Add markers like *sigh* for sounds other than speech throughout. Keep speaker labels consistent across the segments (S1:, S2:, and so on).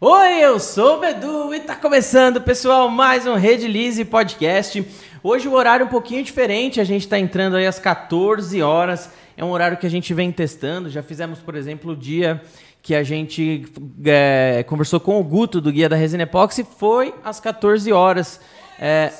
S1: Oi, eu sou o Bedu e tá começando, pessoal, mais um Redilize Podcast. Hoje o horário é um pouquinho diferente, a gente tá entrando aí às 14 horas. É um horário que a gente vem testando. Já fizemos, por exemplo, o dia que a gente é, conversou com o Guto do Guia da Resina Epoxy, foi às 14 horas. É,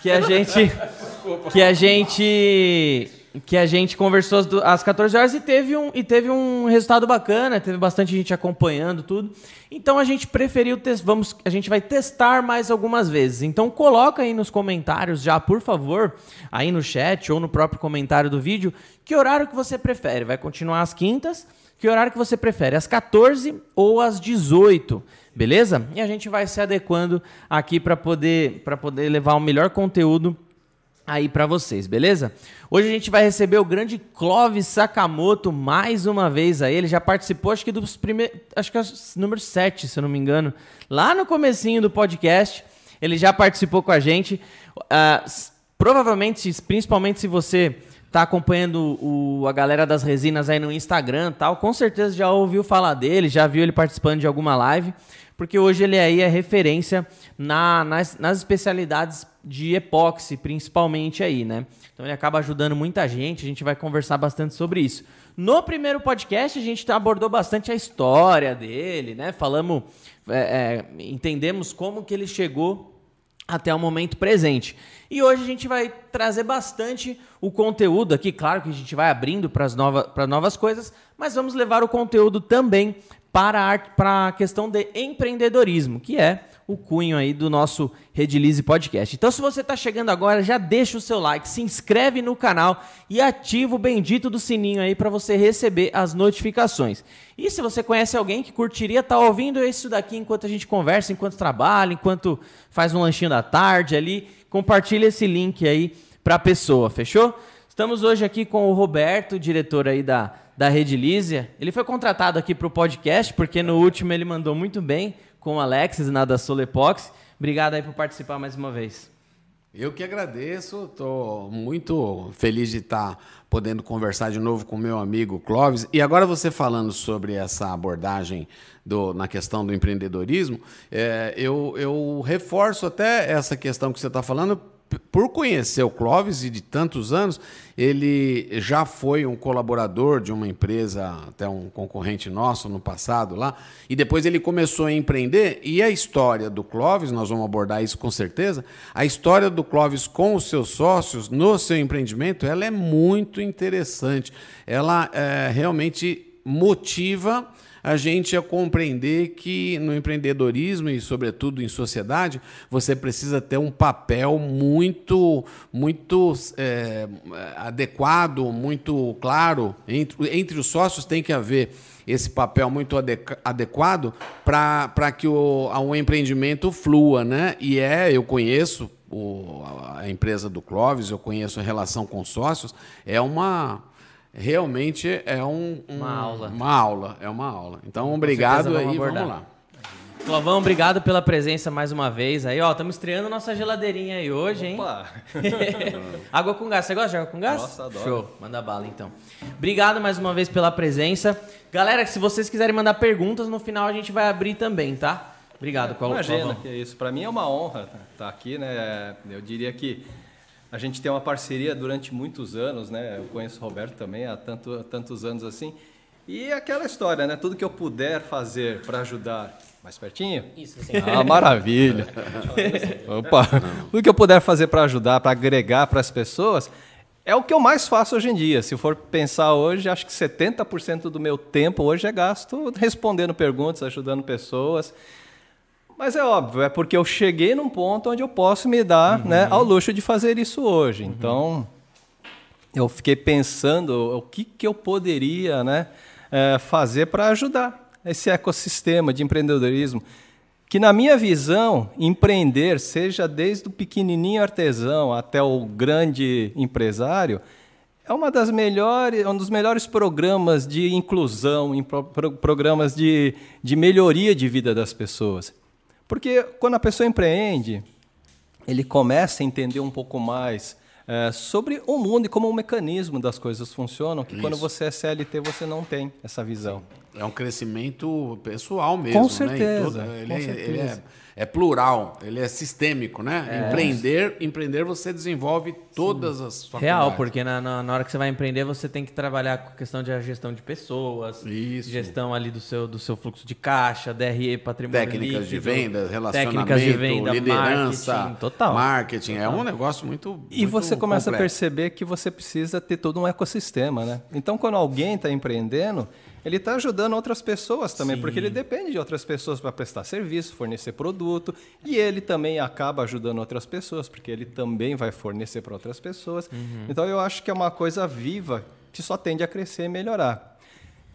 S1: que a gente. *laughs* Que a gente que a gente conversou às, às 14 horas e teve, um, e teve um resultado bacana, teve bastante gente acompanhando tudo. Então a gente preferiu vamos a gente vai testar mais algumas vezes. Então coloca aí nos comentários já, por favor, aí no chat ou no próprio comentário do vídeo, que horário que você prefere? Vai continuar às quintas? Que horário que você prefere? Às 14 ou às 18? Beleza? E a gente vai se adequando aqui para poder para poder levar o melhor conteúdo aí para vocês, beleza? Hoje a gente vai receber o grande Clóvis Sakamoto mais uma vez aí. Ele já participou, acho que dos primeiros, acho que é o número 7, se eu não me engano, lá no comecinho do podcast. Ele já participou com a gente. Uh, provavelmente, principalmente se você está acompanhando o, a galera das resinas aí no Instagram tal, com certeza já ouviu falar dele, já viu ele participando de alguma live porque hoje ele aí é referência na, nas, nas especialidades de epóxi, principalmente aí, né? Então ele acaba ajudando muita gente, a gente vai conversar bastante sobre isso. No primeiro podcast a gente abordou bastante a história dele, né? Falamos, é, é, entendemos como que ele chegou até o momento presente. E hoje a gente vai trazer bastante o conteúdo aqui, claro que a gente vai abrindo para nova, novas coisas, mas vamos levar o conteúdo também para a, questão de empreendedorismo, que é o cunho aí do nosso Redilize Podcast. Então, se você está chegando agora, já deixa o seu like, se inscreve no canal e ativa o bendito do sininho aí para você receber as notificações. E se você conhece alguém que curtiria estar tá ouvindo isso daqui enquanto a gente conversa, enquanto trabalha, enquanto faz um lanchinho da tarde ali, compartilha esse link aí para a pessoa, fechou? Estamos hoje aqui com o Roberto, diretor aí da da Rede Lísia. Ele foi contratado aqui para o podcast, porque no último ele mandou muito bem com o Alexis na da Solepox. Obrigado aí por participar mais uma vez.
S2: Eu que agradeço, estou muito feliz de estar podendo conversar de novo com meu amigo Clóvis. E agora você falando sobre essa abordagem do, na questão do empreendedorismo, é, eu, eu reforço até essa questão que você está falando, por conhecer o Clóvis e de tantos anos, ele já foi um colaborador de uma empresa, até um concorrente nosso no passado lá, e depois ele começou a empreender. E a história do Clóvis, nós vamos abordar isso com certeza, a história do Clóvis com os seus sócios no seu empreendimento, ela é muito interessante. Ela é, realmente motiva a gente a compreender que no empreendedorismo e, sobretudo, em sociedade, você precisa ter um papel muito, muito é, adequado, muito claro. Entre, entre os sócios tem que haver esse papel muito adequado para que o, o empreendimento flua. Né? E é, eu conheço o, a empresa do Clóvis, eu conheço a relação com sócios, é uma realmente é um, um,
S1: uma aula.
S2: Uma aula, é uma aula. Então, obrigado aí, vamos lá.
S1: Clovão, obrigado pela presença mais uma vez aí. Ó, estamos estreando nossa geladeirinha aí hoje, hein? Opa! *laughs* água com gás. Você gosta de água com gás?
S3: Nossa, adoro.
S1: Show, manda bala então. Obrigado mais uma vez pela presença. Galera, se vocês quiserem mandar perguntas, no final a gente vai abrir também, tá? Obrigado,
S3: Clovão. Imagina, que é isso. Para mim é uma honra estar aqui, né? Eu diria que a gente tem uma parceria durante muitos anos, né? Eu conheço o Roberto também há, tanto, há tantos anos assim. E aquela história, né? Tudo que eu puder fazer para ajudar. Mais pertinho?
S1: Isso, sim.
S3: Ah, maravilha. *laughs* Opa. Tudo que eu puder fazer para ajudar, para agregar para as pessoas, é o que eu mais faço hoje em dia. Se for pensar hoje, acho que 70% do meu tempo hoje é gasto respondendo perguntas, ajudando pessoas. Mas é óbvio, é porque eu cheguei num ponto onde eu posso me dar uhum. né, ao luxo de fazer isso hoje. Uhum. Então, eu fiquei pensando o que, que eu poderia né, é, fazer para ajudar esse ecossistema de empreendedorismo. Que, na minha visão, empreender, seja desde o pequenininho artesão até o grande empresário, é uma das melhores, um dos melhores programas de inclusão, programas de, de melhoria de vida das pessoas. Porque quando a pessoa empreende, ele começa a entender um pouco mais é, sobre o mundo e como o mecanismo das coisas funcionam, que Isso. quando você é CLT você não tem essa visão.
S2: É um crescimento pessoal mesmo,
S3: Com
S2: né?
S3: certeza,
S2: Né? Ele,
S3: com
S2: é,
S3: certeza.
S2: ele é, é plural, ele é sistêmico, né? Empreender, empreender você desenvolve todas as faculdades.
S1: Real, porque na, na, na hora que você vai empreender, você tem que trabalhar com a questão de gestão de pessoas,
S2: Isso.
S1: gestão ali do seu, do seu fluxo de caixa, DRE, patrimônio
S2: Técnicas de
S1: líquido,
S2: vendas, relacionamento,
S1: técnicas de venda,
S2: liderança,
S1: marketing, total.
S2: marketing. É um negócio muito
S3: E
S2: muito
S3: você começa a
S2: complexo.
S3: perceber que você precisa ter todo um ecossistema, né? Então, quando alguém está empreendendo, ele está ajudando outras pessoas também, porque ele depende de outras pessoas para prestar serviço, fornecer produto, e ele também acaba ajudando outras pessoas, porque ele também vai fornecer para outras pessoas. Então, eu acho que é uma coisa viva que só tende a crescer e melhorar.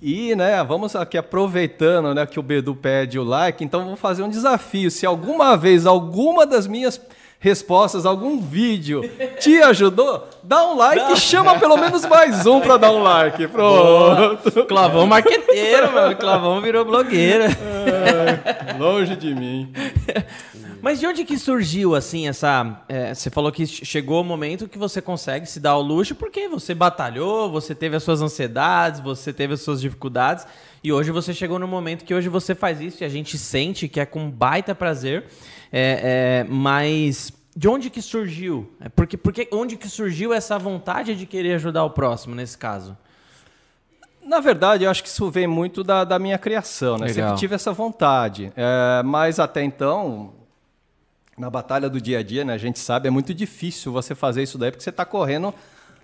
S3: E, né, vamos aqui aproveitando, né, que o Bedu pede o like, então vou fazer um desafio. Se alguma vez alguma das minhas respostas, algum vídeo te ajudou, dá um like e chama pelo menos mais um para dar um like. Pronto.
S1: Clavão marqueteiro, mano. Clavão virou blogueira.
S3: Longe de mim.
S1: Mas de onde que surgiu, assim, essa... é, você falou que chegou o momento que você consegue se dar ao luxo porque você batalhou, você teve as suas ansiedades, você teve as suas dificuldades e hoje você chegou no momento que hoje você faz isso e a gente sente que é com baita prazer, é, é, mas... De onde que surgiu? É porque, porque onde que surgiu essa vontade de querer ajudar o próximo nesse caso?
S3: Na verdade, eu acho que isso vem muito da, da minha criação, né? Sempre tive essa vontade. É, mas até então, na batalha do dia a dia, né, a gente sabe, é muito difícil você fazer isso daí porque você está correndo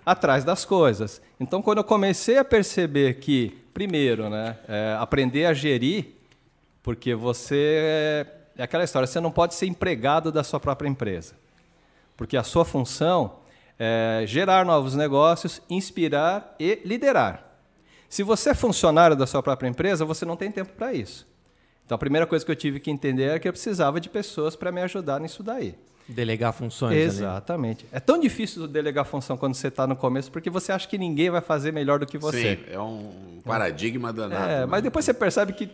S3: atrás das coisas. Então, quando eu comecei a perceber que, primeiro, né, é, aprender a gerir, porque você. É aquela história, você não pode ser empregado da sua própria empresa. Porque a sua função é gerar novos negócios, inspirar e liderar. Se você é funcionário da sua própria empresa, você não tem tempo para isso. Então, a primeira coisa que eu tive que entender é que eu precisava de pessoas para me ajudar nisso daí.
S1: Delegar funções. ali.
S3: Exatamente. É tão difícil delegar função quando você está no começo, porque você acha que ninguém vai fazer melhor do que você.
S2: Sim, é um paradigma danado.
S3: É,
S2: né?
S3: mas depois você percebe que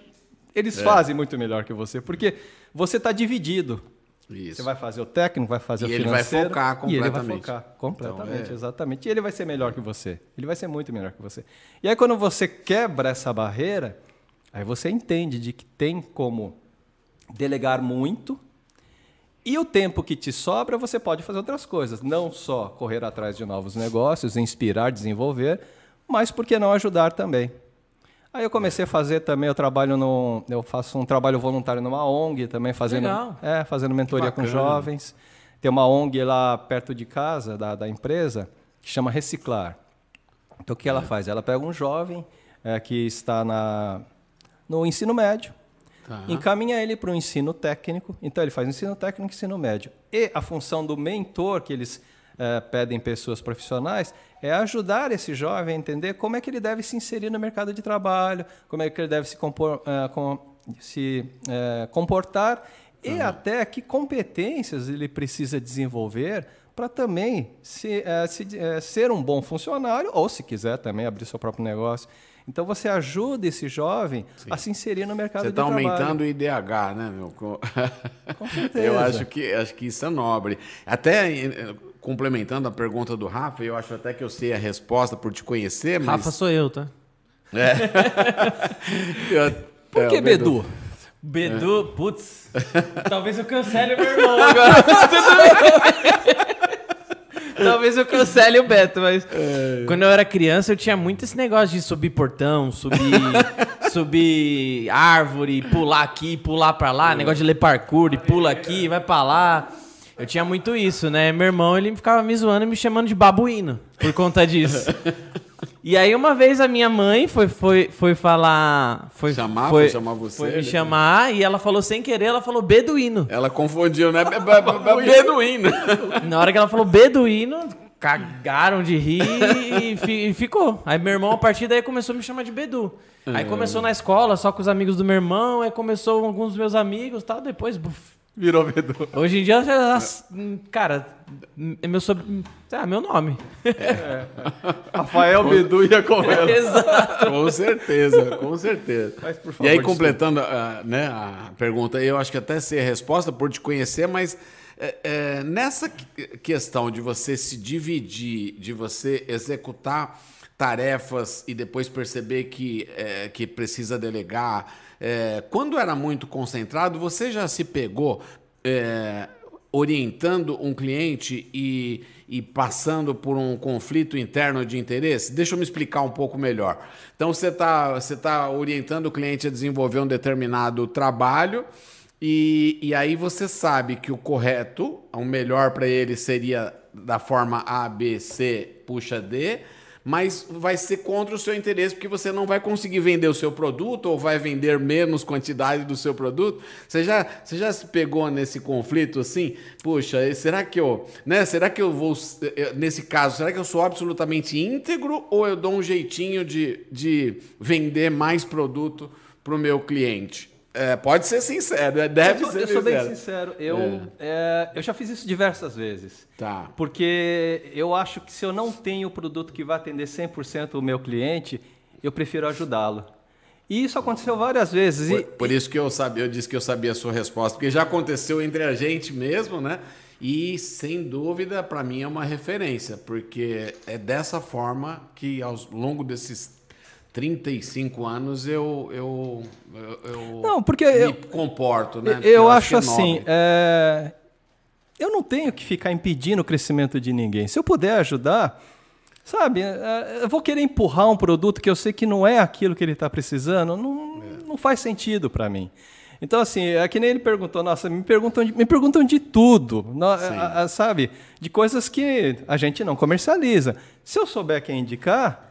S3: eles fazem muito melhor que você, porque você está dividido.
S2: Isso.
S3: Você vai fazer o técnico, vai fazer
S2: E
S3: o
S2: ele vai
S3: financeiro.
S2: focar
S3: E ele vai
S2: completamente.
S3: focar completamente,
S2: Então, é.
S3: exatamente. E ele vai ser melhor que você. Ele vai ser muito melhor que você. E aí, quando você quebra essa barreira, aí você entende de que tem como delegar muito e o tempo que te sobra, você pode fazer outras coisas. Não só correr atrás de novos negócios, inspirar, desenvolver, mas por que não ajudar também? Aí eu comecei a fazer também, eu trabalho no, eu faço um trabalho voluntário numa ONG também fazendo,
S1: Legal.
S3: é, fazendo mentoria com jovens. Tem uma ONG lá perto de casa da, da empresa que chama Reciclar. Então o que ela faz? Ela pega um jovem é, que está na, no ensino médio,
S2: Tá.
S3: encaminha ele para o ensino técnico. Então ele faz ensino técnico e ensino médio. E a função do mentor que eles eh, pedem pessoas profissionais é ajudar esse jovem a entender como é que ele deve se inserir no mercado de trabalho, como é que ele deve se, compor- eh, com- se, eh, comportar e até que competências ele precisa desenvolver para também se, se, ser um bom funcionário ou, se quiser, também abrir seu próprio negócio. Então você ajuda esse jovem a se inserir no mercado
S2: Você
S3: de
S2: está
S3: trabalho.
S2: aumentando o IDH, né, meu? Com, *laughs*
S3: certeza.
S2: Eu acho que, acho que isso é nobre. Até complementando a pergunta do Rafa, eu acho até que eu sei a resposta por te conhecer, mas.
S1: Rafa sou eu, tá? *laughs*
S2: Eu-
S3: Por
S2: é,
S3: que
S2: o
S3: Bedu?
S1: Bedu, putz. *laughs* Talvez eu cancele o meu irmão agora. *laughs* Talvez eu cancele o Beto, mas. Quando eu era criança, eu tinha muito esse negócio de subir portão, subir. subir árvore, pular aqui, pular pra lá, negócio de ler parkour, e pula aqui, vai pra lá. Eu tinha muito isso, né? Meu irmão, ele ficava me zoando e me chamando de babuíno por conta disso. *laughs* E aí uma vez a minha mãe foi, foi, foi falar... Foi,
S2: Chamar,
S1: foi,
S2: foi chamar você,
S1: Foi me
S2: né?
S1: chamar e ela falou sem querer, ela falou beduíno.
S2: Ela confundiu, né? Be- be- be- Beduíno. *laughs*
S1: Na hora que ela falou beduíno, cagaram de rir e, fi- e ficou. Aí meu irmão, a partir daí, começou a me chamar de Bedu. Aí começou na escola, só com os amigos do meu irmão, aí começou com alguns dos meus amigos e tal, depois... buf.
S3: Virou Bedu.
S1: Hoje em dia, cara, é meu, sob... ah, meu nome.
S3: Rafael Bedu ia comer. *laughs*
S1: Exato.
S2: Com certeza, com certeza.
S3: Mas, por
S2: e
S3: favor,
S2: aí,
S3: desculpa.
S2: completando a, né, a pergunta, eu acho que até sei a resposta por te conhecer, mas é, é, nessa que- questão de você se dividir, de você executar tarefas e depois perceber que, é, que precisa delegar. É, quando era muito concentrado, você já se pegou é, orientando um cliente e, e passando por um conflito interno de interesse? Deixa eu me explicar um pouco melhor. Então, você está você tá orientando o cliente a desenvolver um determinado trabalho. E, e aí você sabe que o correto, o melhor para ele seria da forma A, B, C, puxa D, mas vai ser contra o seu interesse porque você não vai conseguir vender o seu produto ou vai vender menos quantidade do seu produto. Você já, você já se pegou nesse conflito assim? Puxa, será que eu, né? Será que eu vou nesse caso, será que eu sou absolutamente íntegro ou eu dou um jeitinho de, de vender mais produto para o meu cliente? É, pode ser sincero, né? deve
S3: eu sou,
S2: ser
S3: eu
S2: sincero.
S3: sou bem sincero. Eu, é. É, eu já fiz isso diversas vezes.
S2: Tá.
S3: Porque eu acho que se eu não tenho o produto que vai atender 100% o meu cliente, eu prefiro ajudá-lo. E isso aconteceu várias vezes.
S2: Por,
S3: e,
S2: por isso que eu sabia, eu disse que eu sabia a sua resposta, porque já aconteceu entre a gente mesmo, né? E sem dúvida, para mim é uma referência, porque é dessa forma que ao longo desses 35 anos eu, eu, eu,
S3: não, porque
S2: me
S3: eu,
S2: comporto, né?
S3: Eu, eu acho, acho assim, é, eu não tenho que ficar impedindo o crescimento de ninguém. Se eu puder ajudar, sabe, é, eu vou querer empurrar um produto que eu sei que não é aquilo que ele está precisando, não, é. não faz sentido para mim. Então, assim, é que nem ele perguntou, nossa, me perguntam de, me perguntam de tudo, a, a, sabe? De coisas que a gente não comercializa. Se eu souber quem indicar,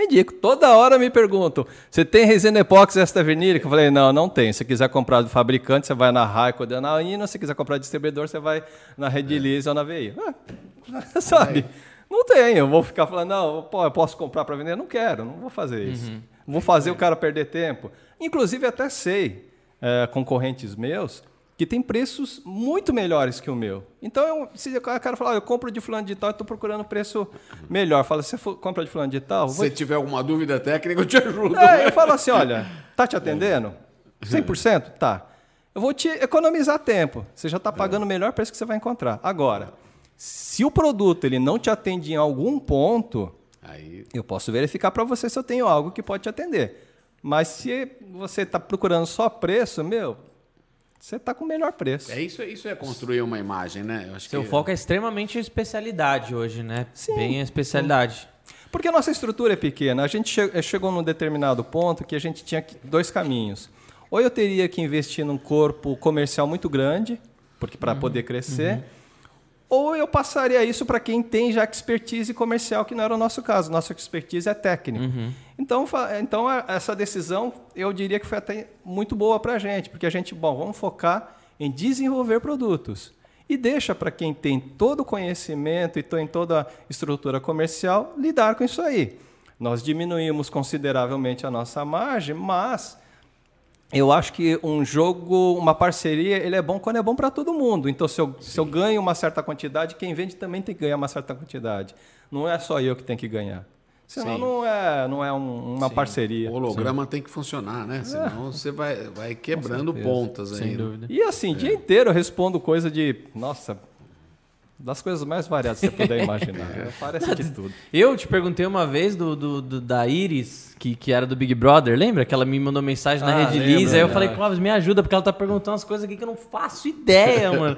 S3: indico. Toda hora me perguntam: você tem resina epóxi extra vinílica? Eu falei: não, não tem. Se quiser comprar do fabricante, você vai na Raico da Anaína. Se quiser comprar distribuidor, você vai na Redilize é. ou na VI. Ah, *laughs* sabe? É. Não tem. Eu vou ficar falando: não, pô, eu posso comprar para vender? Não quero, não vou fazer isso. Uhum. Vou fazer o cara perder tempo. Inclusive, até sei, é, concorrentes meus, que tem preços muito melhores que o meu. Então, eu, se o cara falar, eu compro de fulano de tal, eu estou procurando preço melhor. Fala, você compra de fulano de tal?
S2: Se tiver alguma dúvida técnica, eu te ajudo.
S3: É, eu falo assim, olha, *laughs* tá te atendendo? 100%? Tá. Eu vou te economizar tempo. Você já está pagando o melhor preço que você vai encontrar. Agora, se o produto ele não te atende em algum ponto, Aí... eu posso verificar para você se eu tenho algo que pode te atender. Mas se você está procurando só preço, meu, você está com o melhor preço.
S2: É isso, isso é construir uma imagem, né?
S1: Eu acho Seu que... foco é extremamente especialidade hoje, né? Sim. Bem a especialidade.
S3: Porque a nossa estrutura é pequena. A gente eh, chegou num determinado ponto que a gente tinha dois caminhos. Ou eu teria que investir num corpo comercial muito grande, porque para uhum. poder crescer. Uhum ou eu passaria isso para quem tem já expertise comercial, que não era o nosso caso. Nossa expertise é técnica. Uhum. Então, então, essa decisão, eu diria que foi até muito boa para a gente, porque a gente, bom, vamos focar em desenvolver produtos. E deixa para quem tem todo o conhecimento e tem toda a estrutura comercial lidar com isso aí. Nós diminuímos consideravelmente a nossa margem, mas eu acho que um jogo, uma parceria, ele é bom quando é bom para todo mundo. Então, se eu, se eu ganho uma certa quantidade, quem vende também tem que ganhar uma certa quantidade. Não é só eu que tenho que ganhar. Senão não é, não é um, uma Sim. parceria.
S2: O holograma Sim. tem que funcionar, né? Senão é. você vai, vai quebrando pontas aí. Sem
S3: dúvida. E assim, é. dia inteiro eu respondo coisa de. Nossa, das coisas mais variadas que você puder *laughs* imaginar. É, parece de *laughs* tudo.
S1: Eu te perguntei uma vez do, do, do, da Iris, que, que era do Big Brother, lembra? Que ela me mandou mensagem na ah, Rede Liz. Aí eu falei, Clóvis, me ajuda, porque ela tá perguntando umas coisas aqui que eu não faço ideia, *laughs* mano.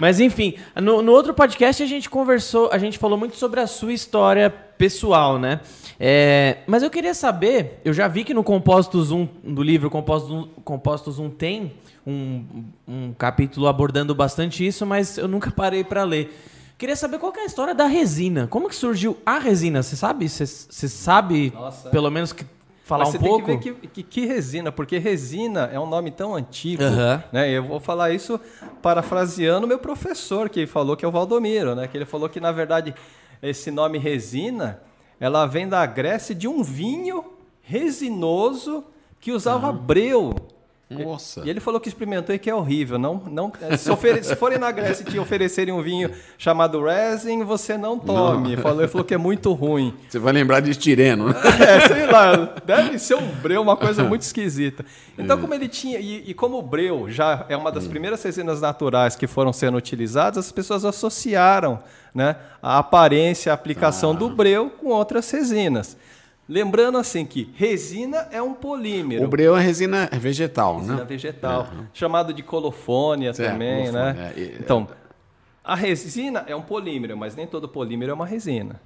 S1: Mas enfim, no, no outro podcast a gente conversou, a gente falou muito sobre a sua história pessoal, né? É, mas eu queria saber, eu já vi que no Compostos 1, do livro Compostos 1, Compostos 1 tem um, um capítulo abordando bastante isso, mas eu nunca parei para ler. Queria saber qual é a história da resina. Como que surgiu a resina? Você sabe? Você, sabe, Nossa, pelo menos, que falar Mas um pouco?
S3: Tem que ver que, que, que, resina, porque resina é um nome tão antigo. Uhum. Né? Eu vou falar isso parafraseando meu professor, que falou que é o Valdomiro, né? Que ele falou que, na verdade, esse nome resina, ela vem da Grécia de um vinho resinoso que usava uhum. breu
S2: Nossa.
S3: E ele falou que experimentou e que é horrível. Não, não, se, ofere, se forem na Grécia e te oferecerem um vinho chamado resin, você não tome. Não. Falou, ele falou que é muito ruim.
S2: Você vai lembrar de estireno, né? *laughs*
S3: É, sei lá. Deve ser um breu, uma coisa muito esquisita. Então, como ele tinha... E, e como o breu já é uma das hum. primeiras resinas naturais que foram sendo utilizadas, as pessoas associaram né, a aparência, a aplicação ah. do breu com outras resinas. Lembrando assim que resina é um polímero.
S2: O breu é resina vegetal,
S3: resina
S2: né?
S3: vegetal, é. chamado de colofônia também, né? É. Então, a resina é um polímero, mas nem todo polímero é uma resina.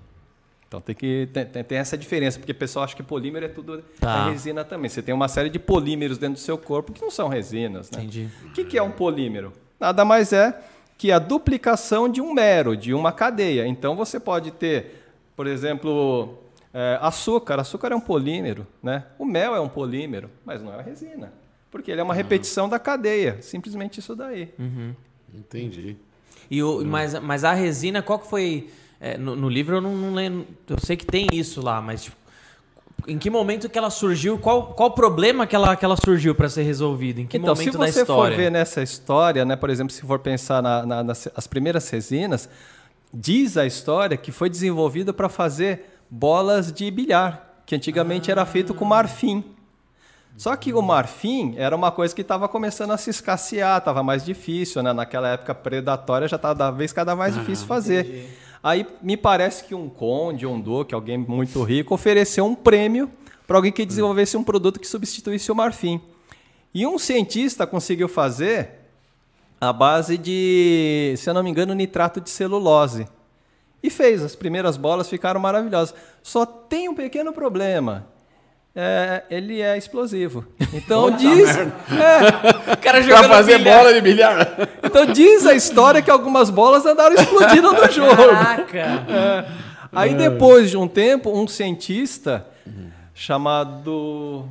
S3: Então tem que tem, tem essa diferença, porque o pessoal acha que polímero é tudo tá. é resina também. Você tem uma série de polímeros dentro do seu corpo que não são resinas, né?
S1: Entendi.
S3: O que, que é um polímero? Nada mais é que a duplicação de um mero, de uma cadeia. Então você pode ter, por exemplo, é, açúcar, açúcar é um polímero, né? O mel é um polímero, mas não é uma resina, porque ele é uma uhum. repetição da cadeia, simplesmente isso daí.
S2: Uhum. Entendi.
S1: E o, mas, mas a resina, qual que foi? É, no, no, livro eu não, não, lembro, eu sei que tem isso lá, mas tipo, em que momento que ela surgiu? Qual, qual problema que ela, que ela surgiu para ser resolvido? Em que
S3: então,
S1: momento
S3: da história? se você for ver nessa história, né, por exemplo, se for pensar na, na, nas as primeiras resinas, diz a história que foi desenvolvida para fazer bolas de bilhar, que antigamente ah. era feito com marfim. Só que o marfim era uma coisa que estava começando a se escassear, estava mais difícil, né? Naquela época predatória já estava cada vez cada mais ah, difícil fazer. Entendi. Aí me parece que um conde, um duque, alguém muito rico, ofereceu um prêmio para alguém que desenvolvesse um produto que substituísse o marfim. E um cientista conseguiu fazer a base de, se eu não me engano, nitrato de celulose. E fez, as primeiras bolas ficaram maravilhosas. Só tem um pequeno problema. É, ele é explosivo. Então diz. É,
S2: o cara jogando pra fazer bilhar. bola de bilhar.
S3: Então diz a história que algumas bolas andaram explodindo no *laughs* jogo. Caraca! É. Aí depois de um tempo, um cientista chamado.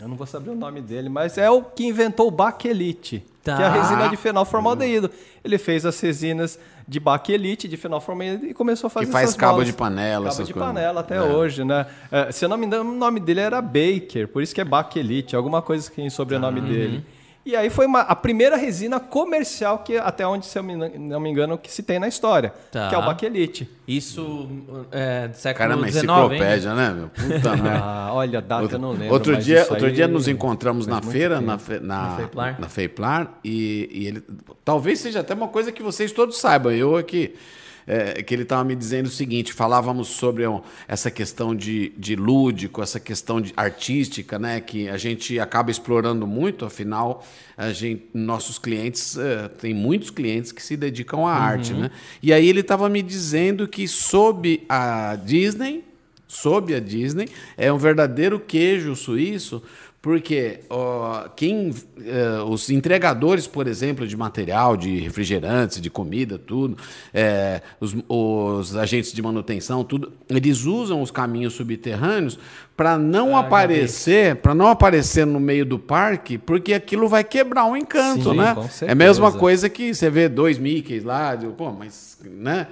S3: Eu não vou saber o nome dele, mas é o que inventou o baquelite, tá. que é a resina de fenol formaldeído. Ele fez as resinas de baquelite, de fenolformaldeído e começou a fazer
S2: Que faz cabo
S3: bolas.
S2: de panela,
S3: cabo
S2: essas
S3: de
S2: coisas.
S3: panela até é. hoje, né? É, se eu não me engano, o nome dele era Baker, por isso que é baquelite, alguma coisa que tem sobrenome uhum. dele. E aí foi uma, a primeira resina comercial que até onde, se eu não me engano, que se tem na história, tá. que é o baquelite.
S1: Isso é século
S2: Caramba, XIX, enciclopédia, né? Meu?
S3: Puta, *laughs* ah, olha, data outro, eu não lembro.
S2: Outro dia, outro dia nos encontramos na feira, na, fe, na, na, Feiplar, na Feiplar e, e ele talvez seja até uma coisa que vocês todos saibam. Eu aqui é, que ele estava me dizendo o seguinte: falávamos sobre essa questão de, de lúdico, essa questão de artística, né? Que a gente acaba explorando muito, afinal, a gente, nossos clientes, é, tem muitos clientes que se dedicam à uhum. arte, né? E aí ele estava me dizendo que sob a Disney, sob a Disney, é um verdadeiro queijo suíço porque ó, quem, uh, os entregadores, por exemplo, de material, de refrigerantes, de comida, tudo, é, os, os, agentes de manutenção, tudo, eles usam os caminhos subterrâneos para não ah, aparecer, para não aparecer no meio do parque, porque aquilo vai quebrar um encanto, Sim, né? É a mesma coisa que você vê dois Mickeys lá, de, pô, mas, né?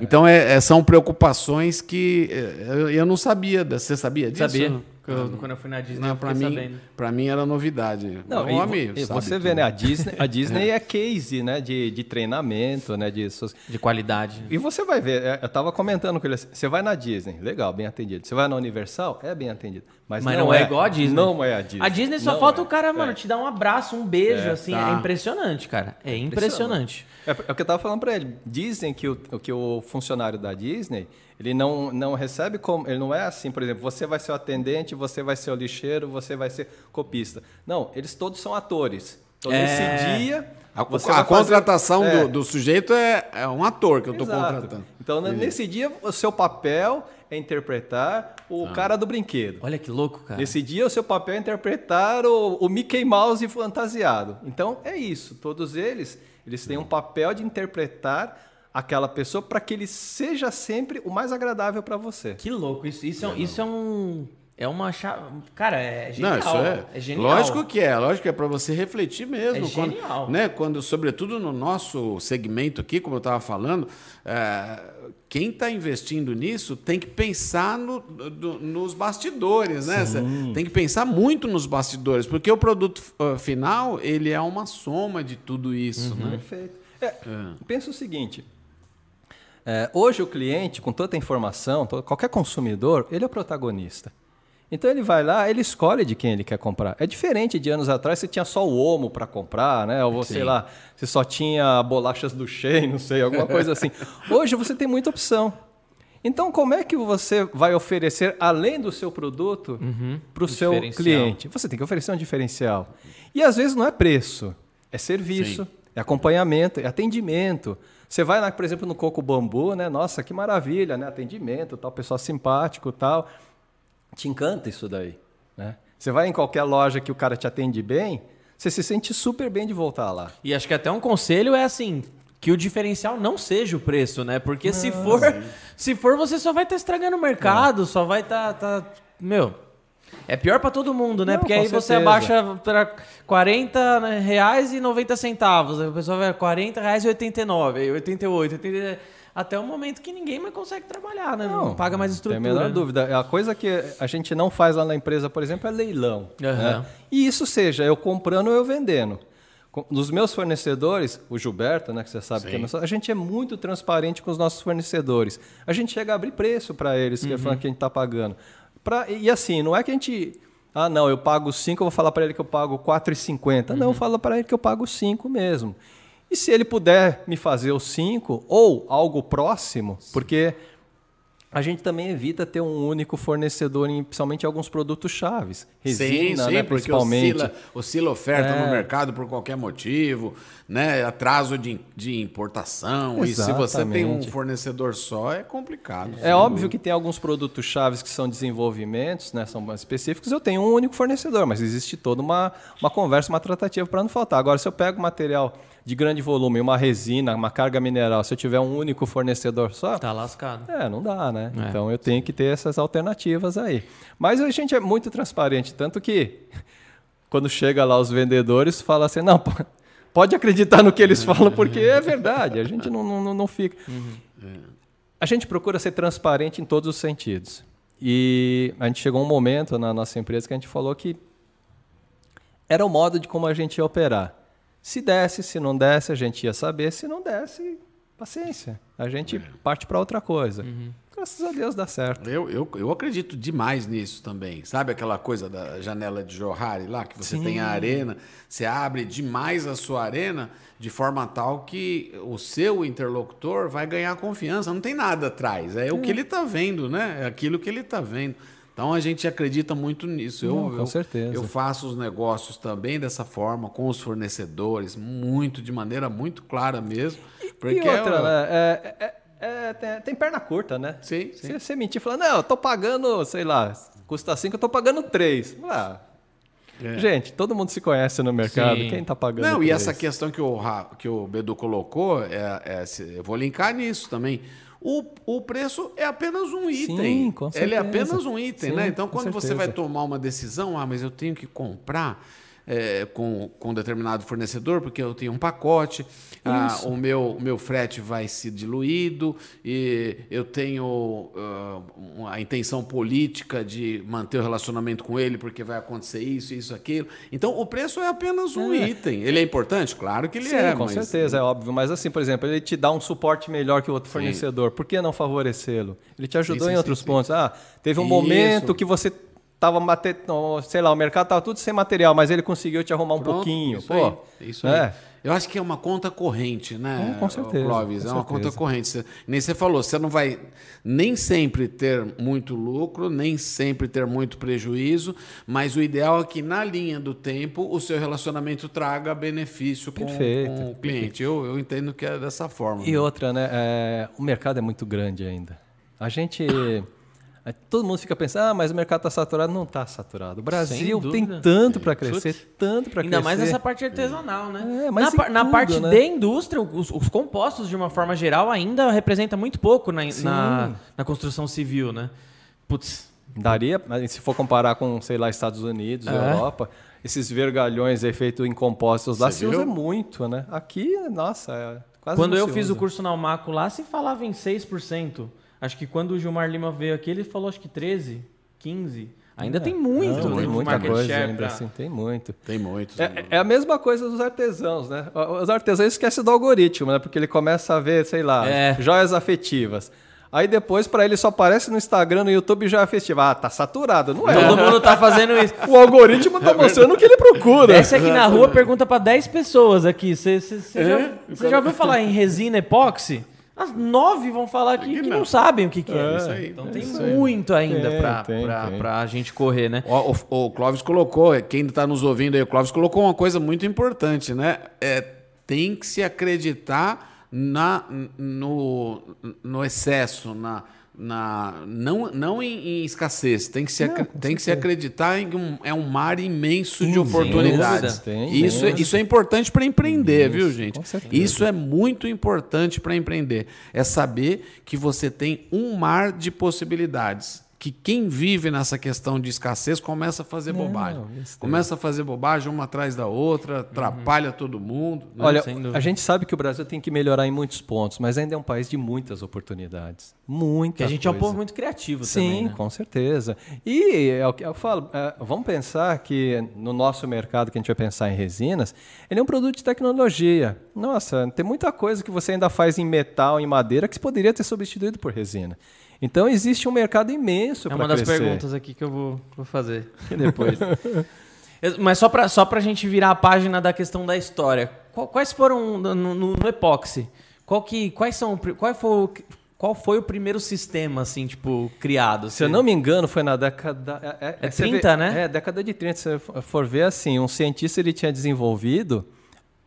S2: Então é, é, são preocupações que é, eu não sabia. Você sabia disso?
S1: Sabia. Eu, quando eu fui na Disney, não,
S2: para mim, sabendo. Pra mim era novidade.
S3: Não, o homem e, você vê, né? A Disney, a Disney é. é case, né? De, de treinamento, né? De,
S1: de qualidade.
S3: E você vai ver, é, eu estava comentando com ele assim, você vai na Disney, legal, bem atendido. Você vai na Universal, é bem atendido. Mas,
S1: mas não, não é, é, igual a Disney.
S3: Não é a Disney.
S1: A Disney só não falta é. o cara, mano, é. te dar um abraço, um beijo, é, assim. Tá. É impressionante, cara. É impressionante.
S3: É, é o que eu tava falando para ele. Dizem que o, que o funcionário da Disney, ele não, não recebe como. Ele não é assim, por exemplo, você vai ser o atendente, você vai ser o lixeiro, você vai ser copista. Não, eles todos são atores. Então, nesse dia.
S2: A, a contratação fazer... do, do, sujeito é, é um ator que eu estou contratando.
S3: Então, nesse dia, o seu papel é interpretar o ah. cara do brinquedo.
S1: Olha que louco, cara.
S3: Nesse dia, o seu papel é interpretar o, o Mickey Mouse fantasiado. Então, é isso. Todos eles, eles têm um papel de interpretar aquela pessoa para que ele seja sempre o mais agradável para você.
S1: Que louco. Isso, isso, é, isso é um é uma chave. Cara, é genial.
S2: Não, isso é,
S1: é genial.
S2: Lógico que é, lógico que é para você refletir mesmo.
S1: É
S2: quando,
S1: genial.
S2: Né, quando, sobretudo no nosso segmento aqui, como eu estava falando, é, quem está investindo nisso tem que pensar no, do, nos bastidores, né? Cê Tem que pensar muito nos bastidores, porque o produto uh, final ele é uma soma de tudo isso, né?
S3: Perfeito. É, Pensa o seguinte. É, hoje o cliente, com toda a informação, todo- qualquer consumidor, ele é o protagonista. Então ele vai lá, ele escolhe de quem ele quer comprar. É diferente de anos atrás, você tinha só o Omo para comprar, né? Ou sei lá, você só tinha bolachas do Shein, não sei, alguma coisa assim. *laughs* Hoje você tem muita opção. Então, como é que você vai oferecer, além do seu produto, para o seu cliente? Você tem que oferecer um diferencial. E às vezes não é preço, é serviço, é acompanhamento, é atendimento. Você vai lá, por exemplo, no Coco Bambu, né? Nossa, que maravilha, né? Atendimento, tal, pessoal simpático, tal. Te encanta isso daí, né? Você vai em qualquer loja que o cara te atende bem, você se sente super bem de voltar lá.
S1: E acho que até um conselho é assim, que o diferencial não seja o preço, né? Porque se for, *laughs* se for você só vai estar estragando o mercado, só vai estar tá, meu, é pior pra todo mundo, né?
S3: Não,
S1: Porque aí você
S3: certeza.
S1: abaixa para 40 reais e 90 centavos, aí o pessoal vai 40 reais e 89, aí 88, 80, até o momento que ninguém mais consegue trabalhar, né? Não, paga mais
S3: Tem
S1: estrutura.
S3: a menor
S1: né?
S3: dúvida. A coisa que a gente não faz lá na empresa, por exemplo, é leilão.
S1: Aham.
S3: né? E isso seja eu comprando ou eu vendendo. Nos meus fornecedores, o Gilberto, né, que você sabe que é
S2: Sim.
S3: nosso, a gente é muito transparente com os nossos fornecedores. A gente chega a abrir preço para eles, que é falando que a gente está pagando. Pra, e assim, não é que a gente. Ah, não, eu pago 5, eu vou falar para ele que eu pago 4,50. Não, fala para ele que eu pago 5 mesmo. E se ele puder me fazer os 5 ou algo próximo, porque a gente também evita ter um único fornecedor, em, principalmente em alguns produtos chaves. Resina,
S2: sim, sim,
S3: né,
S2: porque
S3: principalmente.
S2: oscila, oscila oferta
S3: É.
S2: no mercado por qualquer motivo, né? atraso de, de importação. E se você tem um
S3: Exatamente.
S2: fornecedor só, é complicado.
S3: É óbvio que tem alguns produtos chaves que são desenvolvimentos, né, são mais específicos. Eu tenho um único fornecedor, mas existe toda uma, uma conversa, uma tratativa para não faltar. Agora, se eu pego material de grande volume, uma resina, uma carga mineral, se eu tiver um único fornecedor só,
S1: Tá lascado.
S3: É, não dá, né?
S1: É.
S3: Então eu tenho que ter essas alternativas aí. Mas a gente é muito transparente, tanto que *laughs* quando chega lá os vendedores, fala assim, não, pode acreditar no que eles falam, porque é verdade, a gente não, não, não fica. A gente procura ser transparente em todos os sentidos. E a gente chegou um momento na nossa empresa que a gente falou que era o modo de como a gente ia operar. Se desse, se não desse, a gente ia saber. Se não desse, paciência. A gente parte para outra coisa. Graças a Deus dá certo.
S2: Eu, eu, eu acredito demais nisso também. Sabe aquela coisa da janela de Johari lá, que você tem a arena, você abre demais a sua arena de forma tal que o seu interlocutor vai ganhar confiança. Não tem nada atrás. É o que ele está vendo, né? É aquilo que ele está vendo. Então a gente acredita muito nisso. Eu,
S3: Não, com
S2: eu-
S3: certeza.
S2: Eu faço os negócios também dessa forma, com os fornecedores, muito, de maneira muito clara mesmo. Porque
S3: e outra,
S2: é-
S3: é- é- é- tem, tem perna curta, né?
S2: Sim, sim.
S3: Se você mentir e falar, não, eu tô pagando, sei lá, custa 5, eu tô pagando 3. Ah,
S2: É.
S3: Gente, todo mundo se conhece no mercado.
S1: Sim.
S3: Quem tá pagando
S2: Não, e essa questão que o, que o Bedu colocou, é, é, eu vou linkar nisso também. O, o preço é apenas um item.
S3: com
S2: Ele é
S3: certeza.
S2: apenas um item,
S3: Sim,
S2: né? Então, quando você
S3: certeza.
S2: vai tomar uma decisão, ah, mas eu tenho que comprar é, com, com determinado fornecedor, porque eu tenho um pacote, ah, o meu, o meu frete vai ser diluído, e eu tenho ah, um- a intenção política de manter o relacionamento com ele, porque vai acontecer isso, isso, aquilo. Então, o preço é apenas um
S3: É.
S2: item. Ele é importante? Claro que ele
S3: Sim,
S2: é.
S3: com
S2: mas-
S3: certeza, é óbvio. Mas assim, por exemplo, ele te dá um suporte melhor que o outro
S2: Sim.
S3: fornecedor. Por que não favorecê-lo? Ele te ajudou
S2: Sim,
S3: em
S2: sim,
S3: outros
S2: sim,
S3: pontos. Ah, teve um
S2: Isso.
S3: momento que você tava mate... sei lá, o mercado tava tudo sem material, mas ele conseguiu te arrumar um
S2: Pronto,
S3: pouquinho.
S2: Isso
S3: Pô,
S2: aí, isso
S3: é.
S2: aí. Eu acho que é uma conta corrente, né?
S3: É, com certeza,
S2: Clóvis?
S3: com
S2: é uma
S3: certeza.
S2: conta corrente. Você, nem você falou, você não vai nem sempre ter muito lucro, nem sempre ter muito prejuízo, mas o ideal é que na linha do tempo o seu relacionamento traga benefício com, com o cliente. Eu, eu entendo que é dessa forma.
S3: E outra, né? é, o mercado é muito grande ainda. A gente. É, Todo mundo fica pensando, ah, mas o mercado está saturado. Não está saturado. O Brasil tem tanto para crescer,
S1: Putz.
S3: tanto para crescer.
S1: Ainda mais nessa parte artesanal, né?
S3: É, mas
S1: na, par- na
S3: tudo,
S1: parte
S3: né?
S1: de indústria, os, os compostos, de uma forma geral, ainda representa muito pouco na, na, na construção civil, né? Putz,
S3: Daria, mas se for comparar com, sei lá, Estados Unidos,
S1: É.
S3: Europa, esses vergalhões efeito em compostos lá
S2: Você
S3: se
S2: viu?
S3: usa muito, né? Aqui, nossa, é quase
S1: Quando
S3: não
S1: eu
S3: se
S1: fiz
S3: usa.
S1: o curso na Almaco lá, se falava em 6%. Acho que quando o Gilmar Lima veio aqui, ele falou acho que 13, 15. Ainda tem muito,
S3: É. Não, tem
S1: no
S3: muita coisa
S1: share
S3: ainda
S1: pra-
S3: assim, tem muito.
S2: Tem muitos.
S3: É, é a mesma coisa dos artesãos, né? Os artesãos esquecem do algoritmo, né? Porque ele começa a ver, sei lá,
S1: É.
S3: joias afetivas. Aí depois, pra ele, só aparece no Instagram, no YouTube, joia afetiva. Ah, tá saturado. Não é.
S1: Todo mundo tá fazendo isso. *laughs*
S3: O algoritmo tá mostrando o que ele procura.
S1: Desce aqui na rua, pergunta pra 10 pessoas aqui. Você já, cê já ouviu falar em resina epóxi? As nove vão falar aqui que,
S2: Que
S1: não.
S2: não.
S1: sabem o que, que é.
S2: É, isso aí,
S1: Então
S2: é
S1: tem
S2: isso aí.
S1: muito ainda
S3: tem.
S1: pra gente correr, né?
S2: O, o, o Clóvis colocou, quem está nos ouvindo aí, o Clóvis colocou uma coisa muito importante, né? É, tem que se acreditar na, no, no excesso, na, na, não, não em, em escassez, tem que se, acre- tem que se acreditar em que um, é um mar imenso de oportunidades.
S3: Tem
S2: Isso, é-
S3: imenso.
S2: isso é importante para empreender, viu, gente? Isso é muito importante para empreender. É saber que você tem um mar de possibilidades. Que quem vive nessa questão de escassez começa a fazer bobagem.
S3: isso tem.
S2: Começa a fazer bobagem uma atrás da outra, atrapalha todo mundo. né?
S3: Olha, a gente sabe que o Brasil tem que melhorar em muitos pontos, mas ainda é um país de muitas oportunidades. Muita
S1: Porque a gente é um
S3: coisa.
S1: povo muito criativo
S3: Sim,
S1: também, né?
S3: com certeza. E é o que eu falo, é, vamos pensar que no nosso mercado que a gente vai pensar em resinas, ele é um produto de tecnologia. Nossa, tem muita coisa que você ainda faz em metal, em madeira, que se poderia ter substituído por resina. Então existe um mercado imenso
S1: É
S3: para
S1: uma das
S3: crescer.
S1: perguntas aqui que eu vou, vou fazer *laughs* depois. *laughs* Mas só pra, só pra gente virar a página da questão da história. Quais foram no, no- no epóxi? Qual que, quais são, qual foi, o- qual foi o primeiro sistema, assim, tipo, criado?
S3: Se eu não me engano, foi na década. É, é,
S1: É
S3: você
S1: 30, né?
S3: É, década de 30. Se você for ver assim, um cientista ele tinha desenvolvido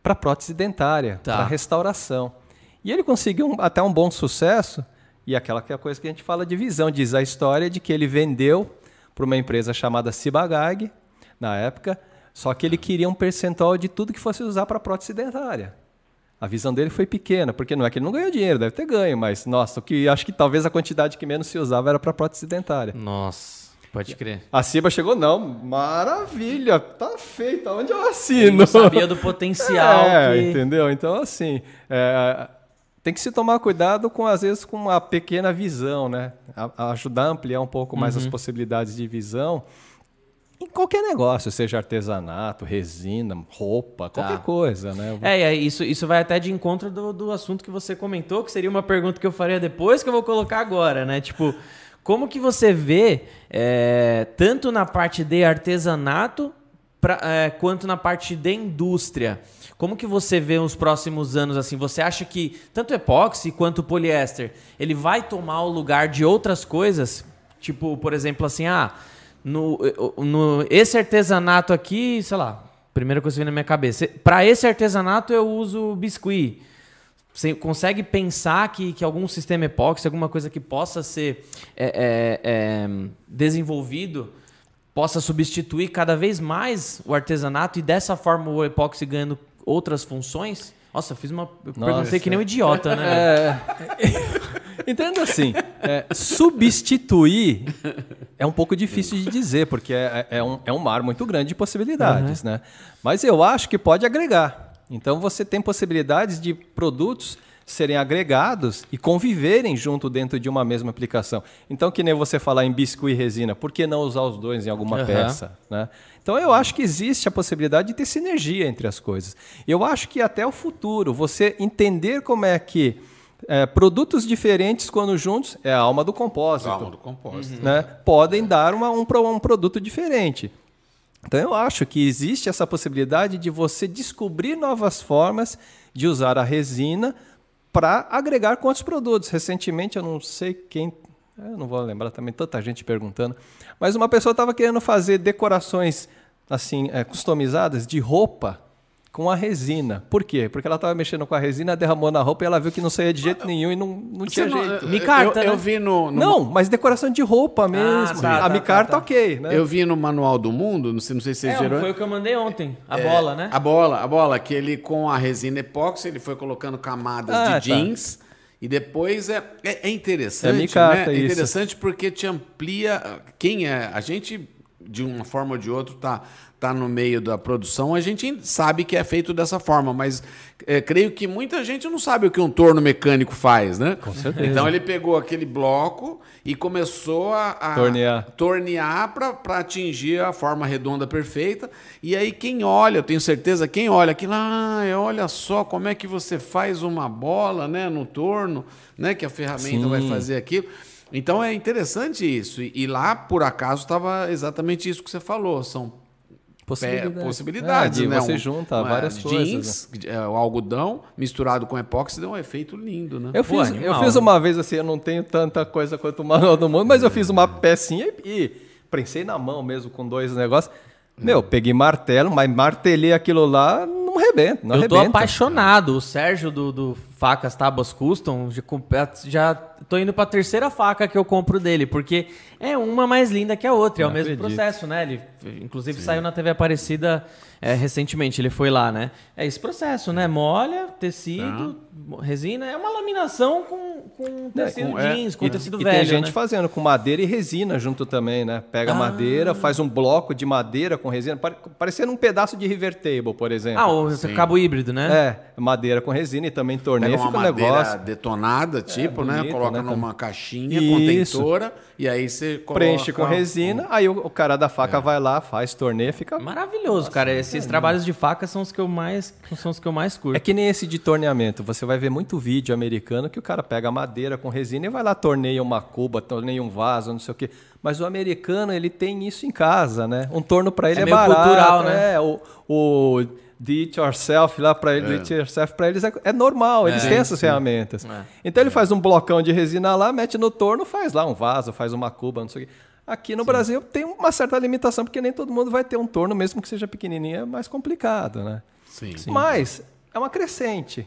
S3: para prótese dentária,
S1: Tá.
S3: para restauração. E ele conseguiu um- até um bom sucesso. E aquela que é a coisa que a gente fala de visão, diz a história de que ele vendeu para uma empresa chamada Cibagag, na época, só que ele queria um percentual de tudo que fosse usar para prótese dentária. A visão dele foi pequena, porque não é que ele não ganhou dinheiro, deve ter ganho, mas nossa, o que acho que talvez a quantidade que menos se usava era para prótese dentária.
S1: Nossa, pode crer.
S3: A Ciba chegou, não, maravilha, tá feito, onde eu assino?
S1: não sabia do potencial *laughs*
S3: é,
S1: que...
S3: entendeu? Então, assim, é, tem que se tomar cuidado com, às vezes, com uma pequena visão, né? A- a ajudar a ampliar um pouco mais
S1: Uhum.
S3: as possibilidades de visão em qualquer negócio, seja artesanato, resina, roupa, qualquer coisa, né?
S1: É, aí isso, isso vai até de encontro do, do assunto que você comentou, que seria uma pergunta que eu faria depois, que eu vou colocar agora, né? Tipo, como que você vê, é, tanto na parte de artesanato pra- é, quanto na parte de indústria? Como que você vê os próximos anos assim? Você acha que tanto epóxi quanto poliéster, ele vai tomar o lugar de outras coisas? Tipo, por exemplo, assim, ah, no, no esse artesanato aqui, sei lá, primeira coisa que vem na minha cabeça. Para esse artesanato eu uso biscuit. Você consegue pensar que, que algum sistema epóxi, alguma coisa que possa ser é, é, é, desenvolvido, possa substituir cada vez mais o artesanato e dessa forma o epóxi ganhando outras funções? Nossa, eu fiz uma. Eu
S3: Nossa.
S1: perguntei que nem um idiota, né? velho?
S3: É, entenda assim, é, substituir é um pouco difícil de dizer, porque é, é um, é um mar muito grande de possibilidades, né? Mas eu acho que pode agregar. Então você tem possibilidades de produtos serem agregados e conviverem junto dentro de uma mesma aplicação. Então, que nem você falar em biscuit e resina, por que não usar os dois em alguma
S1: Aham.
S3: peça? Né? Então, eu acho que existe a possibilidade de ter sinergia entre as coisas. Eu acho que até o futuro, você entender como é que é, produtos diferentes, quando juntos, é a alma do compósito
S2: Alma do compósito.
S3: né, podem dar uma- um, um produto diferente. Então eu acho que existe essa possibilidade de você descobrir novas formas de usar a resina para agregar com outros produtos. Recentemente, eu não sei quem, eu não vou lembrar também, tanta gente perguntando, mas uma pessoa estava querendo fazer decorações assim eh, customizadas de roupa com a resina. Por quê? Porque ela estava mexendo com a resina, derramou na roupa e ela viu que não saía de jeito nenhum e não, não tinha
S2: não-
S3: jeito.
S1: Micarta,
S2: eu, eu
S1: né?
S2: vi no, no
S3: Não, mas decoração de roupa mesmo.
S1: tá,
S3: a
S1: tá,
S3: micarta,
S1: tá, tá.
S3: ok, né?
S2: Eu vi no Manual do Mundo, não sei, não sei se vocês
S1: É,
S2: viram.
S1: foi o que eu mandei ontem. A
S2: É,
S1: bola, né?
S2: A bola, a bola, que ele com a resina epóxi, ele foi colocando camadas
S3: Ah, tá.
S2: de jeans E depois é, é, é interessante,
S3: É micarta,
S2: né? É
S3: isso.
S2: interessante porque te amplia quem é. A gente, de uma forma ou de outra, tá, tá no meio da produção, a gente sabe que é feito dessa forma, mas é, creio que muita gente não sabe o que um torno mecânico faz, né? Com
S3: certeza.
S2: Então ele pegou aquele bloco e começou a, a
S3: Tornear.
S2: tornear para atingir a forma redonda perfeita. E aí quem olha, eu tenho certeza, quem olha aquilo, ah, olha só como é que você faz uma bola, né, no torno, né, que a ferramenta
S3: Sim.
S2: vai fazer aquilo. Então é interessante isso. E, e lá, por acaso, estava exatamente isso que você falou. São
S3: Possibilidade.
S2: possibilidades,
S3: É, de
S2: né?
S3: você
S2: Um-
S3: junta
S2: uma-
S3: várias
S2: jeans,
S3: coisas.
S2: é, o algodão misturado com epóxi dá um efeito lindo, né?
S3: Eu
S1: Pô,
S3: fiz,
S1: animal,
S3: eu fiz
S1: né?
S3: uma vez assim, eu não tenho tanta coisa quanto o manual do mundo, mas eu fiz uma pecinha e, e prensei na mão mesmo com dois negócios. Meu, peguei martelo, mas martelei aquilo lá, não arrebenta, não
S1: eu tô apaixonado. O Sérgio do, do Facas Tábuas Custom, já, tô indo pra terceira faca que eu compro dele, porque é uma mais linda que a outra. É o
S3: Não
S1: mesmo
S3: acredito.
S1: processo, né? Ele, inclusive, saiu na TV Aparecida é, recentemente, ele foi lá, né? É esse processo, né? Molha, tecido, resina. É uma laminação com, com tecido
S2: com- é.
S1: jeans, com
S3: E,
S1: tecido
S3: e
S1: velho,
S3: tem gente
S1: né?
S3: fazendo com madeira e resina junto também, né? Pega
S1: Ah.
S3: madeira, faz um bloco de madeira com resina, pare- parecendo um pedaço de river table, por exemplo.
S1: Ah, o cabo híbrido, né?
S3: É, madeira com resina e também torneio,
S2: Pega uma
S3: fica um
S2: madeira
S3: negócio.
S2: detonada, tipo, né?
S3: bonito,
S2: Coloca
S3: né,
S2: numa caixinha
S3: Isso.
S2: contentora e aí você coloca...
S3: Preenche com resina, aí o, cara da
S2: É.
S3: faca vai lá, faz torneio, fica
S1: Maravilhoso, cara. Esses trabalhos de faca são os que eu mais, são os que eu mais curto.
S3: É que nem esse de torneamento. Você vai ver muito vídeo americano que o cara pega madeira com resina e vai lá, torneia uma cuba, torneia um vaso, não sei o quê. Mas o americano, ele tem isso em casa, né? Um torno para ele
S1: É
S3: é,
S1: meio
S3: barato.
S1: cultural, né?
S3: É, o, o do it yourself lá para ele, do it yourself para eles é, é normal, eles têm essas ferramentas.
S1: É.
S3: Então ele faz um blocão de resina lá, mete no torno, faz lá um vaso, faz uma cuba, não sei o quê. Aqui no Brasil tem uma certa limitação, porque nem todo mundo vai ter um torno, mesmo que seja pequenininho, é mais complicado, né?
S2: Sim.
S3: Mas é uma crescente.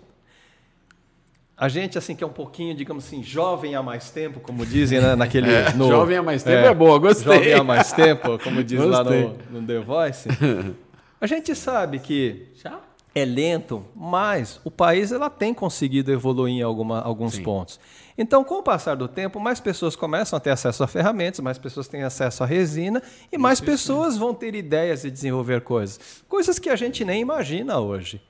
S3: A gente, assim, que é um pouquinho, digamos assim, jovem há mais tempo, como dizem né, naquele... *laughs*
S2: É,
S3: no-
S2: jovem há mais tempo é boa, gostei.
S3: Jovem há mais tempo, como diz lá no, no The Voice. *laughs* A gente sabe que
S1: Já?
S3: é lento, mas o país ela tem conseguido evoluir em alguma, alguns pontos. Então, com o passar do tempo, mais pessoas começam a ter acesso a ferramentas, mais pessoas têm acesso à resina e mais pessoas vão ter ideias de desenvolver coisas. Coisas que a gente nem imagina hoje.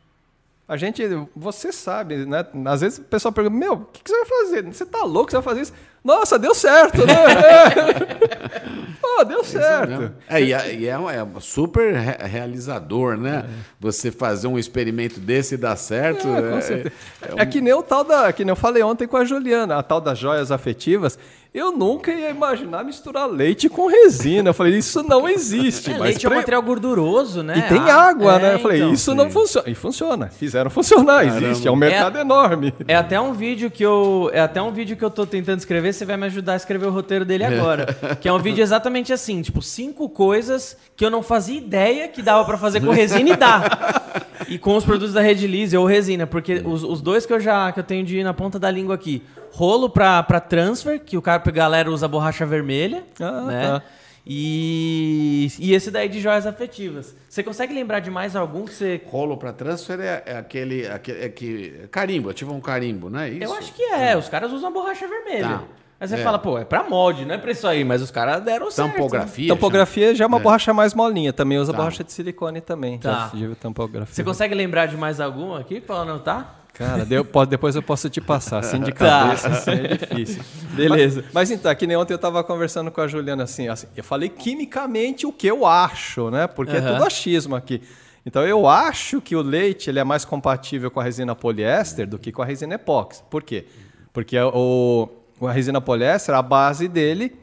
S3: A gente, você sabe, né? Às vezes o pessoal pergunta: Meu, o que, que você vai fazer? Você tá louco? Você vai fazer isso? Nossa, deu certo, né? *laughs* Pô, deu certo.
S2: É, e é, e é um- é um super re- realizador, né? Você fazer um experimento desse e dar certo.
S3: É,
S2: é- é
S3: É, que nem o tal da. Que nem eu falei ontem com a Juliana, a tal das joias afetivas. Eu nunca ia imaginar misturar leite com resina. Eu falei, isso não existe.
S1: É,
S3: mas
S1: leite é um material gorduroso, né?
S3: E tem
S1: Ah,
S3: água,
S1: é,
S3: né? Eu falei,
S1: então.
S3: isso não funciona. E funciona. Fizeram funcionar, existe. É um mercado enorme.
S1: É até um vídeo que eu. É até um vídeo que eu tô tentando escrever, você vai me ajudar a escrever o roteiro dele agora. que é um vídeo exatamente assim, tipo, cinco coisas que eu não fazia ideia que dava pra fazer com resina e dá. E com os produtos da Red Lise ou resina, porque os, os dois que eu já que eu tenho de ir na ponta da língua aqui, rolo pra, pra transfer, que o cara a galera usa borracha vermelha,
S3: Ah,
S1: né?
S3: tá.
S1: E, e esse daí de joias afetivas. Você consegue lembrar de mais algum que você
S2: Rolo para transfer é, é aquele, aquele é que carimbo, ativa um carimbo, não é isso?
S1: Eu acho que é, os caras usam borracha vermelha.
S2: Tá.
S1: Aí você
S2: É.
S1: fala, pô, é pra molde, não é pra isso aí, mas os caras deram certo. né?
S2: Tampografia.
S3: Tampografia já é uma borracha mais molinha. Também usa
S2: Tá.
S3: borracha de silicone também.
S1: Tá.
S3: Já tampografia.
S1: Você consegue lembrar de mais algum aqui pra anotar?
S3: Cara, deu- pode- depois eu posso te passar. Assim de *laughs*
S1: Tá.
S3: cabeça, assim é difícil.
S1: Beleza.
S3: Mas, mas então, que nem ontem eu tava conversando com a Juliana assim, assim, eu falei quimicamente o que eu acho, né? Porque é
S1: Aham.
S3: tudo achismo aqui. Então eu acho que o leite ele é mais compatível com a resina poliéster do que com a resina epóxi. Por quê? Porque o, a resina poliéster, a base dele,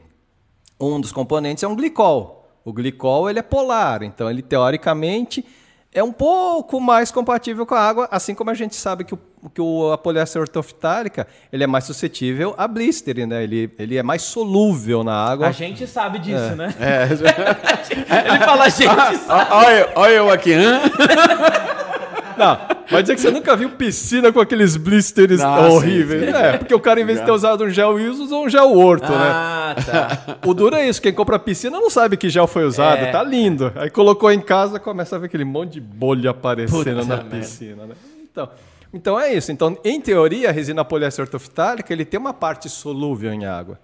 S3: um dos componentes é um glicol. O glicol ele é polar, então ele teoricamente é um pouco mais compatível com a água, assim como a gente sabe que, o, que o, a poliéster ortoftálica ele é mais suscetível a blister, né? Ele, ele é mais solúvel na água.
S1: A gente sabe disso, né?
S2: É. *laughs*
S1: Ele fala, a gente sabe.
S2: Olha eu- olha eu aqui, hã? *laughs*
S3: Não, vai dizer que você nunca viu piscina com aqueles blisters
S2: Ah,
S3: horríveis.
S2: sim, sim.
S3: É, porque o cara, em vez de ter usado um gel ISO, usou um gel horto, né?
S1: Ah, tá. *laughs*
S3: O duro é isso, quem compra piscina não sabe que gel foi usado,
S1: É.
S3: tá lindo. Aí colocou em casa, começa a ver aquele monte de bolha aparecendo
S1: Puta
S3: na
S1: merda.
S3: piscina, né? Então, Então é isso. Então, em teoria, a resina poliéster ortofitálica ele tem uma parte solúvel em água.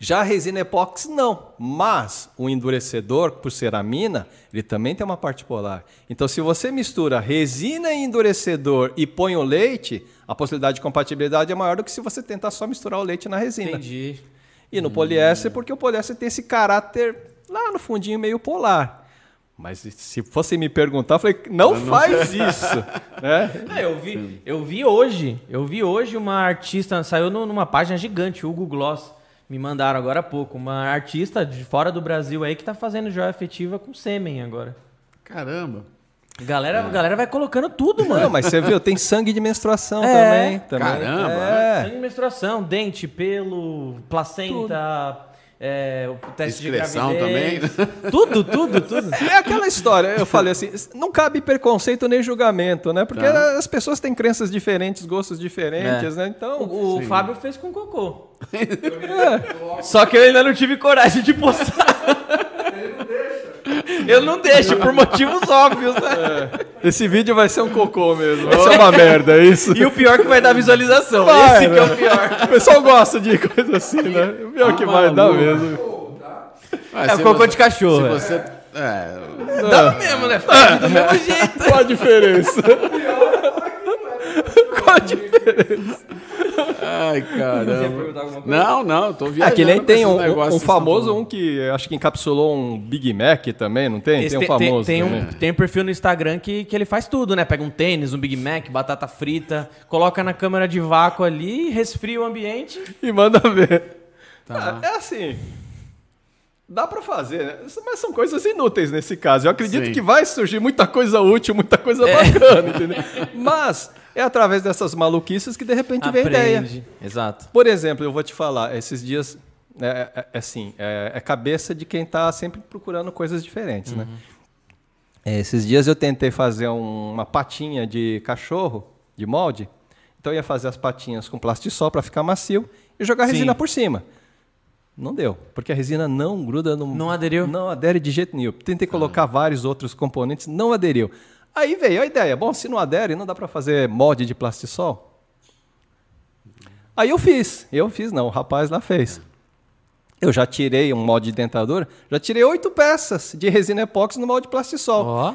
S3: Já a resina epóxi não, mas o endurecedor, por ser amina, ele também tem uma parte polar. Então, se você mistura resina e endurecedor e põe o leite, a possibilidade de compatibilidade é maior do que se você tentar só misturar o leite na resina.
S1: Entendi.
S3: E no poliéster, porque o poliéster tem esse caráter lá no fundinho meio polar. Mas se fosse me perguntar, eu falei, não, não faz isso. *laughs* né?
S1: É, eu, vi, eu vi hoje, eu vi hoje uma artista, saiu numa página gigante, Hugo Gloss, me mandaram agora há pouco, uma artista de fora do Brasil aí que tá fazendo joia afetiva com sêmen agora.
S2: Caramba.
S1: Galera, é. galera vai colocando tudo, mano. Não,
S3: mas você viu, tem sangue de menstruação é. também, também.
S2: Caramba.
S1: É. Sangue de menstruação, dente, pelo, placenta, é, o teste
S2: Discreção
S1: de
S2: gravidez.
S1: também. *laughs* Tudo, tudo, tudo.
S3: É aquela história, eu falei assim, não cabe preconceito nem julgamento, né? Porque tá. as pessoas têm crenças diferentes, gostos diferentes, é. né? Então,
S1: o, o Fábio fez com cocô. *laughs* é. Só que eu ainda não tive coragem de postar. Eu não deixo, por motivos óbvios, né?
S3: É. Esse vídeo vai ser um cocô mesmo. Vai ser uma merda, é isso?
S1: E o pior é que vai dar visualização. Vai, Esse né? é o pior.
S3: O pessoal gosta de coisa assim, né? O pior ah, que vai dar mesmo.
S1: Ah, é o cocô você, de cachorro. Se
S2: você... É.
S1: Dá mesmo, né? Faz do mesmo jeito. *laughs*
S3: Qual a diferença? *laughs* A *laughs* diferença?
S2: Ai, caramba. Não, não, tô viajando.
S3: Aqui nem tem um, um famoso, um que acho que encapsulou um Big Mac também, não tem?
S1: Esse
S3: tem um famoso.
S1: Tem, tem, um, tem um perfil no Instagram que, que ele faz tudo, né? Pega um tênis, um Big Mac, batata frita, coloca na câmera de vácuo ali, resfria o ambiente.
S3: E manda ver. Tá. É assim. Dá para fazer, né? mas são coisas inúteis nesse caso. Eu acredito Sim. que vai surgir muita coisa útil, muita coisa é. bacana, entendeu? Mas é através dessas maluquices que de repente Aprende. vem ideia.
S1: Exato.
S3: Por exemplo, eu vou te falar, esses dias, é, é, é assim, é, é, cabeça de quem está sempre procurando coisas diferentes, né? uhum. né? esses dias eu tentei fazer um, uma patinha de cachorro, de molde, então eu ia fazer as patinhas com plastisol para ficar macio e jogar Sim. resina por cima. Não deu, porque a resina não gruda no.
S1: Não aderiu?
S3: Não adere de jeito nenhum. Tentei colocar ah. vários outros componentes, não aderiu. Aí veio a ideia, bom, se não adere, não dá para fazer mod de plastisol? Aí eu fiz, eu fiz não, o rapaz lá fez. Eu já tirei um molde de dentadura, já tirei oito peças de resina epóxi no molde de plastisol. Oh.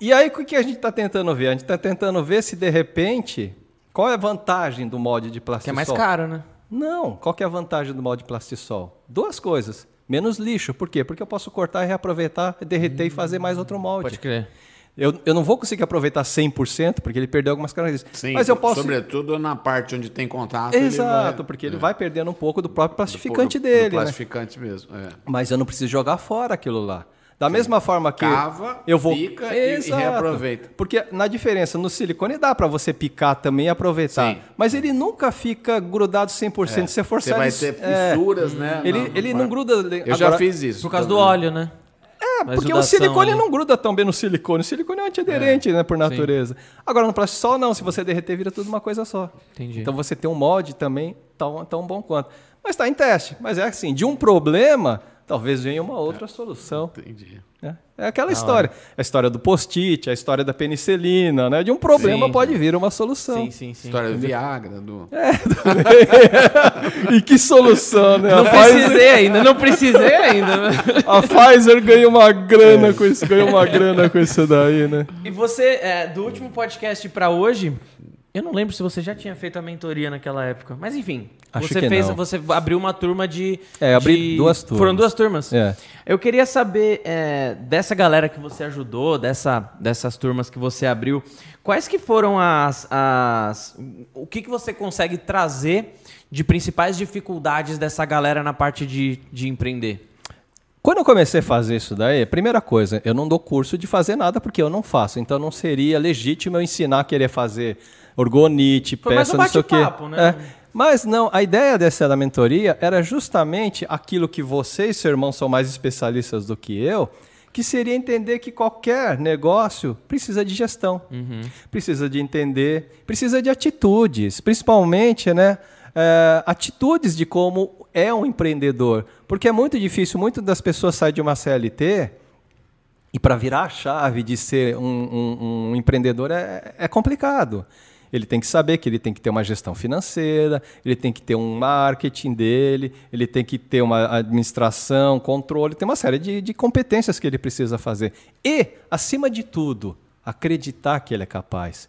S3: E aí o que a gente está tentando ver? A gente está tentando ver se de repente, qual é a vantagem do molde de plastisol?
S1: Que é mais caro, né?
S3: Não, qual que é a vantagem do molde de plastisol? Duas coisas. Menos lixo. Por quê? Porque eu posso cortar e reaproveitar, derreter hum, e fazer mais outro molde.
S1: Pode crer.
S3: Eu, eu não vou conseguir aproveitar 100%, porque ele perdeu algumas características.
S2: Sim,
S3: mas eu posso...
S2: sobretudo na parte onde tem contato.
S3: Exato, vai... porque ele é. vai perdendo um pouco do próprio plastificante do, dele. Do
S2: né? plastificante né? mesmo. É.
S3: Mas eu não preciso jogar fora aquilo lá. Da Sim. mesma forma que
S2: Cava, eu vou pica Exato. e reaproveita.
S3: Porque na diferença no silicone dá para você picar também e aproveitar, Sim. mas ele nunca fica grudado 100%, é. se você forçar
S2: Você vai ter fissuras, é. né?
S3: Ele, não, ele não gruda.
S2: Eu Agora, já fiz isso.
S1: Por causa do óleo, né?
S3: É, porque o silicone ali. não gruda tão bem no silicone. O silicone é antiaderente, é, né, por natureza. Sim. Agora, no plástico sol, não. Se você derreter, vira tudo uma coisa só.
S1: Entendi.
S3: Então, você tem um molde também tão, tão bom quanto. Mas está em teste. Mas é assim, de um problema, talvez venha uma outra é, solução.
S2: Entendi.
S3: É, é aquela história. A história do post-it, a história da penicilina, né? De um problema sim, pode vir uma solução.
S1: Sim, sim, sim.
S2: História do Viagra, do... *laughs*
S3: É, *laughs* e que solução, né?
S1: Não a precisei Pfizer... ainda, não precisei ainda. *laughs*
S3: a Pfizer ganhou uma grana é. com isso, ganhou uma grana com isso daí, né?
S1: E você, é, do último podcast para hoje, eu não lembro se você já tinha feito a mentoria naquela época, mas enfim,
S3: Acho
S1: você fez, não. você abriu uma turma de.
S3: É, abri
S1: de,
S3: duas turmas.
S1: Foram duas turmas.
S3: É.
S1: Eu queria saber é, dessa galera que você ajudou, dessa, dessas turmas que você abriu, quais que foram as, as o que, que você consegue trazer de principais dificuldades dessa galera na parte de, de empreender?
S3: Quando eu comecei a fazer isso daí, primeira coisa, eu não dou curso de fazer nada porque eu não faço. Então não seria legítimo eu ensinar a querer fazer orgonite, Foi peça, um não sei o quê.
S1: Né? É.
S3: Mas não, a ideia dessa da mentoria era justamente aquilo que vocês, seu irmão, são mais especialistas do que eu, que seria entender que qualquer negócio precisa de gestão, uhum. precisa de entender, precisa de atitudes, principalmente, né? É, atitudes de como é um empreendedor. Porque é muito difícil, muitas das pessoas saem de uma CLT e para virar a chave de ser um, um, um empreendedor é, é complicado. Ele tem que saber que ele tem que ter uma gestão financeira, ele tem que ter um marketing dele, ele tem que ter uma administração, controle, tem uma série de, de competências que ele precisa fazer. E, acima de tudo, acreditar que ele é capaz.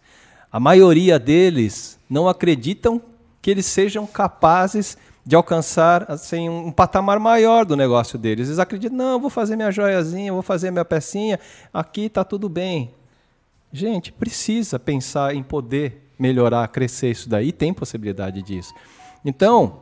S3: A maioria deles não acreditam que eles sejam capazes de alcançar assim, um patamar maior do negócio deles. Eles acreditam, não, vou fazer minha joiazinha, vou fazer minha pecinha, aqui está tudo bem. Gente, precisa pensar em poder melhorar, crescer isso daí, tem possibilidade disso. Então,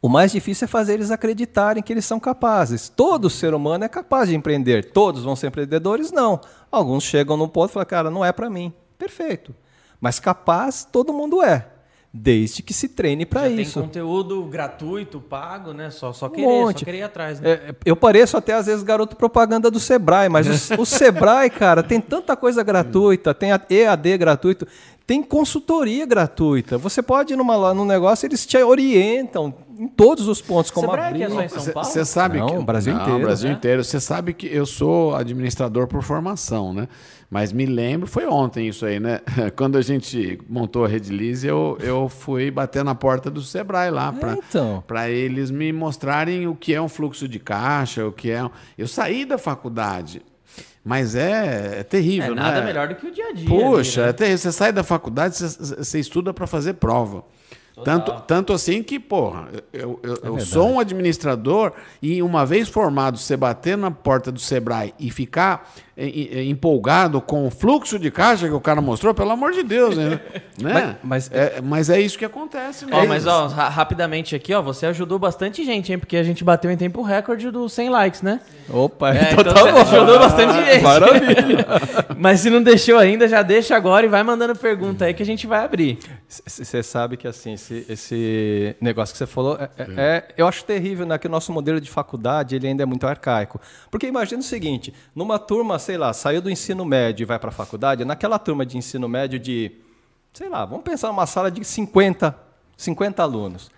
S3: o mais difícil é fazer eles acreditarem que eles são capazes. Todo ser humano é capaz de empreender. Todos vão ser empreendedores? Não. Alguns chegam no ponto e falam, cara, não é para mim. Perfeito. Mas capaz, todo mundo é desde que se treine para isso.
S1: Tem conteúdo gratuito, pago, né? Só, só querer, um só querer ir atrás. Né?
S3: É, eu pareço até às vezes garoto propaganda do Sebrae, mas o, *laughs* o Sebrae, cara, tem tanta coisa gratuita, tem a EAD gratuito, tem consultoria gratuita. Você pode ir numa, num negócio, eles te orientam em todos os pontos, como
S1: Sebrae abrir. Que é só em São Paulo?
S2: Você sabe
S3: não,
S2: que
S3: o Brasil não, inteiro.
S2: Brasil né? inteiro. Você sabe que eu sou administrador por formação, né? Mas me lembro, foi ontem isso aí, né? *laughs* Quando a gente montou a Redilize, eu, eu fui bater na porta do Sebrae lá para é, então. eles me mostrarem o que é um fluxo de caixa, o que é. Eu saí da faculdade. Mas é, é terrível, é
S1: nada
S2: né?
S1: melhor do que o dia a dia.
S2: Puxa,
S1: ali, né?
S2: é terrível. Você sai da faculdade, você, você estuda para fazer prova. Tanto, tanto assim que, porra, eu, eu, é eu sou um administrador e uma vez formado, você bater na porta do Sebrae e ficar empolgado com o fluxo de caixa que o cara mostrou, pelo amor de Deus, né? *laughs* né? Mas, mas, é, mas é isso que acontece
S1: mesmo. Ó, mas ó, ra rapidamente aqui, ó, você ajudou bastante gente, hein? Porque a gente bateu em tempo recorde dos 100 likes, né?
S3: Opa,
S1: é, então, então tá você ajudou bastante ah, gente. Maravilha. *laughs* mas se não deixou ainda, já deixa agora e vai mandando pergunta aí que a gente vai abrir.
S3: Você sabe que assim, esse, esse, negócio que você falou, é, é, é, eu acho terrível, né? Que o nosso modelo de faculdade ele ainda é muito arcaico. Porque imagina o seguinte, numa turma sei lá, saiu do ensino médio e vai para a faculdade, naquela turma de ensino médio de, sei lá, vamos pensar numa sala de 50, 50 alunos.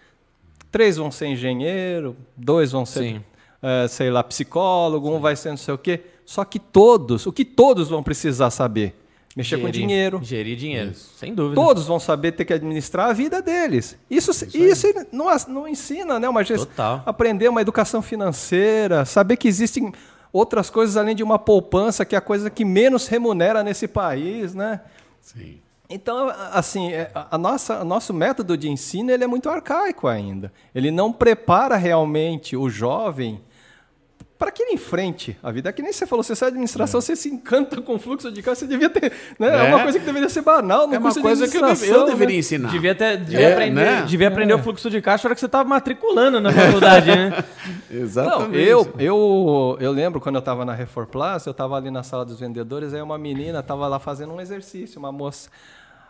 S3: Três vão ser engenheiro, dois vão ser, é, sei lá, psicólogo, um vai ser não sei o quê. Só que todos, o que todos vão precisar saber? Mexer gerir, com dinheiro.
S1: Gerir dinheiro, isso. sem dúvida.
S3: Todos vão saber ter que administrar a vida deles. Isso, isso, isso não, não ensina, né? Uma
S1: Total.
S3: aprender uma educação financeira, saber que existem outras coisas além de uma poupança, que é a coisa que menos remunera nesse país, né?
S2: Sim.
S3: Então, assim, é, a nossa, o nosso método de ensino ele é muito arcaico ainda. Ele não prepara realmente o jovem para que ele enfrente a vida. É que nem você falou, você sai da administração, é. você se encanta com o fluxo de caixa, você devia ter. Né? É. é uma coisa que deveria ser banal,
S2: é uma coisa que eu, eu deveria né? ensinar.
S1: Devia, ter, devia é, aprender, né? devia aprender o fluxo de caixa na hora que você estava matriculando na faculdade, né? *laughs*
S3: Exatamente. Não, eu, eu, eu lembro quando eu estava na Refor Plus, eu estava ali na sala dos vendedores, aí uma menina estava lá fazendo um exercício, uma moça.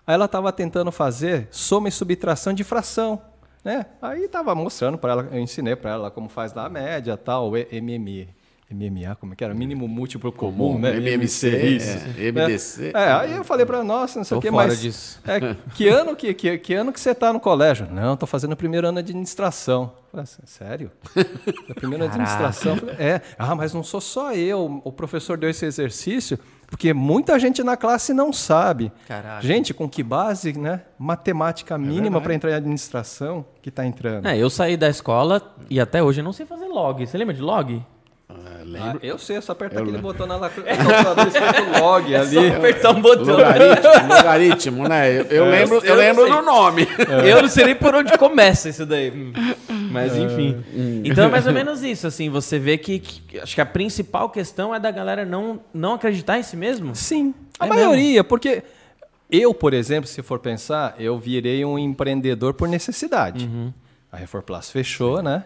S3: Aí ela estava tentando fazer soma e subtração de fração. Né? Aí estava mostrando para ela, eu ensinei para ela como faz lá a média, tal, MME. MMA, como é que era? Mínimo múltiplo comum, comum né?
S2: MMC, isso. É, MDC.
S3: É, aí eu falei para nossa, não sei o que, mas disso. É, que ano que, que, que ano que você está no colégio? Não, estou fazendo o primeiro ano de administração. Falei, assim, sério? o primeiro ano de administração? Falei, é. Ah, mas não sou só eu. O professor deu esse exercício porque muita gente na classe não sabe.
S1: Caraca.
S3: Gente, com que base, né? Matemática é mínima é para entrar em administração que está entrando.
S1: É, eu saí da escola e até hoje eu não sei fazer log. Você lembra de log?
S3: lembro. Ah, eu sei, é só apertar aquele botão na *laughs* calculadora log ali.
S1: É só apertar um botão.
S2: Logaritmo, logaritmo né? Eu, eu é, lembro, eu, eu lembro do nome.
S1: É. Eu não sei nem por onde começa isso daí. *laughs* Mas é. enfim. Hum. Então é mais *laughs* ou menos isso, assim, você vê que, que, acho que a principal questão é da galera não, não acreditar em si mesmo.
S3: Sim, a é maioria, mesmo? porque eu, por exemplo, se for pensar, eu virei um empreendedor por necessidade. Uhum. A Reforplus fechou, né?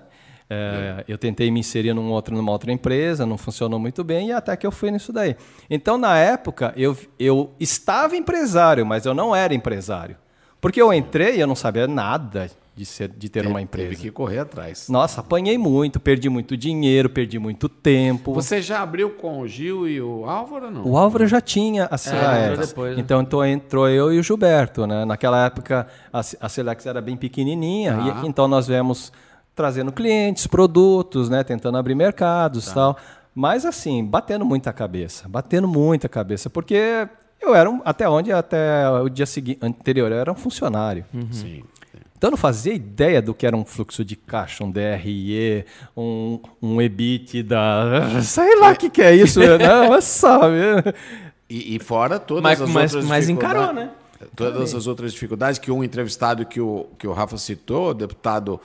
S3: É, eu tentei me inserir num outro, numa outra empresa, não funcionou muito bem, e até que eu fui nisso daí. Então, na época, eu, eu estava empresário, mas eu não era empresário. Porque eu entrei e eu não sabia nada de, ser, de ter uma empresa.
S2: Teve que correr atrás.
S3: Nossa, apanhei muito, perdi muito dinheiro, perdi muito tempo.
S2: Você já abriu com o Gil e o Álvaro não?
S3: O Álvaro já tinha a. É, depois, né? Então, então entrou eu e o Gilberto. Né? Naquela época a, a Silex era bem pequenininha, ah. e, então nós viemos trazendo clientes, produtos, né, tentando abrir mercados, tá. tal. Mas assim, batendo muita cabeça, batendo muita cabeça, porque Eu era, um, até onde, até o dia seguinte, anterior, eu era um funcionário.
S2: Sim.
S3: Então eu não fazia ideia do que era um fluxo de caixa, um DRE, um, um EBITDA, *laughs* sei lá o que, que é isso, não, *laughs* mas sabe.
S2: E, e fora todas
S1: Mas,
S2: as
S1: mas,
S2: outras
S1: mas encarou, né?
S2: Todas as outras dificuldades que um entrevistado que o, que o Rafa citou, deputado,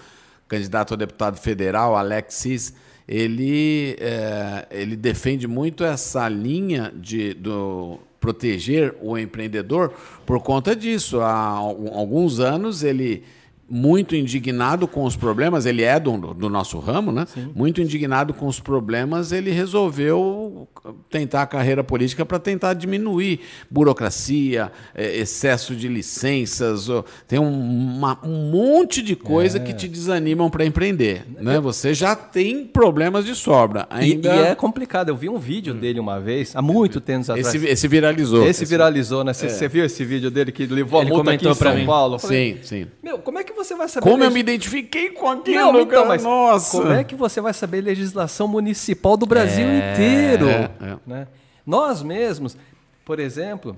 S2: candidato a deputado federal, Alexis, ele, é, ele defende muito essa linha de do proteger o empreendedor por conta disso. Há al- alguns anos ele muito indignado com os problemas, ele é do, do nosso ramo, né? Muito indignado com os problemas, ele resolveu tentar a carreira política para tentar diminuir burocracia, eh, excesso de licenças, tem um, uma- um monte de coisa que te desanimam para empreender, né? Você já tem problemas de sobra,
S3: E,
S2: ainda
S3: e é complicado. Eu vi um vídeo dele uma vez, há muito tempo atrás.
S2: esse, esse viralizou.
S3: Esse viralizou, né? Você você viu esse vídeo dele que levou
S1: Ele
S3: a multa aqui em São
S1: mim.
S3: Paulo? Eu falei,
S2: Sim, sim.
S3: Meu, como é que você vai saber...
S2: Como eu
S3: legis-
S2: me identifiquei com aquilo,
S3: Não, então,
S2: cara?
S3: mas
S2: Nossa.
S3: como é que você vai saber legislação municipal do Brasil
S1: É,
S3: inteiro?
S2: É, é.
S3: né? Nós mesmos, por exemplo,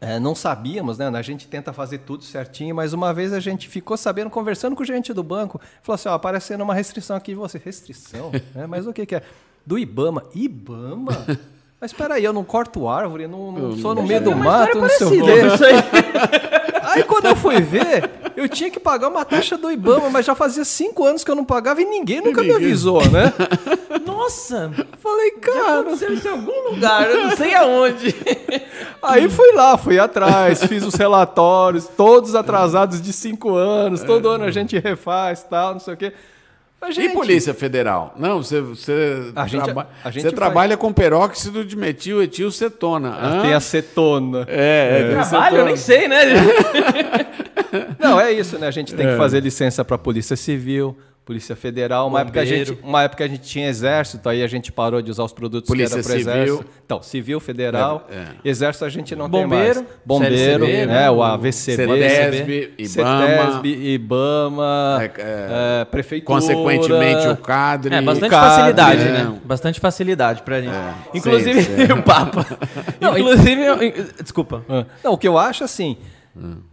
S3: é, não sabíamos, né? A gente tenta fazer tudo certinho, mas uma vez a gente ficou sabendo, conversando com gente do banco, falou assim, ó, aparecendo uma restrição aqui, você, restrição? *laughs* É, mas o que, que é? Do IBAMA. IBAMA? Mas espera aí, eu não corto árvore, não, não sou no meio do mato, não sei o quê. *laughs*
S1: Aí.
S3: Aí quando eu fui ver, eu tinha que pagar uma taxa do IBAMA, mas já fazia cinco anos que eu não pagava e ninguém nunca me avisou, né? *laughs*
S1: Nossa,
S3: Falei, cara.
S1: aconteceu isso em algum lugar, eu não sei aonde. *laughs*
S3: Aí fui lá, fui atrás, fiz os relatórios, todos atrasados de cinco anos, todo ano a gente refaz tal, não sei o quê. Mas,
S2: E Polícia Federal? Não, você, você,
S3: A gente-
S2: traba-
S3: a gente
S2: você trabalha com peróxido de metil etilcetona. Hã?
S3: Tem acetona.
S2: É, é, tem
S1: Trabalho, eu nem sei, né? *laughs*
S3: Não, é isso, né? A gente tem que fazer licença para Polícia Civil, Polícia Federal. Uma época, a gente, uma época a gente tinha exército, aí a gente parou de usar os produtos
S2: Polícia
S3: que era para
S2: Civil.
S3: exército. Então, Civil, Federal.
S2: É, é.
S3: Exército a gente não
S1: Bombeiro,
S3: tem mais. Bombeiro,
S1: CLCB,
S3: né?
S1: né?
S3: O AVCB.
S2: CETESB, IBAMA.
S3: CETESB, IBAMA,
S2: É, é,
S3: é, Prefeitura.
S2: Consequentemente, o cadre.
S1: É, bastante
S3: Cadre,
S1: facilidade,
S2: é.
S1: né? Bastante facilidade pra gente.
S2: É,
S1: Inclusive,
S2: sei, sei. *laughs*
S1: o Papa. Inclusive, eu- desculpa.
S3: Ah. Não, o que eu acho assim,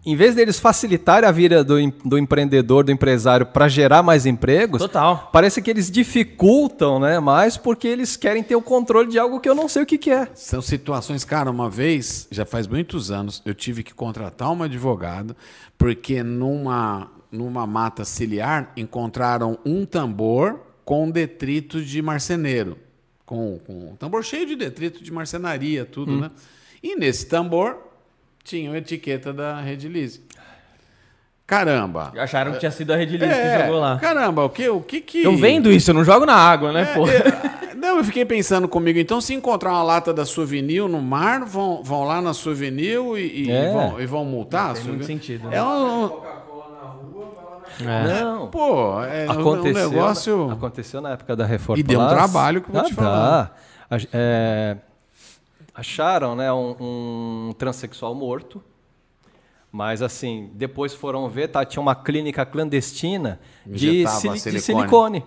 S3: em vez deles facilitarem a vida do, do empreendedor, do empresário para gerar mais empregos,
S1: Total.
S3: parece que eles dificultam, né? Mais porque eles querem ter o controle de algo que eu não sei o que, que é.
S2: São situações, cara, uma vez, já faz muitos anos, eu tive que contratar um advogado, porque numa, numa mata ciliar encontraram um tambor com detrito de marceneiro. Com, com um tambor cheio de detrito de marcenaria, tudo, né? E nesse tambor tinha a etiqueta da Lise. Caramba!
S1: Acharam que tinha sido a Rede Liz
S2: É,
S1: que jogou lá.
S2: Caramba, o que, o que que...
S1: Eu vendo isso, eu não jogo na água, né, pô?
S2: É, não, eu fiquei pensando comigo, então se encontrar uma lata da Souvenir no mar, vão, vão lá na Souvenir e, e
S3: É.
S2: vão, e vão multar? a
S1: Tem muito sentido, né?
S2: É um,
S1: É.
S3: Não.
S2: pô, é um
S3: Aconteceu,
S2: negócio...
S3: aconteceu na época da reforma.
S2: E deu um trabalho que eu vou te
S3: Ah,
S2: falar.
S3: dá. A- é, acharam né, um, um transexual morto. Mas assim, depois foram ver, tá, tinha uma clínica clandestina de,
S2: Injetava
S3: sili- de
S2: silicone.
S3: silicone.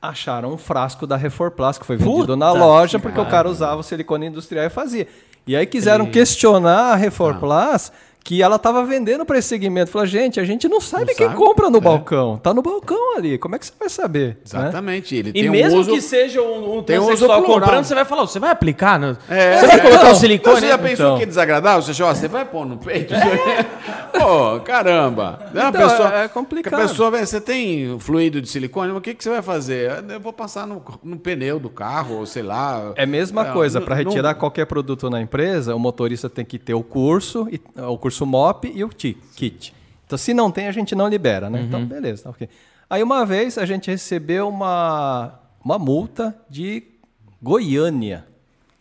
S3: Acharam um frasco da Reforplas que foi vendido
S1: Puta
S3: na loja
S1: que
S3: porque o cara usava o silicone industrial e fazia. E aí quiseram questionar a Reforplas que ela estava vendendo para esse segmento. Falou, gente, a gente não sabe
S2: Não
S3: quem
S2: sabe?
S3: compra no
S2: É.
S3: balcão. Tá no balcão ali. Como é que você vai saber? né?
S2: Exatamente, ele
S1: E mesmo
S2: um uso...
S1: que seja um, um
S2: tem um uso
S1: transexual
S2: plural.
S1: comprando, você vai falar, você vai aplicar? No...
S2: É,
S1: você vai colocar
S2: então,
S1: o silicone?
S2: Você já pensou
S3: Então.
S2: que é desagradável? Você, ó, você vai pôr no peito? *laughs* Pô, caramba. É
S3: Então,
S2: pessoa,
S3: é complicado.
S2: A pessoa, você tem fluido de silicone, o que, que você vai fazer? Eu vou passar no, no pneu do carro, ou sei lá.
S3: É a mesma coisa, para
S2: não-
S3: retirar qualquer produto na empresa, o motorista tem que ter o curso, e- o curso MOP e o kit. Então, se não tem, a gente não libera, né? Então, beleza, tá ok. Aí, uma vez, a gente recebeu uma, uma multa de Goiânia.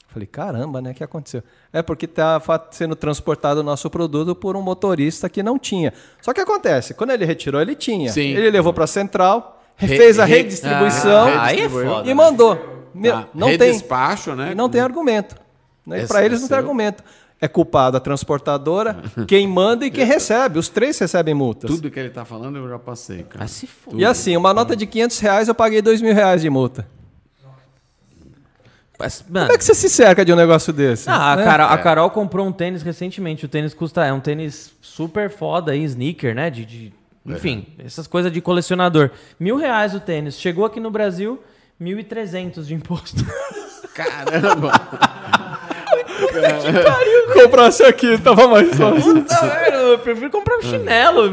S3: Falei, caramba, né? O que aconteceu? É porque está sendo transportado o nosso produto por um motorista que não tinha. Só que acontece, quando ele retirou, ele tinha.
S2: Sim.
S3: Ele levou para a central,
S2: Re-
S3: fez a
S2: re-
S3: redistribuição
S2: Ah,
S1: aí é foda.
S3: e mandou. Meu,
S2: Tá.
S3: não tem.
S2: Redespacho, né?
S3: E não tem argumento. Né? Para eles não tem
S2: o-
S3: argumento. É culpado a transportadora, *laughs* quem manda e quem recebe. Os três recebem multas.
S2: Tudo que ele tá falando eu já passei, cara.
S1: Ah, se for.
S3: E assim, uma nota de 500 reais eu paguei 2 mil reais de multa.
S1: Mas, mano,
S3: Como é que você se cerca de um negócio desse?
S1: Ah, a,
S3: né?
S1: Carol, a Carol comprou um tênis recentemente. O tênis custa. É um tênis super foda aí, sneaker, né? De, de- enfim, essas coisas de colecionador. Mil reais o tênis. Chegou aqui no Brasil, 1.300 de imposto. *laughs*
S2: Caramba! *laughs*
S3: Comprasse aqui, tava mais fácil.
S1: Puta, eu prefiro comprar um chinelo.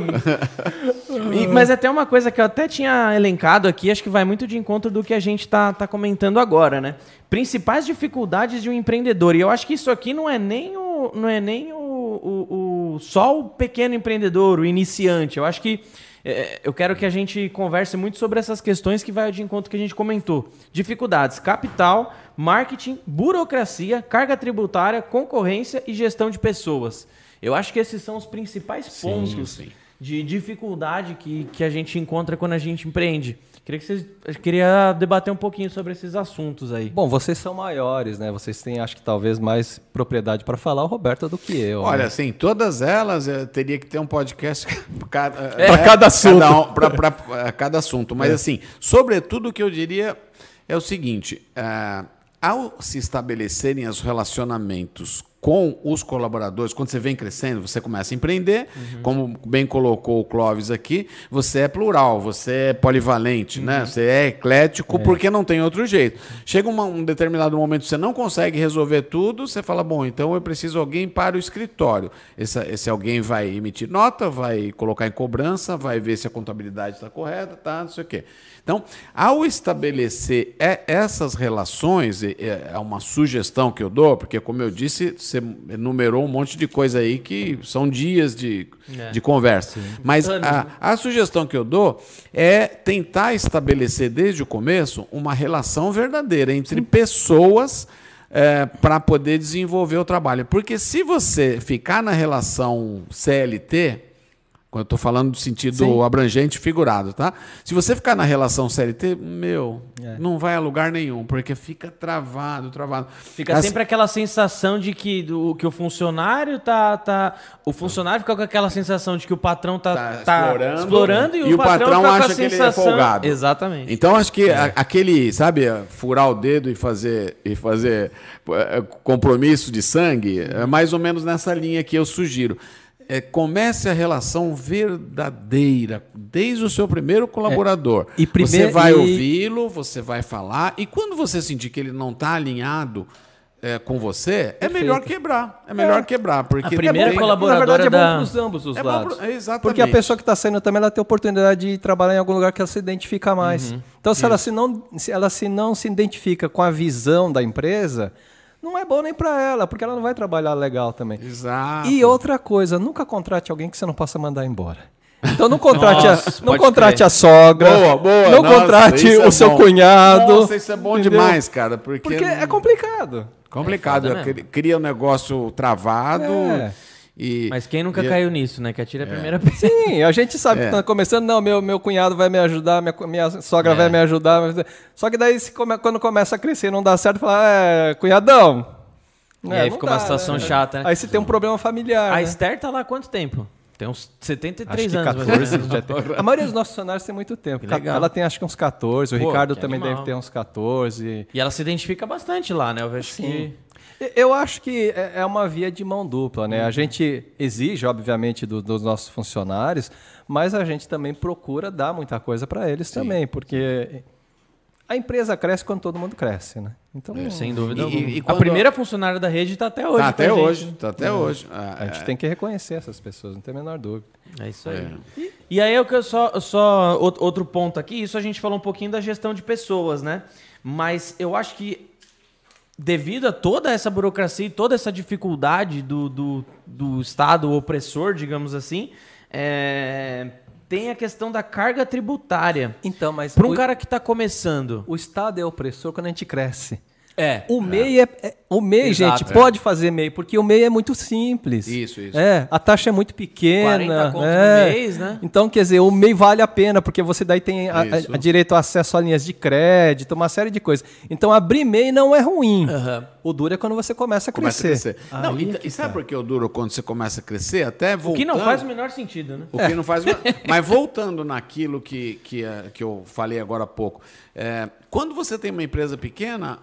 S1: E- mas até uma coisa que eu até tinha elencado aqui, acho que vai muito de encontro do que a gente tá, tá comentando agora, né? Principais dificuldades de um empreendedor. E eu acho que isso aqui não é nem o, não é nem o, o- o- só o pequeno empreendedor, o iniciante. Eu acho que é, eu quero que a gente converse muito sobre essas questões que vai de encontro que a gente comentou. Dificuldades, capital, marketing, burocracia, carga tributária, concorrência e gestão de pessoas. Eu acho que esses são os principais pontos
S2: sim.
S1: de dificuldade que, que a gente encontra quando a gente empreende. Queria que vocês queria debater um pouquinho sobre esses assuntos aí.
S3: Bom, vocês são maiores, né? Vocês têm, acho que talvez, mais propriedade para falar, o Roberto, do que eu.
S2: Olha,
S3: né?
S2: assim, todas elas eh, teria que ter um podcast *laughs* para cada,
S3: Pra cada assunto.
S2: Cada, um, pra cada assunto. Mas, assim, sobretudo o que eu diria é o seguinte: eh, ao se estabelecerem os relacionamentos com os colaboradores, quando você vem crescendo, você começa a empreender, como bem colocou o Clóvis aqui, você é plural, você é polivalente, né? Você é eclético porque não tem outro jeito. Chega uma- um determinado momento que você não consegue resolver tudo, você fala, bom, então eu preciso de alguém para o escritório. Esse, esse alguém vai emitir nota, vai colocar em cobrança, vai ver se a contabilidade está correta, tá, não sei o quê. Então, ao estabelecer e- essas relações, é uma sugestão que eu dou, porque como eu disse, você enumerou um monte de coisa aí que são dias de,
S1: É.
S2: de conversa. Mas
S1: Anos,
S2: a, a sugestão que eu dou é tentar estabelecer desde o começo uma relação verdadeira entre pessoas para poder desenvolver o trabalho. Porque se você ficar na relação CLT, quando eu estou falando do sentido
S3: Sim.
S2: abrangente figurado, tá? Se você ficar na relação CLT, meu,
S3: É.
S2: não vai a lugar nenhum, porque fica travado, travado.
S1: Fica
S2: Assim-
S1: sempre aquela sensação de que, do, que o funcionário tá, tá. O funcionário fica com aquela sensação de que o patrão tá,
S2: Tá
S1: tá
S2: explorando,
S1: explorando, e,
S2: e
S1: o
S2: o
S1: patrão,
S2: patrão
S1: a
S2: acha que ele é
S1: sensação.
S2: folgado.
S1: Exatamente.
S2: Então acho que a- aquele, sabe, furar o dedo e fazer e fazer eh, compromisso de sangue é mais ou menos nessa linha que eu sugiro. É, comece a relação verdadeira desde o seu primeiro colaborador.
S3: e prime-
S2: você vai
S3: e-
S2: ouvi-lo, você vai falar e quando você sentir que ele não está alinhado eh, com você, é melhor quebrar. É melhor quebrar porque
S1: A primeira colaboradora
S3: Na verdade, é
S1: da-
S3: bom para ambos os
S2: É bom
S3: lados.
S2: pro- é, exatamente.
S3: Porque a pessoa que está saindo também ela tem a oportunidade de trabalhar em algum lugar que ela se identifica mais.
S2: Uhum.
S3: Então, se ela, se, não, se ela se não se identifica com a visão da empresa, não é bom nem para ela, porque ela não vai trabalhar legal também.
S2: Exato.
S3: E outra coisa, nunca contrate alguém que você não possa mandar embora. Então não contrate,
S1: Nossa,
S3: a, não contrate
S1: crer.
S3: a sogra,
S2: Boa, boa.
S3: não
S2: Nossa,
S3: contrate
S2: é
S3: o seu
S2: bom.
S3: cunhado.
S2: Nossa, isso é bom
S3: entendeu?
S2: demais, cara. Porque,
S3: Porque é complicado.
S2: complicado.
S1: É
S2: Cria um negócio travado.
S3: É.
S2: E,
S1: Mas quem nunca
S2: e-
S1: caiu nisso, né? Que atira a primeira *laughs* vez.
S3: Sim, a gente sabe
S2: É.
S3: que tá começando, não, meu, meu cunhado vai me ajudar, minha, minha sogra
S1: É.
S3: vai me ajudar. Só que daí, se come- quando começa a crescer e não dá certo, fala, é, cunhadão.
S1: E aí
S3: não
S1: fica uma situação chata, né?
S3: Aí você tem um problema familiar.
S1: A
S3: né?
S1: Esther tá lá há quanto tempo? Tem uns 73
S3: Acho que
S1: anos. mais ou
S3: 14
S1: menos.
S3: já tem. A maioria dos nossos funcionários tem muito tempo.
S1: Legal.
S3: Ela tem acho que uns 14, o
S1: Pô,
S3: Ricardo também
S1: animal.
S3: deve ter uns 14.
S1: E ela se identifica bastante lá, né? Eu acho que.
S3: Eu acho que é é uma via de mão dupla, né? A
S1: Uhum.
S3: gente exige, obviamente, do- dos nossos funcionários, mas a gente também procura dar muita coisa para eles também, porque a empresa cresce quando todo mundo cresce, né? Então
S1: Sem dúvida
S2: E- e
S1: A primeira funcionária da rede tá até hoje.
S2: Tá
S1: a
S2: até hoje. Tá até hoje.
S3: a gente tem que reconhecer essas pessoas, não tem a menor dúvida.
S1: É isso aí. E, e aí eu que só, só out- outro ponto aqui, isso a gente falou um pouquinho da gestão de pessoas, né? Mas eu acho que devido a toda essa burocracia e toda essa dificuldade do, do, do Estado opressor, digamos assim, é, tem a questão da carga tributária.
S3: Então, mas
S1: Para um
S3: o,
S1: cara que está começando.
S3: o Estado é opressor quando a gente cresce.
S1: É.
S3: O MEI, é, é- o MEI
S1: Exato.
S3: gente, pode fazer MEI, porque o MEI é muito simples.
S2: Isso, isso.
S3: É, a taxa é muito
S1: 40
S3: pequena.
S1: conto
S3: é.
S1: no mês, né?
S3: Então, quer dizer, o MEI vale a pena, porque você daí tem a, a- a direito ao acesso a linhas de crédito, uma série de coisas. Então, abrir MEI não é ruim.
S1: Aham.
S3: O duro é quando você começa a
S2: Começa a
S3: crescer.
S2: crescer. Não, e,
S3: é
S2: e sabe
S3: tá.
S2: por que o duro quando você começa a crescer? Até
S1: O
S2: voltando...
S1: que não faz o menor sentido, né?
S2: O que não faz. *laughs* Mas voltando naquilo que, que, eh, que eu falei agora há pouco. Quando você tem uma empresa pequena,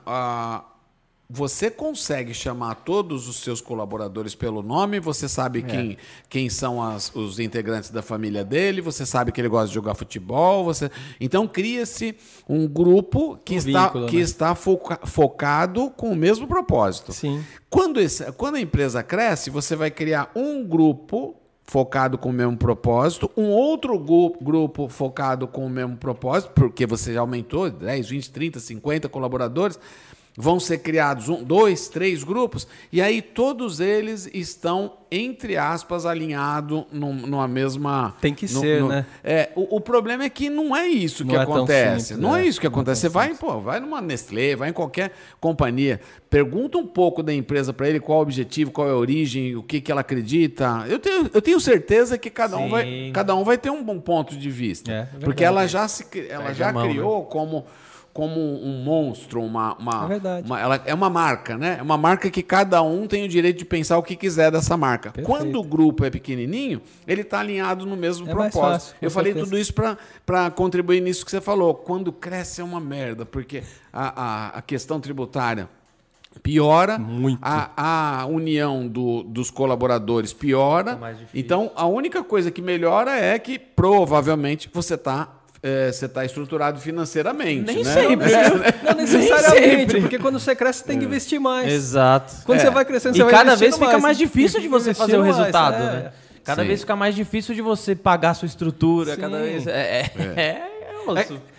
S2: você consegue chamar todos os seus colaboradores pelo nome, você sabe quem, quem são as- os integrantes da família dele, você sabe que ele gosta de jogar futebol, você então cria-se um grupo que
S3: Um
S2: está,
S3: vínculo,
S2: que
S3: né?
S2: está foca- focado com o mesmo propósito.
S3: Sim.
S2: Quando, esse- quando a empresa cresce, você vai criar um grupo focado com o mesmo propósito, um outro grupo focado com o mesmo propósito, porque você já aumentou 10, 20, 30, 50 colaboradores. Vão ser criados um, dois, três grupos, e aí todos eles estão, entre aspas, alinhados num- numa mesma.
S3: Tem que
S2: no-
S3: ser,
S2: no-
S3: né?
S2: É, o, o problema é que não é isso
S3: Não
S2: que
S3: é tão
S2: acontece.
S3: simples,
S2: não é
S3: é.
S2: isso que acontece. Você vai, pô, vai numa Nestlé, vai em qualquer companhia, pergunta um pouco da empresa para ele qual é o objetivo, qual é a origem, o que, que ela acredita. Eu tenho, eu tenho certeza que cada um, vai, cada um vai ter um bom ponto de vista.
S3: É, é
S2: porque ela já, se, ela já
S1: mão, né?
S2: criou como, como um monstro, uma, uma,
S3: É verdade.
S2: uma- ela é uma marca, né? É uma marca que cada um tem o direito de pensar o que quiser dessa marca.
S3: Perfeito.
S2: Quando o grupo é pequenininho, ele está alinhado no mesmo
S3: É
S2: propósito.
S3: fácil,
S2: eu falei
S3: certeza.
S2: tudo isso para contribuir nisso que você falou. Quando cresce é uma merda, porque a, a, a questão tributária piora,
S3: Muito.
S2: A, a união do- dos colaboradores piora.
S1: difícil.
S2: Então, a única coisa que melhora é que provavelmente você está você tá estruturado financeiramente.
S1: Nem
S2: né?
S1: sempre.
S3: Não
S1: Nem
S3: necessariamente,
S1: sempre.
S3: porque quando você cresce, você tem que investir mais.
S1: Exato.
S3: Quando
S2: É.
S3: você vai crescendo, você
S1: E
S3: vai
S1: cada vez fica mais difícil de você fazer o
S3: Investindo mais,
S1: resultado,
S3: é.
S1: né? Cada
S2: Sim.
S1: vez fica mais difícil de você pagar a sua estrutura,
S3: Sim.
S1: cada vez. É, é, é, *laughs* é.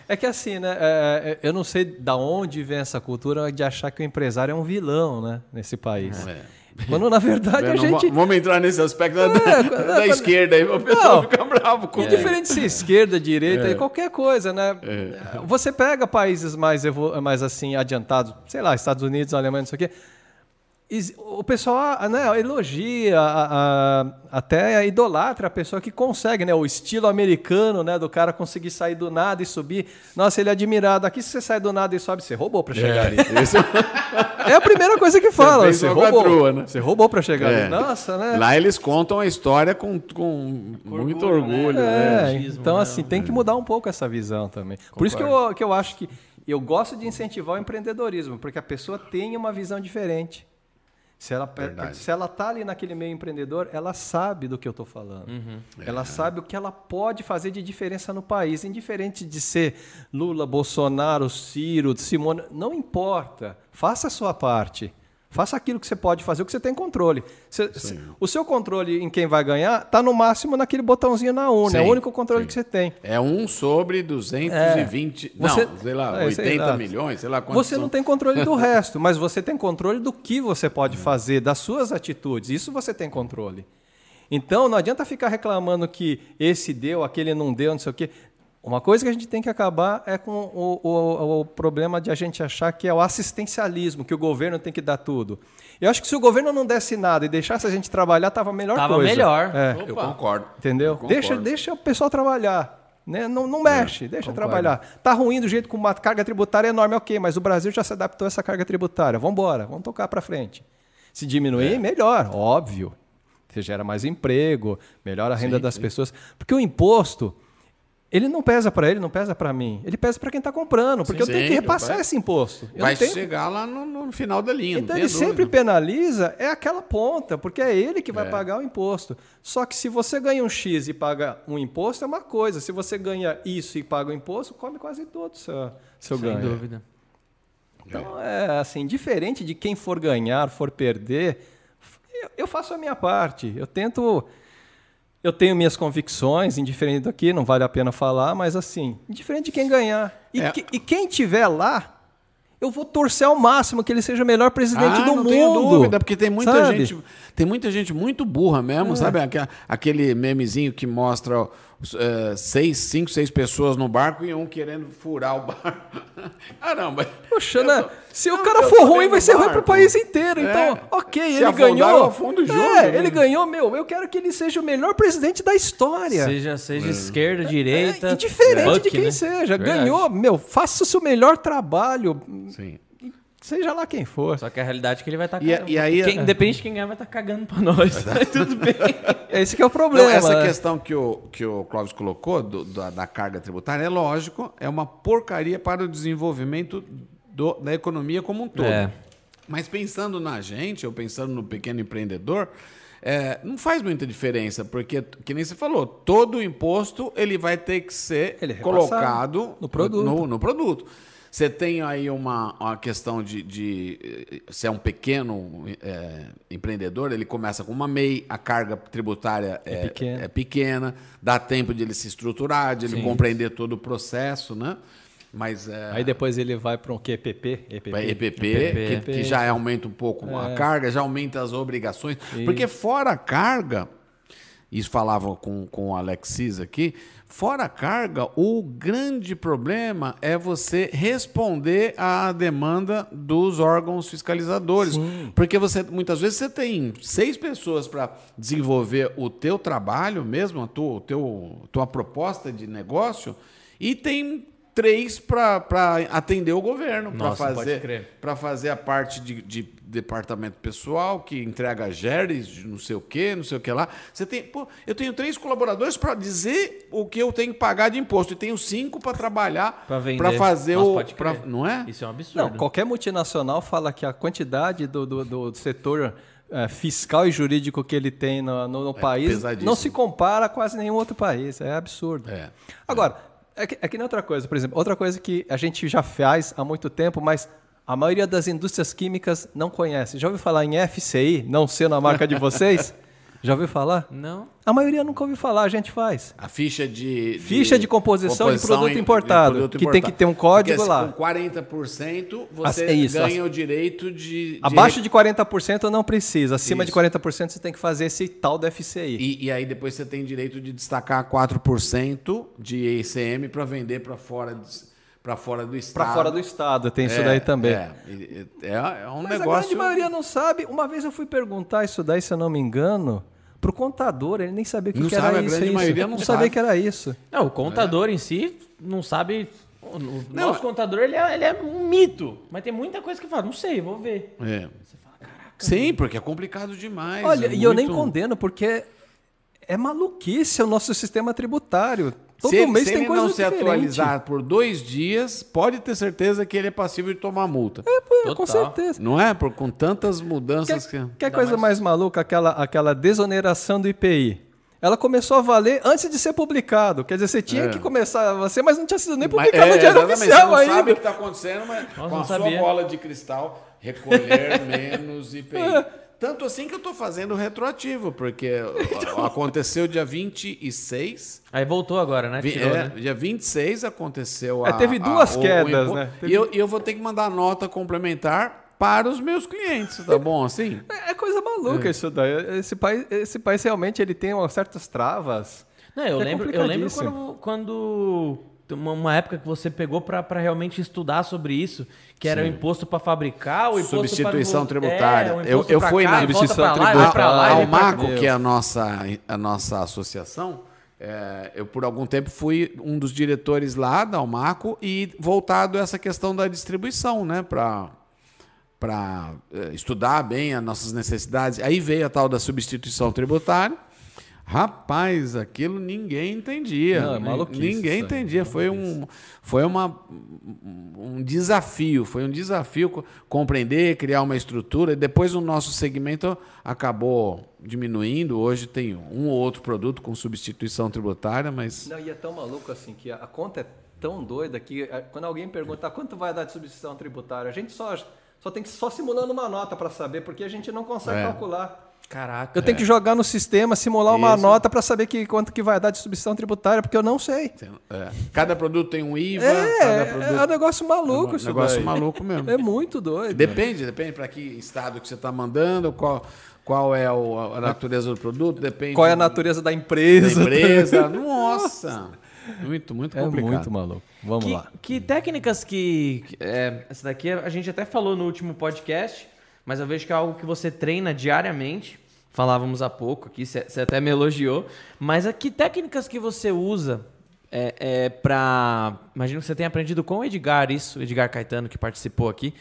S3: É, é que assim, né? é, é, eu não sei da onde vem essa cultura de achar que o empresário é um vilão, né? Nesse país.
S2: É.
S3: Quando na verdade a gente.
S2: va- Vamos entrar nesse aspecto da,
S3: É,
S2: da-
S3: quando-
S2: da
S3: quando-
S2: esquerda aí, o pessoal
S3: Não.
S2: fica bravo com
S3: Indiferente se é esquerda, direita,
S2: É.
S3: qualquer coisa, né? Você pega países mais, mais assim adiantados, sei lá, Estados Unidos, Alemanha, não sei o quê. O pessoal ah, né, elogia, a- a- até idolatra a pessoa que consegue, né? O estilo americano, né? Do cara conseguir sair do nada e subir. Nossa, ele é admirado. Aqui, se você sai do nada e sobe, você roubou para chegar ali.
S2: Isso- *laughs*
S3: É a primeira coisa que fala. Você,
S2: uma
S3: roubou.
S2: né?
S3: Você roubou para chegar
S2: É.
S3: ali. Nossa, né?
S2: Lá eles contam a história com, com muito orgulho. né?
S3: É, então assim, tem que mudar um pouco essa visão também. Por isso que eu, que eu acho que eu gosto de incentivar o empreendedorismo, porque a pessoa tem uma visão diferente. Se ela,
S2: Verdade.
S3: se ela tá ali naquele meio empreendedor, ela sabe do que eu estou falando. Ela sabe o que ela pode fazer de diferença no país, indiferente de ser Lula, Bolsonaro, Ciro, Simone, não importa. Faça a sua parte. Faça aquilo que você pode fazer, o que você tem controle. Você- o seu controle em quem vai ganhar está no máximo naquele botãozinho na urna. é o único controle
S2: sim.
S3: que você tem.
S2: É um sobre 220.
S3: Você-
S2: não, sei lá,
S3: É, sei
S2: 80
S3: lá.
S2: milhões, sei lá quantos
S3: Você
S2: são.
S3: não tem controle do *laughs* resto, mas você tem controle do que você pode fazer, das suas atitudes. Isso você tem controle. Então, não adianta ficar reclamando que esse deu, aquele não deu, não sei o quê. Uma coisa que a gente tem que acabar é com o, o- o problema de a gente achar que é o assistencialismo, que o governo tem que dar tudo. Eu acho que se o governo não desse nada e deixasse a gente trabalhar, estava a melhor
S1: Tava
S3: coisa.
S1: melhor.
S3: É.
S2: Eu concordo.
S3: Entendeu?
S2: Eu concordo.
S3: Deixa, deixa o pessoal trabalhar. Né? Não, não mexe, deixa
S2: concordo.
S3: trabalhar. Tá ruim do jeito com uma carga tributária enorme, ok, mas o Brasil já se adaptou a essa carga tributária. Vamos embora, vamos tocar para frente. Se diminuir, melhor, óbvio. Você gera mais emprego, melhora a renda das pessoas. Porque o imposto, ele não pesa para ele, não pesa para mim. Ele pesa para quem está comprando, porque
S2: Sim,
S3: eu tenho
S2: sim,
S3: que repassar
S2: vai-
S3: esse imposto. Eu
S2: Vai
S3: não tenho-
S2: chegar lá no, no final da linha.
S3: então ele sempre
S2: dúvida.
S3: penaliza é aquela ponta, porque é ele que vai
S2: É.
S3: pagar o imposto. Só que se você ganha um X e paga um imposto, é uma coisa. Se você ganha isso e paga o imposto, come quase todo o seu, seu
S1: Sem
S3: ganho.
S1: dúvida.
S3: Então, é assim, diferente de quem for ganhar, for perder, eu faço a minha parte. Eu tento. Eu tenho minhas convicções, indiferente daqui, não vale a pena falar, mas assim, indiferente de quem ganhar. E,
S2: É.
S3: que- e quem tiver lá, eu vou torcer ao máximo que ele seja o melhor presidente
S2: ah,
S3: do
S2: não
S3: mundo.
S2: tenho dúvida, porque tem muita
S3: sabe?
S2: gente, tem muita gente muito burra
S3: É.
S2: mesmo, sabe? Aquela- Aquele memezinho que mostra eh, seis, cinco, seis pessoas no barco e um querendo furar o barco. *laughs* Caramba.
S3: Poxa,
S2: Eu
S3: né? Se o cara for ruim, vai ser ruim pro país inteiro.
S2: É.
S3: Então, ok,
S2: Se
S3: ele
S2: afundar,
S3: ganhou.
S2: eu afundo junto,
S3: é,
S2: né?
S3: ele ganhou, meu. Eu quero que ele seja o melhor presidente da história.
S1: Seja, seja esquerda, direita.
S3: É, indiferente
S1: Buck,
S3: de quem
S1: né?
S3: seja.
S1: Verdade.
S3: Ganhou, meu, faça o seu melhor trabalho.
S2: Sim.
S3: Seja lá quem for.
S1: Só que a realidade é que ele vai estar
S2: E a- e aí-
S1: Quem, Independente de quem ganhar, vai estar cagando pra nós. Mas tudo bem. *laughs*
S3: Esse que é o
S2: Não,
S3: problema.
S2: essa
S3: né?
S2: questão que o, que o Clóvis colocou do- da, da carga tributária é lógico, é uma porcaria para o desenvolvimento do- da economia como um todo.
S1: É.
S2: Mas pensando na gente, ou pensando no pequeno empreendedor, é, não faz muita diferença, porque, que nem você falou, todo imposto ele vai ter que ser
S3: Ele é
S2: colocado
S3: no produto.
S2: No, no produto. Você tem aí uma, uma questão de, de eh, se é um pequeno é, empreendedor, ele começa com uma MEI, a carga tributária é,
S3: pequena.
S2: é pequena, dá tempo de ele se estruturar, de ele
S3: Sim.
S2: compreender todo o processo, né? Mas é,
S3: Aí depois ele vai para um que? EPP? EPP.
S2: EPP. Que, que já aumenta um pouco a
S3: É.
S2: carga, já aumenta as obrigações. Porque fora a carga, isso falava com, com o Alexis aqui, fora a carga, o grande problema é você responder à demanda dos órgãos fiscalizadores. Porque você muitas vezes você tem seis pessoas para desenvolver o teu trabalho mesmo, a tua, o teu, tua proposta de negócio, e tem três para atender o governo, para fazer fazer a parte de, de departamento pessoal que entrega geres, de não sei o que, não sei o que lá. Você tem, pô, eu tenho três colaboradores para dizer o que eu tenho que pagar de imposto e tenho cinco para trabalhar, para fazer
S1: Nossa,
S2: o,
S1: pode
S2: pra- não é?
S1: Isso é um absurdo.
S3: Não, qualquer multinacional fala que a quantidade do, do, do setor eh, fiscal e jurídico que ele tem no, no- no país
S2: pesadíssimo.
S3: não se compara a quase nenhum outro país. É absurdo.
S2: É.
S3: Agora, é que, é que nem outra coisa, por exemplo, outra coisa que a gente já faz há muito tempo, mas a maioria das indústrias químicas não conhece. Já ouviu falar em FCI, não sendo a marca de vocês? *laughs* Já ouviu falar?
S1: Não.
S3: A maioria nunca ouviu falar, a gente faz.
S2: A ficha de,
S3: Ficha de composição de produto
S2: em-
S3: importado, que tem que ter um código
S2: Porque
S3: lá.
S2: Com 40% você
S3: é isso,
S2: ganha o direito de, de
S3: Abaixo de 40% não precisa, acima
S2: Isso.
S3: de 40% você tem que fazer esse tal do FCI.
S2: E, e aí depois você tem direito de destacar 4% de ICM para vender para fora, para fora do estado.
S3: Para fora do estado, tem isso
S2: É,
S3: daí também.
S2: É, é, é um
S3: Mas a
S2: negócio.
S3: grande maioria não sabe. Uma vez eu fui perguntar isso daí, se eu não me engano, pro contador, ele nem sabia o que,
S2: Não
S3: que era
S2: sabe, a
S3: isso.
S2: grande
S3: isso.
S2: maioria não
S3: sabia
S2: sabe.
S3: que era isso.
S1: Não, o contador em si não sabe. O
S2: Não,
S1: nosso
S2: é-
S1: contador ele é, ele é um mito. Mas tem muita coisa que fala, não sei, vou ver.
S2: É. Sim, porque é complicado demais.
S3: Olha,
S2: é
S3: e eu nem
S2: muito-
S3: condeno, porque é maluquice o nosso sistema tributário. Todo
S2: Se ele,
S3: mês
S2: se
S3: tem
S2: ele
S3: coisa
S2: não se
S3: diferente.
S2: atualizar por dois dias, pode ter certeza que ele é passível de tomar multa.
S3: É, pô, com
S1: Total.
S3: certeza.
S2: Não é? Por, com tantas mudanças
S3: Quer,
S2: que.
S3: quer coisa mais... maluca? Aquela, aquela desoneração do IPI. Ela começou a valer antes de ser publicado. Quer dizer, você tinha
S2: É.
S3: que começar a você, mas não tinha sido nem
S2: Mas-
S3: publicado no Diário Oficial
S2: você não
S3: ainda.
S2: sabe o que está acontecendo, mas com
S1: não
S2: a sua bola de cristal, recolher *laughs* menos IPI. Tanto assim que eu estou fazendo retroativo, porque ó, *laughs* aconteceu dia 26.
S1: Aí voltou agora, né? Tirou,
S2: é,
S1: né?
S2: Dia 26 aconteceu a.
S3: É, teve
S2: a-
S3: duas
S2: o- o
S3: quedas, né?
S2: E eu, eu vou ter que mandar nota complementar para os meus clientes, tá bom *laughs* assim?
S3: É é coisa maluca isso daí. Esse país, esse país realmente ele tem umas certas travas.
S1: Não, eu
S3: É
S1: lembro, eu lembro quando, quando uma, uma época que você pegou pra realmente estudar sobre isso, que era o imposto pra fabricar, o imposto
S2: Substituição
S1: pra...
S2: tributária.
S1: É,
S2: Eu- eu fui
S1: cá,
S2: na
S3: substituição
S1: lá,
S2: a Almaco, que é a nossa, a nossa associação, é, eu por algum tempo fui um dos diretores lá da Almaco e voltado a essa questão da distribuição, né, para para estudar bem as nossas necessidades. Aí veio a tal da substituição tributária. Rapaz, aquilo ninguém entendia.
S3: Não, é maluquice
S2: ninguém entendia. Foi um, foi uma, um desafio. Foi um desafio co- compreender, criar uma estrutura. E depois o nosso segmento acabou diminuindo. Hoje tem um ou outro produto com substituição tributária, mas
S3: Não, e é tão maluco assim que a conta é tão doida que eh, quando alguém pergunta "Ah, quanto vai dar de substituição tributária, a gente só, só tem que só simulando uma nota para saber, porque a gente não consegue
S2: É.
S3: calcular.
S1: Caraca.
S3: Eu tenho que jogar no sistema, simular uma
S2: Isso.
S3: nota para saber que, quanto que vai dar de substituição tributária, porque eu não sei.
S2: é, cada produto tem um IVA.
S3: É,
S2: cada
S3: é,
S2: produto...
S3: um negócio maluco
S2: É um
S3: isso
S2: negócio
S3: daí.
S2: maluco mesmo.
S3: É muito doido.
S2: Depende, depende para que estado que você está mandando, qual, qual é o- a natureza do produto, depende
S3: Qual é a natureza da
S2: da
S3: empresa? *laughs*
S2: empresa. Nossa! Muito, muito
S3: É
S2: complicado.
S3: muito maluco. Vamos
S1: que,
S3: lá.
S1: que técnicas que. que- É, essa daqui a gente até falou no último podcast, mas eu vejo que é algo que você treina diariamente. Falávamos há pouco aqui, você até me elogiou. Mas a- que técnicas que você usa é, é, para. Imagino que você tenha aprendido com o Edgar isso, o Edgar Caetano, que participou aqui.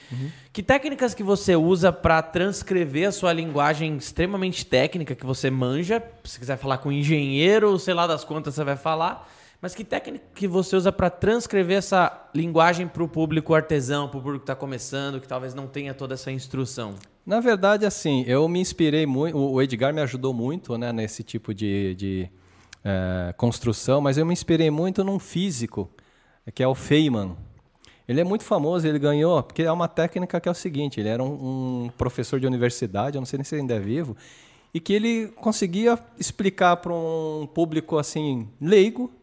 S1: Que técnicas que você usa para transcrever a sua linguagem extremamente técnica, que você manja? Se quiser falar com engenheiro, sei lá das contas, você vai falar. Mas que técnica que você usa para transcrever essa linguagem para o público artesão, para o público que está começando, que talvez não tenha toda essa instrução?
S3: Na verdade, assim, eu me inspirei muito, o Edgar me ajudou muito né, nesse tipo de, de é, construção, mas eu me inspirei muito num físico, que é o Feynman. Ele é muito famoso, ele ganhou, porque é uma técnica que é o seguinte, ele era um, um professor de universidade, eu não sei nem se ele ainda é vivo, e que ele conseguia explicar para um público assim leigo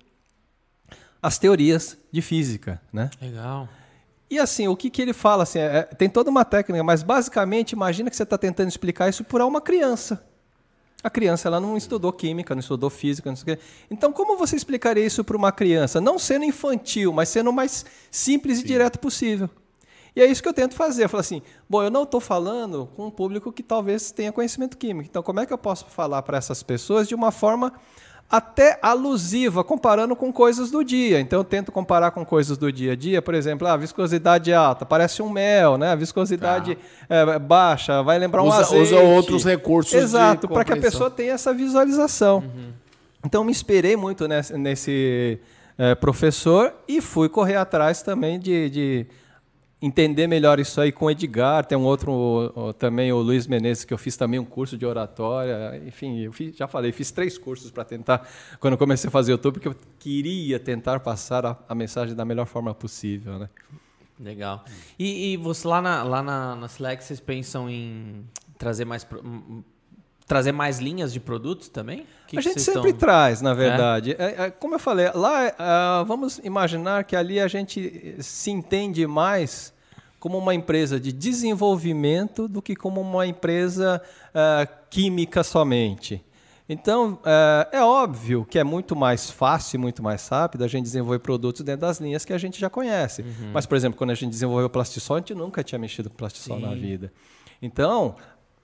S3: as teorias de física, né?
S1: Legal.
S3: E assim, o que, que ele fala? Assim, é, tem toda uma técnica, mas basicamente imagina que você está tentando explicar isso para uma criança. A criança ela não estudou química, não estudou física, não sei o quê. Então, como você explicaria isso para uma criança? Não sendo infantil, mas sendo o mais simples Sim. e direto possível. E é isso que eu tento fazer. Eu falo assim, bom, eu não estou falando com um público que talvez tenha conhecimento químico. Então, como é que eu posso falar para essas pessoas de uma forma até alusiva, comparando com coisas do dia. Então eu tento comparar com coisas do dia a dia, por exemplo, ah, a viscosidade alta, parece um mel, né? A viscosidade ah. é, baixa, vai lembrar um
S2: usa,
S3: azeite.
S2: Usa outros recursos
S3: Exato, para que a pessoa tenha essa visualização. Uhum. Então me inspirei muito nesse, nesse é, professor e fui correr atrás também de, de entender melhor isso aí com o Edgar, tem um outro também, o Luiz Menezes, que eu fiz também um curso de oratória, enfim, eu fiz, já falei, fiz três cursos para tentar, quando eu comecei a fazer YouTube, porque eu queria tentar passar a, a mensagem da melhor forma possível, né?
S1: Legal. E, e você lá na, lá na, na Slack, vocês pensam em trazer mais trazer mais linhas de produtos também?
S3: Que a que gente sempre estão... traz, na é? verdade. É? É, como eu falei, lá uh, vamos imaginar que ali a gente se entende mais como uma empresa de desenvolvimento do que como uma empresa uh, química somente. Então, uh, é óbvio que é muito mais fácil, muito mais rápido a gente desenvolver produtos dentro das linhas que a gente já conhece. Uhum. Mas, por exemplo, quando a gente desenvolveu o Plastisol, a gente nunca tinha mexido com Plastisol Sim. na vida. Então,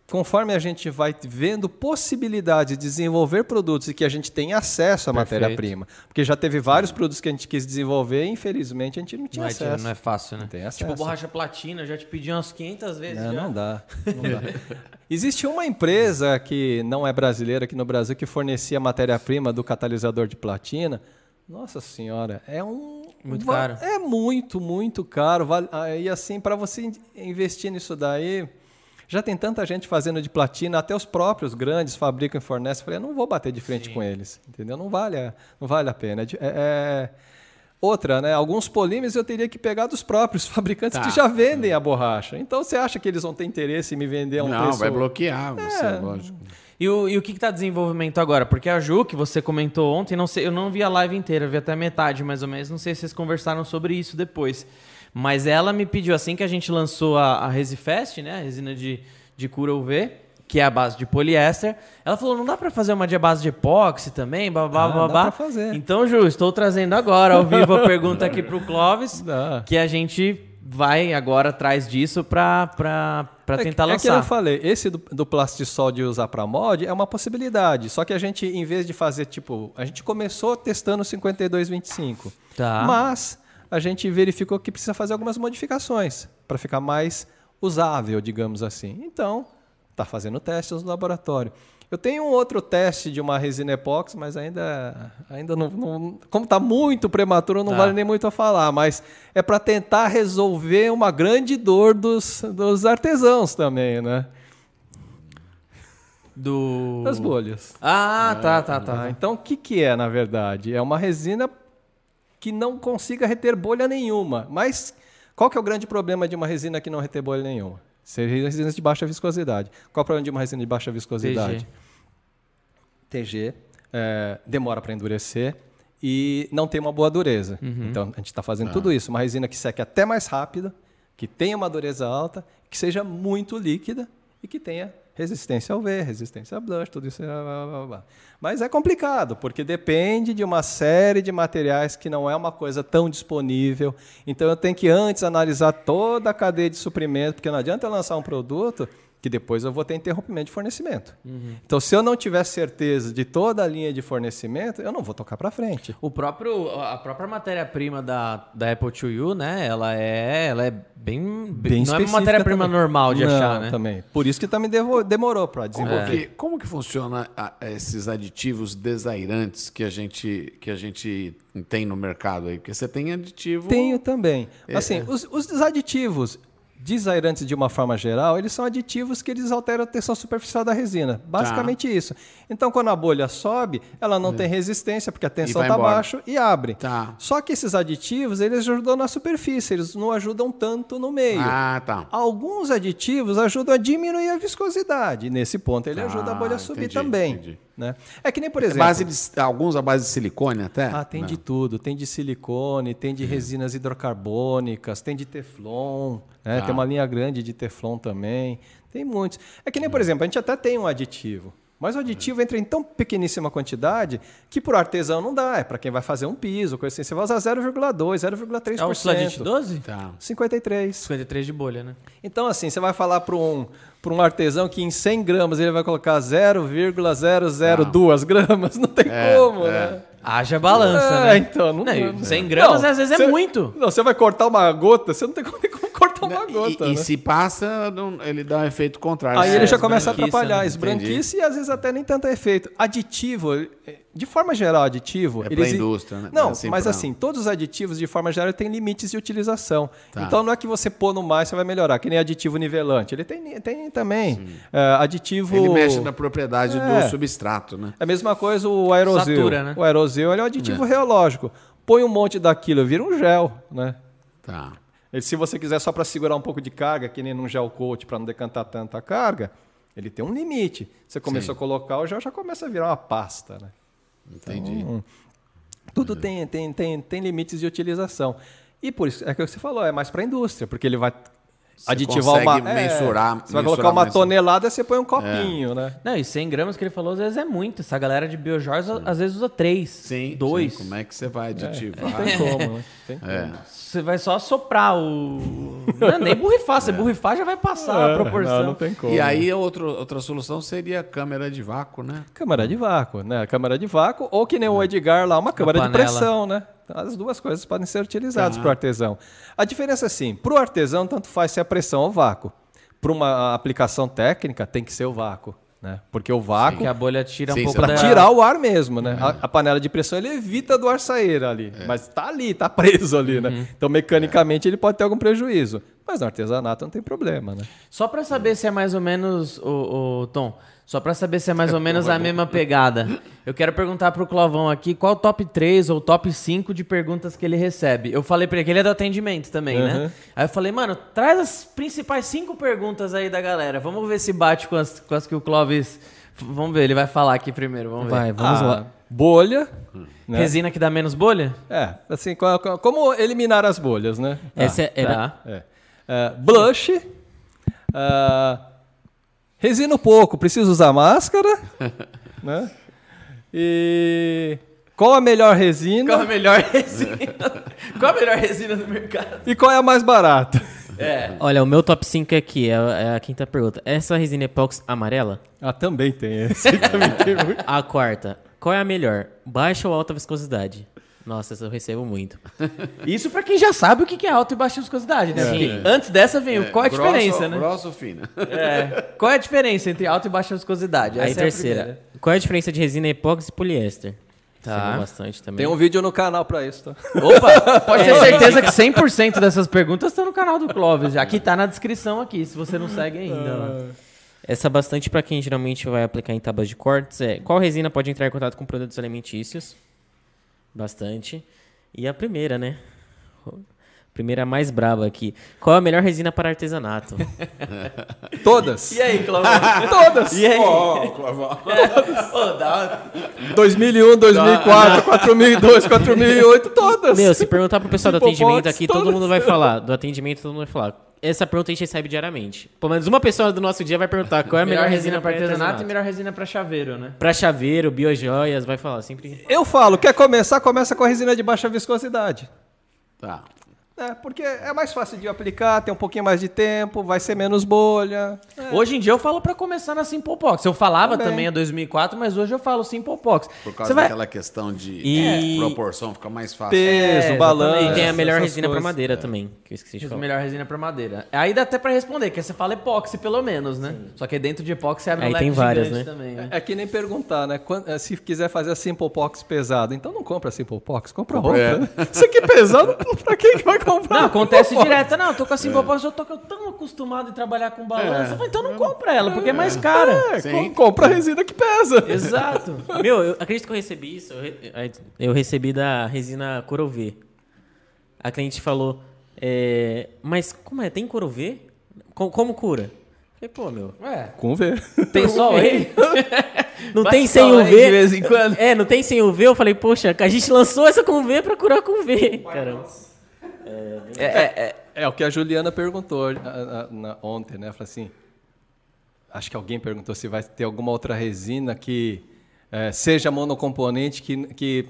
S3: conforme a gente vai vendo possibilidade de desenvolver produtos e que a gente tem acesso à matéria-prima. Porque já teve vários Sim. produtos que a gente quis desenvolver e infelizmente a gente não tinha
S1: não
S3: acesso. É,
S1: não é fácil, né?
S3: Não tem
S1: acesso. Tipo borracha platina, já te pedi umas 500 vezes.
S3: Não,
S1: já.
S3: não dá. Não dá. *laughs* Existe uma empresa que não é brasileira aqui no Brasil que fornecia matéria-prima do catalisador de platina. Nossa senhora, é um
S1: muito caro.
S3: É muito, muito caro. E assim, para você investir nisso daí, já tem tanta gente fazendo de platina, até os próprios grandes fabricam e fornecem. Eu falei, eu não vou bater de frente Sim. com eles, entendeu? Não vale, a, não vale a pena. É, é... Outra, né? Alguns polímeros eu teria que pegar dos próprios *laughs* fabricantes tá. que já vendem a borracha. Então você acha que eles vão ter interesse em me vender a um
S2: não,
S3: preço?
S2: vai bloquear você, é. lógico.
S1: E o, e o que está desenvolvimento agora? Porque a Ju, que você comentou ontem, não sei, eu não vi a live inteira, vi até metade mais ou menos. Não sei se vocês conversaram sobre isso depois. Mas ela me pediu, assim que a gente lançou a, a Resifest, né? A resina de, de cura UV, que é a base de poliéster. Ela falou, não dá para fazer uma de base de epóxi também? Babá, ah, babá. Dá
S3: pra fazer.
S1: Então, Ju, estou trazendo agora ao vivo a *laughs* pergunta aqui para o Clóvis, dá. que a gente vai agora atrás disso para é tentar
S3: é
S1: lançar.
S3: É que eu falei, esse do, do plastisol de usar para mod é uma possibilidade. Só que a gente, em vez de fazer, tipo, a gente começou testando 5225.
S1: Tá.
S3: Mas a gente verificou que precisa fazer algumas modificações para ficar mais usável, digamos assim. Então, está fazendo testes no laboratório. Eu tenho um outro teste de uma resina epóxi, mas ainda, ainda não, não como está muito prematuro, não tá. vale nem muito a falar. Mas é para tentar resolver uma grande dor dos, dos artesãos também, né?
S1: Do...
S3: Das bolhas.
S1: Ah, tá, tá, tá.
S3: Ah, então, o que, que é, na verdade? É uma resina que não consiga reter bolha nenhuma. Mas qual que é o grande problema de uma resina que não reter bolha nenhuma? Seria resinas de baixa viscosidade. Qual é o problema de uma resina de baixa viscosidade? TG. TG é, demora para endurecer e não tem uma boa dureza. Uhum. Então, a gente está fazendo ah. tudo isso. Uma resina que seque até mais rápida, que tenha uma dureza alta, que seja muito líquida e que tenha resistência ao V, resistência a blush, tudo isso. Blá, blá, blá. Mas é complicado, porque depende de uma série de materiais que não é uma coisa tão disponível. Então eu tenho que antes analisar toda a cadeia de suprimento, porque não adianta eu lançar um produto que depois eu vou ter interrompimento de fornecimento.
S1: Uhum.
S3: Então, se eu não tiver certeza de toda a linha de fornecimento, eu não vou tocar para frente.
S1: O próprio, a própria matéria-prima da, da Apple IIu, né? Ela é, ela é bem,
S3: Bem
S1: não é uma matéria-prima normal de
S3: Não,
S1: achar, né?
S3: Também. Por isso que também devo- demorou para
S2: Como,
S3: desenvolver.
S2: que, como que funciona a- esses aditivos desairantes que a gente que a gente tem no mercado aí? Porque você tem aditivo.
S3: Tenho também.
S2: É,
S3: Assim,
S2: é.
S3: Os, os aditivos desairantes de uma forma geral, eles são aditivos que eles alteram a tensão superficial da resina. Basicamente isso. Então, quando a bolha sobe, ela não tem resistência, porque a tensão está baixa e abre.
S2: Tá.
S3: Só que esses aditivos, eles ajudam na superfície, eles não ajudam tanto no meio.
S2: Ah, tá.
S3: Alguns aditivos ajudam a diminuir a viscosidade. Nesse ponto, ele
S2: Ah,
S3: ajuda a bolha a subir
S2: entendi,
S3: também.
S2: entendi.
S3: Né? É que nem, por
S2: É
S3: exemplo...
S2: base de, alguns a base de silicone até?
S3: Ah, tem
S2: Não.
S3: de tudo. Tem de silicone, tem de resinas hidrocarbônicas, tem de teflon, né?
S2: Tá.
S3: tem uma linha grande de teflon também. Tem muitos. É que nem, por exemplo, a gente até tem um aditivo. Mas o aditivo entra em tão pequeníssima quantidade que por artesão não dá. É para quem vai fazer um piso, coisa assim. Você vai usar 0,2, 0,3%.
S1: É o Sladit 12?
S2: Tá.
S3: 53.
S1: 53 de bolha, né?
S3: Então, assim, você vai falar para um, pra um artesão que em 100 gramas ele vai colocar 0,002 gramas. *laughs* Não tem
S2: É,
S3: como,
S2: é.
S3: né?
S1: Haja balança,
S3: É,
S1: né?
S3: então, não,
S1: Não, e
S3: não-
S1: 100 gramas
S3: Não,
S1: às vezes é
S3: você-
S1: muito.
S3: Não, você vai cortar uma gota, você não tem como, *laughs* como cortar uma
S2: E-
S3: gota.
S2: e,
S3: né?
S2: se passa, não- ele dá um efeito contrário.
S3: Aí
S2: É,
S3: ele já começa a
S1: esbranquiça,
S3: atrapalhar,
S1: né?
S3: esbranquice e às vezes até nem tanto efeito. Aditivo, de forma geral, aditivo.
S2: É
S3: eles-
S2: indústria, né?
S3: Não,
S2: Assim,
S3: mas
S2: pra-
S3: assim, todos os aditivos, de forma geral, têm limites de utilização.
S2: Tá.
S3: Então não é que você pôr no mais você vai melhorar, que nem aditivo nivelante. Ele tem, tem também. eh, aditivo.
S2: Ele mexe na propriedade
S3: É.
S2: do substrato, né?
S3: É a mesma coisa o aerosol.
S1: Satura, né?
S3: O aerosol ele é um aditivo reológico. Põe um monte daquilo, vira um gel, né?
S2: Tá.
S3: Ele, se você quiser só para segurar um pouco de carga, que nem num gel coat, para não decantar tanta carga, ele tem um limite. Você começou a colocar, o gel já começa a virar uma pasta, né?
S2: Entendi.
S3: Tudo tem, tem, tem, tem limites de utilização. E por isso, é o que você falou, é mais para a indústria, porque ele vai aditivar uma... é,
S2: mensurar-
S3: você vai
S2: mensurar
S3: colocar uma
S2: mais-
S3: tonelada, você põe um copinho, né?
S1: Não, e 100 gramas que ele falou, às vezes é muito. Essa galera de biojoias às vezes usa 3,
S2: Sim.
S1: 2.
S2: sim. Como é que você vai aditivar?
S3: Não tem como, né? *laughs* Tem
S2: É.
S1: Você vai só soprar o... Não, *laughs* é nem borrifar. Se borrifar já vai passar a proporção.
S3: Não, não tem como.
S2: E aí outro, outra solução seria a câmera de vácuo, né?
S3: Câmara de vácuo, né? Câmara de vácuo, ou que nem o Edgar lá, uma câmara de pressão, né? As duas coisas podem ser utilizadas
S2: Tá.
S3: para o artesão. A diferença é assim, para o artesão, tanto faz se é pressão ou vácuo. Para uma aplicação técnica, tem que ser o vácuo, né? Porque o vácuo,
S1: Porque a bolha tira
S2: Sim,
S1: um pouco
S2: você
S1: da...
S3: para tirar o ar mesmo, né? A, a panela de pressão, ele evita do ar sair ali, mas está ali, está preso ali, né? Então, mecanicamente, ele pode ter algum prejuízo. Mas no artesanato não tem problema, né?
S1: Só pra saber se é mais ou menos, o, Tom, só pra saber se é mais *laughs* ou menos a mesma pegada, eu quero perguntar pro Clovão aqui qual o top 3 ou top 5 de perguntas que ele recebe. Eu falei pra ele que ele é do atendimento também,
S3: Uhum.
S1: né? Aí eu falei, mano, traz as principais cinco perguntas aí da galera. Vamos ver se bate com as, com as que o Clóvis... Vamos ver, ele vai falar aqui primeiro, vamos ver.
S4: Vai, vamos
S3: Ah,
S4: lá.
S3: Bolha, né?
S1: Resina que dá menos bolha?
S3: É, assim, co- co- como eliminar as bolhas, né?
S4: Essa é- era,
S1: Tá.
S3: É. É, blush. ah, resina pouco, preciso usar máscara. *laughs* né? E qual a melhor resina
S1: Qual a melhor resina? *laughs* qual a melhor resina do mercado?
S3: e qual é a mais barata?
S1: É.
S4: Olha, o meu top 5 aqui é, é a quinta pergunta. Essa resina epox amarela?
S3: Ah, também tem esse. *laughs* também tem muito.
S4: A quarta, qual é a melhor? Baixa ou alta viscosidade? Nossa, eu recebo muito. *laughs*
S1: Isso pra quem já sabe o que que é alta e baixa viscosidade, né?
S4: Sim.
S1: Porque antes dessa vem o qual é a
S2: Grosso-
S1: diferença, né?
S2: Grosso ou fino?
S1: É. Qual é a diferença entre alta e baixa viscosidade?
S4: Aí
S1: é
S4: terceira, qual é a diferença de resina epox e poliéster?
S1: Tá.
S4: Bastante também.
S3: Tem um vídeo no canal pra isso, tá?
S1: Opa, pode *laughs* ter certeza que 100% dessas perguntas estão no canal do Clóvis. já. Aqui tá na descrição aqui, se você não segue ainda. lá.
S4: Essa bastante para quem geralmente vai aplicar em tábuas de cortes é qual resina pode entrar em contato com produtos alimentícios? Bastante. E a primeira, né? Primeira mais braba aqui. Qual a melhor resina para artesanato? *laughs*
S3: Todas.
S1: E aí, Clóvis? *laughs*
S3: Todas.
S1: E aí?
S2: Ó, Clavão. *laughs*
S1: Pô, dá
S3: 2001, 2004, 4002, 4008, todas.
S4: Meu, se perguntar pro pessoal do
S3: Tipo,
S4: atendimento aqui, todo mundo vai falar. Do atendimento, todo mundo vai falar. Essa pergunta a gente recebe diariamente. Pelo menos uma pessoa do nosso dia vai perguntar qual é a melhor, resina para artesanato.
S1: e melhor resina pra chaveiro, né?
S4: Pra chaveiro, biojoias, vai falar sempre.
S3: Eu falo, quer começar, começa com a resina de baixa viscosidade.
S2: Tá.
S3: É, porque é mais fácil de aplicar, tem um pouquinho mais de tempo, vai ser menos bolha. É.
S1: Hoje em dia eu falo pra começar na Simple Pox. Eu falava
S3: Também.
S1: também em 2004, mas hoje eu falo Simple Pox.
S2: Por causa
S1: Você vai...
S2: daquela questão de
S1: E-
S2: é, proporção, fica mais fácil.
S3: Peso,
S1: É,
S3: balanço.
S4: E tem a melhor resina pra
S3: coisas.
S4: madeira também, que eu esqueci de falar.
S1: melhor resina pra madeira. Aí dá até pra responder, que você fala epóxi pelo menos, né? Só que dentro de epóxi abre um
S4: Aí
S1: leque
S4: tem várias, né?
S1: também, né?
S3: É que nem perguntar, né? Quan- eh, Se quiser fazer a Simple Pox pesado, então não compra a Simple Pox, compra outra.
S2: É.
S3: né? Isso aqui é pesado, *laughs* pra quem que vai comprar?
S1: Não, acontece direto. Não, eu tô com a Simple Pox, eu tô tão acostumado em trabalhar com balança. Eu falo, Então não compra ela, porque é mais cara.
S3: É, compra a resina que pesa.
S1: Exato. *laughs*
S4: Meu, eu acredito que eu recebi isso. Eu, re- eu recebi da resina Corovê. A cliente falou, é, mas como é? Tem Corovê? Co- como cura? Eu Falei, pô, meu,
S1: Ué,
S3: Com V.
S1: tem só ele? *laughs*
S4: não
S1: Vai
S4: tem sem
S1: aí
S4: UV?
S1: de vez em quando.
S4: É, não tem sem UV? Eu falei, poxa, a gente lançou essa com V pra curar com V. Caramba.
S1: É, é, é.
S3: É o que a Juliana perguntou ah, na- ontem, né? Falou assim, acho que alguém perguntou se vai ter alguma outra resina que eh, seja monocomponente que, que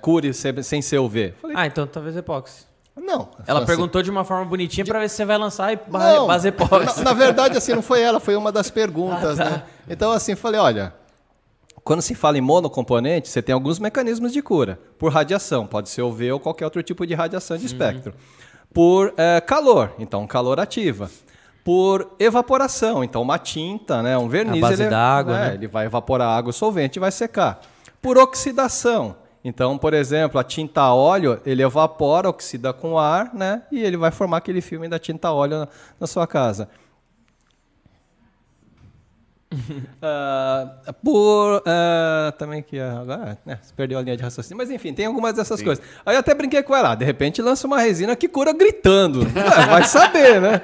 S3: cure se- sem ser UV. Falei,
S1: Ah, então talvez epóxi.
S3: não.
S1: Ela
S3: Assim,
S1: perguntou de uma forma bonitinha pra ver se você vai lançar e
S5: Não,
S1: base epóxi.
S5: na, na verdade, assim, não foi ela, foi uma das perguntas, *laughs*
S1: Ah, tá.
S5: né? Então, assim, falei, olha,
S3: Quando se fala em monocomponente, você tem alguns mecanismos de cura. Por radiação, pode ser UV ou qualquer outro tipo de radiação de espectro. Por eh, calor, então calor ativa. Por evaporação, então uma tinta, né, um verniz,
S1: A base
S3: ele,
S1: d'água,
S3: é,
S1: né?
S3: ele vai evaporar água solvente e vai secar. Por oxidação, então, por exemplo, a tinta a óleo, ele evapora, oxida com ar, né, e ele vai formar aquele filme da tinta a óleo na, na sua casa. *laughs* Ah, por ah, também que ah, agora né, perdeu a linha de raciocínio, mas enfim, tem algumas dessas coisas. Aí eu até brinquei com ela, de repente lança uma resina que cura gritando. Ué, vai saber, né?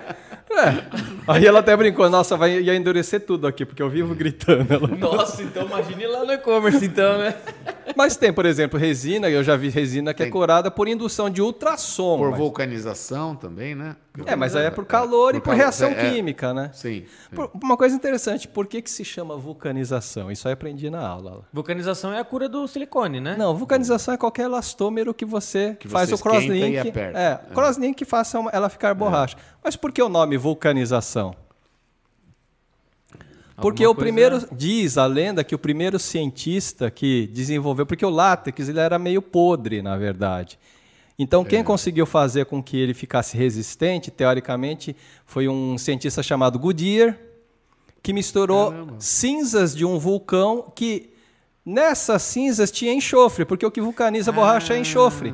S3: Ué. Aí ela até brincou, nossa, vai ia endurecer tudo aqui, porque eu vivo gritando. Ela-
S1: Nossa, então imagine lá no e-commerce, então, né?
S3: Mas tem, por exemplo, resina, eu já vi resina que é curada por indução de ultrassom.
S2: Por
S3: mas-
S2: vulcanização também, né?
S3: É, mas aí é por calor e por reação
S2: é,
S3: química, né?
S2: Sim.
S3: Por- uma coisa interessante, por que, que se chama vulcanização? Isso aí eu aprendi na aula.
S1: Vulcanização é a cura do silicone, né?
S3: Não, vulcanização é qualquer elastômero que você
S2: Que
S3: faz
S2: você
S3: o crosslink.
S2: aperta.
S3: É, crosslink que faça uma- ela ficar borracha. Mas por que o nome vulcanização? Porque
S1: Alguma
S3: o
S1: coisa-
S3: primeiro diz a lenda que o primeiro cientista que desenvolveu, porque o látex ele era meio podre, na verdade. Então quem conseguiu fazer com que ele ficasse resistente, teoricamente, foi um cientista chamado Goodyear, que misturou cinzas de um vulcão que nessas cinzas tinha enxofre, porque o que vulcaniza borracha é enxofre.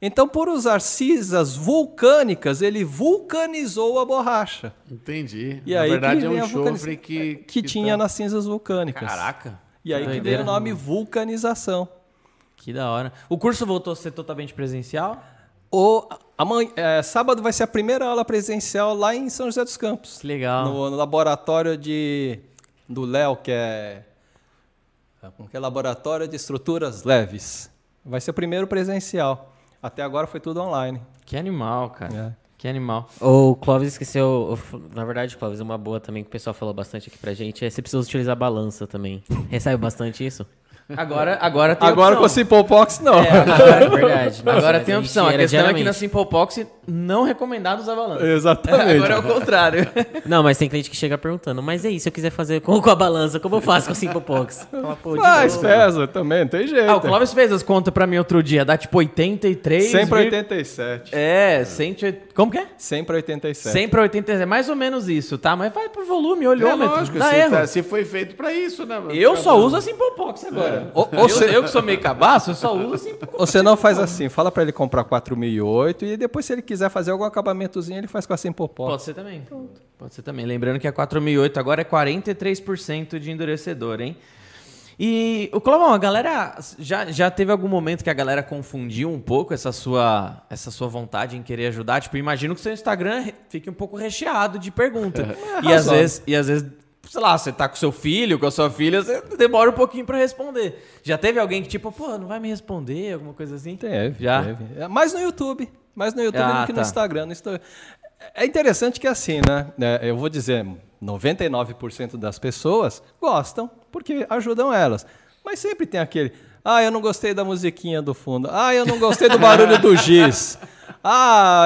S3: Então, por usar cinzas vulcânicas, ele vulcanizou a borracha.
S2: Entendi.
S3: E
S2: Na
S3: aí
S2: verdade
S3: que
S2: é um enxofre que,
S3: que tinha
S2: tá-
S3: nas cinzas vulcânicas.
S1: Caraca.
S3: E aí que
S1: Doideira.
S3: o nome vulcanização.
S1: Que da hora. O curso voltou a ser totalmente presencial?
S3: O, amanhã, é, sábado vai ser a primeira aula presencial lá em São José dos Campos.
S1: Que legal.
S3: No, no laboratório de, do Léo, que é, como que é laboratório de estruturas leves. Vai ser o primeiro presencial. Até agora foi tudo online.
S1: Que animal, cara.
S3: É.
S1: Que animal.
S4: O Clóvis esqueceu. Na verdade, Clóvis, uma boa também que o pessoal falou bastante aqui pra gente é você precisa utilizar balança também. Recebe bastante isso?
S1: Agora, agora tem
S3: agora com o
S1: opção.
S3: Simple Pox, não.
S1: É, agora,
S4: É verdade. Nossa,
S1: agora tem
S4: a
S1: opção. A questão é que na. Simple Pox não recomendado usar balança.
S3: Exatamente. *laughs*
S1: Agora é o contrário.
S4: Não, mas tem cliente que chega perguntando, mas e aí, se eu quiser fazer com, com a balança, como eu faço com a Simple Pox? *laughs* Fala, pô, novo.
S3: pesa também, não tem jeito.
S1: Ah, o Clóvis fez as contas pra mim outro dia. Dá tipo 83.
S3: Sempre
S1: vir-
S3: 87.
S1: É, 100... Como que é?
S3: Sempre 87.
S1: Sempre 87. É mais ou menos isso, tá? Mas vai pro volume,
S2: É
S1: olhômetro.
S2: lógico,
S1: dá
S2: se,
S1: erro.
S2: tá- se foi feito pra isso, né?
S1: Eu só uso a Simple Pox agora.
S3: Ou- ou
S1: eu, eu que sou meio cabaço, eu só uso a Simple Pox.
S3: Você não faz assim, fala pra ele comprar 4008 e depois se ele quiser fazer algum acabamentozinho, ele faz com a Simple Pox.
S1: Pode ser também. Pode ser também. Lembrando que a 4008 agora é 43% de endurecedor, hein? E o Clovão, a galera já, já teve algum momento que a galera confundiu um pouco essa sua, essa sua vontade em querer ajudar? Tipo, imagino que o seu Instagram fique um pouco recheado de perguntas. *laughs* e, às vezes, e às vezes, sei lá, você tá com seu filho, com a sua filha, você demora um pouquinho pra responder. Já teve alguém que, tipo, pô, não vai me responder, alguma coisa assim?
S3: Teve,
S1: Já?
S3: teve. É, Mais no YouTube. Mais no YouTube
S1: Ah,
S3: do que no
S1: tá.
S3: Instagram. No Insta- É interessante que assim, né? é, Eu vou dizer, 99% das pessoas gostam porque ajudam elas. Mas sempre tem aquele, ah, eu não gostei da musiquinha do fundo. Ah, eu não gostei do barulho do giz. *laughs* Ah,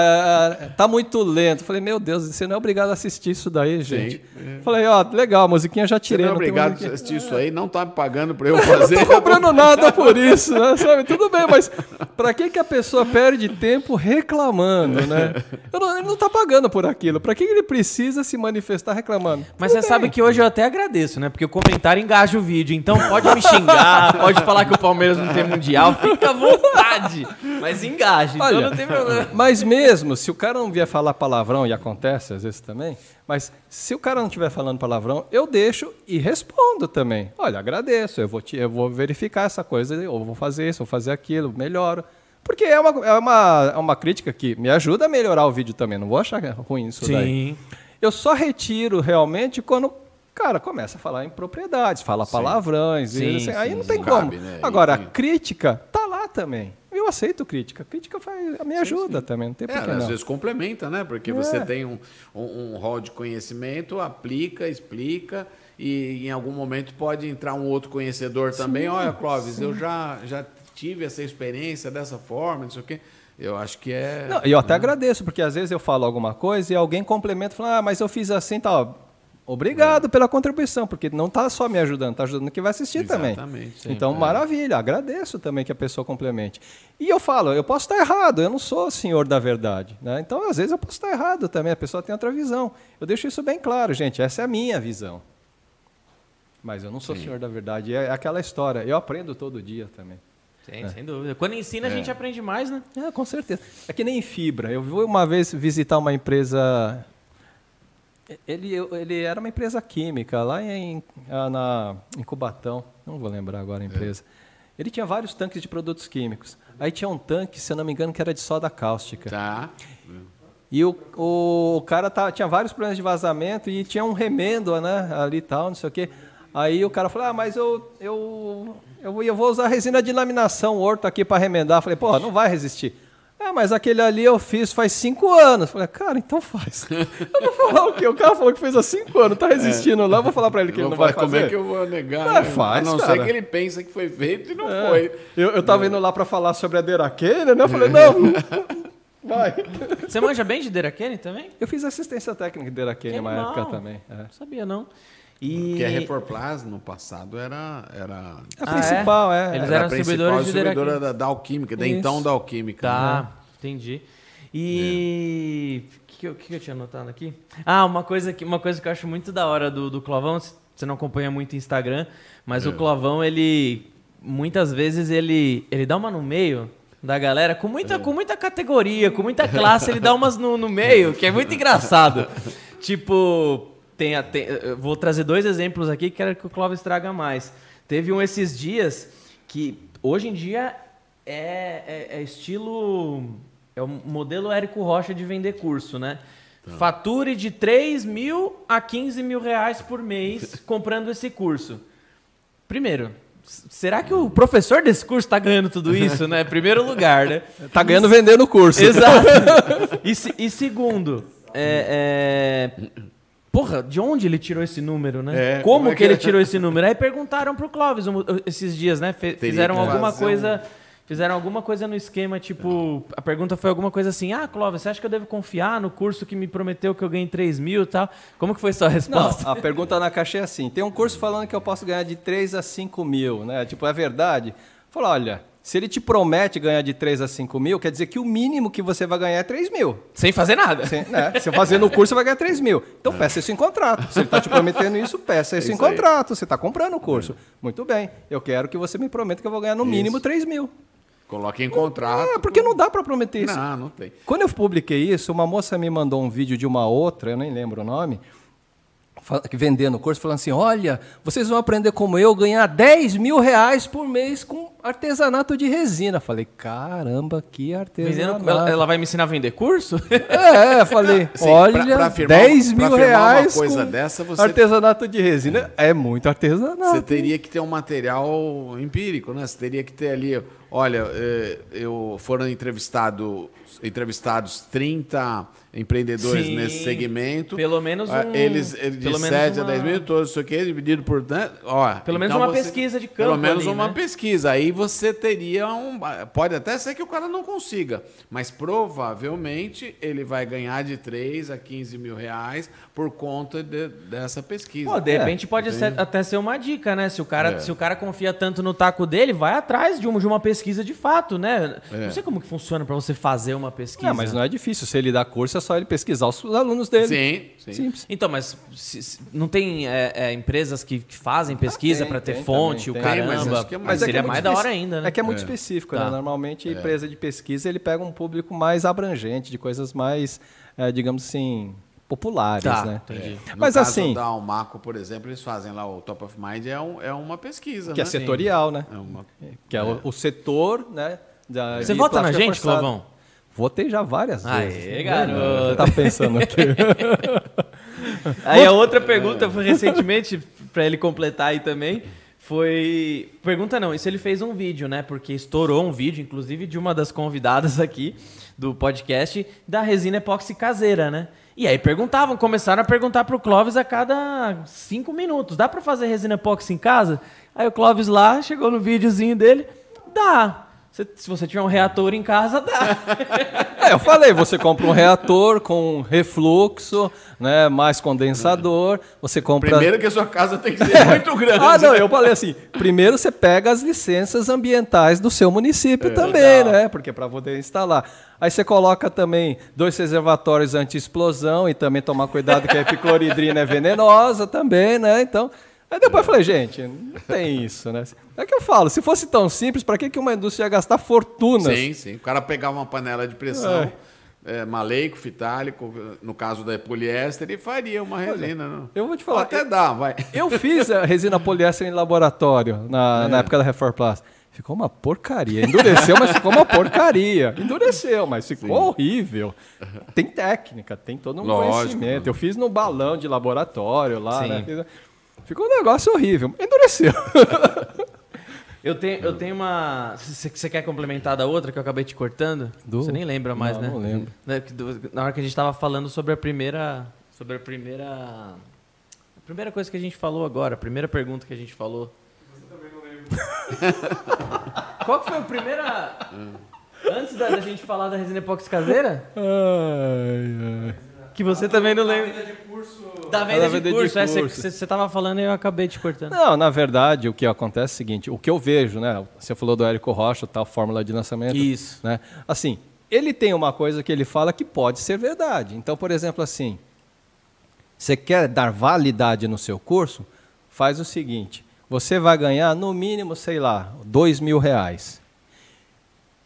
S3: é, é, tá muito lento. Falei, meu Deus, você não é obrigado a assistir isso daí, gente. Falei, ó, legal, a musiquinha já
S2: Você
S3: tirei.
S2: não é
S3: não tem
S2: obrigado a assistir isso aí, não tá me pagando pra eu *laughs* fazer.
S3: Não tô cobrando nada por isso, né? Sabe? Tudo bem, mas pra que, que a pessoa perde tempo reclamando, né? Eu não- ele não tá pagando por aquilo. Pra que que ele precisa se manifestar reclamando?
S1: Mas você sabe que hoje eu até agradeço, né? Porque o comentário engaja o vídeo. Então pode me xingar, *laughs* pode falar que o Palmeiras não tem mundial, fica à vontade. Mas engaja, então
S3: Olha,
S1: não tem problema.
S3: Mas mesmo, se o cara não vier falar palavrão, e acontece às vezes também, mas se o cara não estiver falando palavrão, eu deixo e respondo também. Olha, agradeço, eu vou, te, eu vou verificar essa coisa, eu vou fazer isso, vou fazer aquilo, melhoro. Porque é uma, é, uma, é uma crítica que me ajuda a melhorar o vídeo também, não vou achar ruim isso daí. Eu só retiro realmente quando o cara começa a falar em propriedades, fala palavrões,
S1: Sim,
S3: e assim, aí
S1: sim,
S3: não
S1: sim.
S3: tem
S2: Cabe,
S3: como.
S2: né?
S3: Agora, a crítica tá lá também. Eu aceito crítica. Crítica faz, me ajuda também, não tem
S2: É, às
S3: não.
S2: vezes complementa, né? Porque você tem um, um, um rol de conhecimento, aplica, explica, e em algum momento pode entrar um outro conhecedor também. Olha, Clóvis, eu já, já tive essa experiência dessa forma, não sei o quê. Eu acho que é.
S3: Não, eu até agradeço, porque às vezes eu falo alguma coisa e alguém complementa e fala, ah, mas eu fiz assim e tal. Obrigado pela contribuição, porque não está só me ajudando, está ajudando quem vai assistir também.
S2: Exatamente.
S3: Então,
S2: É.
S3: maravilha, agradeço também que a pessoa complemente. E eu falo, eu posso estar errado, eu não sou o senhor da verdade. Né? Então, às vezes, eu posso estar errado também, a pessoa tem outra visão. Eu deixo isso bem claro, gente, essa é a minha visão. Mas eu não sou o senhor da verdade, é aquela história, eu aprendo todo dia também.
S1: Sim, sem dúvida. Quando ensina, a gente aprende mais, né?
S3: É, com certeza. É que nem fibra. Eu fui uma vez visitar uma empresa. Ele, ele era uma empresa química lá em, ah, na, em Cubatão. Não vou lembrar agora a empresa. Ele tinha vários tanques de produtos químicos. Aí tinha um tanque, se eu não me engano, que era de soda cáustica.
S2: Tá.
S3: E o, o cara tá, tinha vários problemas de vazamento e tinha um remendo né, ali e tal, não sei o quê. Aí o cara falou, ah, mas eu, eu, eu, eu vou usar resina de laminação horto aqui para remendar. Falei, pô, não vai resistir. Ah, mas aquele ali eu fiz faz cinco anos. Falei, cara, então faz. *laughs* Eu vou falar o quê? O cara falou que fez há cinco anos, tá resistindo lá, eu vou falar para ele que
S2: Eu
S3: ele não vai
S2: falar,
S3: fazer.
S2: Como é que eu vou negar?
S3: Ah,
S2: né?
S3: faz,
S2: a não
S3: cara.
S2: ser que ele pensa que foi feito e não
S3: É.
S2: foi.
S3: Eu, eu tava indo lá para falar sobre a Deraquene, né? Eu falei, não, *laughs* vai.
S1: Você manja bem de Derakene também?
S3: Eu fiz assistência técnica de uma
S1: animal.
S3: época também. é.
S1: Não sabia, não. E...
S2: Porque a Reforplas no passado era. era
S3: A
S1: Ah,
S3: principal, é.
S1: Eles
S2: era
S1: eram
S2: a principal
S1: distribuidores de
S2: distribuidora da, da Alquímica, da então da Alquímica.
S1: Tá,
S2: né?
S1: entendi. E o que, que, eu- que eu tinha anotado aqui? Ah, uma coisa que, uma coisa que eu acho muito da hora do, do Clovão, você não acompanha muito o Instagram, mas o Clovão, ele muitas vezes ele, ele dá uma no meio da galera com muita, com muita categoria, com muita classe, ele dá umas no, no meio, que é muito engraçado. *laughs* tipo, tem, tem- vou trazer dois exemplos aqui que quero que o Clóvis traga mais. Teve um esses dias que hoje em dia é, é- é estilo. É o modelo Érico Rocha de vender curso, né? Fature de 3 mil a 15 mil reais por mês *laughs* comprando esse curso. Primeiro, será que o professor desse curso está ganhando tudo isso, né? Primeiro lugar, né? *laughs*
S3: Tá ganhando vendendo o curso.
S1: Exato. *laughs* E, e segundo, é, é, Porra, de onde ele tirou esse número, né?
S2: É,
S1: como
S2: como é
S1: que
S2: que
S1: ele
S2: é?
S1: tirou esse número? Aí perguntaram pro Clóvis um- esses dias, né? Fe-
S2: Teria
S1: fizeram alguma coisa. Fizeram alguma coisa no esquema, tipo. A pergunta foi alguma coisa assim: Ah, Clóvis, você acha que eu devo confiar no curso que me prometeu que eu ganhei 3 mil e tal? Como que foi sua
S3: Não,
S1: resposta?
S3: a pergunta na caixa é assim: tem um curso falando que eu posso ganhar de 3 a 5 mil, né? Tipo, é verdade? Fala, olha, se ele te promete ganhar de 3 a 5 mil, quer dizer que o mínimo que você vai ganhar é 3 mil.
S1: Sem fazer nada.
S3: Você, né? Você fazendo o curso, você vai ganhar 3 mil. Então peça isso em contrato. Se ele está te prometendo isso, peça isso, em
S2: isso aí.
S3: contrato. Você está comprando o curso. Muito bem. Eu quero que você me prometa que eu vou ganhar no mínimo
S2: Isso.
S3: 3 mil.
S2: Coloque em contrato.
S3: É, porque não dá para prometer isso.
S2: Não, não tem.
S3: Quando eu publiquei isso, uma moça me mandou um vídeo de uma outra, eu nem lembro o nome, vendendo o curso, falando assim: olha, vocês vão aprender como eu ganhar 10 mil reais por mês com artesanato de resina. Falei, caramba, que artesanato.
S1: ela, ela vai me ensinar a vender curso?
S3: É, falei,
S2: Sim,
S3: olha,
S2: pra- pra afirmar
S3: 10
S2: uma- pra
S3: mil
S2: afirmar uma
S3: reais
S2: coisa
S3: com
S2: dessa, você-
S3: artesanato de resina. É muito artesanato.
S2: Você teria que ter um material empírico, né? Você teria que ter ali, olha, eh, eu foram entrevistado, entrevistados 30 empreendedores
S1: Sim.
S2: nesse segmento.
S1: Pelo menos
S2: Ah,
S1: um-
S2: Eles, eles de
S1: pelo menos
S2: 7 a
S1: uma-
S2: 10 mil, todos isso aqui, dividido por tanto. Ó,
S1: Pelo menos
S2: então
S1: uma
S2: você-
S1: pesquisa de
S2: Pelo
S1: campo
S2: menos
S1: ali,
S2: uma
S1: né?
S2: pesquisa. Aí você teria um. Pode até ser que o cara não consiga, mas provavelmente ele vai ganhar de 3 a 15 mil reais por conta de- dessa pesquisa.
S1: Pô, de repente pode ser- até ser uma dica, né? Se o, cara, se o cara confia tanto no taco dele, vai atrás de uma, de uma pesquisa de fato, né? Não sei como que funciona pra você fazer uma pesquisa.
S3: É, mas não é difícil. Se ele dá curso, é só ele pesquisar os alunos dele.
S2: Sim, sim.
S3: Simples.
S1: Então, mas se- se- não tem é, é, empresas que, que fazem pesquisa
S3: tem,
S1: pra ter
S3: tem
S1: fonte,
S3: também,
S1: o
S3: tem.
S2: Tem, mas
S1: caramba.
S2: acho que é
S1: mas seria
S3: é
S1: mais da hora ainda, né?
S3: É que é muito específico,
S1: Tá.
S3: né? Normalmente, empresa de pesquisa, ele pega um público mais abrangente, de coisas mais, eh, digamos assim, populares,
S1: Tá,
S3: né?
S1: entendi.
S2: No
S3: Mas
S2: caso
S3: assim,
S2: da Almaco, por exemplo, eles fazem lá o Top of Mind, é, um- é uma pesquisa.
S3: que é
S2: né?
S3: setorial, né?
S2: É uma-
S3: Que é, O, o setor, né? da-
S1: Você vota na gente,
S3: forçada.
S1: Clovão?
S3: Votei já várias
S1: Aê,
S3: vezes.
S1: garoto.
S3: Você tá pensando aqui. *laughs*
S1: Aí a outra pergunta foi recentemente, pra ele completar aí também, foi... Pergunta não, isso ele fez um vídeo, né? Porque estourou um vídeo, inclusive de uma das convidadas aqui do podcast, da resina epóxi caseira, né? E aí perguntavam, começaram a perguntar pro Clóvis a cada cinco minutos, dá pra fazer resina epóxi em casa? Aí o Clóvis lá, chegou no videozinho dele, dá. Se, se você tiver um reator em casa, dá. *laughs*
S3: É, eu falei, você compra um reator com refluxo, né, mais condensador, você compra...
S2: Primeiro que a sua casa tem que ser muito *laughs* grande.
S3: Ah, não, eu falei assim, primeiro você pega as licenças ambientais do seu município também, né, porque para poder instalar. Aí você coloca também dois reservatórios anti-explosão e também tomar cuidado que a epicloridrina é venenosa também, né, então... Aí depois eu falei, gente, não tem isso, né? É que eu falo, se fosse tão simples, para que que uma indústria ia gastar fortunas?
S2: Sim, sim. O cara pegava uma panela de pressão, é, maleico, fitálico, no caso da poliéster, e faria uma resina. não?
S3: Eu vou te falar,
S2: até dá, vai.
S3: Eu fiz a resina poliéster em laboratório na,
S2: É.
S3: na época da Reforplast. Ficou uma porcaria. Endureceu, mas ficou uma porcaria. Endureceu, mas ficou horrível. Tem técnica, tem todo um
S2: Lógico.
S3: conhecimento. Eu fiz no balão de laboratório lá,
S1: Sim.
S3: né? Ficou um negócio horrível. Endureceu. *laughs*
S1: Eu tenho, eu tenho uma. Você você quer complementar da outra que eu acabei te cortando?
S3: Do-
S1: Você nem lembra mais,
S3: Não,
S1: né?
S3: não lembro.
S1: Né, Na hora que a gente tava falando sobre a primeira. Sobre a primeira. A primeira coisa que a gente falou agora, a primeira pergunta que a gente falou. *laughs* Qual que foi a primeira. Antes da, da gente falar da resina epóxi caseira? Que você também não lembra. Da venda
S3: Da
S1: de
S3: venda de
S1: curso. É, você-
S3: curso.
S1: Você você tava falando e eu acabei te cortando.
S3: Não, na verdade, o que acontece é o seguinte: o que eu vejo, né? Você falou do Érico Rocha, tal, fórmula de lançamento.
S1: Isso.
S3: Né? Assim, ele tem uma coisa que ele fala que pode ser verdade. Então, por exemplo, assim, você quer dar validade no seu curso? Faz o seguinte: você vai ganhar no mínimo, sei lá, dois mil reais.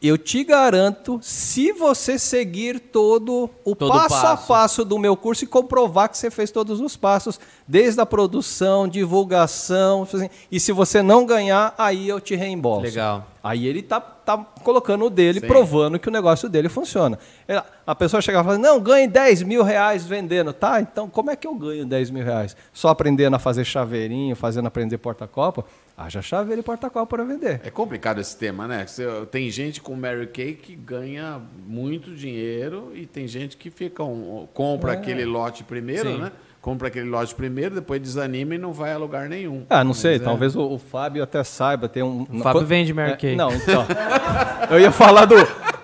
S3: Eu te garanto, se você seguir todo o
S1: Todo
S3: passo, a
S1: passo.
S3: passo do meu curso e comprovar que você fez todos os passos, desde a produção, divulgação, assim, e se você não ganhar, aí eu te reembolso.
S1: Legal.
S3: Aí ele tá, tá colocando o dele,
S2: Sim.
S3: provando que o negócio dele funciona. É, A pessoa chegava e falava, não, ganhe 10 mil reais vendendo. Tá, então como é que eu ganho 10 mil reais? Só aprendendo a fazer chaveirinho, fazendo aprender porta-copa? Haja chaveiro e porta-copa para vender.
S2: É complicado esse tema, né? Você- Tem gente com Mary Kay que ganha muito dinheiro e tem gente que fica um- compra
S3: É.
S2: aquele lote primeiro,
S1: Sim.
S2: né? Compra aquele lote primeiro, depois desanima e não vai a lugar nenhum.
S3: Ah, não sei,
S2: é-
S3: talvez o, o Fábio até saiba, tem um...
S1: O Fábio vende Mary
S3: É,
S1: Kay.
S3: Não, então. *laughs* Eu ia falar do,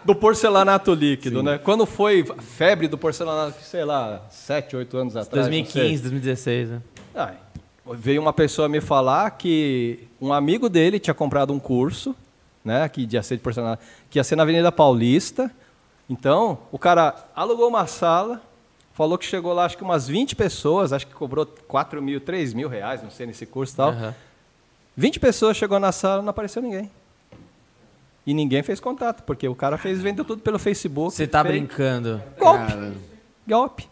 S3: do porcelanato líquido, né? Quando foi febre do porcelanato, sei lá, 7, 8 anos atrás. não sei.
S1: 2015, 2016, né?
S3: Ah, veio uma pessoa me falar que um amigo dele tinha comprado um curso, né, que de porcelanato, que ia ser na Avenida Paulista. Então, o cara alugou uma sala, falou que chegou lá, acho que umas 20 pessoas, acho que cobrou 4 mil, 3 mil reais, não sei, nesse curso e tal.
S1: Aham.
S3: 20 pessoas chegou na sala, não apareceu ninguém. E ninguém fez contato, porque o cara fez vendeu tudo pelo Facebook.
S1: Você tá
S3: fez-
S1: brincando.
S3: Golpe,
S2: Caramba.
S3: golpe.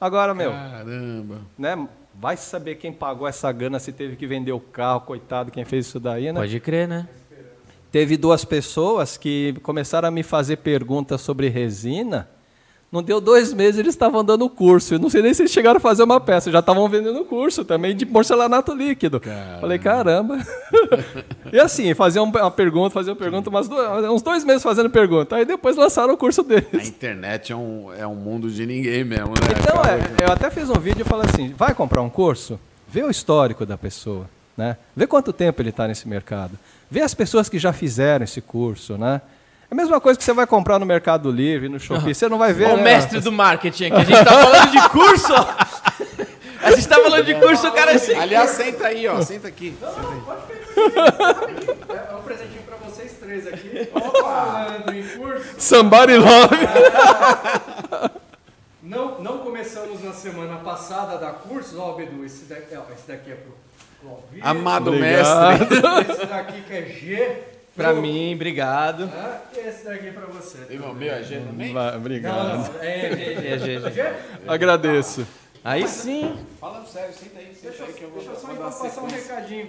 S3: Agora, meu,
S2: Caramba.
S3: né? Vai saber quem pagou essa grana, se teve que vender o carro, coitado, quem fez isso daí, né?
S1: Pode crer, né?
S3: Teve duas pessoas que começaram a me fazer perguntas sobre resina Não deu dois meses, eles estavam dando o curso. Eu não sei nem se eles chegaram a fazer uma peça, já estavam vendendo o curso também de porcelanato líquido. Falei, caramba. *laughs* e assim, fazia uma pergunta, fazia uma pergunta, umas uns dois meses fazendo pergunta. Aí depois lançaram o curso
S2: A
S3: deles.
S2: internet é um, é um mundo de ninguém mesmo, né?
S3: Então, é, eu até fiz um vídeo e falei assim: vai comprar um curso? Vê o histórico da pessoa, né? Vê quanto tempo ele está nesse mercado. Vê as pessoas que já fizeram esse curso, né? É a mesma coisa que você vai comprar no Mercado Livre, no Shopee, você não vai ver.
S1: Ó, o
S3: né?
S1: mestre do marketing aqui. A gente tá *laughs* falando de curso, ó. A gente tá falando de curso, o cara é assim.
S2: Aliás, senta aí, ó. Senta aqui.
S6: É um presentinho pra vocês três aqui. Falando em curso.
S3: Somebody love. *laughs*
S6: Não, não começamos na semana passada a dar cursos. Ó, Bedu, esse daqui, ó, esse daqui é pro Clóvis.
S2: Amado
S3: Obrigado.
S2: mestre.
S6: Esse daqui que é G.
S1: Pra mim, obrigado.
S6: né? E esse daqui é pra você.
S2: Meu, meu é G também?
S3: Vai,
S6: Não,
S3: Obrigado.
S6: não, é G.
S1: G, G, G.
S6: G?
S3: Agradeço.
S1: Aí sim.
S2: Fala sério, senta aí. Senta
S6: Deixa,
S2: aí que eu vou,
S6: deixa eu só
S2: vou
S6: então
S2: dar
S6: passar um recadinho.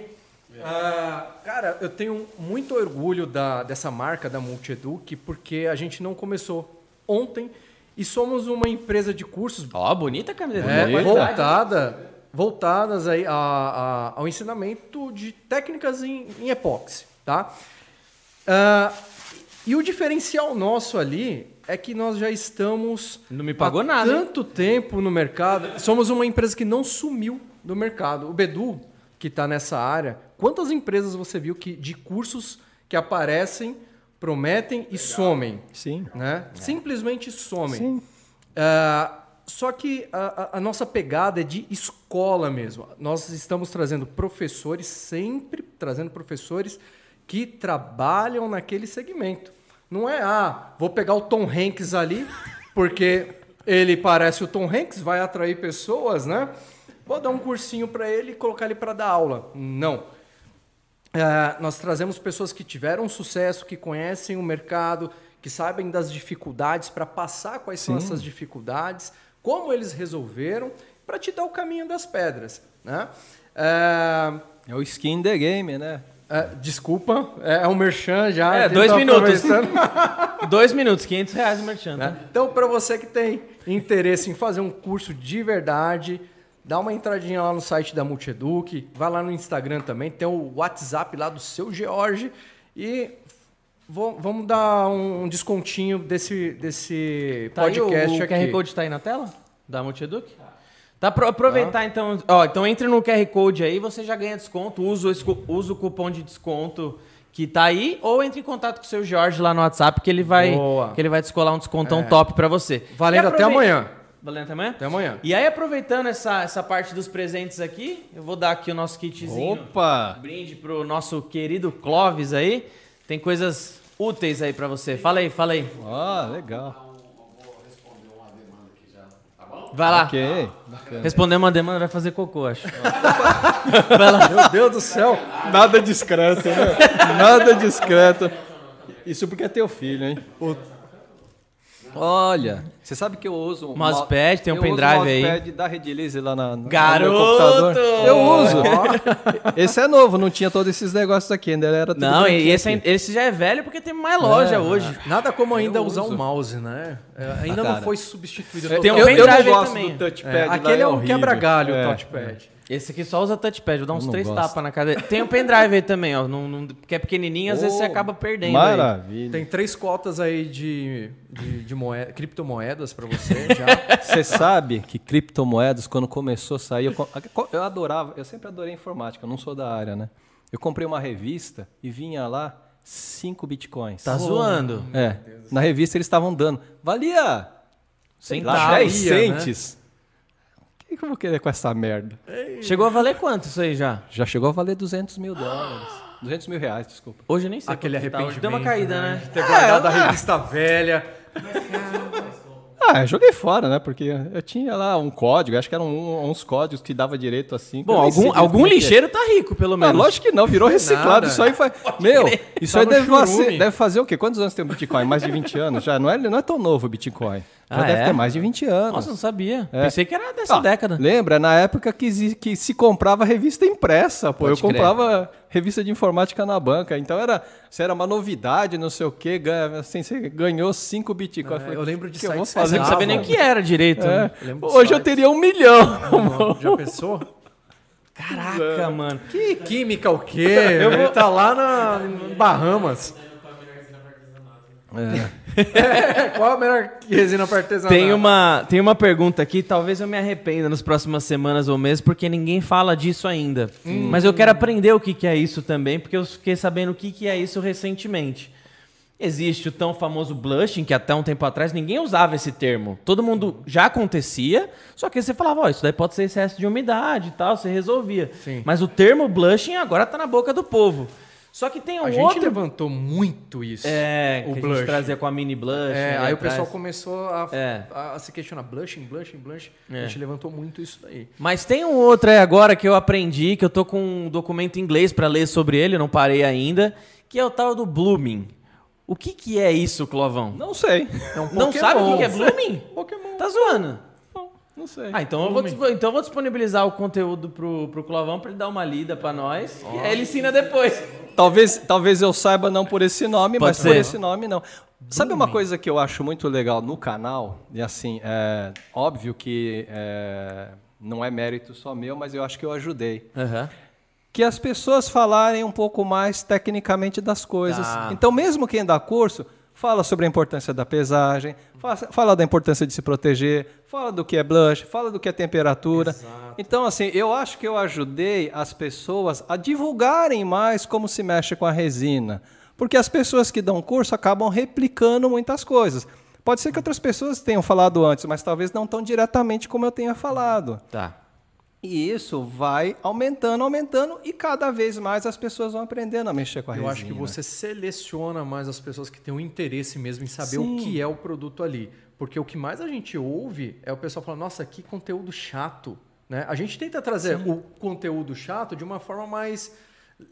S6: Ah, cara, eu tenho muito orgulho da, dessa marca da Multieduc, porque a gente não começou ontem e somos uma empresa de cursos
S1: Ó, bonita a camiseta.
S6: é, voltada, voltadas aí a- a- ao ensinamento de técnicas em, em epóxi, tá? Ah, e o diferencial nosso ali é que nós já estamos
S1: Não me pagou
S6: há
S1: nada, hein?
S6: tanto tempo no mercado. Somos uma empresa que não sumiu do mercado. O Bedu, que está nessa área, quantas empresas você viu que de cursos que aparecem, prometem e somem?
S3: Sim.
S6: né? Simplesmente somem.
S3: Sim.
S6: Ah, só que a, a- a nossa pegada é de escola mesmo. Nós estamos trazendo professores, sempre trazendo professores que trabalham naquele segmento. Não é, ah, vou pegar o Tom Hanks ali, porque ele parece o Tom Hanks, vai atrair pessoas, né? Vou dar um cursinho para ele e colocar ele para dar aula. Não. É, nós trazemos pessoas que tiveram sucesso, que conhecem o mercado, que sabem das dificuldades para passar quais são essas dificuldades, como eles resolveram, para te dar o caminho das pedras. Né? É,
S3: É o skin the game, né?
S6: É, desculpa, é, é um merchan já.
S1: É, dois
S6: tá
S1: minutos. *laughs* Dois minutos, 500 reais o merchan. tá?
S6: né? Então, para você que tem interesse em fazer um curso de verdade, dá uma entradinha lá no site da Multieduc, vai lá no Instagram também, tem o WhatsApp lá do seu George e vo- vamos dar um descontinho desse, desse
S1: Tá aí, o,
S6: podcast
S1: o
S6: aqui.
S1: QR Code tá aí na tela? Da Multieduc? Tá, pro, aproveitar então. Ó, então entre no QR Code aí, você já ganha desconto. Usa, usa o cupom de desconto que tá aí, ou entre em contato com o seu Jorge lá no WhatsApp, que ele vai,
S6: Boa.
S1: que ele vai descolar um descontão top pra você.
S6: Valendo até amanhã.
S1: Valendo até amanhã?
S6: Até amanhã.
S1: E aí, aproveitando essa, essa parte dos presentes aqui, eu vou dar aqui o nosso kitzinho.
S3: Opa!
S1: Brinde pro nosso querido Clóvis aí. Tem coisas úteis aí pra você. Fala aí, fala aí.
S3: Ah, legal.
S1: Vai lá.
S3: Ok.
S1: Responder uma demanda vai fazer cocô, acho. *laughs*
S6: Meu Deus do céu.
S3: Nada discreto, né? Nada discreto. Isso porque é teu filho, hein? Olha, você sabe que eu uso um
S1: Mousepad, tem um
S3: eu uso
S1: pendrive
S3: o
S1: aí.
S3: mousepad da Redilize lá na, no
S1: Garoto!
S3: meu computador. Eu uso. *laughs* Esse é novo, não tinha todos esses negócios aqui, ainda era tudo
S1: Não, e esse, é- esse já é velho porque tem mais loja hoje.
S6: Nada como ainda
S3: Eu
S6: usar
S3: uso.
S6: um mouse, né? É, ainda não
S3: cara.
S6: foi substituído.
S1: Tem um
S3: eu,
S6: totalmente.
S3: eu não
S1: pendrive aí
S3: gosto
S1: também.
S3: do touchpad.
S6: É,
S3: lá,
S6: aquele é um
S3: horrível.
S6: quebra-galho,
S3: É.
S6: o touchpad.
S1: Esse aqui só usa touchpad, vou dar uns três
S3: gosto.
S1: tapas na cadeira. Tem um pendrive aí também, ó. Não, não- porque é pequenininho, às vezes você
S3: Oh,
S1: acaba perdendo. aí.
S3: Maravilha.
S6: Tem três cotas aí de, de, de moeda, criptomoedas para você *laughs* já.
S3: Você sabe que criptomoedas, quando começou a sair, eu, eu adorava, eu sempre adorei informática, eu não sou da área, né? Eu comprei uma revista e vinha lá 5 bitcoins.
S1: Tá zoando.
S3: É, na revista eles estavam dando. Valia sei lá,
S1: Centavos,
S3: 10
S6: né?
S3: centes. *laughs* O que, que eu vou querer com essa merda?
S1: Chegou a valer quanto isso aí já?
S3: Já chegou a valer 200 mil dólares. 200 mil reais, desculpa.
S1: Hoje eu nem sei.
S6: Aquele
S1: que tá.
S6: Arrependimento.
S1: Deu uma caída, né?
S6: Ter guardado a revista velha.
S3: Ah, eu joguei fora, né? Porque eu tinha lá um código, acho que eram um- uns códigos que dava direito assim.
S1: Bom, algum, algum
S3: é é.
S1: lixeiro tá rico, pelo
S3: Ah,
S1: menos.
S3: lógico que não, virou reciclado.
S6: Nada.
S3: Isso aí foi. Meu, isso
S6: Tá
S3: aí deve, fazer, deve fazer o quê? Quantos anos tem o Bitcoin? Mais de 20 anos já? Não é, não é tão novo o Bitcoin. Já
S1: Ah,
S3: deve
S1: é?
S3: ter mais de 20 anos.
S1: Nossa, não sabia.
S3: É.
S1: Pensei que era dessa
S3: Ah,
S1: década.
S3: Lembra? Na época que, se- que se comprava revista impressa, pô.
S1: Pode
S3: eu
S1: crer.
S3: comprava revista de informática na banca. Então era, se era uma novidade, não sei o quê. ganha- Assim, você ganhou 5 bitcoins.
S6: É,
S3: falei,
S6: eu lembro de
S3: que eu vou fazer
S1: Você não sabia nem o que era direito.
S3: É.
S1: né?
S6: de
S3: Hoje eu teria um milhão.
S6: Já pensou?
S1: Caraca, mano.
S6: Que química o quê? Ele tá lá na em Bahamas. É, *laughs* qual a melhor resina para artesanato?
S1: Tem uma, tem uma pergunta aqui, talvez eu me arrependa nas próximas semanas ou meses, porque ninguém fala disso ainda. Mas eu quero aprender o que, que é isso também, porque eu fiquei sabendo o que, que é isso recentemente. Existe o tão famoso blushing, que até um tempo atrás ninguém usava esse termo. Todo mundo já acontecia, só que você falava, ó, isso daí pode ser excesso de umidade e tal, você resolvia.
S6: Sim.
S1: Mas o termo blushing agora tá na boca do povo. Só que tem um
S6: A gente
S1: outro...
S6: levantou muito isso.
S1: É,
S6: o
S1: que a
S6: blush.
S1: gente trazia com a mini blush.
S6: É,
S1: né,
S6: aí o
S1: atrás.
S6: pessoal começou a,
S1: É.
S6: a- a se questionar. Blushing, blushing, blushing.
S1: É.
S6: A gente levantou muito isso daí.
S1: Mas tem um outro aí agora que eu aprendi, que eu tô com um documento em inglês pra ler sobre ele, não parei ainda, que é o tal do blooming. O que que é isso, Clovão?
S3: Não sei.
S6: É um
S1: Não sabe o que que é blooming?
S6: Pokémon.
S1: Tá zoando.
S3: Não, sei.
S1: Ah, então eu, vou, dispo- então eu vou disponibilizar o conteúdo pro, pro Clovão pra ele dar uma lida pra nós. E aí ele ensina depois.
S3: Talvez, talvez eu saiba não por esse nome,
S1: Pode
S3: mas
S1: ser.
S3: por esse nome não. Sabe uma coisa que eu acho muito legal no canal? E assim, é óbvio que é, não é mérito só meu, mas eu acho que eu ajudei. Que as pessoas falarem um pouco mais tecnicamente das coisas.
S1: Tá.
S3: Então, mesmo quem dá curso, fala sobre a importância da pesagem, fa- fala da importância de se proteger, fala do que é blush, fala do que é temperatura. Então, assim, eu acho que eu ajudei as pessoas a divulgarem mais como se mexe com a resina. Porque as pessoas que dão curso acabam replicando muitas coisas. Pode ser que outras pessoas tenham falado antes, mas talvez não tão diretamente como eu tenha falado.
S1: Tá.
S3: E isso vai aumentando, aumentando, e cada vez mais as pessoas vão aprendendo a mexer com a
S6: Eu
S3: resina.
S6: acho que você seleciona mais as pessoas que têm um interesse mesmo em saber
S3: Sim.
S6: o que é o produto ali. Porque o que mais a gente ouve é o pessoal falando, nossa, que conteúdo chato. Né? A gente tenta trazer o conteúdo chato de uma forma mais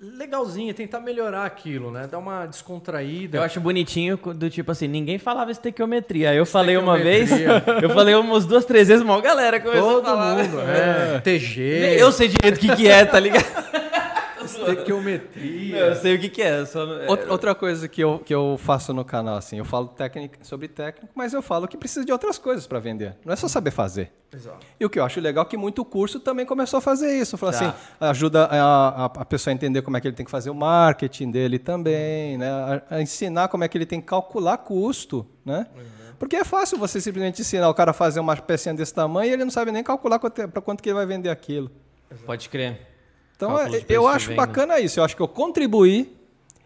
S6: legalzinha, tentar melhorar aquilo, né? Dar uma descontraída.
S1: Eu acho bonitinho do tipo assim, ninguém falava estequiometria. Aí eu falei uma vez, *laughs* eu falei umas duas, três vezes, mal galera começou
S6: Todo
S1: a falar.
S6: mundo, é. *laughs* TG,
S1: Eu sei direito o que, que é, tá ligado? *laughs*
S6: estequiometria.
S1: Eu sei o que, que é. Só não- é.
S3: Outra, outra coisa que eu, que eu faço no canal, assim, eu falo técnica, sobre técnico, mas eu falo que precisa de outras coisas para vender. Não é só saber fazer.
S6: Exato.
S3: E o que eu acho legal é que muito curso também começou a fazer isso. Fala
S1: Tá.
S3: assim, ajuda a, a, a pessoa a entender como é que ele tem que fazer o marketing dele também, né? A, a ensinar como é que ele tem que calcular custo, né? Porque é fácil você simplesmente ensinar o cara a fazer uma pecinha desse tamanho e ele não sabe nem calcular para quanto que ele vai vender aquilo.
S1: Pode crer.
S3: Então, é- eu acho
S1: venda.
S3: bacana isso. Eu acho que eu contribuí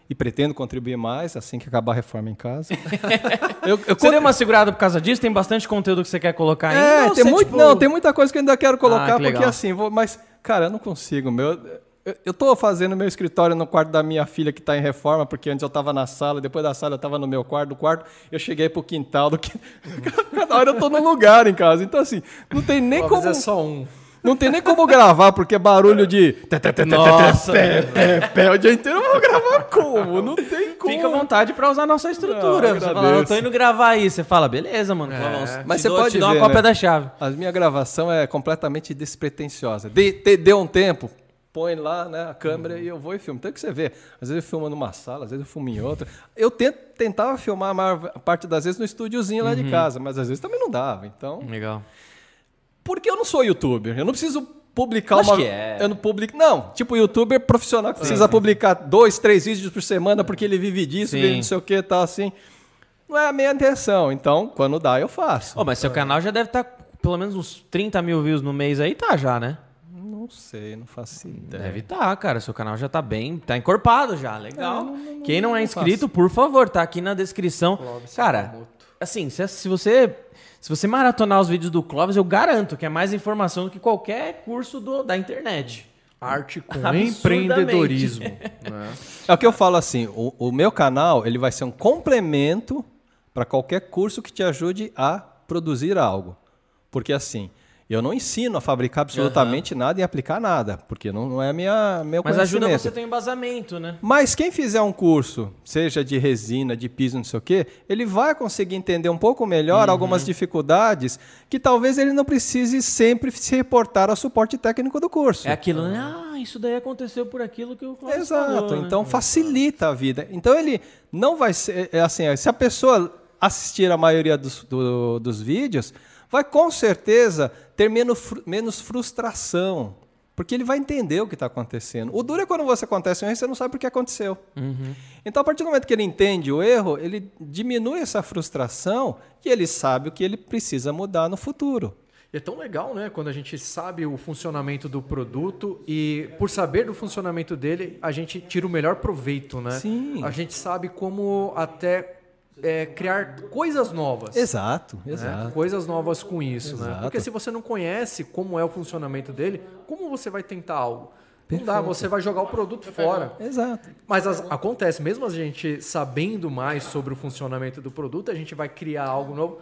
S3: e pretendo contribuir mais assim que acabar a reforma em casa. *laughs* eu, eu
S1: Você deu uma segurada por causa disso? Tem bastante conteúdo que você quer colocar ainda?
S3: É,
S1: ou
S3: tem muito,
S1: tipo-
S3: não, tem muita coisa que eu ainda quero colocar,
S1: Ah, que
S3: porque assim, vou, mas, cara, eu não consigo, meu. Eu, eu tô fazendo meu escritório no quarto da minha filha que está em reforma, porque antes eu estava na sala, depois da sala eu estava no meu quarto, do quarto eu cheguei pro quintal, do que... *laughs* cada hora eu tô num lugar em casa. Então, assim, não tem nem
S6: Talvez
S3: como.
S6: é só um.
S3: Não tem nem como gravar, porque é barulho de. *laughs*
S1: Nossa.
S3: Pé, pé, pé, o dia inteiro eu vou gravar como? Não tem como.
S1: Fica à vontade pra usar a nossa estrutura.
S3: Ah,
S1: você fala, eu tô indo gravar aí. Você fala, beleza, mano. vamos,
S3: Mas
S1: te
S3: você
S1: dou-
S3: pode
S1: te
S3: ver,
S1: uma cópia
S3: né?
S1: da chave.
S3: A minha gravação é completamente despretensiosa. De, te- deu um tempo, põe lá né, a câmera e eu vou e filmo. Então, o que você vê? Às vezes eu filmo numa sala, às vezes eu filmo em outra. Eu tento, tentava filmar a maior parte das vezes no estúdiozinho lá de casa, mas às vezes também não dava. Então,
S1: Legal.
S3: Porque eu não sou youtuber, eu não preciso publicar
S1: Acho
S3: uma.
S1: que é.
S3: Eu não publico. Não, tipo youtuber profissional que precisa publicar dois, três vídeos por semana porque ele vive disso,
S1: Sim.
S3: vive não sei o que, tal assim. Não é a minha intenção. Então, quando dá, eu faço.
S1: Ô, mas seu canal já deve estar pelo menos uns 30 mil views no mês aí, tá já, né?
S3: Não sei, não faço ideia.
S1: Deve estar, cara. Seu canal já tá bem, tá encorpado já, legal.
S3: É,
S1: Quem não é inscrito, por favor, tá aqui na descrição. Cara, assim, se, se você se você maratonar os vídeos do Clóvis, eu garanto que é mais informação do que qualquer curso do- da internet.
S6: Arte com *laughs* empreendedorismo. *laughs* né?
S3: É o que eu falo assim, o, o meu canal ele vai ser um complemento para qualquer curso que te ajude a produzir algo. Porque assim, Eu não ensino a fabricar absolutamente nada e aplicar nada, porque não, não é minha, meu
S1: Mas ajuda
S3: conhecimento.
S1: você a ter um embasamento, né?
S3: Mas quem fizer um curso, seja de resina, de piso, não sei o quê, ele vai conseguir entender um pouco melhor
S1: Uhum.
S3: algumas dificuldades que talvez ele não precise sempre se reportar ao suporte técnico do curso.
S1: É aquilo, né? Ah, isso daí aconteceu por aquilo que o Cláudio
S3: Exato.
S1: falou, né?
S3: Então facilita a vida. Então ele não vai ser é assim. Se a pessoa assistir a maioria dos, do- dos vídeos, vai com certeza ter menos, menos frustração. Porque ele vai entender o que está acontecendo. O duro é quando você acontece um erro e você não sabe por que aconteceu. Então, a partir do momento que ele entende o erro, ele diminui essa frustração e ele sabe o que ele precisa mudar no futuro.
S6: E é tão legal, né? Quando a gente sabe o funcionamento do produto e por saber do funcionamento dele, a gente tira o melhor proveito, né?
S3: Sim.
S6: A gente sabe como até é, criar coisas novas.
S3: Exato,
S6: né?
S3: exato.
S6: Coisas novas com isso, né?
S3: Exato.
S6: Porque se você não conhece como é o funcionamento dele, como você vai tentar algo? Não dá, você vai jogar o produto fora.
S3: Exato.
S6: Mas as- acontece, mesmo a gente sabendo mais sobre o funcionamento do produto, a gente vai criar algo novo.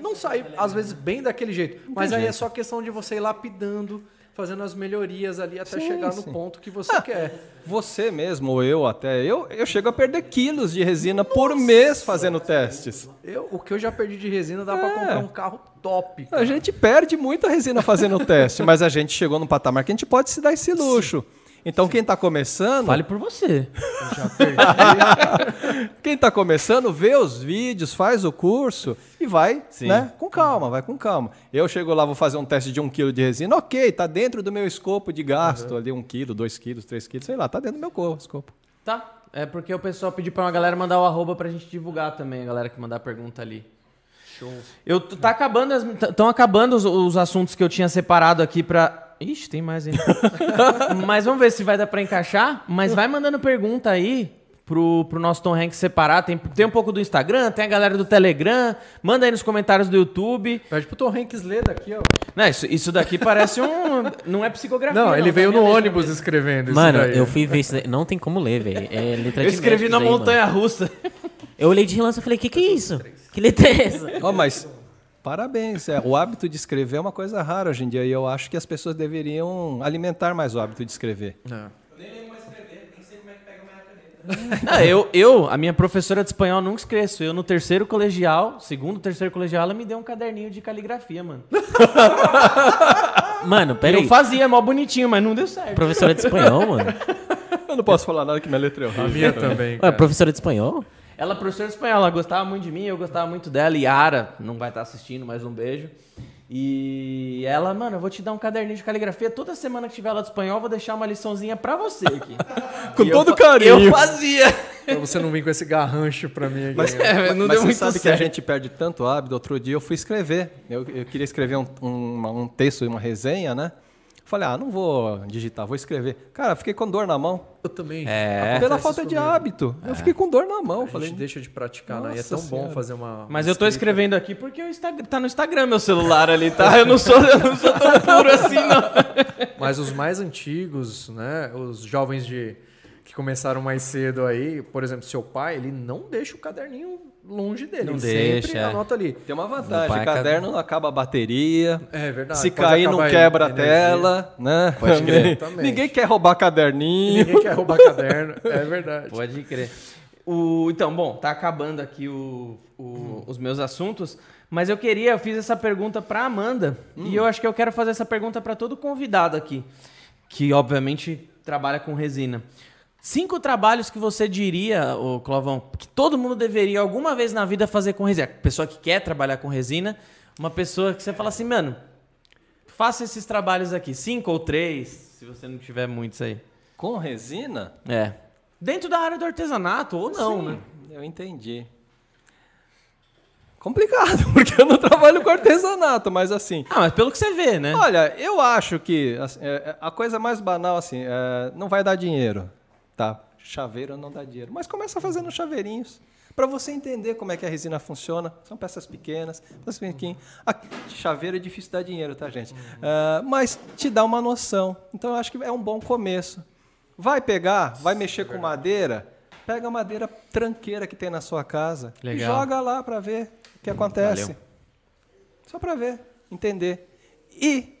S6: Não sai, às vezes, bem daquele jeito. Mas aí é só questão de você ir lapidando, fazendo as melhorias ali até
S3: Sim,
S6: chegar no
S3: sim.
S6: ponto que você quer.
S3: Você mesmo, ou eu até, eu, eu chego a perder quilos de resina por mês fazendo testes.
S6: Eu, o que eu já perdi de resina dá pra
S3: É.
S6: comprar um carro top.
S3: A gente perde muita resina fazendo teste, mas a gente chegou num patamar que a gente pode se dar esse luxo. Então quem está começando,
S1: Fale por você.
S6: Já perdi. *laughs*
S3: quem tá começando, vê os vídeos, faz o curso e vai,
S1: Sim.
S3: né? Com calma, vai com calma. Eu chego lá, vou fazer um teste de um quilo de resina, ok, tá dentro do meu escopo de gasto ali, um quilo, dois quilos, três quilos, sei lá, tá dentro do meu co- escopo.
S1: Tá. É porque o pessoal pediu pra uma galera mandar o arroba pra gente divulgar também, a galera que mandar pergunta ali. Show. Eu, tá acabando, estão acabando os, os assuntos que eu tinha separado aqui pra. Ixi, tem mais ainda. *laughs* Mas vamos ver se vai dar pra encaixar. Mas vai mandando pergunta aí pro, pro nosso Tom Hanks separar. Tem, tem um pouco do Instagram, tem a galera do Telegram. Manda aí nos comentários do YouTube.
S6: Pede pro Tom Hanks ler daqui, ó.
S1: Não, isso, isso daqui parece um. Não é psicografia.
S6: Não, ele
S1: tá
S6: veio no ônibus
S1: mesmo.
S6: escrevendo isso
S4: Mano,
S6: daí.
S4: eu fui ver isso daí. Não tem como ler, velho. É letra
S1: Eu escrevi na montanha
S4: mano.
S1: russa.
S4: Eu olhei de relance e falei, que que é isso? Que letra é essa?
S3: Ó, mas parabéns. É, o hábito de escrever é uma coisa rara hoje em dia e eu acho que as pessoas deveriam alimentar mais o hábito de escrever.
S6: É.
S1: Ah, *laughs* eu, eu, a minha professora de espanhol nunca esqueço. Eu no terceiro colegial, segundo, terceiro colegial, ela me deu um caderninho de caligrafia, mano. *laughs*
S4: Mano, pera
S1: eu fazia mó bonitinho, mas não deu certo.
S4: Professora de espanhol, mano? *laughs*
S3: Eu não posso falar nada que minha letra é
S6: A
S3: horrível.
S6: minha também.
S4: Ué,
S6: cara.
S4: professora de espanhol?
S1: Ela é professora de espanhol, ela gostava muito de mim, eu gostava muito dela. Yara, não vai estar assistindo, mas um beijo. E ela, mano, eu vou te dar um caderninho de caligrafia. Toda semana que tiver aula de espanhol, eu vou deixar uma liçãozinha pra você aqui. *laughs*
S3: Com
S1: E eu
S3: todo
S1: fa-
S3: carinho.
S1: Eu fazia.
S6: Pra você não vir com esse garrancho pra mim aqui.
S3: Mas?
S1: É, não
S3: mas
S1: deu
S3: você
S1: muito
S3: sabe que
S1: certo.
S3: a gente perde tanto hábito. Outro dia eu fui escrever. Eu, eu queria escrever um, um, um texto e uma resenha, né? Falei, ah, não vou digitar, vou escrever. Cara, fiquei com dor na mão.
S6: Eu também.
S1: É.
S3: Pela falta de
S6: comigo.
S3: hábito. Eu fiquei com dor na mão.
S6: A
S3: Falei,
S6: gente deixa de praticar, né? E é tão bom
S3: Senhora.
S6: fazer uma.
S1: Mas
S6: uma
S1: eu tô
S6: escrita.
S1: escrevendo aqui porque o Instagram, tá no Instagram meu celular ali, tá? Eu não sou, eu não sou tão puro assim, não. *laughs*
S6: Mas os mais antigos, né? Os jovens de que começaram mais cedo aí, por exemplo, seu pai, ele não deixa o caderninho longe dele.
S1: Não deixa,
S6: sempre
S1: é.
S6: anota ali.
S3: tem uma vantagem.
S1: é
S3: caderno não acaba a bateria.
S6: É verdade.
S3: Se cair, não quebra a tela, né?
S6: Pode crer.
S3: Ninguém- quer roubar caderninho.
S6: Ninguém quer roubar caderno. É verdade.
S1: Pode crer. O, então, bom, tá acabando aqui o- o- os meus assuntos, mas eu queria, eu fiz essa pergunta pra Amanda, e eu acho que eu quero fazer essa pergunta pra todo convidado aqui, que obviamente trabalha com resina. Cinco trabalhos que você diria, ô Clovão, que todo mundo deveria alguma vez na vida fazer com resina. Pessoa que quer trabalhar com resina, uma pessoa que você fala assim, mano, faça esses trabalhos aqui, cinco ou três, se você não tiver muitos aí.
S3: Com resina?
S1: É. Dentro da área do artesanato, ou não,
S3: Sim,
S1: né?
S3: Eu entendi. Complicado, *laughs* porque eu não trabalho com artesanato, mas assim.
S1: Ah, mas pelo que você vê, né?
S3: Olha, eu acho que assim, é, é, a coisa mais banal assim, é, não vai dar dinheiro, tá? Chaveiro não dá dinheiro, mas começa fazendo chaveirinhos para você entender como é que a resina funciona. São peças pequenas, peças pequenas. A chaveiro é difícil dar dinheiro, tá, gente? Ah, mas te dá uma noção. Então eu acho que é um bom começo. Vai pegar, vai mexer com madeira, pega a madeira tranqueira que tem na sua casa
S1: Legal.
S3: e joga lá para ver o que acontece.
S1: Valeu.
S3: Só para ver, entender. E,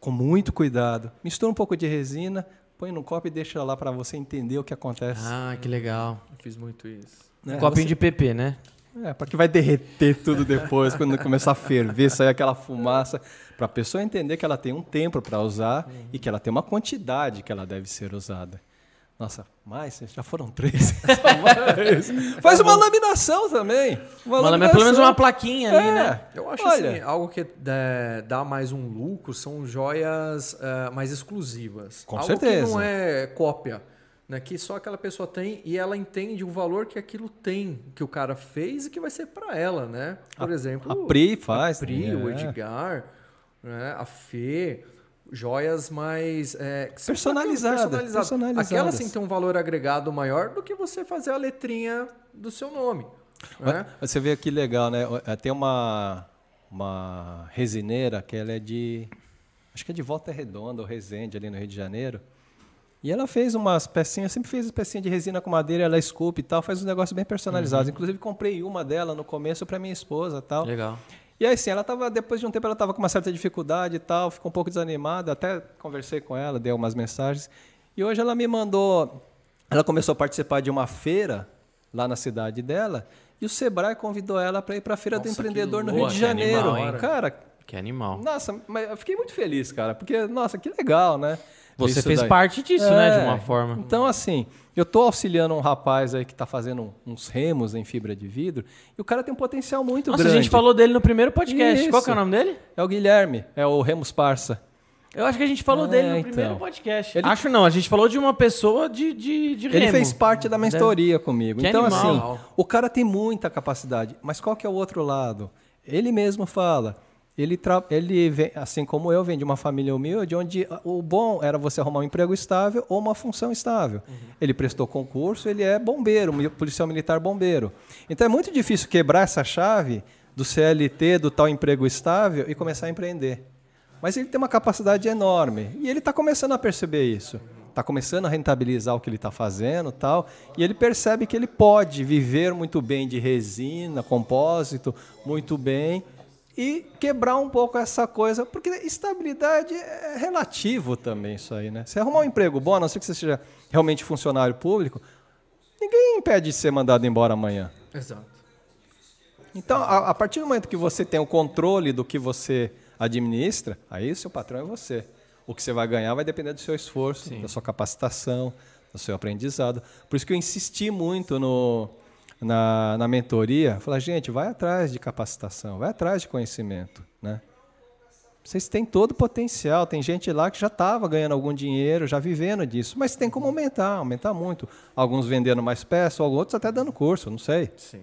S3: com muito cuidado, mistura um pouco de resina, põe num copo e deixa lá para você entender o que acontece.
S1: Ah, que legal.
S6: Eu fiz muito isso.
S3: né?
S1: Um copinho
S3: Você-
S1: de PP, né?
S3: É, porque vai derreter tudo depois, quando começar a ferver, sair aquela fumaça, para a pessoa entender que ela tem um tempo para usar e que ela tem uma quantidade que ela deve ser usada. Nossa, mais? Já foram três. *laughs* Faz uma laminação também. Uma,
S1: Uma, mas pelo menos uma plaquinha ali,
S3: É.
S1: né?
S6: Eu acho
S3: Olha,
S6: assim, algo que é, dá mais um lucro são joias é, mais exclusivas.
S3: Com
S6: algo
S3: certeza.
S6: que não é cópia, né? Que só aquela pessoa tem e ela entende o valor que aquilo tem, que o cara fez e que vai ser para ela, né? Por exemplo,
S3: a Pri faz,
S6: a Pri, o
S3: é.
S6: Edgar, né? a Fê, joias mais é,
S3: Personalizadas,
S6: personalizadas.
S3: personalizadas.
S6: Aquela sim tem um valor agregado maior do que você fazer a letrinha do seu nome. Né?
S3: Você vê que legal, né? Tem uma, uma resineira que ela é de. Acho que é de Volta Redonda ou Resende, ali no Rio de Janeiro. E ela fez umas pecinhas, sempre fez pecinha de resina com madeira, ela esculpe e tal, faz uns negócios bem personalizados. Inclusive, comprei uma dela no começo para minha esposa e tal.
S1: Legal.
S3: E aí, assim, ela tava, depois de um tempo, ela estava com uma certa dificuldade e tal, ficou um pouco desanimada, até conversei com ela, dei umas mensagens. E hoje ela me mandou, ela começou a participar de uma feira lá na cidade dela, e o Sebrae convidou ela para ir para a Feira do
S6: Nossa, que
S3: Empreendedor no Rio de
S1: que
S3: Janeiro.
S1: animal, hein?
S3: cara,
S1: Que animal.
S3: nossa, mas eu fiquei muito feliz, cara, porque, nossa, que legal, né?
S1: Você fez
S3: daí.
S1: parte disso, né? De
S3: É,
S1: uma forma.
S3: Então, assim, eu tô auxiliando um rapaz aí que está fazendo uns remos em fibra de vidro, e o cara tem um potencial muito
S1: Nossa,
S3: grande.
S1: a gente falou dele no primeiro podcast.
S3: Isso.
S1: Qual que é o nome dele?
S3: É o Guilherme, é o Remos Parça.
S1: Eu acho que a gente falou
S3: É,
S1: dele no
S3: então.
S1: primeiro podcast.
S3: Ele-
S1: Acho não, a gente falou de uma pessoa de, de, de
S3: Ele
S1: remo.
S3: fez parte da mentoria comigo.
S1: Que
S3: então,
S1: animal.
S3: assim, o cara tem muita capacidade. Mas qual que é o outro lado? Ele mesmo fala. Ele, ele vem, assim como eu, vem de uma família humilde, onde o bom era você arrumar um emprego estável ou uma função estável. Ele prestou concurso, ele é bombeiro, policial militar bombeiro. Então é muito difícil quebrar essa chave do CLT, do tal emprego estável, e começar a empreender. Mas ele tem uma capacidade enorme. E ele está começando a perceber isso. Está começando a rentabilizar o que ele está fazendo tal. E ele percebe que ele pode viver muito bem de resina, compósito, muito bem. E quebrar um pouco essa coisa. Porque estabilidade é relativo também isso aí, né? Se arrumar um emprego bom, a não ser que você seja realmente funcionário público, ninguém impede de ser mandado embora amanhã.
S6: Exato.
S3: Então, a, a partir do momento que você tem o controle do que você administra, aí o seu patrão é você. O que você vai ganhar vai depender do seu esforço, da sua capacitação, do seu aprendizado. Por isso que eu insisti muito no, na, na mentoria. Falar, gente, vai atrás de capacitação, vai atrás de conhecimento. Né? Vocês têm todo o potencial. Tem gente lá que já estava ganhando algum dinheiro, já vivendo disso. Mas tem como aumentar, aumentar muito. Alguns vendendo mais peças, outros até dando curso, não sei.
S6: Sim.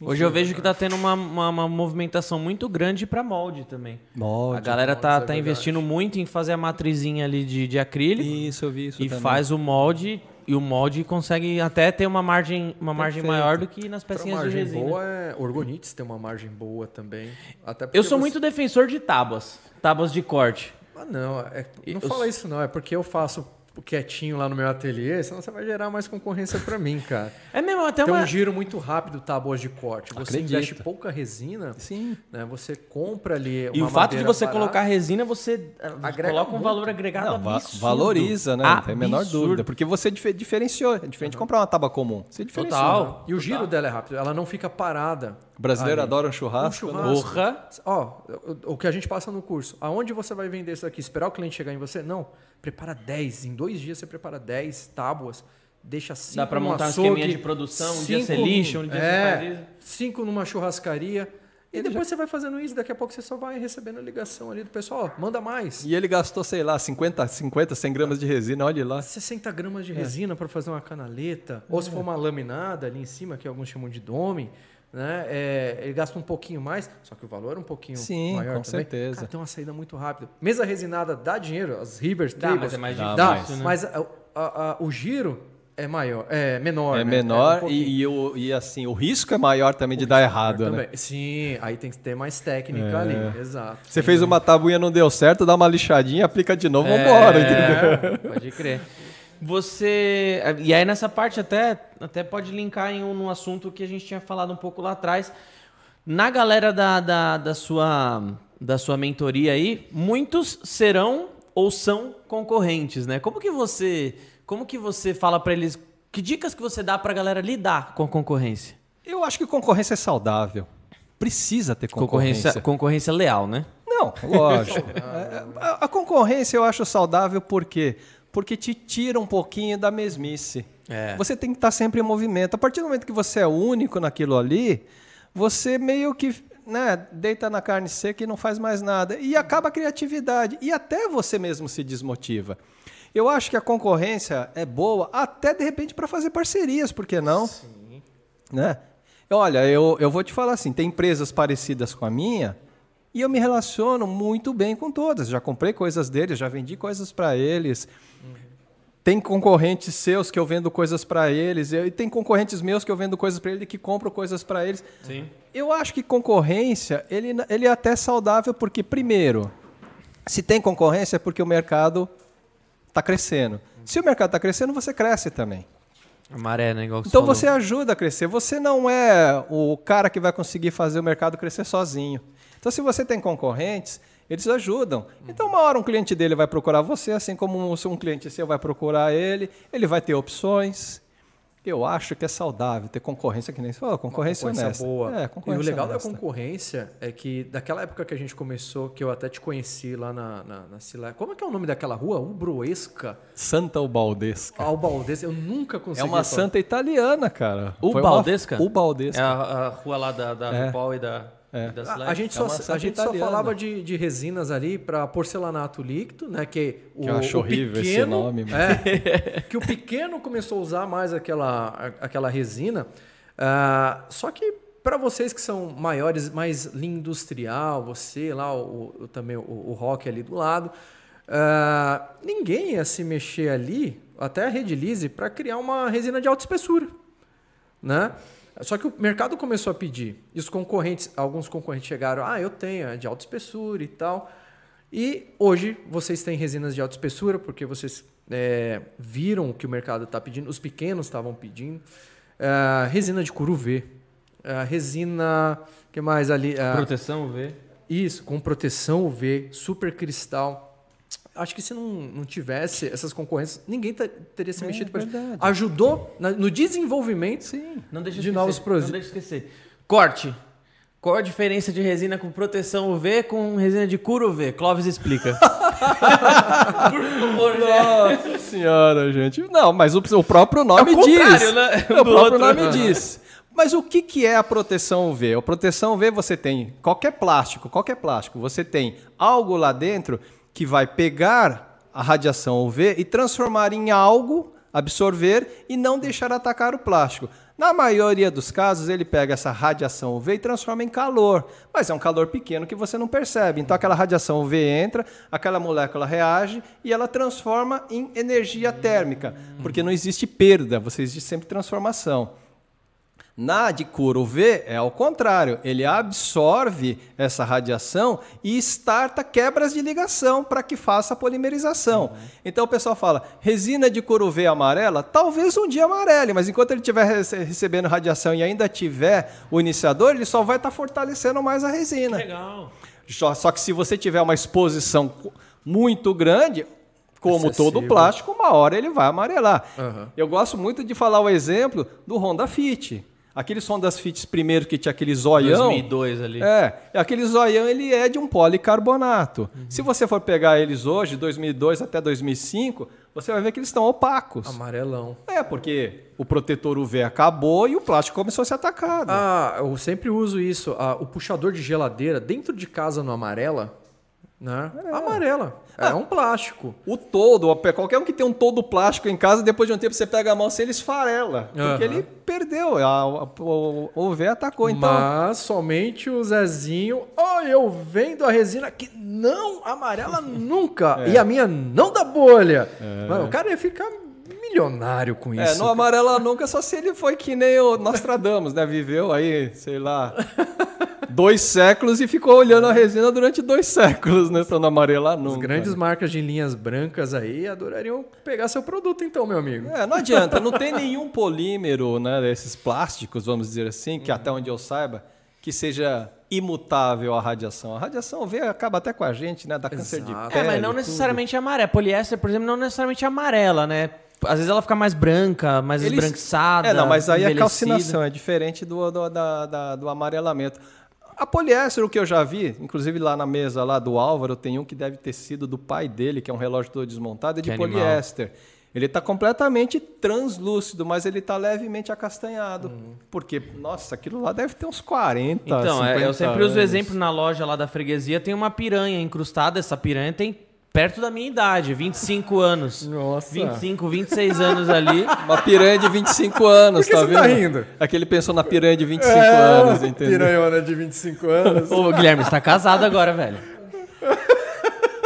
S1: Hoje eu vejo que tá tendo uma, uma, uma movimentação muito grande para molde também.
S3: Molde.
S1: a galera tá,
S6: moldes, é
S1: tá investindo muito em fazer a matrizinha ali de, de acrílico
S3: Isso, eu vi isso
S1: e
S3: também.
S1: faz o molde e o molde consegue até ter uma margem, uma margem
S3: Perfeito.
S1: maior do que nas pecinhas de
S6: margem
S1: resina.
S6: boa, é... Orgonites tem uma margem boa também. Até
S1: Eu sou
S6: você-
S1: muito defensor de tábuas, tábuas de corte.
S6: Ah, não. é- Não
S1: Eu-
S6: fala isso, não. É porque eu faço quietinho lá no meu ateliê, senão você vai gerar mais concorrência pra mim, cara. *laughs*
S1: É mesmo, até
S6: Tem
S1: uma...
S6: um giro muito rápido tábuas de corte. Você
S3: Acredita.
S6: investe pouca resina,
S3: Sim.
S6: né? Você compra ali
S1: E o fato de você colocar resina, você ah,
S6: Agrega
S1: coloca um
S6: muito.
S1: valor agregado
S3: Não,
S1: absurdo.
S3: valoriza, né? Não tem a menor
S1: Absurdo.
S3: dúvida. Porque você dife- diferenciou. É diferente de comprar uma tábua comum. Você diferenciou.
S1: Total.
S6: E o giro dela é rápido, ela não fica parada.
S3: O brasileiro
S6: ali.
S3: adora um churrasco.
S6: Um
S3: né?
S6: churrasco.
S1: Porra.
S6: Ó, o- que a gente passa no curso. Aonde você vai vender isso aqui? Esperar o cliente chegar em você? Não. Prepara 10. Em dois dias você prepara 10 tábuas. Deixa 5
S1: Dá pra montar um esqueminha de produção, um dia você lixa, um dia você
S6: é,
S1: faz isso.
S6: 5 numa churrascaria. E depois você vai fazendo isso. Daqui a pouco você só vai recebendo a ligação ali do pessoal. Ó, manda mais.
S3: E ele gastou, sei lá, 50, 50, 100 gramas de resina. Olha lá.
S6: 60 gramas de resina para fazer uma canaleta. Ou se for uma laminada ali em cima, que alguns chamam de dome. Né? É, ele gasta um pouquinho mais, só que o valor é um pouquinho
S3: Sim,
S6: maior
S3: com
S6: também.
S3: certeza.
S6: Cara, tem uma saída muito rápida. Mesa resinada dá dinheiro, as rivers,
S1: Dá,
S6: tables,
S1: mas é mais
S3: Dá
S6: dá,
S1: difícil, né?
S6: mas a- a- a- o giro é maior, é menor.
S3: É
S6: né?
S3: menor
S6: um pouquinho.
S3: e, e, o- e, assim, o risco é maior também de dar errado, né?
S6: Também. Sim, aí tem que ter mais técnica ali, exato.
S3: Você fez uma tabuinha não deu certo, dá uma lixadinha, aplica de novo, vambora, entendeu?
S1: É, pode crer. *laughs* Você. E aí nessa parte até, até pode linkar em um, num assunto que a gente tinha falado um pouco lá atrás. Na galera da, da, da sua. da sua mentoria aí, muitos serão ou são concorrentes, né? Como que você, como que você fala para eles, que dicas que você dá para a galera lidar com a concorrência?
S3: Eu acho que concorrência é saudável. Precisa ter concorrência.
S1: Concorrência, concorrência leal, né?
S3: Não, lógico. *laughs* É, a, a concorrência eu acho saudável por quê? Porque te tira um pouquinho da mesmice.
S1: É.
S3: Você tem que estar sempre em movimento. A partir do momento que você é único naquilo ali, você meio que né, deita na carne seca e não faz mais nada. E acaba a criatividade. E até você mesmo se desmotiva. Eu acho que a concorrência é boa, até de repente para fazer parcerias, por que não? Sim. Né? Olha, eu, eu vou te falar assim: tem empresas parecidas com a minha e eu me relaciono muito bem com todas. Já comprei coisas deles, já vendi coisas para eles. Tem concorrentes seus que eu vendo coisas para eles, e tem concorrentes meus que eu vendo coisas para eles e que compro coisas para eles.
S1: Sim.
S3: Eu acho que concorrência, ele, ele é até saudável porque, primeiro, se tem concorrência é porque o mercado está crescendo. Se o mercado está crescendo, você cresce também.
S1: A maré, né? Igual que
S3: Então
S1: falou.
S3: você ajuda a crescer. Você não é o cara que vai conseguir fazer o mercado crescer sozinho. Então, se você tem concorrentes, eles ajudam. Então, uma hora um cliente dele vai procurar você, assim como um, cliente seu vai procurar ele, ele vai ter opções. Eu acho que é saudável ter concorrência que nem você falou, concorrência, honesta.
S6: boa.
S3: É,
S6: e
S3: concorrência
S6: o legal
S3: honesta.
S6: da concorrência é que daquela época que a gente começou, que eu até te conheci lá na, na, na Cila- Como é que é o nome daquela rua? Ubroesca?
S3: Santa Ubaldesca.
S6: Albaldesca. Eu nunca consegui
S3: É uma
S6: falar.
S3: santa italiana, cara. Foi uma-
S1: Ubaldesca?
S3: Ubaldesca.
S1: É a, a rua lá da, da
S3: É.
S1: E da,
S3: É.
S6: A, a gente,
S3: É
S6: só, a gente só falava de, de resinas ali para porcelanato líquido, né? Que o,
S3: Que eu acho
S6: o
S3: horrível esse
S6: pequeno,
S3: nome, mano.
S6: é, *laughs* que o pequeno começou a usar mais aquela, aquela resina. Ah, só que para vocês que são maiores, mais linha industrial, você lá, o, o- também o, o rock ali do lado, ah, ninguém ia se mexer ali, até a Rede Lise, para criar uma resina de alta espessura né? Só que o mercado começou a pedir. E os concorrentes, alguns concorrentes chegaram, ah, eu tenho, é de alta espessura e tal. E hoje vocês têm resinas de alta espessura, porque vocês é, viram o que o mercado está pedindo, os pequenos estavam pedindo. Ah, resina de couro V. Ah, resina. que mais ali? Ah,
S1: Proteção, vê.
S6: isso, com proteção UV, super cristal. Acho que se não, não tivesse essas concorrências, ninguém ter- teria se mexido. pra isso.
S3: verdade.
S6: Ajudou na- no desenvolvimento
S3: Sim.
S1: Não deixa
S6: de
S1: esquecer,
S6: novos produtos.
S1: Não deixa esquecer. Corte. Qual a diferença de resina com proteção UV com resina de cura UV? Clóvis explica. *laughs* Por favor.
S3: Nossa senhora, gente. Não, mas o, o próprio nome
S1: É o
S3: diz.
S1: né? *laughs*
S3: É, o próprio
S1: outro.
S3: nome diz. Mas o que, que é a proteção UV? A proteção UV você tem qualquer plástico, qualquer plástico, você tem algo lá dentro que vai pegar a radiação UV e transformar em algo, absorver e não deixar atacar o plástico. Na maioria dos casos, ele pega essa radiação UV e transforma em calor, mas é um calor pequeno que você não percebe. Então, aquela radiação UV entra, aquela molécula reage e ela transforma em energia térmica, porque não existe perda, você existe sempre transformação. Na de cura UV é ao contrário, ele absorve essa radiação e starta quebras de ligação para que faça a polimerização. Então o pessoal fala, resina de cura UV amarela, talvez um dia amarele, mas enquanto ele estiver rece- recebendo radiação e ainda tiver o iniciador, ele só vai estar fortalecendo mais a resina.
S1: Legal.
S3: Só, que se você tiver uma exposição muito grande, como todo
S6: Excessiva.
S3: plástico, uma hora ele vai amarelar.
S6: Aham.
S3: Eu gosto muito de falar o exemplo do Honda Fit. Aqueles Honda Fit primeiro que tinha aquele zoião.
S1: 2002 ali.
S3: É, aquele zoião ele é de um policarbonato. Se você for pegar eles hoje, 2002 até 2005, você vai ver que eles estão opacos.
S6: Amarelão.
S3: É, porque o protetor UV acabou e o plástico começou a ser atacado.
S6: Ah, eu sempre uso isso. ah, o puxador de geladeira dentro de casa no amarela, né? Amarela. É um plástico.
S3: O todo, qualquer um que tem um todo plástico em casa, depois de um tempo você pega a mão, se ele esfarela. Porque ele perdeu, a- a- o, o UV atacou. Então,
S6: Mas somente o Zezinho. Oh, eu vendo a resina que não amarela *laughs* nunca.
S3: É.
S6: E a minha não dá bolha. Mano, o cara ia ficar milionário com
S3: é,
S6: isso.
S3: não amarela nunca, só se ele foi que nem o Nostradamus, né? Viveu aí, sei lá, *laughs* dois séculos e ficou olhando a resina durante dois séculos, né? Pra não amarelar
S6: As
S3: nunca.
S6: grandes marcas de linhas brancas aí adorariam pegar seu produto, então, meu amigo.
S3: É, não adianta, não tem *laughs* nenhum polímero, né, desses plásticos, vamos dizer assim, que até onde eu saiba, que seja imutável a radiação. A radiação vê, acaba até com a gente, né? Dá câncer de
S6: Exato.
S3: pele.
S1: É, mas não necessariamente amarela. Poliéster, por exemplo, não necessariamente amarela, né? Às vezes ela fica mais branca, mais
S3: Eles-
S1: esbranquiçada.
S3: É, não, mas aí é
S1: envelhecida.
S3: calcinação, é diferente do, do, da- da- do amarelamento. A poliéster, o que eu já vi, inclusive lá na mesa lá do Álvaro, tem um que deve ter sido do pai dele, que é um relógio todo desmontado, é de
S1: Que animal.
S3: poliéster. Ele está completamente translúcido, mas ele está levemente acastanhado. Porque, nossa, aquilo lá deve ter uns 40,
S1: Então, é,
S3: 50
S1: eu sempre uso o
S3: anos.
S1: exemplo na loja lá da freguesia, tem uma piranha incrustada, essa piranha tem perto da minha idade, 25 anos.
S6: Nossa.
S1: 25, 26 anos ali. *laughs*
S3: Uma piranha de 25 anos,
S6: Por que
S3: tá
S6: você
S3: vendo?
S6: tá rindo?
S3: É que ele pensou na piranha de 25
S6: É,
S3: anos, entendeu?
S6: Piranhona de 25 anos.
S1: Ô, Guilherme, você tá casado agora, velho.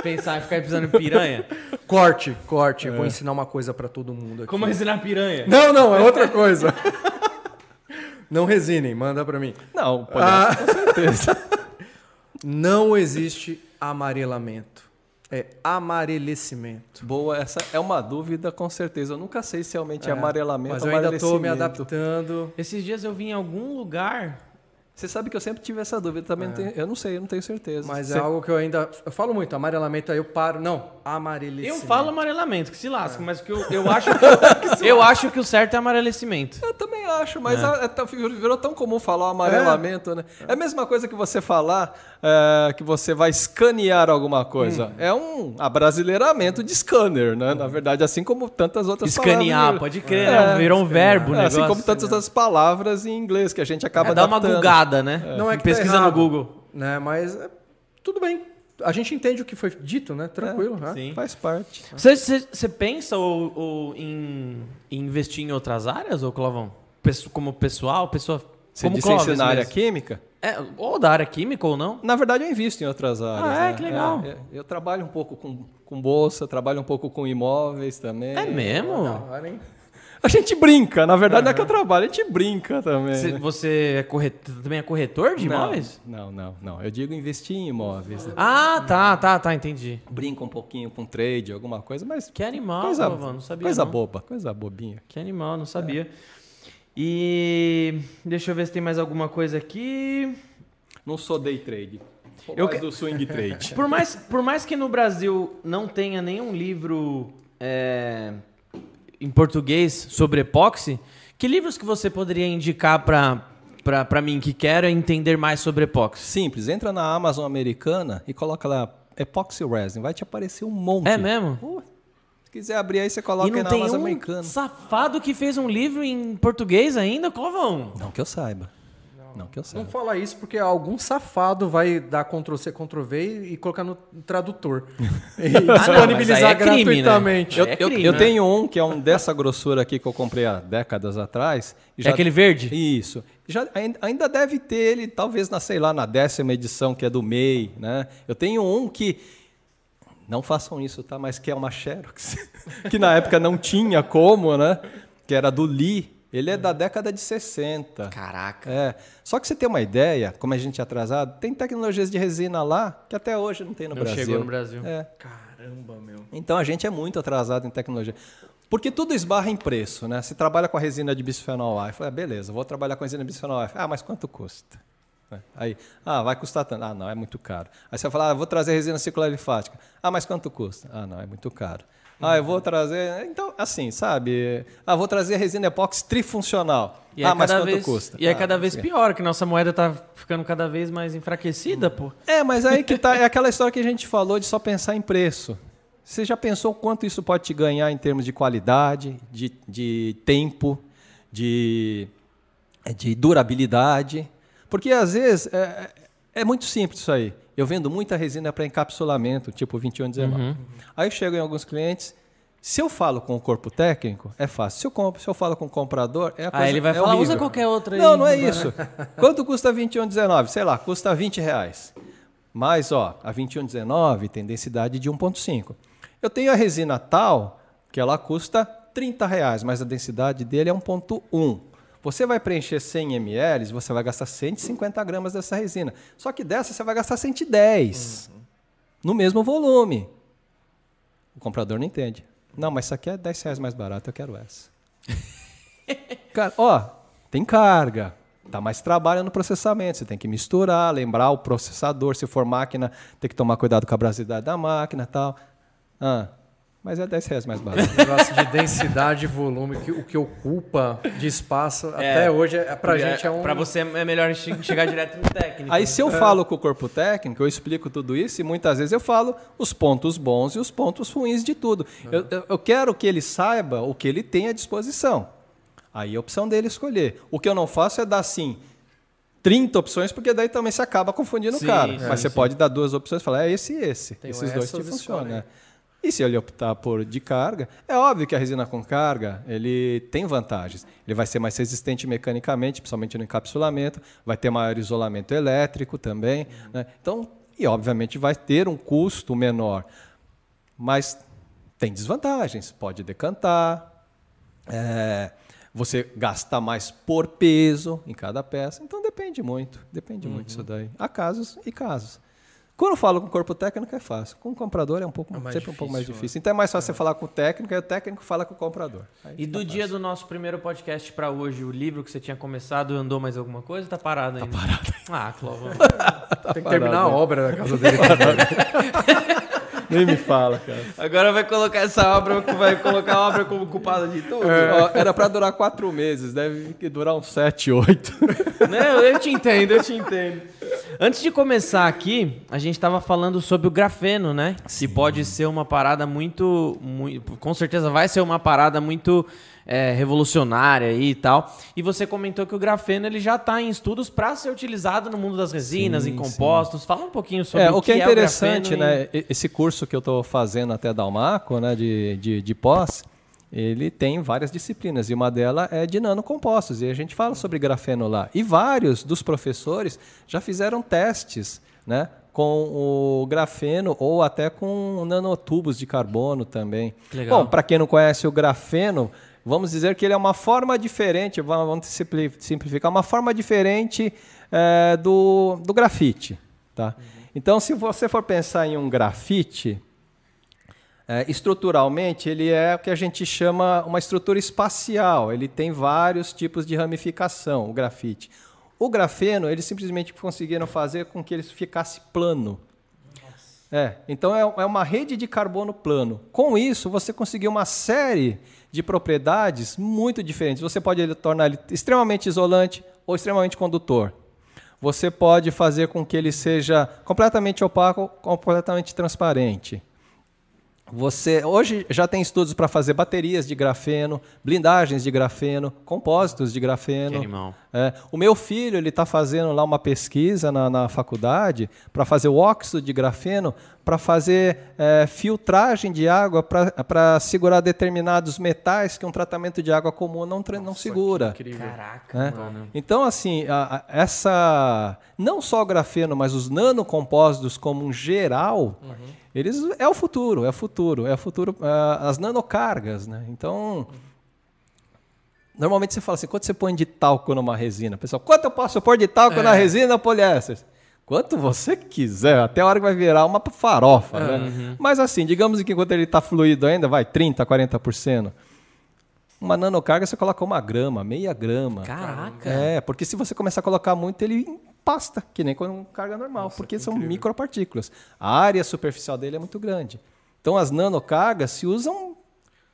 S1: Pensar em ficar pisando em piranha?
S6: Corte, corte. Vou ensinar uma coisa pra todo mundo aqui.
S1: Como ensinar piranha?
S6: Não, não, é outra coisa. *laughs* Não resinem, manda pra mim.
S3: Não, poliéster, com certeza. *laughs*
S6: Não existe amarelamento. É amarelecimento.
S3: Boa, essa é uma dúvida com certeza. Eu nunca sei se realmente é, amarelamento
S6: Mas
S3: ou
S6: eu ainda tô me adaptando.
S1: Esses dias eu vim em algum lugar.
S3: Você sabe que eu sempre tive essa dúvida também. não tenho- eu não sei, eu não tenho certeza.
S6: Mas
S3: Você-
S6: é algo que eu ainda. Eu falo muito, amarelamento aí eu paro. Não, amarelecimento.
S1: Eu falo amarelamento, que se lasca, mas que eu, eu *laughs* acho que, *laughs* eu acho que o certo é amarelecimento.
S3: Eu também acho, mas a- é tão- virou tão comum falar amarelamento, né? É a mesma coisa que você falar é, que você vai escanear alguma coisa. É um abrasileiramento de scanner, né? Na verdade, assim como tantas outras
S1: Escanear,
S3: palavras.
S1: pode crer, né? Virou um verbo o
S3: É, assim como tantas outras palavras em inglês que a gente acaba
S1: É, dá uma
S3: adaptando.
S1: gugada, né?
S6: Não é que
S1: Pesquisa
S6: tá
S1: no
S6: errado,
S1: Google.
S6: Né? Mas é, tudo bem. A gente entende o que foi dito, né? Tranquilo. né?
S1: Sim.
S3: Faz parte.
S1: Você, pensa ou, ou em, em investir em outras áreas, ou? Pesso- Como pessoal, pessoa.
S3: Você
S1: como
S3: disse
S1: Clóvis
S3: na área
S1: mesmo?
S3: química?
S1: É, ou da área química ou não?
S3: Na verdade, eu invisto em outras áreas.
S1: Ah, é?
S3: né?
S1: Que legal.
S3: É, é, eu trabalho um pouco com, com bolsa, trabalho um pouco com imóveis também.
S1: É mesmo?
S6: Hein? *laughs*
S3: A gente brinca, na verdade não é que eu trabalho, a gente brinca também.
S1: Você, você é corretor, também é corretor de imóveis?
S3: Não, não, não. Eu digo investir em imóveis. né?
S1: Ah, tá, tá, tá, entendi.
S3: Brinca um pouquinho com trade, alguma coisa, mas
S1: Que animal,
S3: coisa,
S1: Clovão, não sabia
S3: coisa
S1: não.
S3: boba, coisa bobinha.
S1: Que animal, não sabia. E deixa eu ver se tem mais alguma coisa aqui.
S3: Não sou day trade. Sou
S1: Eu que-
S3: do swing trade. *laughs*
S1: Por mais, por mais que no Brasil não tenha nenhum livro é, em português sobre epóxi, que livros que você poderia indicar para mim que quero entender mais sobre epóxi?
S3: Simples, entra na Amazon americana e coloca lá Epoxy Resin, vai te aparecer um monte.
S1: É mesmo?
S3: Se quiser abrir aí, você coloca
S1: e não
S3: aí na
S1: tem
S3: Amazon
S1: um
S3: americana.
S1: safado que fez um livro em português ainda, Clovão?
S3: Não que eu saiba. Não, que eu
S6: Não
S3: saiba.
S6: fala isso porque algum safado vai dar Ctrl-C, Ctrl-V e colocar no tradutor. *laughs* E
S1: Ah, não,
S6: disponibilizar
S1: é crime, né?
S6: gratuitamente.
S3: Eu,
S1: É
S3: eu-
S1: crime,
S3: eu
S1: né?
S3: tenho um que é um dessa grossura aqui que eu comprei há décadas atrás. e
S1: É aquele verde?
S3: Isso. Já, ainda- ainda deve ter ele, talvez, na, sei lá, na décima edição, que é do MEI. Né? Eu tenho um que. Não façam isso, tá? Mas que é uma Xerox. *laughs* que na época não tinha como, né? Que era do Lee. Ele é da década de 60.
S1: Caraca.
S3: É. Só que você tem uma ideia, como a gente é atrasado, tem tecnologias de resina lá que até hoje não tem no
S1: Não
S3: Brasil.
S1: chegou no Brasil.
S3: É.
S6: Caramba, meu.
S3: Então a gente é muito atrasado em tecnologia. Porque tudo esbarra em preço, né? Você trabalha com a resina de bisfenol A. Eu falei, ah, beleza, vou trabalhar com a resina de bisfenol A. Ah, mas quanto custa? É. Aí, ah, vai custar tanto. Ah, não, é muito caro. Aí você vai falar, ah, vou trazer resina circularifática. Ah, mas quanto custa? Ah, não, é muito caro. Ah, eu vou trazer. Então, assim, sabe? Ah, vou trazer resina epóxi trifuncional.
S1: E
S3: ah, mas
S1: cada
S3: quanto
S1: vez,
S3: custa?
S1: E
S3: Ah,
S1: cada vez
S3: sim.
S1: pior, que nossa moeda tá ficando cada vez mais enfraquecida, pô.
S3: É, mas aí que tá, é aquela história que a gente falou de só pensar em preço. Você já pensou quanto isso pode te ganhar em termos de qualidade, de, de tempo, de, de durabilidade? Porque às vezes é, é muito simples isso aí. Eu vendo muita resina para encapsulamento, tipo 2119. Aí eu chego em alguns clientes. Se eu falo com o corpo técnico, é fácil. Se eu, compro, se eu falo com o comprador, é a coisa
S1: Aí ele vai
S3: é
S1: falar,
S3: horrível.
S1: usa qualquer outra aí.
S3: Não, não é isso. *laughs* Quanto custa 21,19? Sei lá, custa 20 reais. Mas, ó, a 21,19 tem densidade de 1,5. Eu tenho a resina tal, que ela custa 30 reais, mas a densidade dele é 1,1. Você vai preencher 100 ml, você vai gastar 150 gramas dessa resina. Só que dessa você vai gastar 110. No mesmo volume. O comprador não entende. Não, mas isso aqui é 10 reais mais barato, eu quero essa. *laughs* Cara, ó, tem carga. Dá mais trabalho no processamento. Você tem que misturar, lembrar o processador. Se for máquina, tem que tomar cuidado com a abrasividade da máquina e tal. Ah, mas é 10 reais mais barato.
S6: O negócio de densidade e volume, que, o que ocupa de espaço, até hoje, é, pra gente é um...
S1: Pra você é melhor che- chegar direto no técnico.
S3: Aí se eu falo com o corpo técnico, eu explico tudo isso e muitas vezes eu falo os pontos bons e os pontos ruins de tudo. Eu, eu- eu quero que ele saiba o que ele tem à disposição. Aí é a opção dele escolher. O que eu não faço é dar assim 30 opções, porque daí também você acaba confundindo
S1: Sim,
S3: o cara.
S1: sim,
S3: Mas você
S1: sim.
S3: pode dar duas opções e falar, é esse e esse.
S6: Tem
S3: Esses dois que funcionam. né? E se ele optar por de carga, é óbvio que a resina com carga ele tem vantagens. Ele vai ser mais resistente mecanicamente, principalmente no encapsulamento, vai ter maior isolamento elétrico também. né? Então, e obviamente vai ter um custo menor. Mas tem desvantagens. Pode decantar, é, você gasta mais por peso em cada peça. Então depende muito. Depende muito disso daí. Há casos e casos. Quando eu falo com o corpo técnico é fácil. Com o comprador é um pouco,
S6: É mais
S3: sempre um pouco mais
S6: difícil,
S3: difícil. Então é mais fácil você falar com o técnico e o técnico fala com o comprador. Aí
S1: E do dia
S3: fácil.
S1: do nosso primeiro podcast pra hoje, o livro que você tinha começado andou mais alguma coisa? Tá parado ainda? Tá parado. Ah, Clóvis. *laughs*
S6: Tem que terminar a obra da casa dele. *laughs* *laughs*
S3: Nem me fala, cara.
S1: Agora vai colocar essa obra, vai colocar a obra como culpada de tudo?
S3: Ó, era para durar quatro meses, deve que durar uns sete, oito. *laughs*
S1: Não, eu te entendo, eu te entendo. Antes de começar aqui, a gente estava falando sobre o grafeno, né? Que pode ser uma parada muito, muito. Com certeza vai ser uma parada muito é, revolucionária aí e tal. E você comentou que o grafeno ele já está em estudos para ser utilizado no mundo das resinas,
S3: Sim,
S1: em compostos. Fala um pouquinho sobre
S3: É,
S1: o
S3: o que é
S1: o
S3: interessante,
S1: e-
S3: né? e- Esse curso que eu estou fazendo até da Almaco, né, de, de, de pós, ele tem várias disciplinas e uma delas é de nanocompostos. E a gente fala sobre grafeno lá. E vários dos professores já fizeram testes, né? Com o grafeno ou até com nanotubos de carbono também.
S1: Legal.
S3: Bom, para quem não conhece o grafeno, vamos dizer que ele é uma forma diferente, vamos vamos simpli- simplificar, uma forma diferente eh, do, do grafite. Tá? Então, se você for pensar em um grafite, eh, estruturalmente ele é o que a gente chama uma estrutura espacial. Ele tem vários tipos de ramificação, o grafite. O grafeno, eles simplesmente conseguiram fazer com que ele ficasse plano. É, então é, é uma rede de carbono plano. Com isso, você conseguiu uma série de propriedades muito diferentes. Você pode tornar ele extremamente isolante ou extremamente condutor. Você pode fazer com que ele seja completamente opaco completamente transparente. Você hoje já tem estudos para fazer baterias de grafeno, blindagens de grafeno, compósitos de grafeno.
S1: Que animal.
S3: É, o meu filho ele está fazendo lá uma pesquisa na, na faculdade para fazer o óxido de grafeno para fazer é, filtragem de água para segurar determinados metais que um tratamento de água comum não, tra- não segura.
S6: Incrível.
S1: Caraca,
S3: né?
S1: mano.
S3: Então, assim, a- a- essa. Não só o grafeno, mas os nanocompósitos como um geral, eles é o futuro, é o futuro, é o futuro. ah, as nanocargas, né? Então. Normalmente você fala assim, quanto você põe de talco numa resina? Pessoal, quanto eu posso pôr de talco na resina poliéster? Quanto você quiser, até a hora que vai virar uma farofa, né? Mas assim, digamos que enquanto ele está fluido ainda, vai 30%, 40%. Uma nanocarga você coloca uma grama, meia grama.
S1: Caraca.
S3: É, porque se você começar a colocar muito, ele empasta, que nem com carga normal, porque são micropartículas. A área superficial dele é muito grande. Então as nanocargas se usam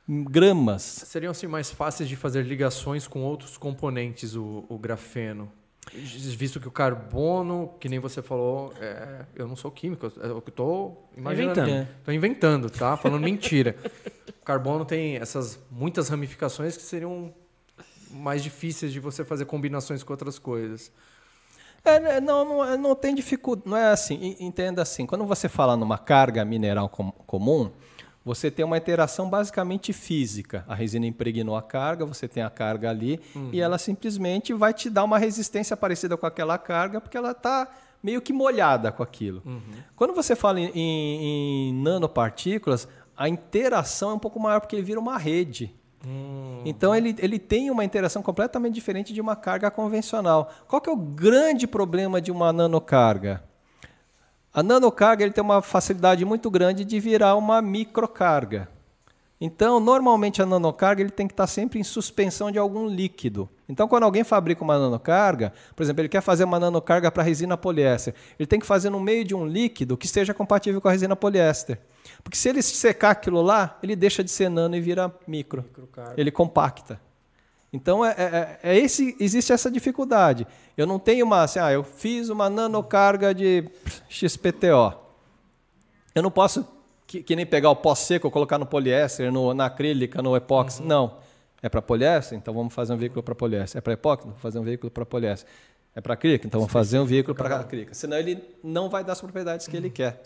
S3: gramas.
S6: Seriam assim mais fáceis de fazer ligações com outros componentes o, o grafeno. Visto que o carbono, que nem você falou, é, eu não sou químico, é que estou imaginando.
S1: Inventando.
S6: Estou inventando, tá? Falando mentira. *laughs* O carbono tem essas muitas ramificações que seriam mais difíceis de você fazer combinações com outras coisas.
S3: É, né, não, não, é- não tem dificuldade. Não é assim. en- Entenda assim. Quando você fala numa carga mineral com- comum, você tem uma interação basicamente física. A resina impregnou a carga, você tem a carga ali, e ela simplesmente vai te dar uma resistência parecida com aquela carga, porque ela está meio que molhada com aquilo. Quando você fala em, em- em nanopartículas, a interação é um pouco maior, porque ele vira uma rede. Então ele, ele tem uma interação completamente diferente de uma carga convencional. Qual que é o grande problema de uma nanocarga? A nanocarga ele tem uma facilidade muito grande de virar uma microcarga. Então, normalmente a nanocarga ele tem que estar sempre em suspensão de algum líquido. Então, quando alguém fabrica uma nanocarga, por exemplo, ele quer fazer uma nanocarga para resina poliéster, ele tem que fazer no meio de um líquido que esteja compatível com a resina poliéster. Porque se ele secar aquilo lá, ele deixa de ser nano e vira micro. Ele compacta. Então, é, é- é esse, existe essa dificuldade. Eu não tenho uma, assim, ah, eu fiz uma nanocarga de XPTO. Eu não posso, que, que nem pegar o pó seco, colocar no poliéster, no, na acrílica, no epóxi. Não. É para poliéster? Então vamos fazer um veículo para poliéster. É para epóxi? Vamos fazer um veículo para poliéster. É para acrílica? Então vamos fazer um veículo para acrílica. Senão ele não vai dar as propriedades que ele quer.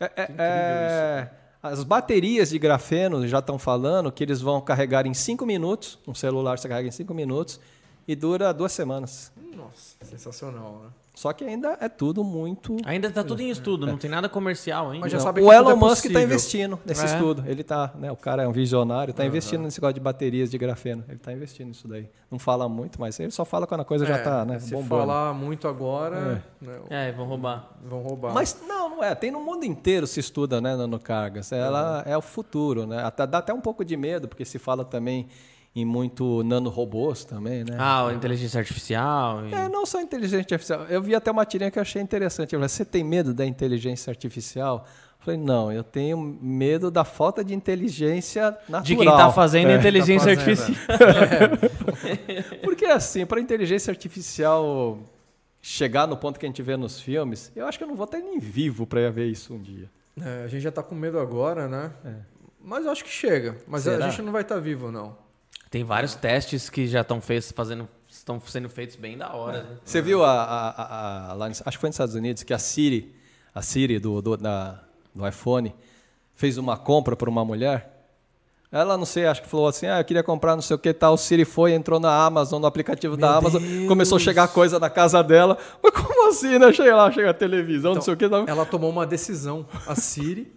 S3: É- é- é- as baterias de grafeno já estão falando que eles vão carregar em 5 minutos. Um celular você carrega em 5 minutos e dura duas semanas.
S6: Nossa, sensacional, né?
S3: Só que ainda é tudo muito.
S1: Ainda tá tudo em estudo, não tem nada comercial ainda.
S6: Mas já sabe
S3: o Elon
S6: é
S3: Musk está investindo nesse
S1: É.
S3: estudo. Ele tá, né, o cara é um visionário, está investindo nesse negócio de baterias de grafeno. Ele está investindo nisso daí. Não fala muito, mas ele só fala quando a coisa já
S6: É,
S3: está né,
S6: Se
S3: bombando.
S6: falar muito agora, né,
S1: É, vão roubar.
S6: vão roubar.
S3: Mas não, não é. Tem no mundo inteiro se estuda, né, nanocargas. Ela é o futuro, né? Até, dá até um pouco de medo, porque se fala também em muito nanorobôs também, né?
S1: Ah, inteligência artificial. e-
S3: É, não só inteligência artificial. Eu vi até uma tirinha que eu achei interessante. Eu falei, você tem medo da inteligência artificial? Eu falei, não, eu tenho medo da falta de inteligência natural.
S1: De quem tá fazendo
S3: É.
S1: inteligência
S6: tá fazendo,
S1: artificial. *laughs*
S3: Porque assim, para a inteligência artificial chegar no ponto que a gente vê nos filmes, eu acho que eu não vou estar nem vivo para ver isso um dia.
S6: É, a gente já tá com medo agora, né? Mas eu acho que chega. Mas
S3: Será?
S6: a gente não vai estar vivo, não.
S1: Tem vários testes que já estão fazendo, estão sendo feitos bem da hora. né?
S3: Você viu a, a- a- lá, acho que foi nos Estados Unidos, que a Siri, a Siri do, do, da- do iPhone, fez uma compra para uma mulher. Ela, não sei, acho que falou assim, ah, eu queria comprar não sei o que tal. O Siri foi, entrou na Amazon, no aplicativo da Amazon, começou a chegar coisa na casa dela. Mas como assim, né? Chega lá, chega a televisão, não sei o que. Tal.
S6: Ela tomou uma decisão, a Siri.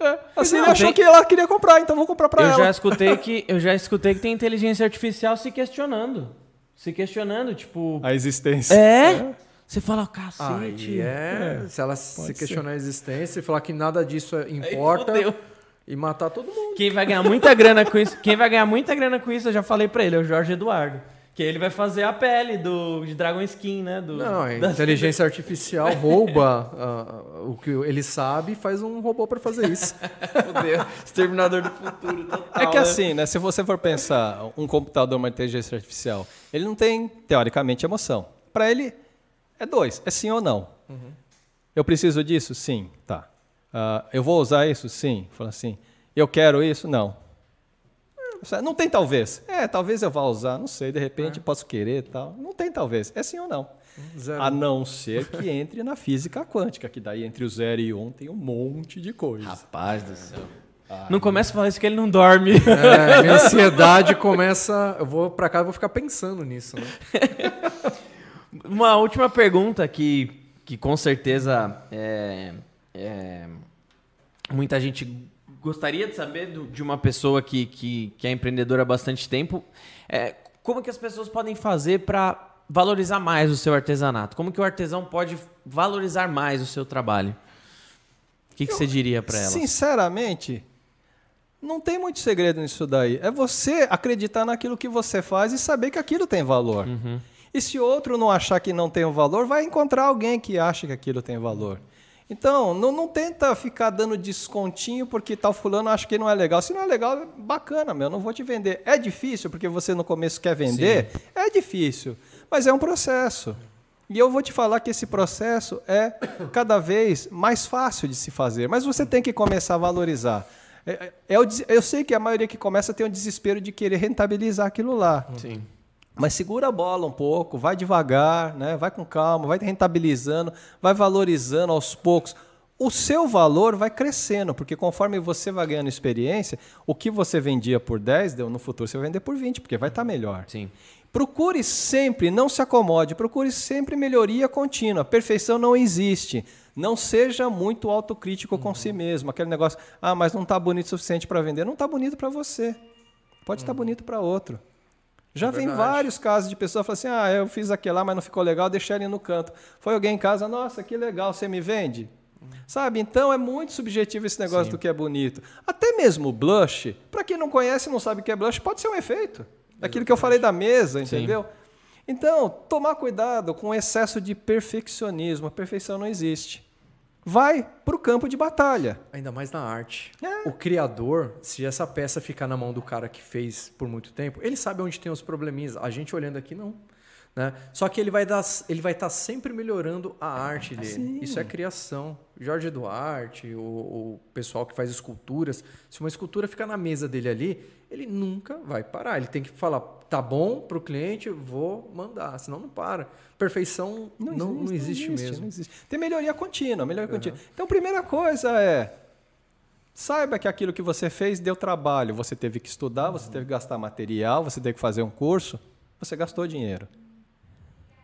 S3: É, a Siri
S1: não,
S3: achou
S1: tem-
S3: que ela queria comprar, então vou comprar para
S1: Eu
S3: ela.
S1: já escutei *laughs* que eu já escutei que tem inteligência artificial se questionando. Se questionando, tipo,
S3: A existência.
S1: é? Você fala, cacete.
S6: Aí é, se ela se questionar a existência e falar que nada disso é-
S1: Aí
S6: importa
S1: fudeu.
S6: e matar todo mundo.
S1: Quem vai ganhar muita grana com isso? Quem vai ganhar muita grana com isso, eu já falei pra ele, é o Jorge Eduardo. Que ele vai fazer a pele do de Dragon Skin, né? Do,
S6: Não, a
S1: da-
S6: inteligência *laughs* artificial rouba ah, o que ele sabe e faz um robô para fazer isso. *laughs*
S1: Fudeu. Exterminador do futuro total.
S3: É que
S1: né?
S3: assim, né? Se você for pensar um computador, uma inteligência artificial, ele não tem, teoricamente, emoção. Para ele, é dois. É sim ou não. Eu preciso disso? Sim. Tá. Ah, eu vou usar isso? Sim. Fala assim. Eu quero isso? Não. Não tem talvez. É, talvez eu vá usar. Não sei. De repente posso querer tal. Não tem talvez. É sim ou não.
S6: Zero.
S3: A não ser que entre na física quântica, que daí entre o zero e um tem um monte de coisa.
S1: Rapaz do céu. Não começa a falar isso que ele não dorme.
S6: É, minha ansiedade começa. Eu vou pra cá e vou ficar pensando nisso, né? *laughs*
S1: Uma última pergunta que, que com certeza é, é, muita gente gostaria de saber do- de uma pessoa que, que, que é empreendedora há bastante tempo. É, como que as pessoas podem fazer para valorizar mais o seu artesanato? Como que o artesão pode valorizar mais o seu trabalho? O que, que você diria para elas?
S3: Sinceramente, não tem muito segredo nisso daí. É você acreditar naquilo que você faz e saber que aquilo tem valor. E se outro não achar que não tem um valor, vai encontrar alguém que acha que aquilo tem valor. Então, não, não tenta ficar dando descontinho porque tal fulano acha que não é legal. Se não é legal, bacana, meu, não vou te vender. É difícil porque você no começo quer vender? É difícil, mas é um processo. E eu vou te falar que esse processo é cada vez mais fácil de se fazer, mas você tem que começar a valorizar. É- é- é des- eu sei que a maioria que começa tem o desespero de querer rentabilizar aquilo lá.
S1: Sim.
S3: Mas segura a bola um pouco, vai devagar, né? vai com calma, vai rentabilizando, vai valorizando aos poucos. O seu valor vai crescendo, porque conforme você vai ganhando experiência, o que você vendia por 10, deu- no futuro você vai vender por 20, porque vai estar melhor.
S1: Sim.
S3: Procure sempre, não se acomode, procure sempre melhoria contínua. Perfeição não existe. Não seja muito autocrítico com si mesmo. Aquele negócio, ah, mas não está bonito o suficiente para vender. Não está bonito para você. Pode estar bonito para outro. Já vem
S6: verdade.
S3: vários casos de pessoas falam assim: ah, eu fiz aquele lá, mas não ficou legal, deixei ele no canto. Foi alguém em casa, nossa, que legal, você me vende? Sabe? Então é muito subjetivo esse negócio do que é bonito. Até mesmo o blush, para quem não conhece, não sabe o que é blush, pode ser um efeito. Aquilo que eu falei da mesa, entendeu? Então, tomar cuidado com o excesso de perfeccionismo. A perfeição não existe. Vai para o campo de batalha.
S6: Ainda mais na arte.
S3: É.
S6: O criador, se essa peça ficar na mão do cara que fez por muito tempo, ele sabe onde tem os probleminhas. A gente olhando aqui, não. Né? Só que ele vai dar, ele vai estar sempre melhorando a arte dele. Isso é criação. Jorge Duarte, o, o pessoal que faz esculturas, se uma escultura ficar na mesa dele ali, ele nunca vai parar. Ele tem que falar, tá bom para o cliente, vou mandar, senão não para. Perfeição não, não, existe, mesmo.
S3: não existe. Tem melhoria contínua, melhoria contínua. Então, primeira coisa é saiba que aquilo que você fez deu trabalho. Você teve que estudar, você teve que gastar material, você teve que fazer um curso, você gastou dinheiro.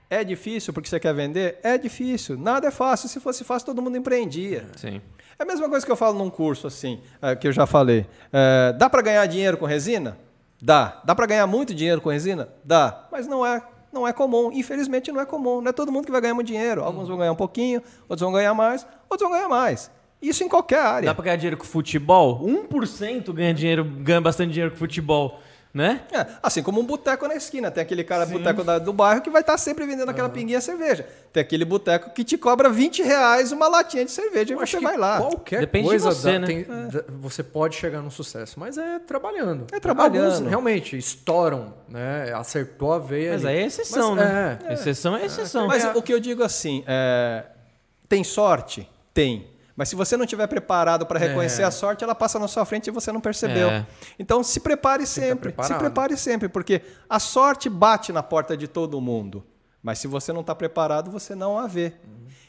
S3: É difícil porque você quer vender? É difícil. Nada é fácil. Se fosse fácil, todo mundo empreendia.
S1: Sim.
S3: É a mesma coisa que eu falo num curso assim, é, que eu já falei. É, dá para ganhar dinheiro com resina? Dá. Dá para ganhar muito dinheiro com resina? Dá. Mas não é, não é comum. Infelizmente não é comum. Não é todo mundo que vai ganhar muito dinheiro. Alguns vão ganhar um pouquinho, outros vão ganhar mais, outros vão ganhar mais. Isso em qualquer área.
S1: Dá pra ganhar dinheiro com futebol? 1% ganha dinheiro, ganha bastante dinheiro com futebol, né?
S3: É, assim como um boteco na esquina. Tem aquele cara boteco da- do bairro que vai estar sempre vendendo aquela pinguinha de cerveja. Tem aquele boteco que te cobra 20 reais uma latinha de cerveja e
S6: Eu acho
S3: você vai lá.
S6: Qualquer
S1: Depende de
S6: coisa
S1: você,
S6: dá-
S1: né?
S6: tem- dá- você pode chegar num sucesso, mas é trabalhando.
S3: É trabalhando.
S6: Alguns realmente estouram, né? Acertou a veia.
S1: Mas
S6: ali.
S1: aí é exceção,
S6: Mas,
S1: né?
S6: é.
S1: Exceção é exceção.
S3: Mas o que eu digo assim, é, tem sorte? Tem. Mas se você não estiver preparado para reconhecer a sorte, ela passa na sua frente e você não percebeu.
S1: É.
S3: Então se prepare sempre. Se prepare sempre, porque a sorte bate na porta de todo mundo. Mas se você não está preparado, você não a vê.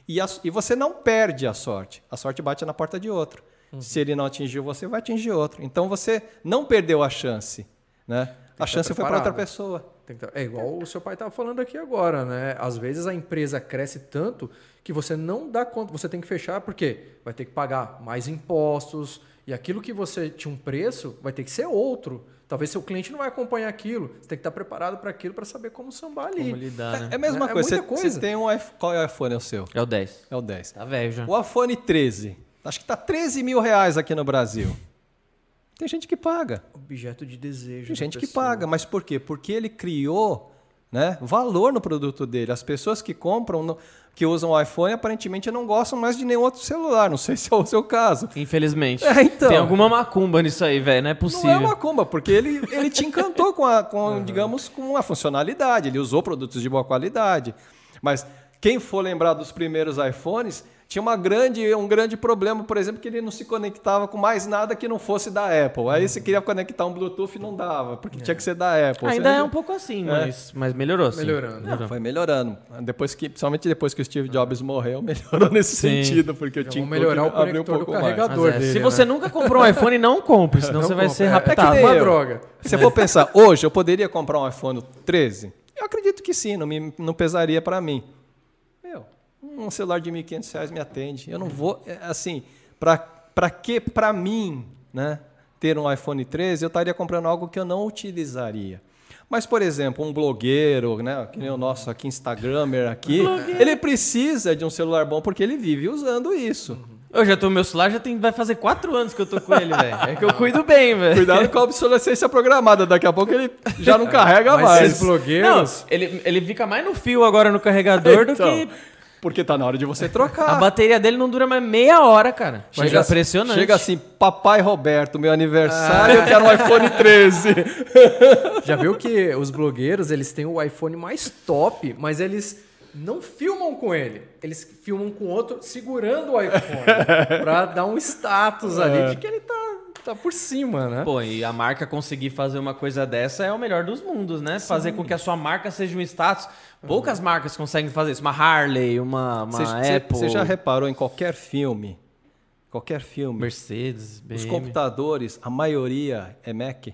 S3: E, a- e você não perde a sorte. A sorte bate na porta de outro. Se ele não atingiu você, vai atingir outro. Então você não perdeu a chance. Né? A chance foi para outra pessoa.
S6: Tem que tá- É igual o seu pai estava falando aqui agora, né? Às vezes a empresa cresce tanto que você não dá conta, você tem que fechar porque vai ter que pagar mais impostos e aquilo que você tinha um preço vai ter que ser outro. Talvez seu cliente não vai acompanhar aquilo. Você tem que estar preparado para aquilo para saber como sambar ali.
S1: Como lidar, né?
S3: É a mesma
S6: É
S3: coisa.
S6: muita
S3: Você-
S6: coisa.
S3: Você tem um iPhone. Qual é o iPhone? É o seu?
S1: É o 10.
S3: É o 10.
S1: Tá velho já.
S3: O iPhone 13. Acho que tá 13 mil reais aqui no Brasil. Tem gente que paga.
S6: Objeto de desejo.
S3: Tem gente que paga. Mas por quê? Porque ele criou né, valor no produto dele. As pessoas que compram, no- que usam o iPhone, aparentemente não gostam mais de nenhum outro celular. Não sei *laughs* se é o seu caso.
S1: Infelizmente.
S3: É, então.
S1: Tem alguma macumba nisso aí, velho. Não é possível.
S3: Não é uma comba, porque ele, ele te encantou com, a, com *laughs* digamos, com a funcionalidade. Ele usou produtos de boa qualidade. Mas quem for lembrar dos primeiros iPhones, tinha uma grande, um grande problema, por exemplo, que ele não se conectava com mais nada que não fosse da Apple. Aí você queria conectar um Bluetooth e não dava, porque tinha que ser da Apple.
S1: Ainda
S3: Você-
S1: é um pouco assim, mas, mas melhorou, sim.
S6: Melhorando.
S3: Não, foi melhorando. Depois que, principalmente depois que o Steve Jobs morreu, *laughs* melhorou nesse
S1: Sim.
S3: sentido, porque eu tinha
S6: vamos melhorar o
S3: abriu um pouco mais.
S6: carregador.
S1: É,
S6: dele,
S1: se
S6: né?
S1: você nunca comprou um iPhone, não compre, senão
S6: Não
S1: você vai ser
S6: É- é que
S1: raptado.
S3: nem
S6: uma
S3: eu.
S6: droga.
S3: Se você for pensar, hoje eu poderia comprar um iPhone 13? Eu acredito que sim, não, me, não pesaria para mim. Um celular de 1.500 reais me atende. Eu não vou, é, assim, para que para mim, né, ter um iPhone 13, eu estaria comprando algo que eu não utilizaria. Mas, por exemplo, um blogueiro, né, que nem o nosso aqui, Instagramer aqui, ele precisa de um celular bom porque ele vive usando isso.
S1: Eu já tô, meu celular já tem, vai fazer quatro anos que eu tô com ele, velho. É que eu cuido bem, velho.
S3: Cuidado com a obsolescência programada, daqui a pouco ele já não *laughs* carrega
S6: Mas
S3: mais.
S6: esses blogueiros...
S1: Não, ele, ele fica mais no fio agora no carregador *laughs*
S3: Então,
S1: do que.
S3: Porque tá na hora de você
S1: A
S3: trocar.
S1: bateria dele não dura mais meia hora, cara.
S3: Chega,
S1: Chega impressionante.
S3: Chega assim, papai Roberto, meu aniversário, eu quero um iPhone 13.
S6: Já viu que os blogueiros, eles têm o iPhone mais top, mas eles não filmam com ele. Eles filmam com outro segurando o iPhone *laughs* pra dar um status ali de que ele tá, tá por cima, né?
S1: Pô, e a marca conseguir fazer uma coisa dessa é o melhor dos mundos, né? Fazer com que a sua marca seja um status. Poucas marcas conseguem fazer isso. Uma Harley, uma, uma
S3: Você, você-
S1: Apple,
S3: você já reparou em qualquer filme, qualquer filme,
S1: Mercedes,
S3: os
S1: BM.
S3: computadores, a maioria é Mac?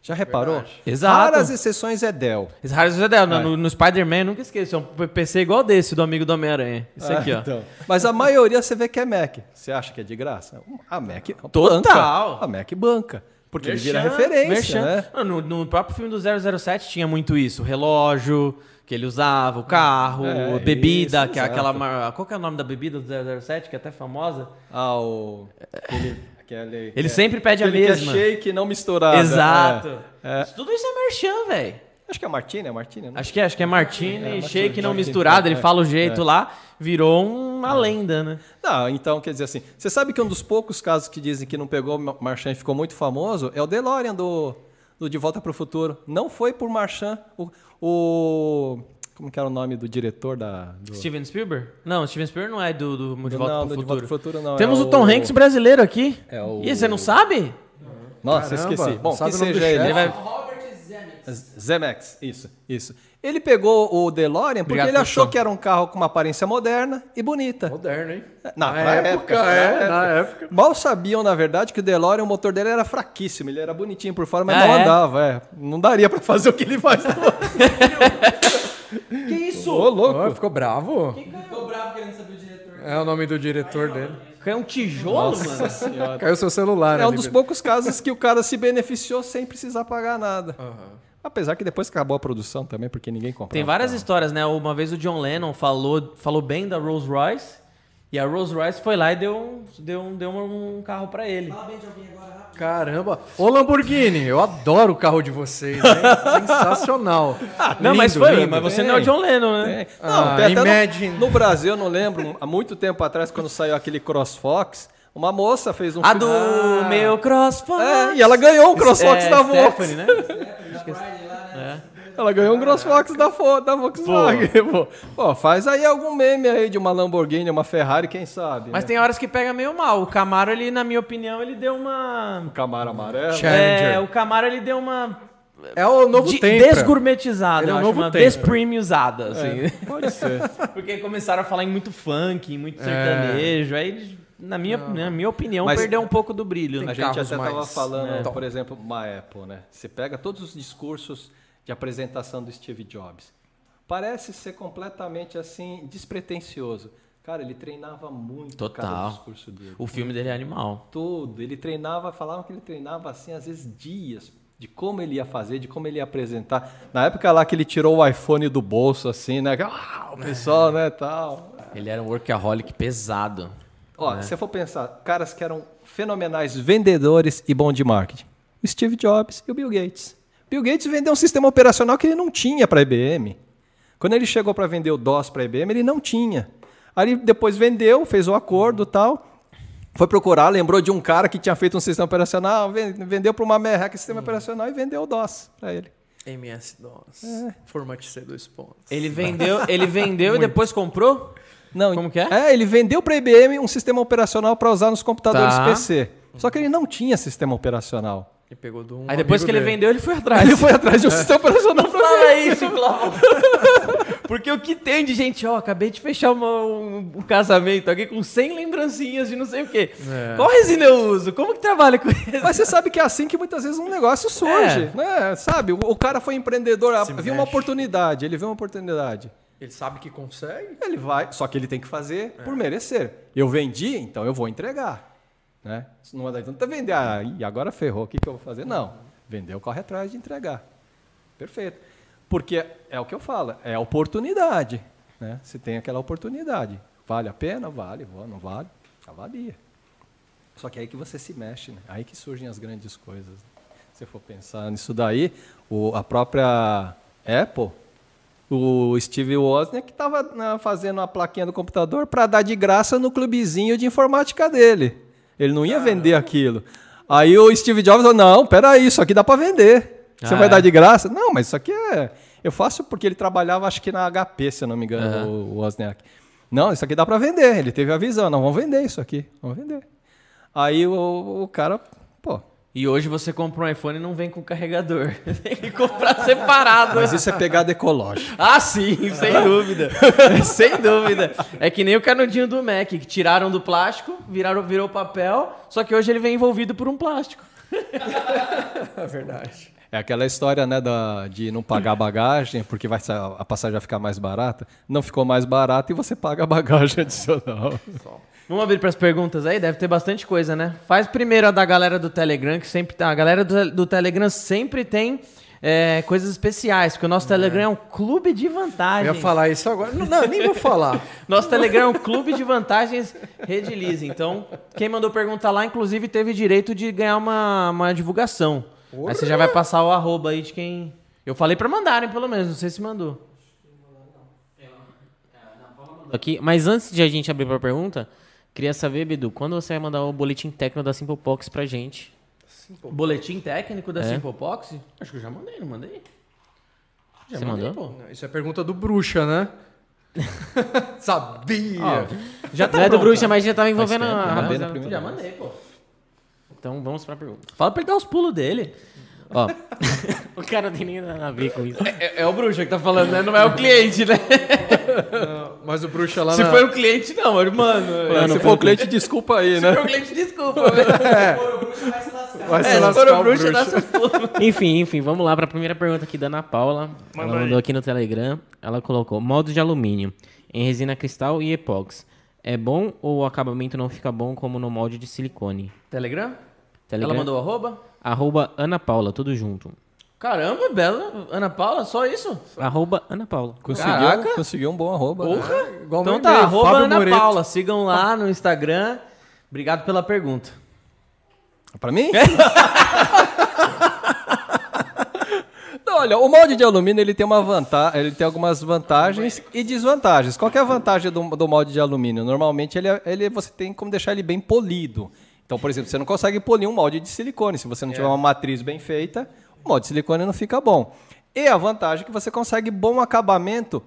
S3: Já reparou?
S1: Exato.
S3: Raras exceções é Dell.
S1: Esse Harley Zedel, no, no, no Spider-Man, nunca esqueça, é um PC igual desse do amigo do Homem-Aranha. Isso aqui, ó.
S3: Ah, então. Mas a maioria você vê que é Mac. Você acha que é de graça? A Mac
S1: Total.
S3: banca. A Mac banca. Porque ele vira
S1: Merchan,
S3: referência,
S1: merchan.
S3: né?
S1: Não, No, no próprio filme do 007 tinha muito isso. Relógio, que ele usava, o carro,
S3: É,
S1: a bebida,
S3: isso,
S1: que é aquela. Qual que é o nome da bebida do 007, que é até famosa?
S3: Ah, o... Aquele, aquele,
S1: Ele
S3: é-
S1: sempre pede a
S3: aquele que
S1: mesma.
S3: é shake não misturado.
S1: Exato.
S3: É, é.
S1: Tudo isso é merchan, velho.
S3: Acho que é Martini, é Martini, né?
S1: Acho que é, acho que é Martini, shake não misturado, ele
S3: é,
S1: fala o jeito
S3: é.
S1: lá, virou uma lenda, né?
S3: Não, então, quer dizer assim, você sabe que um dos poucos casos que dizem que não pegou o Marchand e ficou muito famoso é o DeLorean do, do De Volta para o Futuro. Não foi por Marchand. O, o- como que era o nome do diretor da... Do,
S1: Steven Spielberg? Não, Steven Spielberg não é do, do De
S3: do-
S1: Volta
S3: não,
S1: pro
S3: do De
S1: Futuro.
S3: Volta pro Futuro não.
S1: Temos
S3: é
S1: o Tom Hanks brasileiro aqui.
S3: É o-
S1: Ih, você não sabe?
S3: Nossa,
S6: Caramba,
S3: esqueci. Bom,
S6: sabe
S3: que seja ele.
S1: Ele vai...
S3: Zemex, isso, isso. Ele pegou o DeLorean porque
S1: Obrigado,
S3: ele achou que era um carro com uma aparência moderna e bonita.
S6: Moderno, hein?
S3: Na,
S6: Na
S3: pra
S6: época,
S3: pra
S6: é, na época.
S3: Mal sabiam, na verdade, que o DeLorean, o motor dele era fraquíssimo. Ele era bonitinho por fora, mas
S1: Ah,
S3: não
S1: é?
S3: andava. É. Não daria pra fazer o que ele faz. *laughs*
S1: Que isso?
S3: Ô, louco.
S6: Ó, ficou bravo?
S1: Ficou bravo querendo saber o diretor.
S6: É o nome do diretor dele.
S1: É um tijolo, mano.
S6: Caiu seu celular
S3: É um dos poucos casos que o cara se beneficiou sem precisar pagar nada. Apesar que depois acabou a produção também, porque ninguém comprava.
S1: Tem várias histórias, né? Uma vez o John Lennon falou, falou bem da Rolls Royce. E a Rolls Royce foi lá e deu um, deu deu um carro pra ele.
S6: Caramba. Ô Lamborghini, eu adoro o carro de vocês, hein? *laughs* Sensacional.
S1: Não, mas
S6: Lindo,
S1: foi,
S6: lindo.
S1: mas você não é o John Lennon, né?
S3: É. Não,
S6: Ah,
S3: até no-
S6: Imagine.
S3: no, Brasil, eu não lembro, há muito tempo atrás, quando saiu aquele CrossFox, uma moça fez um
S1: A do meu CrossFox.
S3: É, e ela ganhou um CrossFox
S1: é,
S3: da.
S1: Stephanie, né? *laughs*
S3: Ela ganhou um CrossFox da, Fo- da Volkswagen. Pô. Pô, faz aí algum meme aí de uma Lamborghini, uma Ferrari, quem sabe.
S1: Mas
S3: né?
S1: tem horas que pega meio mal. O Camaro, ele, na minha opinião, ele deu uma...
S3: um Camaro amarelo.
S6: Challenger.
S1: É, o Camaro, ele deu uma...
S6: É o novo
S1: de-
S6: Tempra.
S1: desgourmetizada,
S6: Ele é o novo
S1: uma despremiumizada, assim.
S3: Pode ser. *laughs*
S1: Porque começaram a falar em muito funk, em muito sertanejo, aí, eles, na minha, na minha opinião,
S3: Mas-
S1: perdeu um pouco do brilho.
S3: A
S1: né?
S3: gente até estava falando,
S6: né,
S3: por exemplo, uma Apple, né? Você pega todos os discursos de apresentação do Steve Jobs. Parece ser completamente assim, despretensioso. Cara, ele treinava muito
S1: Total.
S3: discurso dele.
S1: O filme dele é animal.
S3: Tudo. Ele treinava, falavam que ele treinava assim, às vezes dias, de como ele ia fazer, de como ele ia apresentar. Na época lá que ele tirou o iPhone do bolso, assim, né? Ah, o pessoal, né, tal.
S1: Ele era um workaholic pesado.
S3: Ó, se você for pensar, caras que eram fenomenais vendedores e bom de marketing. O Steve Jobs e o Bill Gates. Bill Gates vendeu um sistema operacional que ele não tinha para a IBM. Quando ele chegou para vender o DOS para a IBM, ele não tinha. Aí depois vendeu, fez o acordo e tal. Foi procurar, lembrou de um cara que tinha feito um sistema operacional, ven- vendeu para uma merreca sistema operacional e vendeu o DOS para ele.
S6: MS-DOS.
S3: É.
S6: Format C, dois pontos.
S1: Ele vendeu, ele *laughs* vendeu e depois comprou?
S3: Não,
S1: Como que é?
S3: É, ele vendeu para a IBM um sistema operacional para usar nos computadores
S1: Tá.
S3: PC. Só que ele não tinha sistema operacional.
S6: Ele pegou do um
S1: Aí depois que ele
S6: dele.
S1: vendeu, ele foi atrás.
S3: ele foi atrás de um sistema operacional pra
S1: Fala isso, Cláudio. *laughs* Porque o que tem de gente, ó, acabei de fechar uma- um, um casamento aqui com 100 lembrancinhas de não sei o quê.
S6: É.
S1: Qual resina eu uso? Como que trabalha com isso?
S3: Mas você sabe que é assim que muitas vezes um negócio surge, né? Sabe? O, o cara foi empreendedor,
S6: Se
S3: viu uma
S6: mexe.
S3: oportunidade, ele viu uma oportunidade.
S6: Ele sabe que consegue.
S3: Ele vai, só que ele tem que fazer por merecer. Eu vendi, então eu vou entregar. Né? Isso Não adianta vender, ah, e agora ferrou, o que, que eu vou fazer? Não, vendeu, corre atrás de entregar. Perfeito. Porque é o que eu falo, é oportunidade. Né? Se tem aquela oportunidade. Vale a pena? Vale. Não vale? Avalia. Só que é aí que você se mexe, né? aí que surgem as grandes coisas. Se for pensar nisso daí, o- a própria Apple, o Steve Wozniak estava fazendo a plaquinha do computador para dar de graça no clubezinho de informática dele. Ele não ia vender aquilo. Aí o Steve Jobs falou, não, peraí, isso aqui dá para vender. Você
S1: Ah,
S3: vai
S1: é?
S3: dar de graça? Não, mas isso aqui é... Eu faço porque ele trabalhava, acho que na HP, se eu não me engano, o Wozniak. Não, isso aqui dá para vender. Ele teve a visão, não, vamos vender isso aqui, vamos vender. Aí o, o cara,
S1: E hoje você compra um iPhone e não vem com carregador. *laughs* Tem que comprar separado.
S3: mas isso é pegada ecológica.
S1: Ah, sim, sem *laughs* dúvida. *laughs* sem dúvida. É que nem o canudinho do Mac, que tiraram do plástico, viraram, virou papel, só que hoje ele vem envolvido por um plástico.
S6: É verdade.
S3: É aquela história, né, da, de não pagar a bagagem, porque vai, a passagem vai ficar mais barata. Não ficou mais barata e você paga a bagagem adicional.
S1: Vamos abrir para as perguntas aí? Deve ter bastante coisa, né? Faz primeiro a da galera do Telegram, que sempre tá. A galera do, do Telegram sempre tem é, coisas especiais, porque o nosso Telegram é um clube de
S6: Eu
S1: vantagens.
S6: ia falar isso agora. Não, não, nem vou falar. *laughs*
S1: Nosso Telegram é um clube de vantagens Redilize. Então, quem mandou perguntar lá, inclusive, teve direito de ganhar uma, uma divulgação. Aí você já vai passar o arroba aí de quem. Eu falei pra mandarem, pelo menos, não sei se mandou.
S4: Aqui, mas antes de a gente abrir pra pergunta, queria saber, Bidu, quando você vai mandar o boletim técnico da Simplepox pra gente?
S1: Boletim técnico da
S4: É.
S1: Simplepox? Acho que eu já mandei, não mandei? Já
S4: Você
S1: mandei,
S4: mandou?
S1: pô.
S6: Isso é pergunta do bruxa, né? *laughs* Sabia!
S1: Ó, já tá
S4: Não é do
S1: pronto.
S4: Bruxa, mas já tava envolvendo
S3: tempo,
S4: a
S3: primeira
S1: Já mandei, pô.
S4: Então vamos pra pergunta.
S1: Fala pra ele dar os pulos dele.
S4: Ó, *laughs* o cara não tem nem nada a ver com isso.
S1: É, é o bruxa que tá falando, né? Não é o cliente, né?
S6: Mas o bruxa lá
S1: Se
S6: na...
S1: foi o cliente, não, mas, mano.
S3: Se for o cliente, desculpa aí,
S1: Se
S3: né?
S1: for o cliente, desculpa. *laughs*
S6: Vai se
S1: É, se
S6: lascar
S1: for o
S6: o
S1: bruxa, dá
S6: bruxa.
S1: seus pulos.
S4: Enfim, enfim, vamos lá pra primeira pergunta aqui da Ana Paula. Ela
S1: Manda aí.
S4: mandou aqui no Telegram. Ela colocou molde de alumínio em resina cristal e epóxi. É bom ou o acabamento não fica bom como no molde de silicone?
S1: Telegram?
S4: Telegram,
S1: Ela mandou arroba?
S4: Arroba Ana Paula, tudo junto.
S1: Caramba, bela. Ana Paula, só isso?
S4: Arroba Ana Paula.
S3: Conseguiu,
S1: Caraca.
S3: conseguiu um bom arroba. né?
S6: Igual
S1: Então
S6: meu
S1: tá, arroba
S6: Fábio
S1: Ana
S6: Moreto.
S1: Paula. Sigam lá no Instagram. Obrigado pela pergunta.
S3: Pra mim? *laughs* Não, olha, o molde de alumínio ele tem uma vantagem, ele tem algumas vantagens e desvantagens. Qual que é a vantagem do, do molde de alumínio? Normalmente ele, é- ele você tem como deixar ele bem polido. Então, por exemplo, você não consegue polir um molde de silicone. Se você não tiver uma matriz bem feita, o molde de silicone não fica bom. E a vantagem é que você consegue bom acabamento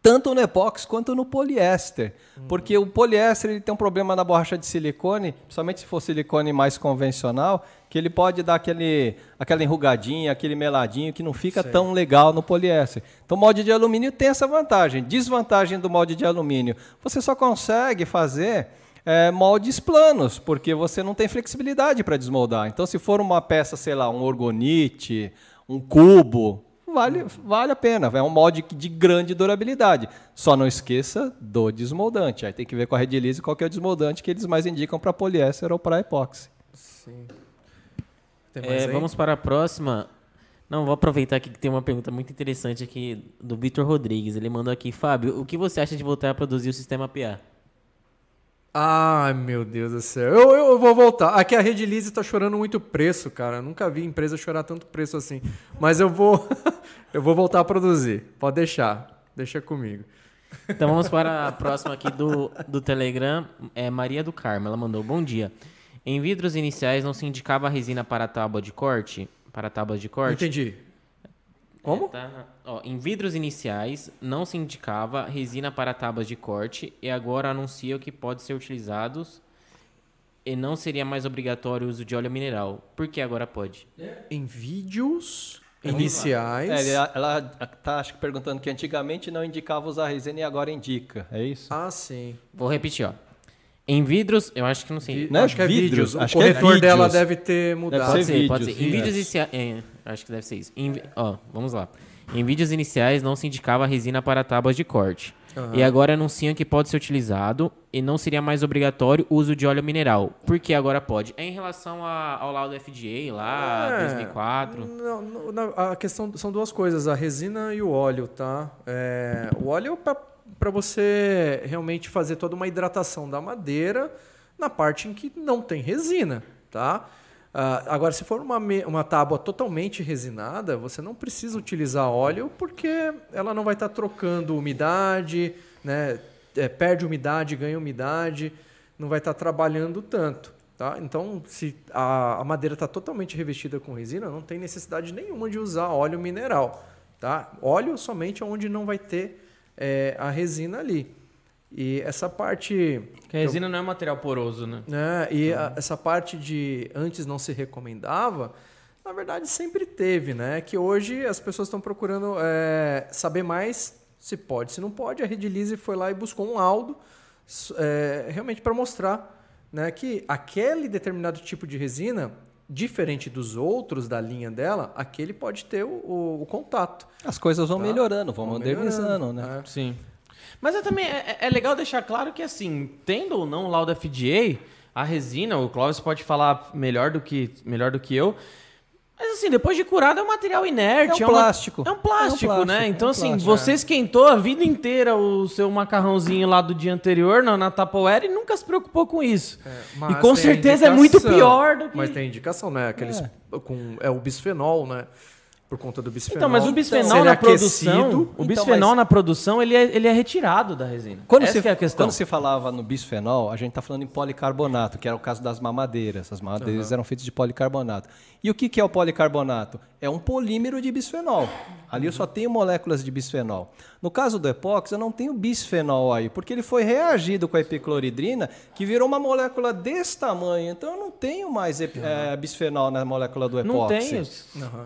S3: tanto no epóxi quanto no poliéster. Porque o poliéster ele tem um problema na borracha de silicone, principalmente se for silicone mais convencional, que ele pode dar aquele, aquela enrugadinha, aquele meladinho que não fica tão legal no poliéster. Então o molde de alumínio tem essa vantagem. Desvantagem do molde de alumínio, você só consegue fazer é, moldes planos, porque você não tem flexibilidade para desmoldar. Então se for uma peça, sei lá, um orgonite, um cubo, vale, vale a pena. É um molde de grande durabilidade. Só não esqueça do desmoldante. Aí tem que ver com a Redilize qual que é o desmoldante que eles mais indicam para poliéster ou para epóxi.
S6: Tem mais
S4: É,
S6: aí?
S4: vamos para a próxima. Não, vou aproveitar aqui que tem uma pergunta muito interessante aqui do Vitor Rodrigues. Ele mandou aqui, Fábio, o que você acha de voltar a produzir o sistema PA?
S6: Ai, meu Deus do céu. Eu, eu vou voltar. Aqui a Rede Lise tá chorando muito preço, cara. Eu nunca vi empresa chorar tanto preço assim. Mas eu vou *laughs* eu vou voltar a produzir. Pode deixar. Deixa comigo.
S4: Então vamos para a próxima aqui do, do Telegram. É Maria do Carmo. Ela mandou: Bom dia. Em vidros iniciais não se indicava resina para tábua de corte? Para tábuas de corte?
S6: entendi. Como?
S4: Tá, ó, em vidros iniciais não se indicava resina para tábuas de corte e agora anunciam que pode ser utilizados e não seria mais obrigatório o uso de óleo mineral. Por que agora pode?
S6: Em vídeos iniciais.
S3: É, ela está acho que perguntando que antigamente não indicava usar resina e agora indica. É isso?
S6: Ah, sim.
S4: Vou repetir, ó. Em vidros, eu acho que não sei.
S3: Não é
S6: acho que é
S3: vidros,
S6: vídeos. O
S3: acho que é
S6: corretor dela
S3: vídeos.
S6: deve ter mudado.
S4: Pode
S3: ser
S4: ser, pode ser.
S3: vídeos,
S4: Em vídeos
S3: isso.
S4: iniciais. é, acho que deve ser isso. Em ó, vamos lá. Em vídeos iniciais não se indicava resina para tábuas de corte. E agora anunciam que pode ser utilizado e não seria mais obrigatório o uso de óleo mineral. Por que agora pode? É em relação a- ao laudo FDA lá,
S6: É.
S4: 2004.
S6: Não, não, a questão são duas coisas, a resina e o óleo, tá? É, o óleo é para você realmente fazer toda uma hidratação da madeira na parte em que não tem resina, tá? Ah, agora, se for uma, uma tábua totalmente resinada, você não precisa utilizar óleo porque ela não vai estar trocando umidade, né? É, perde umidade, ganha umidade, não vai estar trabalhando tanto. Tá? Então, se a, a madeira está totalmente revestida com resina, não tem necessidade nenhuma de usar óleo mineral. Tá? Óleo somente onde não vai ter é, a resina ali. E essa parte.
S1: Porque a resina não é material poroso, né?
S6: né, e a- essa parte de antes não se recomendava, na verdade sempre teve, né? Que hoje as pessoas estão procurando é, saber mais se pode, se não pode. A Redilize foi lá e buscou um laudo é, realmente para mostrar né, que aquele determinado tipo de resina, diferente dos outros da linha dela, aquele pode ter o, o- o contato.
S3: As coisas vão
S6: Tá.
S3: melhorando, vão,
S6: Vão
S3: modernizando,
S6: melhorando,
S3: né?
S6: é.
S1: Sim. Mas é também é, é legal deixar claro que, assim, tendo ou não o laudo FDA, a resina, o Clóvis pode falar melhor do que, melhor do que eu, Mas assim, depois de curado é um material inerte.
S3: É um
S1: uma-
S3: plástico.
S1: É um plástico,
S3: É um plástico,
S1: né?
S3: é um
S1: Então, assim,
S3: plástico.
S1: você esquentou a vida inteira o seu macarrãozinho lá do dia anterior na, na Tupperware e nunca se preocupou com isso.
S6: Mas
S1: e com certeza é muito pior do que.
S6: Mas tem indicação, né? Aqueles com é o bisfenol, né? Por conta do bisfenol.
S1: Então, mas o bisfenol
S6: Ser
S1: na
S6: aquecido,
S1: produção, o
S3: Então,
S1: bisfenol
S3: mas-
S1: na produção, ele é, ele é retirado da resina.
S3: Quando
S1: Essa
S3: se,
S1: que é a questão.
S3: quando se falava no bisfenol, a gente está falando em policarbonato, que era o caso das mamadeiras. As mamadeiras eram feitas de policarbonato. E o que, que é o policarbonato? É um polímero de bisfenol. Ali eu só tenho moléculas de bisfenol. No caso do epóxi, eu não tenho bisfenol aí, porque ele foi reagido com a epicloridrina, que virou uma molécula desse tamanho. Então eu não tenho mais ep- eh, bisfenol na molécula do epóxi.
S1: Não tem.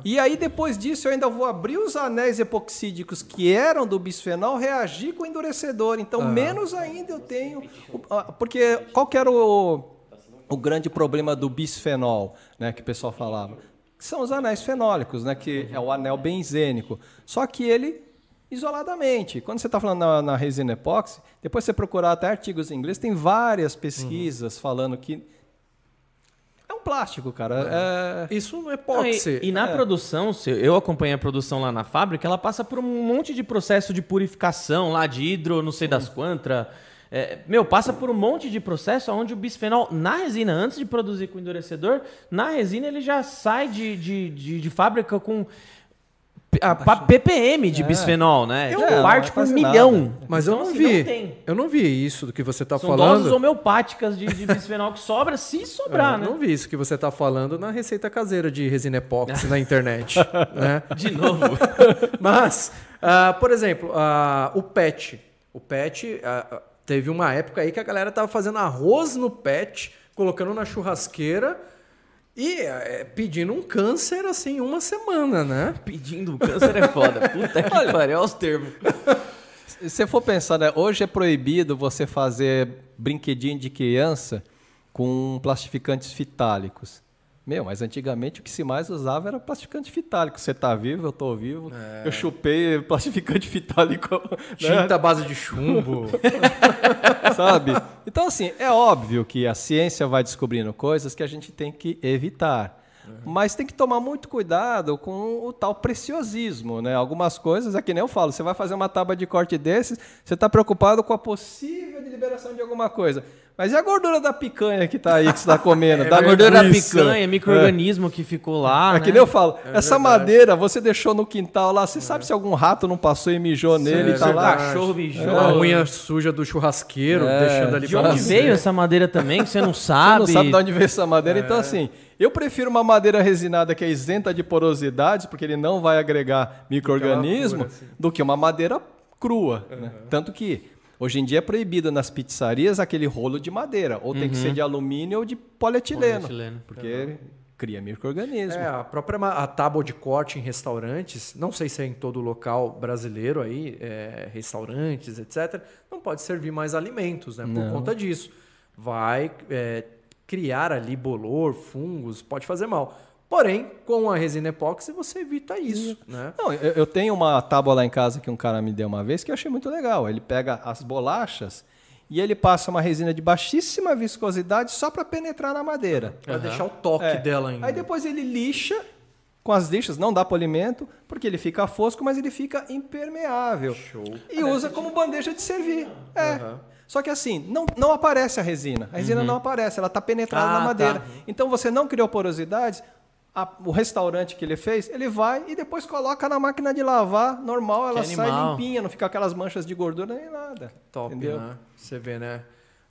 S3: E aí, depois disso, eu ainda vou abrir os anéis epoxídicos que eram do bisfenol, reagir com o endurecedor. Então, menos ainda eu tenho. Porque qual que era o, o grande problema do bisfenol, né, que o pessoal falava? Que são os anéis fenólicos, né, que é o anel benzênico. Só que ele isoladamente. Quando você está falando na, na resina epóxi, depois você procurar até artigos em inglês, tem várias pesquisas falando que é um plástico, cara. É,
S6: Isso não é
S1: Não, e-
S6: epóxi.
S1: e, na produção, se eu acompanhei a produção lá na fábrica, ela passa por um monte de processo de purificação lá de hidro, não sei das quantas. É, meu, passa por um monte de processo onde o bisfenol, na resina, antes de produzir com endurecedor, na resina ele já sai de, de, de, de fábrica com a, pa- ppm de bisfenol, né?
S3: Eu-
S1: Tipo,
S3: é,
S1: parte
S3: não
S1: por milhão.
S3: nada.
S6: Mas eu
S1: Então,
S6: não
S1: assim,
S6: vi.
S1: tem.
S6: eu não vi isso do que você está
S1: São
S6: falando.
S1: doses homeopáticas de, de bisfenol que sobra, se *laughs* sobrar,
S6: Eu
S1: né?
S6: Não vi isso que você está falando na receita caseira de resina epóxi *laughs* na internet. né?
S1: De novo. *laughs*
S6: Mas, ah, por exemplo, ah, o PET. O PET, ah, teve uma época aí que a galera tava fazendo arroz no PET, colocando na churrasqueira e eh, pedindo um câncer assim uma semana, né?
S1: Pedindo câncer é foda. *laughs* Puta que pariu, olha os termos.
S3: Se você for pensar, né, hoje é proibido você fazer brinquedinho de criança com plastificantes fitálicos. Meu, mas antigamente o que se mais usava era plastificante fitálico. Você tá vivo, eu tô vivo. Eu chupei *laughs* plastificante fitálico. né?
S6: Tinta à base de chumbo. *laughs*
S3: sabe? Então, assim, é óbvio que a ciência vai descobrindo coisas que a gente tem que evitar. Mas tem que tomar muito cuidado com o tal preciosismo, né? Algumas coisas, é que nem eu falo, você vai fazer uma tábua de corte desses, você está preocupado com a possível de liberação de alguma coisa. Mas e a gordura da picanha que tá aí, que você está comendo? *laughs*
S1: Da
S3: da
S1: gordura da picanha, micro-organismo que ficou lá.
S3: É que
S1: né?
S3: nem eu falo, essa madeira você deixou no quintal lá, você sabe se algum rato não passou e mijou nele
S6: é
S3: e tá lá?
S6: verdade.
S1: cachorro mijou.
S6: A unha suja do churrasqueiro,
S3: É,
S6: deixando ali
S1: De onde veio essa madeira também, que você não *laughs*
S3: Você
S1: sabe?
S3: não sabe de onde veio essa madeira. Então, assim, eu prefiro uma madeira resinada que é isenta de porosidades, porque ele não vai agregar micro-organismo,
S6: assim.
S3: do que uma madeira crua. né? Tanto que, hoje em dia, é proibido nas pizzarias aquele rolo de madeira. Ou tem que ser de alumínio ou de polietileno.
S1: Polietileno.
S3: Porque cria micro-organismo.
S6: É, a própria a tábua de corte em restaurantes, não sei se é em todo local brasileiro aí, é, restaurantes, etc., não pode servir mais alimentos, né? Por conta disso. Vai é, criar ali bolor, fungos, pode fazer mal. Porém, com a resina epóxi você evita isso, né?
S3: Não, eu, eu tenho uma tábua lá em casa que um cara me deu uma vez que eu achei muito legal. Ele pega as bolachas e ele passa uma resina de baixíssima viscosidade só para penetrar na madeira.
S6: Pra deixar o toque
S3: É.
S6: dela ainda.
S3: Aí depois ele lixa com as lixas, não dá polimento, porque ele fica fosco, mas ele fica impermeável.
S6: Show.
S3: E usa como bandeja de servir. É. Só que assim, não, não aparece a resina. A resina não aparece, ela está penetrada
S1: Ah,
S3: na madeira.
S1: tá.
S3: Então você não criou porosidades. A- o restaurante que ele fez, ele vai e depois coloca na máquina de lavar, normal, ela sai
S1: animal.
S3: limpinha, não fica aquelas manchas de gordura nem nada.
S6: Top,
S3: entendeu?
S6: né? Você vê, né?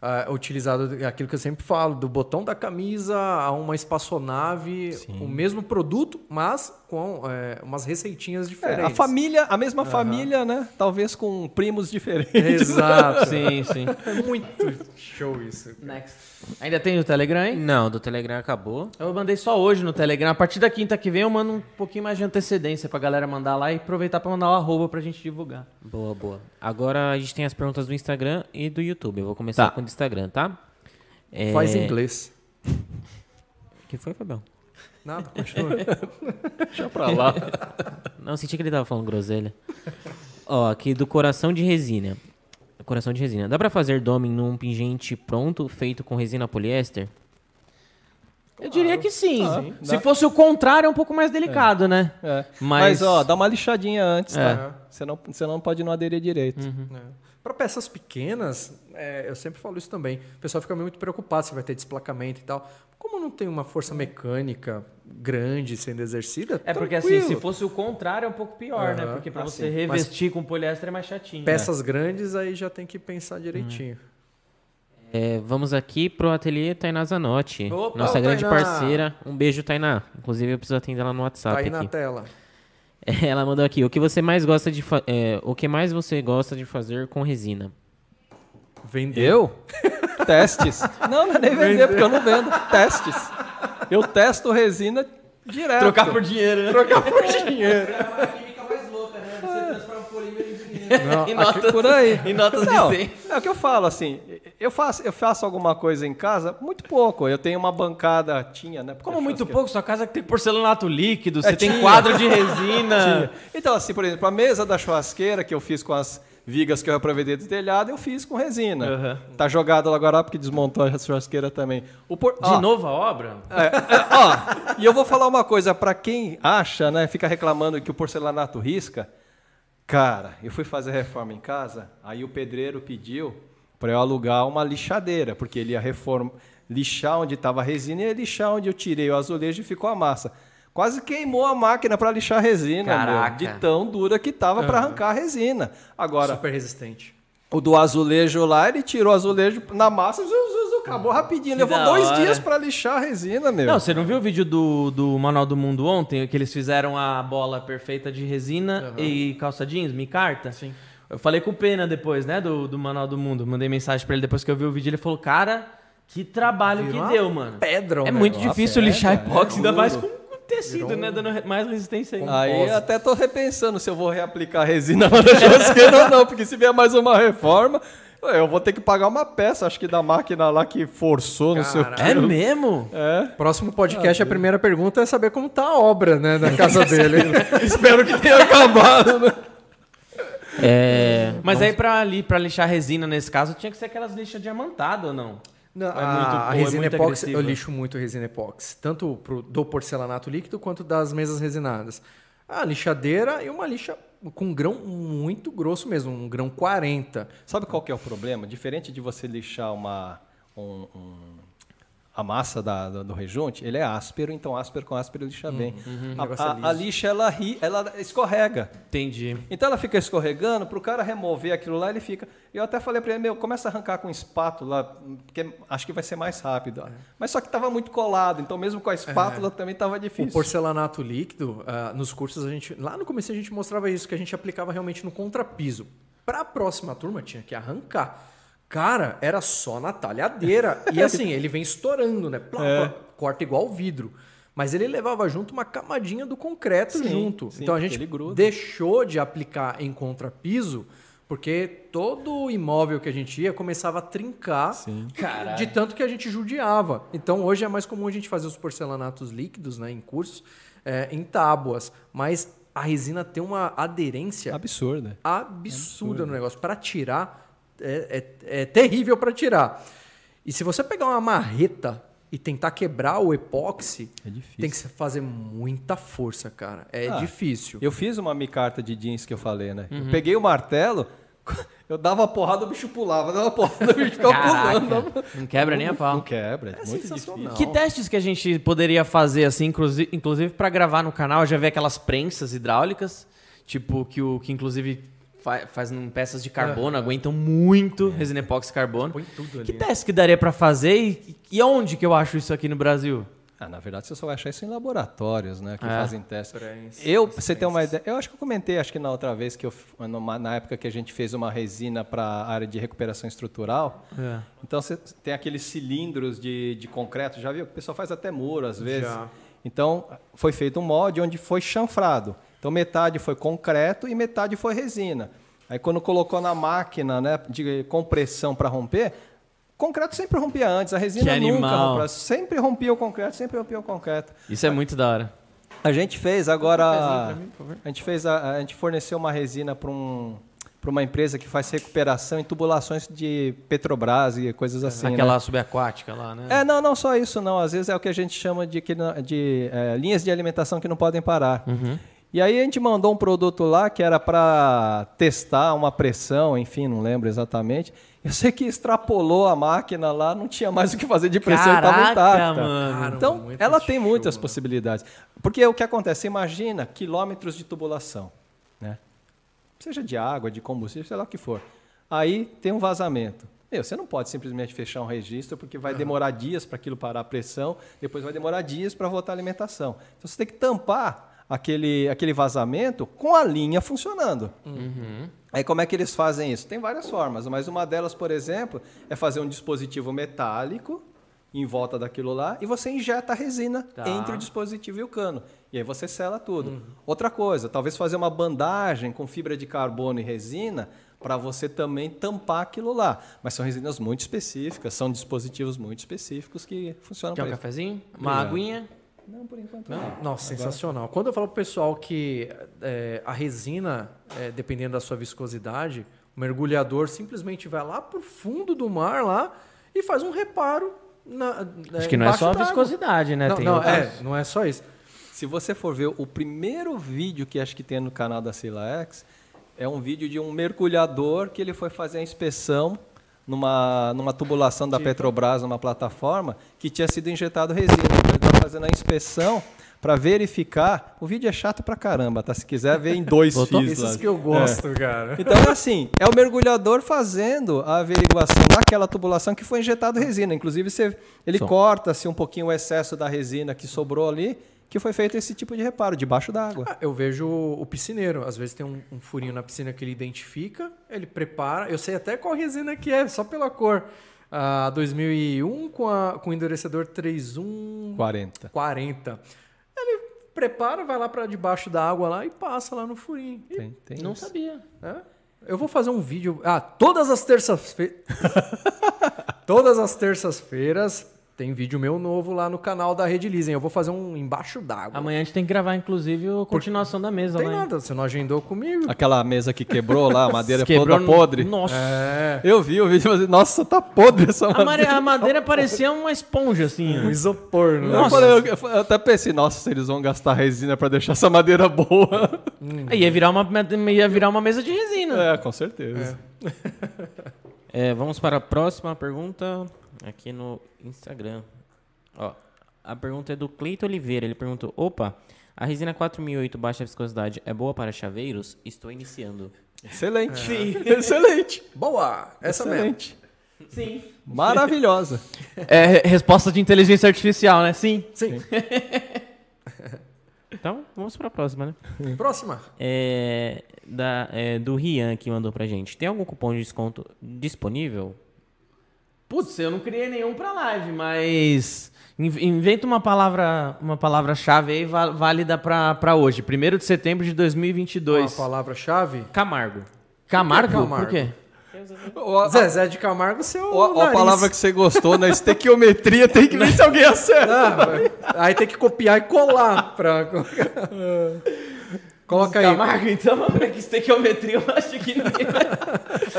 S6: Ah, utilizado aquilo que eu sempre falo, do botão da camisa a uma espaçonave, o mesmo produto, mas com é, umas receitinhas
S3: É,
S6: diferentes.
S3: a família, a mesma família, né? Talvez com primos diferentes.
S6: Exato. *laughs*
S1: Sim, sim.
S6: É muito show isso.
S1: Next. Ainda tem o Telegram, hein?
S4: Não, do Telegram acabou.
S1: Eu mandei só hoje no Telegram. A partir da quinta que vem eu mando um pouquinho mais de antecedência pra galera mandar lá e aproveitar pra mandar o arroba pra gente divulgar.
S4: Boa, boa. Agora a gente tem as perguntas do Instagram e do YouTube. Eu vou começar
S1: Tá.
S4: com o do Instagram, tá? É...
S6: Faz em inglês.
S4: O que foi, Fabião?
S6: Nada, continua. *laughs*
S3: Deixa pra lá.
S4: Não, eu senti que ele tava falando groselha. Ó, aqui do coração de resina. Coração de resina. Dá pra fazer doming num pingente pronto, feito com resina poliéster?
S1: Eu diria que sim.
S3: Sim.
S1: Se fosse o contrário, é um pouco mais delicado, né?
S3: É.
S1: Mas-
S3: Mas... ó, dá uma lixadinha antes,
S1: É.
S3: tá? Você não, você não pode não aderir direito.
S6: Para peças pequenas, é, eu sempre falo isso também. O pessoal fica muito preocupado se vai ter desplacamento e tal. Como não tem uma força mecânica grande sendo exercida,
S1: É porque assim, se
S6: tranquilo.
S1: fosse o contrário, é um pouco pior, né?
S6: Aham.
S1: Porque pra
S6: Ah,
S1: você
S6: sim.
S1: revestir com poliéster é mais chatinho.
S6: peças grandes aí já tem que pensar direitinho.
S4: É, vamos aqui pro ateliê Tainá Zanotti.
S6: Opa,
S4: nossa grande
S6: Tainá.
S4: parceira. Um beijo, Tainá. Inclusive, eu preciso atender ela no
S6: Tá
S4: WhatsApp
S6: aí na
S4: aqui.
S6: tela. *laughs*
S4: Ela mandou aqui. O que você mais gosta de fa- é, O que mais você gosta de fazer com resina?
S6: Vender.
S3: Eu? *laughs* Testes. Não, não é nem vender, porque eu não vendo. Testes. Eu testo resina direto.
S1: Trocar por dinheiro, né?
S6: Trocar por *laughs* dinheiro.
S1: É a química mais louca, né? Você transforma polímero em dinheiro.
S6: Não, *laughs*
S1: em, notas,
S3: por aí.
S1: em notas
S3: Não,
S1: de 100.
S3: é o que eu falo, assim, eu faço, eu faço alguma coisa em casa, muito pouco. Eu tenho uma bancada, tinha, né?
S1: Como muito pouco, sua casa tem porcelanato líquido, você tem
S3: tinha.
S1: quadro de *laughs* resina.
S3: Então, assim, por exemplo, a mesa da churrasqueira que eu fiz com as vigas que eu aproveitei do telhado, eu fiz com resina.
S1: Aham.
S3: Tá jogado lá agora porque desmontou a churrasqueira também. O por...
S1: De
S3: ó,
S1: novo a obra?
S3: é, é, ó, e eu vou falar uma coisa para quem acha, né, fica reclamando que o porcelanato risca. Cara, eu fui fazer reforma em casa, aí o pedreiro pediu para eu alugar uma lixadeira, porque ele ia reforma, lixar onde estava a resina e ia lixar onde eu tirei o azulejo e ficou a massa. Quase queimou a máquina para lixar a resina, meu,
S1: Caraca.
S3: de tão dura que tava para arrancar a resina. Agora,
S6: Super resistente.
S3: o do azulejo lá, ele tirou o azulejo na massa, zu, zu, zu, acabou rapidinho.
S1: Que
S3: Levou
S1: da
S3: dois
S1: hora.
S3: dias para lixar a resina, meu.
S1: Não, você não viu o vídeo do, do Manual do Mundo ontem? Que eles fizeram a bola perfeita de resina e calça jeans, micarta?
S6: Sim.
S1: Eu falei com o Pena depois, né, do, do Manual do Mundo. Mandei mensagem pra ele depois que eu vi o vídeo. Ele falou, cara, que trabalho
S6: Virou
S1: que deu, mano.
S6: pedra
S1: É muito
S6: negócio.
S1: difícil
S3: pedra,
S1: lixar
S3: é
S1: epóxi, ainda mais com, tecido, né, dando mais resistência ainda.
S3: Aí
S6: Composta.
S3: até tô repensando se eu vou reaplicar a resina lá na churrasqueira ou não, porque se vier mais uma reforma, eu vou ter que pagar uma peça, acho que da máquina lá que forçou, não sei o quê.
S1: É mesmo?
S3: É.
S6: Próximo podcast, a primeira pergunta é saber como tá a obra, né, na *laughs* casa dele. *laughs*
S3: Espero que tenha acabado, né?
S4: É,
S1: Mas aí pra, ali, pra lixar resina nesse caso, tinha que ser aquelas lixas diamantadas ou não?
S6: Não,
S1: É
S6: a,
S1: muito-
S6: a
S1: ou é
S6: resina
S1: muito
S6: epóxi, eu lixo muito resina epóxi, tanto pro, do porcelanato líquido quanto das mesas resinadas. A lixadeira e uma lixa com grão muito grosso mesmo, um grão 40.
S3: Sabe qual que é o problema? Diferente de você lixar uma, um- um- a massa da- do, do rejunte, ele é áspero, então áspero com áspero lixa bem.
S6: o
S3: A,
S6: negócio é
S3: a- a lixa, ela, ri, ela escorrega.
S1: Entendi.
S3: Então ela fica escorregando, para o cara remover aquilo lá, ele fica. Eu até falei para ele, meu, começa a arrancar com espátula, porque acho que vai ser mais rápido. Mas só que estava muito colado, então mesmo com a espátula também estava
S6: O
S3: difícil.
S6: porcelanato líquido, ah, nos cursos a gente, lá no começo a gente mostrava isso, que a gente aplicava realmente no contrapiso. Para a próxima turma tinha que arrancar. Cara, era só na talhadeira. E *laughs* assim, ele vem estourando, né? Plá,
S3: É.
S6: plá, corta igual vidro. Mas ele levava junto uma camadinha do concreto
S3: Sim,
S6: junto.
S3: sim,
S6: então a gente deixou de aplicar em contrapiso porque todo imóvel que a gente ia começava a trincar
S1: Caralho.
S6: de tanto que a gente judiava. Então hoje é mais comum a gente fazer os porcelanatos líquidos né, em cursos, é, em tábuas. Mas a resina tem uma aderência
S3: Absurda.
S6: absurda no negócio. Para tirar, é, é- é terrível para tirar. E se você pegar uma marreta e tentar quebrar o epóxi,
S3: É
S6: tem que fazer muita força, cara. É
S3: Ah,
S6: difícil.
S3: Eu fiz uma micarta de jeans que eu falei, né?
S1: Uhum.
S3: Eu peguei o martelo, *laughs* eu dava uma porrada, o bicho pulava, dava uma porrada, o bicho ficava pulando.
S1: Não quebra nem a
S3: Não
S1: pau.
S3: quebra, é, muito
S6: sensacional.
S3: difícil.
S1: Que testes que a gente poderia fazer, assim, inclusive, inclusive para gravar no canal? Eu já vi aquelas prensas hidráulicas, tipo, que, o, que inclusive fa- faz peças de carbono, aguentam muito resina epóxi e carbono.
S6: Põe tudo ali.
S1: Que teste que daria para fazer e, e onde que eu acho isso aqui no Brasil?
S3: Ah, na verdade, você só vai achar isso em laboratórios, né? Que
S1: É.
S3: fazem testes. Eu, pra você ter uma ideia, eu acho que eu comentei, acho que na outra vez que eu, numa- na época que a gente fez uma resina para a área de recuperação estrutural.
S1: É.
S3: Então você tem aqueles cilindros de, de concreto, já viu? O pessoal faz até muro às vezes.
S6: Já.
S3: Então foi feito um molde onde foi chanfrado. Então metade foi concreto e metade foi resina. Aí quando colocou na máquina, né, de compressão para romper, o concreto sempre rompia antes, a resina
S1: Que
S3: nunca
S1: animal.
S3: rompia, sempre rompia o concreto, sempre rompia o concreto.
S1: Isso é muito da hora.
S3: A gente fez agora.
S1: mim,
S3: a gente fez a, a gente forneceu uma resina para um para uma empresa que faz recuperação em tubulações de Petrobras e coisas assim. né?
S1: Aquela subaquática lá, né?
S3: É, não, não só isso, não. Às vezes é o que a gente chama de, que não- de é, linhas de alimentação que não podem parar. E aí a gente mandou um produto lá que era para testar uma pressão, enfim, não lembro exatamente. Eu sei que extrapolou a máquina lá, não tinha mais o que fazer de pressão e estava
S1: Caraca,
S3: intacta.
S1: mano.
S3: Então, ela tem
S6: show,
S3: muitas
S6: mano.
S3: possibilidades. Porque o que acontece? Você imagina quilômetros de tubulação, né? Seja de água, de combustível, sei lá o que for. Aí tem um vazamento. Meu, você não pode simplesmente fechar um registro, porque vai demorar dias para aquilo parar a pressão, depois vai demorar dias para voltar a alimentação. Então você tem que tampar aquele, aquele vazamento com a linha funcionando. Aí como é que eles fazem isso? Tem várias formas, mas uma delas, por exemplo, é fazer um dispositivo metálico em volta daquilo lá e você injeta a resina
S1: Tá.
S3: entre o dispositivo e o cano. E aí você sela tudo. Outra coisa, talvez fazer uma bandagem com fibra de carbono e resina para você também tampar aquilo lá. Mas são resinas muito específicas, são dispositivos muito específicos que funcionam
S1: Quer um
S3: para
S1: cafezinho? Uma
S3: Obrigado.
S1: aguinha?
S3: Não, por enquanto não.
S6: Nossa, sensacional. Quando eu falo pro pessoal que é, a resina, é, dependendo da sua viscosidade, o mergulhador simplesmente vai lá pro fundo do mar lá e faz um reparo na.
S1: Acho que não é só a viscosidade, né?
S6: Não,
S1: Tem
S6: não, é, não é só isso.
S3: Se você for ver o primeiro vídeo que acho que tem no canal da Silaex, é um vídeo de um mergulhador que ele foi fazer a inspeção numa, numa tubulação da Petrobras, numa plataforma, que tinha sido injetado resina. Fazendo a inspeção para verificar. O vídeo é chato pra caramba, tá? Se quiser ver em dois
S1: Botou?
S3: fios. lá.
S6: Esses que eu gosto, cara.
S3: Então é assim, é o mergulhador fazendo a averiguação daquela tubulação que foi injetado resina. Inclusive, você, ele corta-se um pouquinho o excesso da resina que sobrou ali, que foi feito esse tipo de reparo, debaixo d'água.
S6: Ah, Eu vejo o piscineiro. Às vezes tem um, um furinho na piscina que ele identifica, ele prepara. Eu sei até qual resina que é, só pela cor. A 2001 com, a, com o endurecedor 3140.
S3: 40.
S6: Ele prepara, vai lá para debaixo da água lá e passa lá no furinho.
S3: Tem, tem
S1: Não
S3: isso.
S1: sabia.
S6: é. Eu vou fazer um vídeo. Ah, todas as terças-feiras. *laughs* todas as terças-feiras tem vídeo meu novo lá no canal da Rede Lisen. Eu vou fazer um embaixo d'água.
S1: Amanhã a gente tem que gravar, inclusive, a continuação da mesa
S6: Não tem
S1: lá. hein?
S6: nada, você não agendou comigo.
S3: Aquela mesa que quebrou lá, a madeira *laughs*
S1: Quebrou
S3: toda
S1: no-
S3: podre.
S1: Nossa.
S6: É.
S3: Eu vi o vídeo e falei, nossa, tá podre essa
S1: A,
S3: madeira.
S1: mare- a madeira parecia uma esponja, assim.
S6: Um *laughs* isopor, né?
S3: Eu,
S1: Nossa.
S3: falei, eu, eu até pensei, nossa, eles vão gastar resina pra deixar essa madeira boa.
S1: Aí Ia virar, uma, ia virar uma mesa de resina.
S3: É, com certeza.
S4: É, vamos para a próxima pergunta aqui no Instagram. Ó, a pergunta é do Cleito Oliveira. Ele perguntou: Opa, a resina 4008 baixa viscosidade é boa para chaveiros? Estou iniciando.
S3: Excelente. *laughs* Excelente.
S6: Boa! Essa mesmo.
S3: Excelente.
S1: Sim.
S3: Maravilhosa. *laughs*
S1: É re- resposta de inteligência artificial, né? Sim.
S6: Sim. *laughs*
S4: Então, vamos para a próxima, né?
S6: Próxima.
S4: É, da, é, do Rian que mandou pra gente. Tem algum cupom de desconto disponível?
S1: Putz, eu não criei nenhum pra live, mas in- inventa uma palavra, uma palavra-chave aí válida pra, pra hoje, 1 de setembro de
S6: Uma
S1: 2022.
S6: palavra-chave.
S4: Camargo.
S1: Camargo?
S6: Camargo?
S1: Por quê?
S3: A,
S6: Zezé de Camargo, seu
S3: ó a palavra que você gostou na estequiometria tem que ver se alguém acerta.
S6: Vai- aí tem que copiar e colar pra... *laughs* Coloca aí.
S1: Camargo, então, *laughs* é que estequiometria eu acho que ninguém *laughs* vai...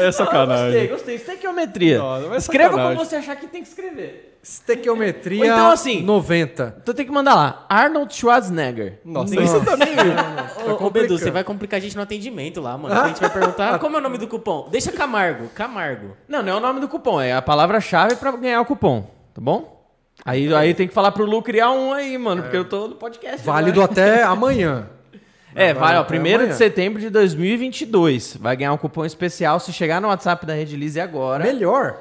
S3: É *laughs*
S1: Ah,
S3: sacanagem.
S1: gostei, gostei. Estequiometria.
S3: Não, não é
S1: Escreva
S3: sacanagem.
S1: como você achar que tem que escrever.
S6: Estequiometria
S1: Ou então, assim,
S6: 90.
S1: Então tem que mandar lá, Arnold Schwarzenegger.
S3: Nossa, isso também.
S4: Ô, ô, Bedu, você vai complicar a gente no atendimento lá, mano. A gente vai perguntar como é o nome do cupom. Deixa Camargo. Camargo.
S1: Não, não é o nome do cupom, é a palavra-chave pra ganhar o cupom, tá bom? Aí, aí tem que falar pro Lu criar um aí, mano, porque eu tô no podcast.
S6: Válido
S1: agora.
S6: até amanhã.
S1: É, vai, ó,
S6: até
S1: 1 de setembro de 2022. Vai ganhar um cupom especial se chegar no WhatsApp da Rede Lise agora.
S6: Melhor.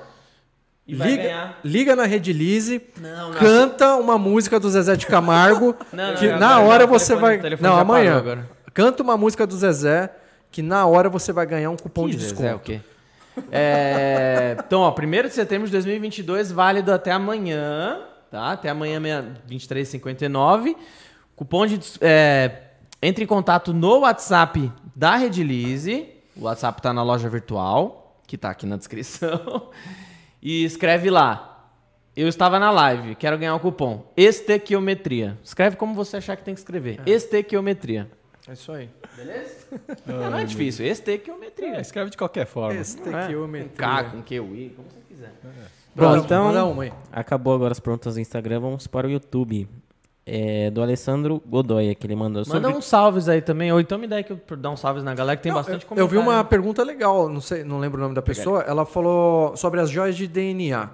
S1: E
S6: Liga, liga na Rede Lise,
S1: Não, não,
S6: canta uma música do Zezé de Camargo, *laughs*
S1: Não, não,
S6: que
S1: não,
S6: na
S1: agora
S6: hora você
S1: telefone-
S6: vai... Não, amanhã. Canta uma música do Zezé, que na hora você vai ganhar um cupom de
S1: Que
S6: desconto.
S1: Zezé, o quê? É, então, ó, 1 de setembro de 2022, válido até amanhã, tá? Até amanhã, meia- 23h59. Cupom de... É, entre em contato no WhatsApp da Redilize. O WhatsApp tá na loja virtual, que tá aqui na descrição. *laughs* E escreve lá. Eu estava na live, quero ganhar o cupom. Estequiometria. Escreve como você achar que tem que escrever. Estequiometria.
S6: É isso aí.
S1: Não, não é difícil. Estequiometria.
S3: É, escreve de qualquer forma.
S1: Com
S6: Estequiometria.
S1: K, com QI, como você quiser.
S4: Bom,
S6: Manda-
S4: então
S6: Manda uma aí.
S4: acabou agora as perguntas do Instagram, vamos para o YouTube. É, do Alessandro Godoy, que ele mandou sobre...
S1: Manda uns salves aí também, ou então me dá aí que eu dar uns salves na galera, que tem
S6: Não,
S1: bastante
S6: eu,
S1: comentário.
S6: eu vi uma pergunta legal, não sei, não lembro o nome da pessoa. Ela falou sobre as joias de DNA.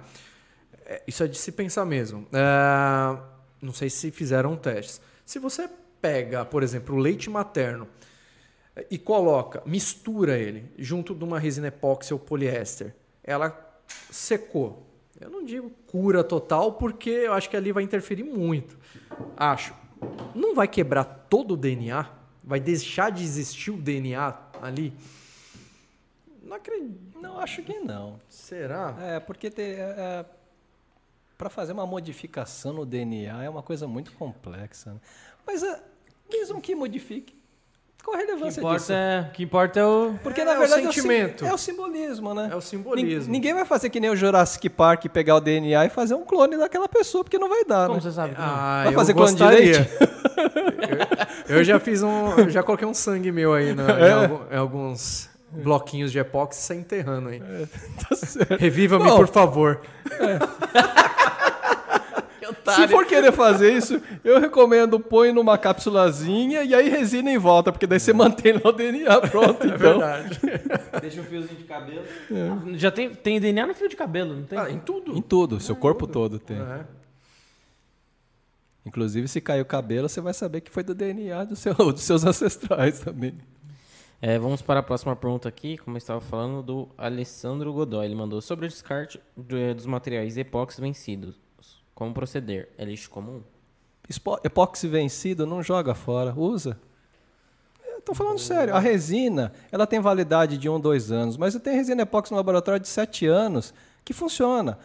S6: É, Isso é de se pensar mesmo. É, não sei se fizeram testes. Se você pega, por exemplo, o leite materno é, e coloca, mistura ele junto de uma resina epóxi ou poliéster, ela secou. Eu não digo cura total, porque eu acho que ali vai interferir muito. Acho. Não vai quebrar todo o DNA? Vai deixar de existir o DNA ali? Não acredito.
S3: Não, acho que não.
S6: Será?
S3: É, porque para fazer uma modificação no DNA é uma coisa muito complexa. né? Mas é, mesmo que modifique, qual a
S1: O que
S3: relevância
S1: importa,
S3: disso?
S1: é, o que importa é o...
S3: Porque
S6: É,
S3: na
S6: é o
S3: verdade é o
S6: sentimento.
S3: É o simbolismo, né?
S6: É o simbolismo.
S3: Nin- Ninguém vai fazer que nem o Jurassic Park pegar o DNA e fazer um clone daquela pessoa, porque não vai dar,
S1: Como
S3: né?
S1: você sabe? que não?
S6: Ah,
S3: Vai
S6: eu
S3: fazer clone de
S6: gostaria.
S3: leite?
S6: eu, eu já fiz um. eu já coloquei um sangue meu aí na-
S3: É.
S6: em, alguns bloquinhos de epóxi e sai enterrando aí. *laughs*
S3: Tá certo.
S6: Reviva-me, por favor.
S3: Se for querer fazer isso, eu recomendo põe numa cápsulazinha e aí resina em volta, porque daí você mantém lá o DNA pronto. *laughs* Então.
S6: Verdade.
S1: Deixa um fiozinho de cabelo. Já tem, tem DNA no fio de cabelo, não tem?
S6: Ah, em tudo.
S3: Em tudo, seu corpo todo tem.
S6: É.
S3: Inclusive, se cair o cabelo, você vai saber que foi do DNA do seu- *laughs* dos seus ancestrais também.
S4: É, vamos para a próxima pergunta aqui, como eu estava falando, do Alessandro Godoy. Ele mandou sobre o descarte do- dos materiais epóxi vencidos. Como proceder? É lixo comum?
S3: Espo- Epóxi vencido, não joga fora, usa. Estou falando sério. A resina, ela tem validade de um, dois anos, mas eu tenho resina epóxi no laboratório de sete anos que funciona.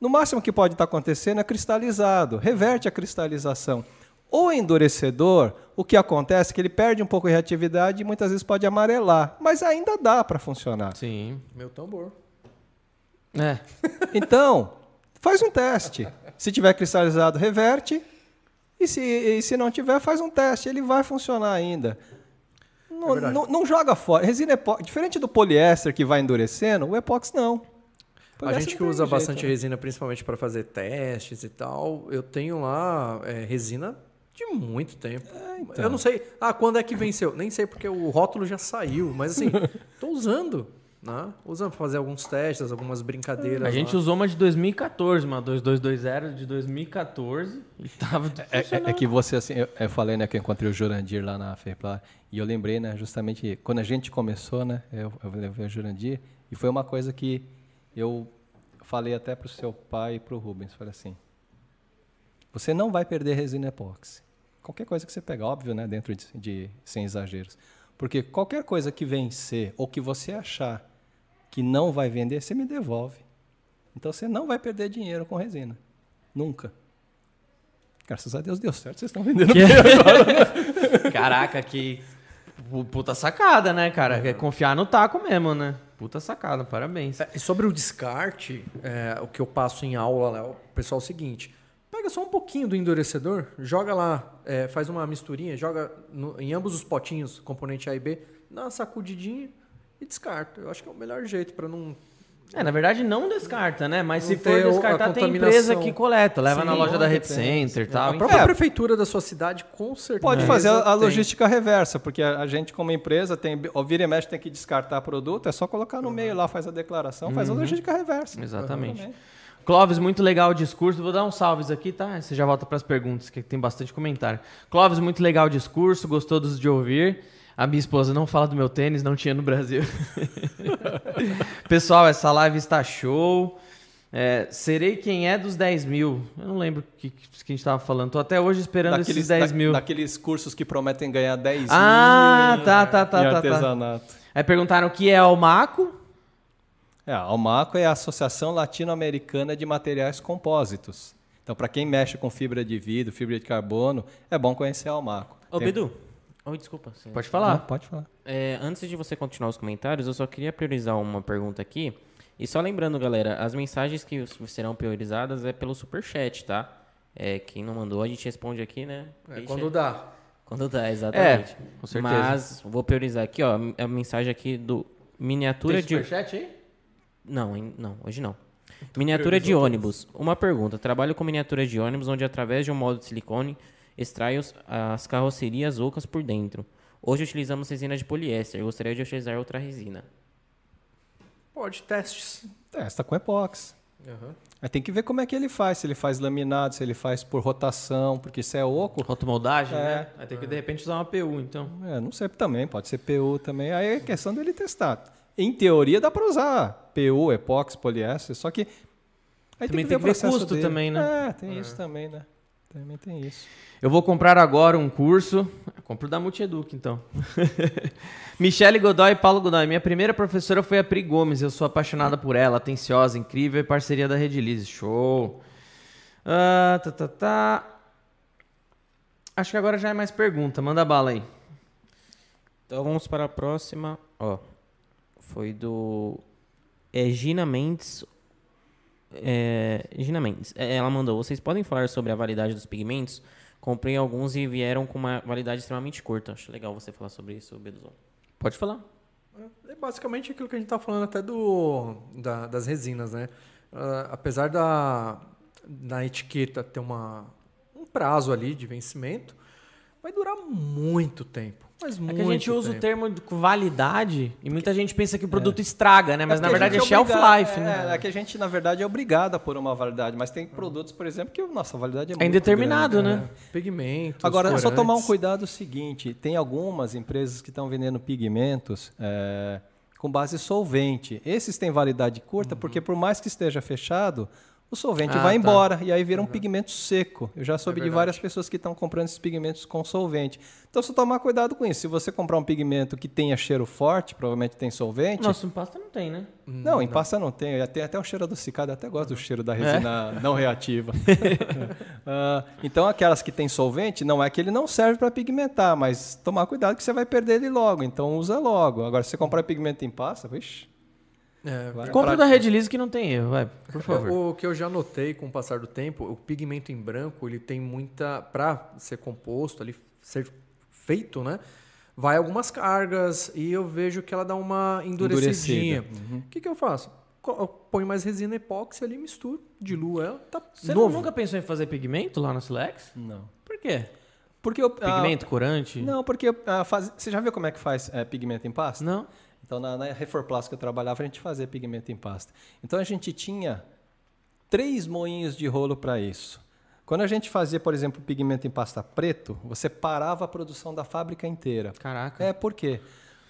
S3: No máximo que pode estar acontecendo é cristalizado, reverte a cristalização. O endurecedor, o que acontece é que ele perde um pouco de reatividade e muitas vezes pode amarelar, mas ainda dá para funcionar.
S1: Sim.
S6: Meu tambor.
S1: É.
S3: Então, faz um teste. Se tiver cristalizado, reverte. E se, e se não tiver, faz um teste. Ele vai funcionar ainda. Não,
S6: verdade.
S3: não- não joga fora. Resina epóxi, diferente do poliéster que vai endurecendo, o epóxi não.
S6: A gente que usa
S3: jeito,
S6: bastante
S3: né?
S6: resina, principalmente para fazer testes e tal, eu tenho lá é, resina de muito tempo.
S3: então.
S6: Eu não sei. Ah, quando é que venceu? Nem sei porque o rótulo já saiu, mas assim, *laughs* tô usando. Né? Usando para fazer alguns testes, algumas brincadeiras.
S1: A gente
S6: lá.
S1: usou uma de 2014, uma 2220 de 2014 e tava tudo
S3: É, é- é que você, assim, eu, eu falei, né, que eu encontrei o Jurandir lá na FEPLA, e eu lembrei, né, justamente, quando a gente começou, né, eu, eu levei o Jurandir, e foi uma coisa que eu falei até pro seu pai e pro Rubens, falei assim, você não vai perder resina epóxi. Qualquer coisa que você pegar, óbvio, né, dentro de, de- sem exageros. Porque qualquer coisa que vencer, ou que você achar que não vai vender, você me devolve. Então você não vai perder dinheiro com resina. Nunca. Graças a Deus deu certo, vocês estão vendendo bem agora. *laughs*
S1: Caraca, que pu- puta sacada, né, cara? É confiar no taco mesmo, né? Puta sacada, parabéns.
S6: É, e sobre o descarte, é, o que eu passo em aula, lá, o pessoal é o seguinte: pega só um pouquinho do endurecedor, joga lá, é, faz uma misturinha, joga no- em ambos os potinhos, componente A e B, dá uma sacudidinha e descarta. Eu acho que é o melhor jeito para não.
S1: É, na verdade não descarta, né? Mas
S6: Não
S1: se for descartar, tem empresa que coleta, leva
S3: Sim,
S1: na loja da Red. Center e tal.
S6: A própria
S3: É.
S6: prefeitura da sua cidade, com certeza.
S3: Pode fazer a, a
S6: tem.
S3: logística reversa, porque a, a gente, como empresa, tem, ao vira e mexe tem que descartar produto, é só colocar no meio lá, faz a declaração, faz a logística reversa.
S1: Exatamente. Clóvis, muito legal o discurso. Vou dar uns salves aqui, tá? Você já volta para as perguntas, que tem bastante comentário. Clóvis, muito legal o discurso, gostou dos de ouvir. A minha esposa não fala do meu tênis, não tinha no Brasil. *laughs* Pessoal, essa live está show. É, serei quem é dos 10 mil. Eu não lembro o que, que a gente estava falando. Tô até hoje esperando esses 10
S3: da-
S1: mil.
S3: daqueles cursos que prometem ganhar 10
S1: Ah,
S3: mil
S1: tá, tá, tá,
S3: em
S1: tá, tá.
S3: artesanato.
S1: Aí perguntaram o que é Almaco.
S3: É, a Almaco é a Associação Latino-Americana de Materiais Compósitos. Então, para quem mexe com fibra de vidro, fibra de carbono, é bom conhecer a Almaco.
S4: Ô,
S3: Tem-
S4: Bedu. Oi, desculpa. você-
S1: Pode
S3: Não,
S1: falar.
S3: pode falar.
S4: É, antes de você continuar os comentários, eu só queria priorizar uma pergunta aqui. E só lembrando, galera, as mensagens que serão priorizadas é pelo superchat, tá? É, quem não mandou, a gente responde aqui, né?
S6: É,
S4: Deixa-
S6: quando dá.
S4: Quando dá, exatamente.
S1: É, com certeza.
S4: Mas vou priorizar aqui, ó. A mensagem aqui do miniatura
S1: Tem
S4: de.
S1: superchat aí?
S4: Não, hein? não, hoje não. Miniatura de ônibus. Uma pergunta. Trabalho com miniatura de ônibus, onde através de um modo de silicone extrai os- as carrocerias ocas por dentro. Hoje utilizamos resina de poliéster. Gostaria de utilizar outra resina.
S6: Pode, testes.
S3: Testa com epox. Aí tem que ver como é que ele faz. Se ele faz laminado, se ele faz por rotação, porque se é oco,
S1: Rotomoldagem,
S3: É.
S1: né? Vai ter que de repente usar uma PU, então.
S3: é, não sei também, pode ser PU também. Aí é questão dele testar. Em teoria dá para usar PU, epox, poliéster, só que aí
S1: Também
S3: ver
S1: tem
S3: o
S1: que ver
S3: processo
S1: custo
S3: dele.
S1: também, né?
S3: É, tem isso também, né? Também tem isso.
S1: Eu vou comprar agora um curso. Compro da Multieduc, então. *laughs* Michele Godoy e Paulo Godoy. Minha primeira professora foi a Pri Gomes. Eu sou apaixonada por ela, atenciosa, incrível e parceria da Rede Lise. Show. Ah, tá, tá, tá. Acho que agora já é mais pergunta. Manda bala aí.
S4: Então vamos para a próxima. Ó, foi do é, Gina Mendes. É, Gina Mendes. É, Ela mandou: Vocês podem falar sobre a validade dos pigmentos? Comprei alguns e vieram com uma validade extremamente curta. Acho legal você falar sobre isso, Beduzão.
S1: Pode falar.
S6: É basicamente aquilo que a gente tá falando até do, da- das resinas, né? Ah, apesar da, da etiqueta ter uma, um prazo ali de vencimento, vai durar muito tempo. Mas
S1: É
S6: muito
S1: que a gente usa o
S6: tempo.
S1: termo de validade e muita gente pensa que o produto estraga, né? Mas na
S3: porque a
S1: verdade é shelf life,
S3: é,
S1: né?
S3: É, que a gente, na verdade, é obrigado a pôr uma validade, mas tem produtos, por exemplo, que nossa validade é,
S1: É
S3: muito
S1: indeterminado,
S3: grande,
S1: né?
S6: Pigmentos,
S3: Agora, é só
S6: corantes.
S3: tomar um cuidado seguinte: tem algumas empresas que estão vendendo pigmentos é, com base solvente. Esses têm validade curta, porque por mais que esteja fechado, o solvente
S1: Ah,
S3: vai
S1: tá.
S3: embora e aí vira um pigmento seco. Eu já soube de
S6: verdade.
S3: várias pessoas que estão comprando esses pigmentos com solvente. Então, só tomar cuidado com isso. Se você comprar um pigmento que tenha cheiro forte, provavelmente tem solvente.
S1: Nossa, em pasta não tem, né?
S3: Não, em pasta não tem. Tem até o cheiro adocicado, eu até gosto do cheiro da resina não reativa. *laughs* *laughs* Ah, então, aquelas que tem solvente, não é que ele não serve para pigmentar, mas tomar cuidado que você vai perder ele logo. Então, usa logo. Agora, se você comprar pigmento em pasta, vixi,
S6: É,
S3: vai
S1: Compra
S3: pra-
S1: da Red que não tem erro, vai, por favor.
S6: O que eu já notei com o passar do tempo, o pigmento em branco, ele tem muita. Para ser composto, ali, ser feito, né? Vai algumas cargas e eu vejo que ela dá uma endurecidinha.
S3: Endurecida,
S6: O que, que eu faço? Eu ponho mais resina epóxi ali, misturo, diluo ela, tá
S1: Você
S6: novo.
S1: nunca pensou em fazer pigmento lá na Silex?
S3: Não.
S1: Por quê?
S3: Porque eu, ah,
S1: Pigmento, corante?
S3: não, porque ah, faz- você já viu como é que faz eh, pigmento em pasta?
S1: Não?
S3: Então, na, na Reforplast que eu trabalhava, a gente fazia pigmento em pasta. Então, a gente tinha três moinhos de rolo para isso. Quando a gente fazia, por exemplo, pigmento em pasta preto, você parava a produção da fábrica inteira.
S1: Caraca.
S3: É, por quê?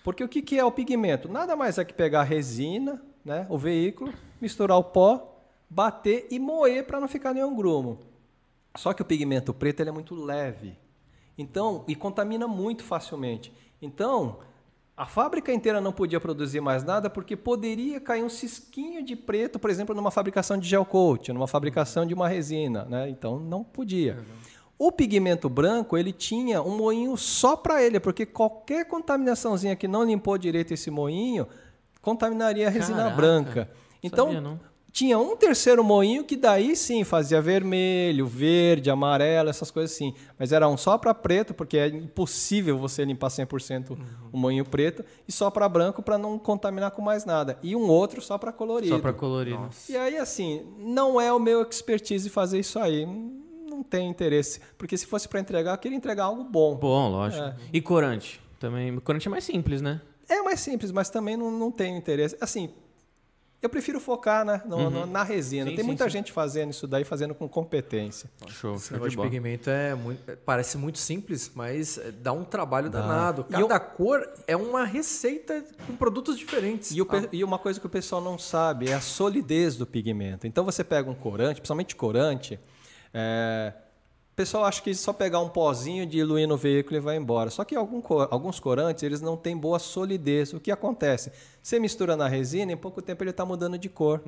S3: Porque o que, que é o pigmento? Nada mais é que pegar a resina, né, o veículo, misturar o pó, bater e moer para não ficar nenhum grumo. Só que o pigmento preto ele é muito leve. Então, e contamina muito facilmente. Então, a fábrica inteira não podia produzir mais nada porque poderia cair um cisquinho de preto, por exemplo, numa fabricação de gel coat, numa fabricação de uma resina, né? Então não podia. O pigmento branco, ele tinha um moinho só para ele, porque qualquer contaminaçãozinha que não limpou direito esse moinho, contaminaria a resina
S1: Caraca,
S3: branca. Então,
S1: sabia.
S3: Tinha um terceiro moinho que daí sim fazia vermelho, verde, amarelo, essas coisas assim. Mas era um só para preto, porque é impossível você limpar 100% o moinho preto, e só para branco para não contaminar com mais nada. E um outro só para colorido.
S1: Só pra colorido.
S3: E aí, assim, não é o meu expertise fazer isso aí. Não tem interesse. Porque se fosse para entregar, eu queria entregar algo bom.
S1: Bom, lógico.
S3: É.
S1: E corante? Também. Corante é mais simples, né?
S3: É mais simples, mas também não, não tenho interesse. Assim, eu prefiro focar né, no- no- na resina.
S1: Uhum. Sim,
S3: Tem
S1: sim,
S3: muita
S1: sim.
S3: gente fazendo isso daí, fazendo com competência.
S1: Show,
S6: Esse negócio
S1: de bola.
S6: pigmento é muito, parece muito simples, mas é, dá um trabalho
S3: Dá.
S6: danado.
S3: E eu-
S6: Cada cor é uma receita com produtos diferentes.
S3: E, o pe- e uma coisa que o pessoal não sabe é a solidez do pigmento. Então você pega um corante, principalmente corante, é, o pessoal acha que só pegar um pozinho, diluir no veículo e vai embora. Só que algum alguns corantes eles não têm boa solidez. O que acontece? Você mistura na resina, em pouco tempo ele está mudando de cor.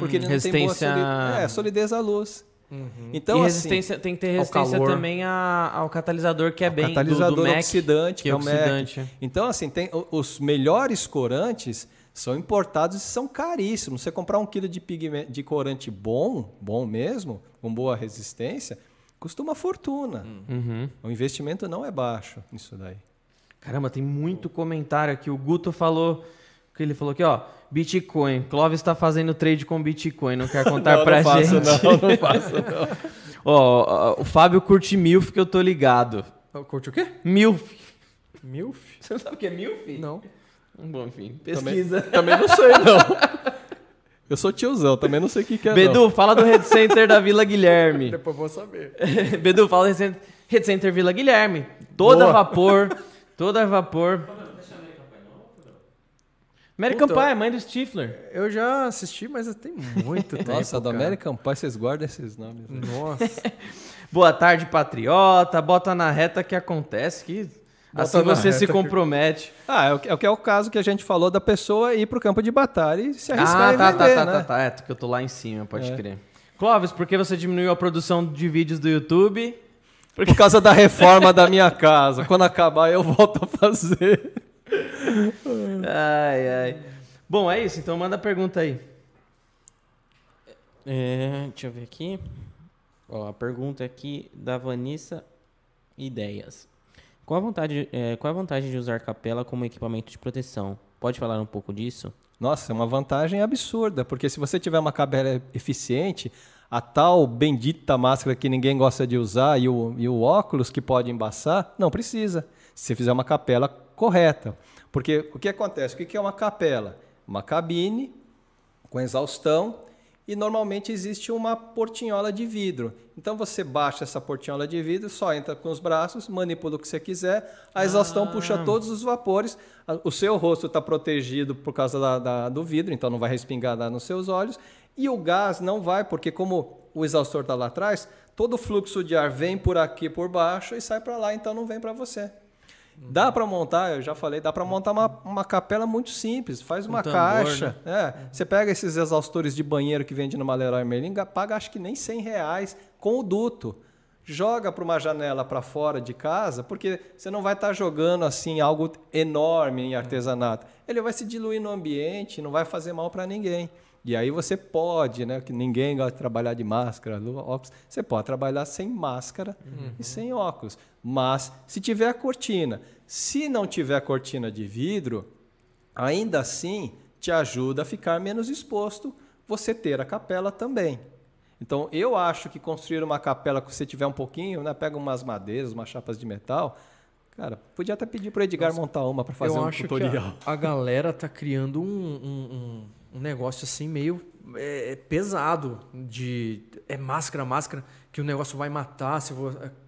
S3: porque ele não tem boa
S1: Hum, resistência-
S3: solidez. É, solidez à luz.
S6: Uhum.
S3: Então,
S1: e
S3: assim,
S1: resistência, tem que ter
S6: ao
S1: resistência
S6: calor.
S1: também a- ao catalisador, que é
S3: Ao
S1: bem
S3: catalisador
S1: do, do Mac,
S3: oxidante,
S1: que é
S3: o Mac.
S1: oxidante.
S3: Então, assim, tem, os melhores corantes são importados e são caríssimos. Você comprar um quilo de, pigmento, de corante bom, bom mesmo, com boa resistência, Custa uma fortuna.
S1: Uhum.
S3: O investimento não é baixo nisso daí.
S1: Caramba, tem muito comentário aqui. O Guto falou. que Ele falou aqui, ó. Bitcoin. Clóvis está fazendo trade com Bitcoin. Não quer *laughs* contar
S3: não,
S1: pra
S3: não faço,
S1: gente.
S3: Não, não *laughs* faço, não.
S1: Ó, o Fábio curte MILF que eu tô ligado.
S6: Curte o quê?
S1: MILF.
S6: Milf?
S1: Você não sabe o que é MILF?
S6: Não.
S1: Bom, enfim, pesquisa.
S3: Também não sei, não. *laughs* Eu sou tiozão, também não sei o que, que é.
S1: Bedu,
S3: não.
S1: fala do Red Center da Vila Guilherme. *laughs*
S6: Depois vou saber. *laughs*
S1: Bedu, fala do Red Center, Red Center Vila Guilherme. Toda
S6: Boa.
S1: vapor. *laughs* Toda vapor. American
S6: Puta.
S1: Pie, mãe do Stifler.
S6: Eu já assisti, mas tem muito tempo.
S3: Nossa, do. American Pie, vocês guardam esses nomes. né?
S6: Nossa.
S1: Boa tarde, patriota. Bota na reta que acontece, que assim você se compromete.
S3: Ah, é o, que- é o que é o caso que a gente falou da pessoa ir pro campo de batalha e se arriscar
S1: Ah,
S3: e
S1: tá,
S3: vender,
S1: tá, tá,
S3: né?
S1: tá, tá. É, que eu tô lá em cima, pode
S3: É.
S1: crer. Clóvis, por que você diminuiu a produção de vídeos do YouTube?
S3: Por causa da reforma da minha casa. Quando acabar, eu volto a fazer.
S1: Ai, ai. Bom, é isso, então manda a pergunta aí.
S4: É, deixa eu ver aqui. Ó, a pergunta aqui da Vanessa Ideias. Qual a, vontade, é, qual a vantagem de usar capela como equipamento de proteção? Pode falar um pouco disso?
S3: Nossa, é uma vantagem absurda, porque se você tiver uma cabela eficiente, a tal bendita máscara que ninguém gosta de usar e o, e o óculos que pode embaçar, não precisa. Se você fizer uma capela correta. Porque o que acontece? O que é uma capela? Uma cabine com exaustão e normalmente existe uma portinhola de vidro. Então você baixa essa portinhola de vidro, só entra com os braços, manipula o que você quiser, a exaustão puxa todos os vapores, o seu rosto está protegido por causa da- da- do vidro, então não vai respingar nos seus olhos, e o gás não vai, porque como o exaustor está lá atrás, todo o fluxo de ar vem por aqui por baixo e sai para lá, então não vem para você. Dá para montar, eu já falei, dá para montar uma, uma capela muito simples. Faz uma
S1: tambor,
S3: caixa. É, você pega esses exaustores de banheiro que vende numa Leroy Merlin, ga- paga acho que nem 100 reais com o duto. Joga para uma janela para fora de casa, porque você não vai estar jogando assim algo enorme em artesanato. Ele vai se diluir no ambiente, não vai fazer mal para ninguém. E aí você pode, né? Que ninguém gosta de trabalhar de máscara, óculos. Você pode trabalhar sem máscara e sem óculos. Mas se tiver a cortina, se não tiver a cortina de vidro, ainda assim te ajuda a ficar menos exposto você ter a capela também. Então eu acho que construir uma capela que você tiver um pouquinho, né, pega umas madeiras, umas chapas de metal, cara, podia até pedir para o Edgar montar uma para fazer
S6: eu
S3: um
S6: acho
S3: tutorial.
S6: que a, a galera *laughs* tá criando um, um, um- um negócio assim meio é, pesado de é máscara, máscara que o negócio vai matar, se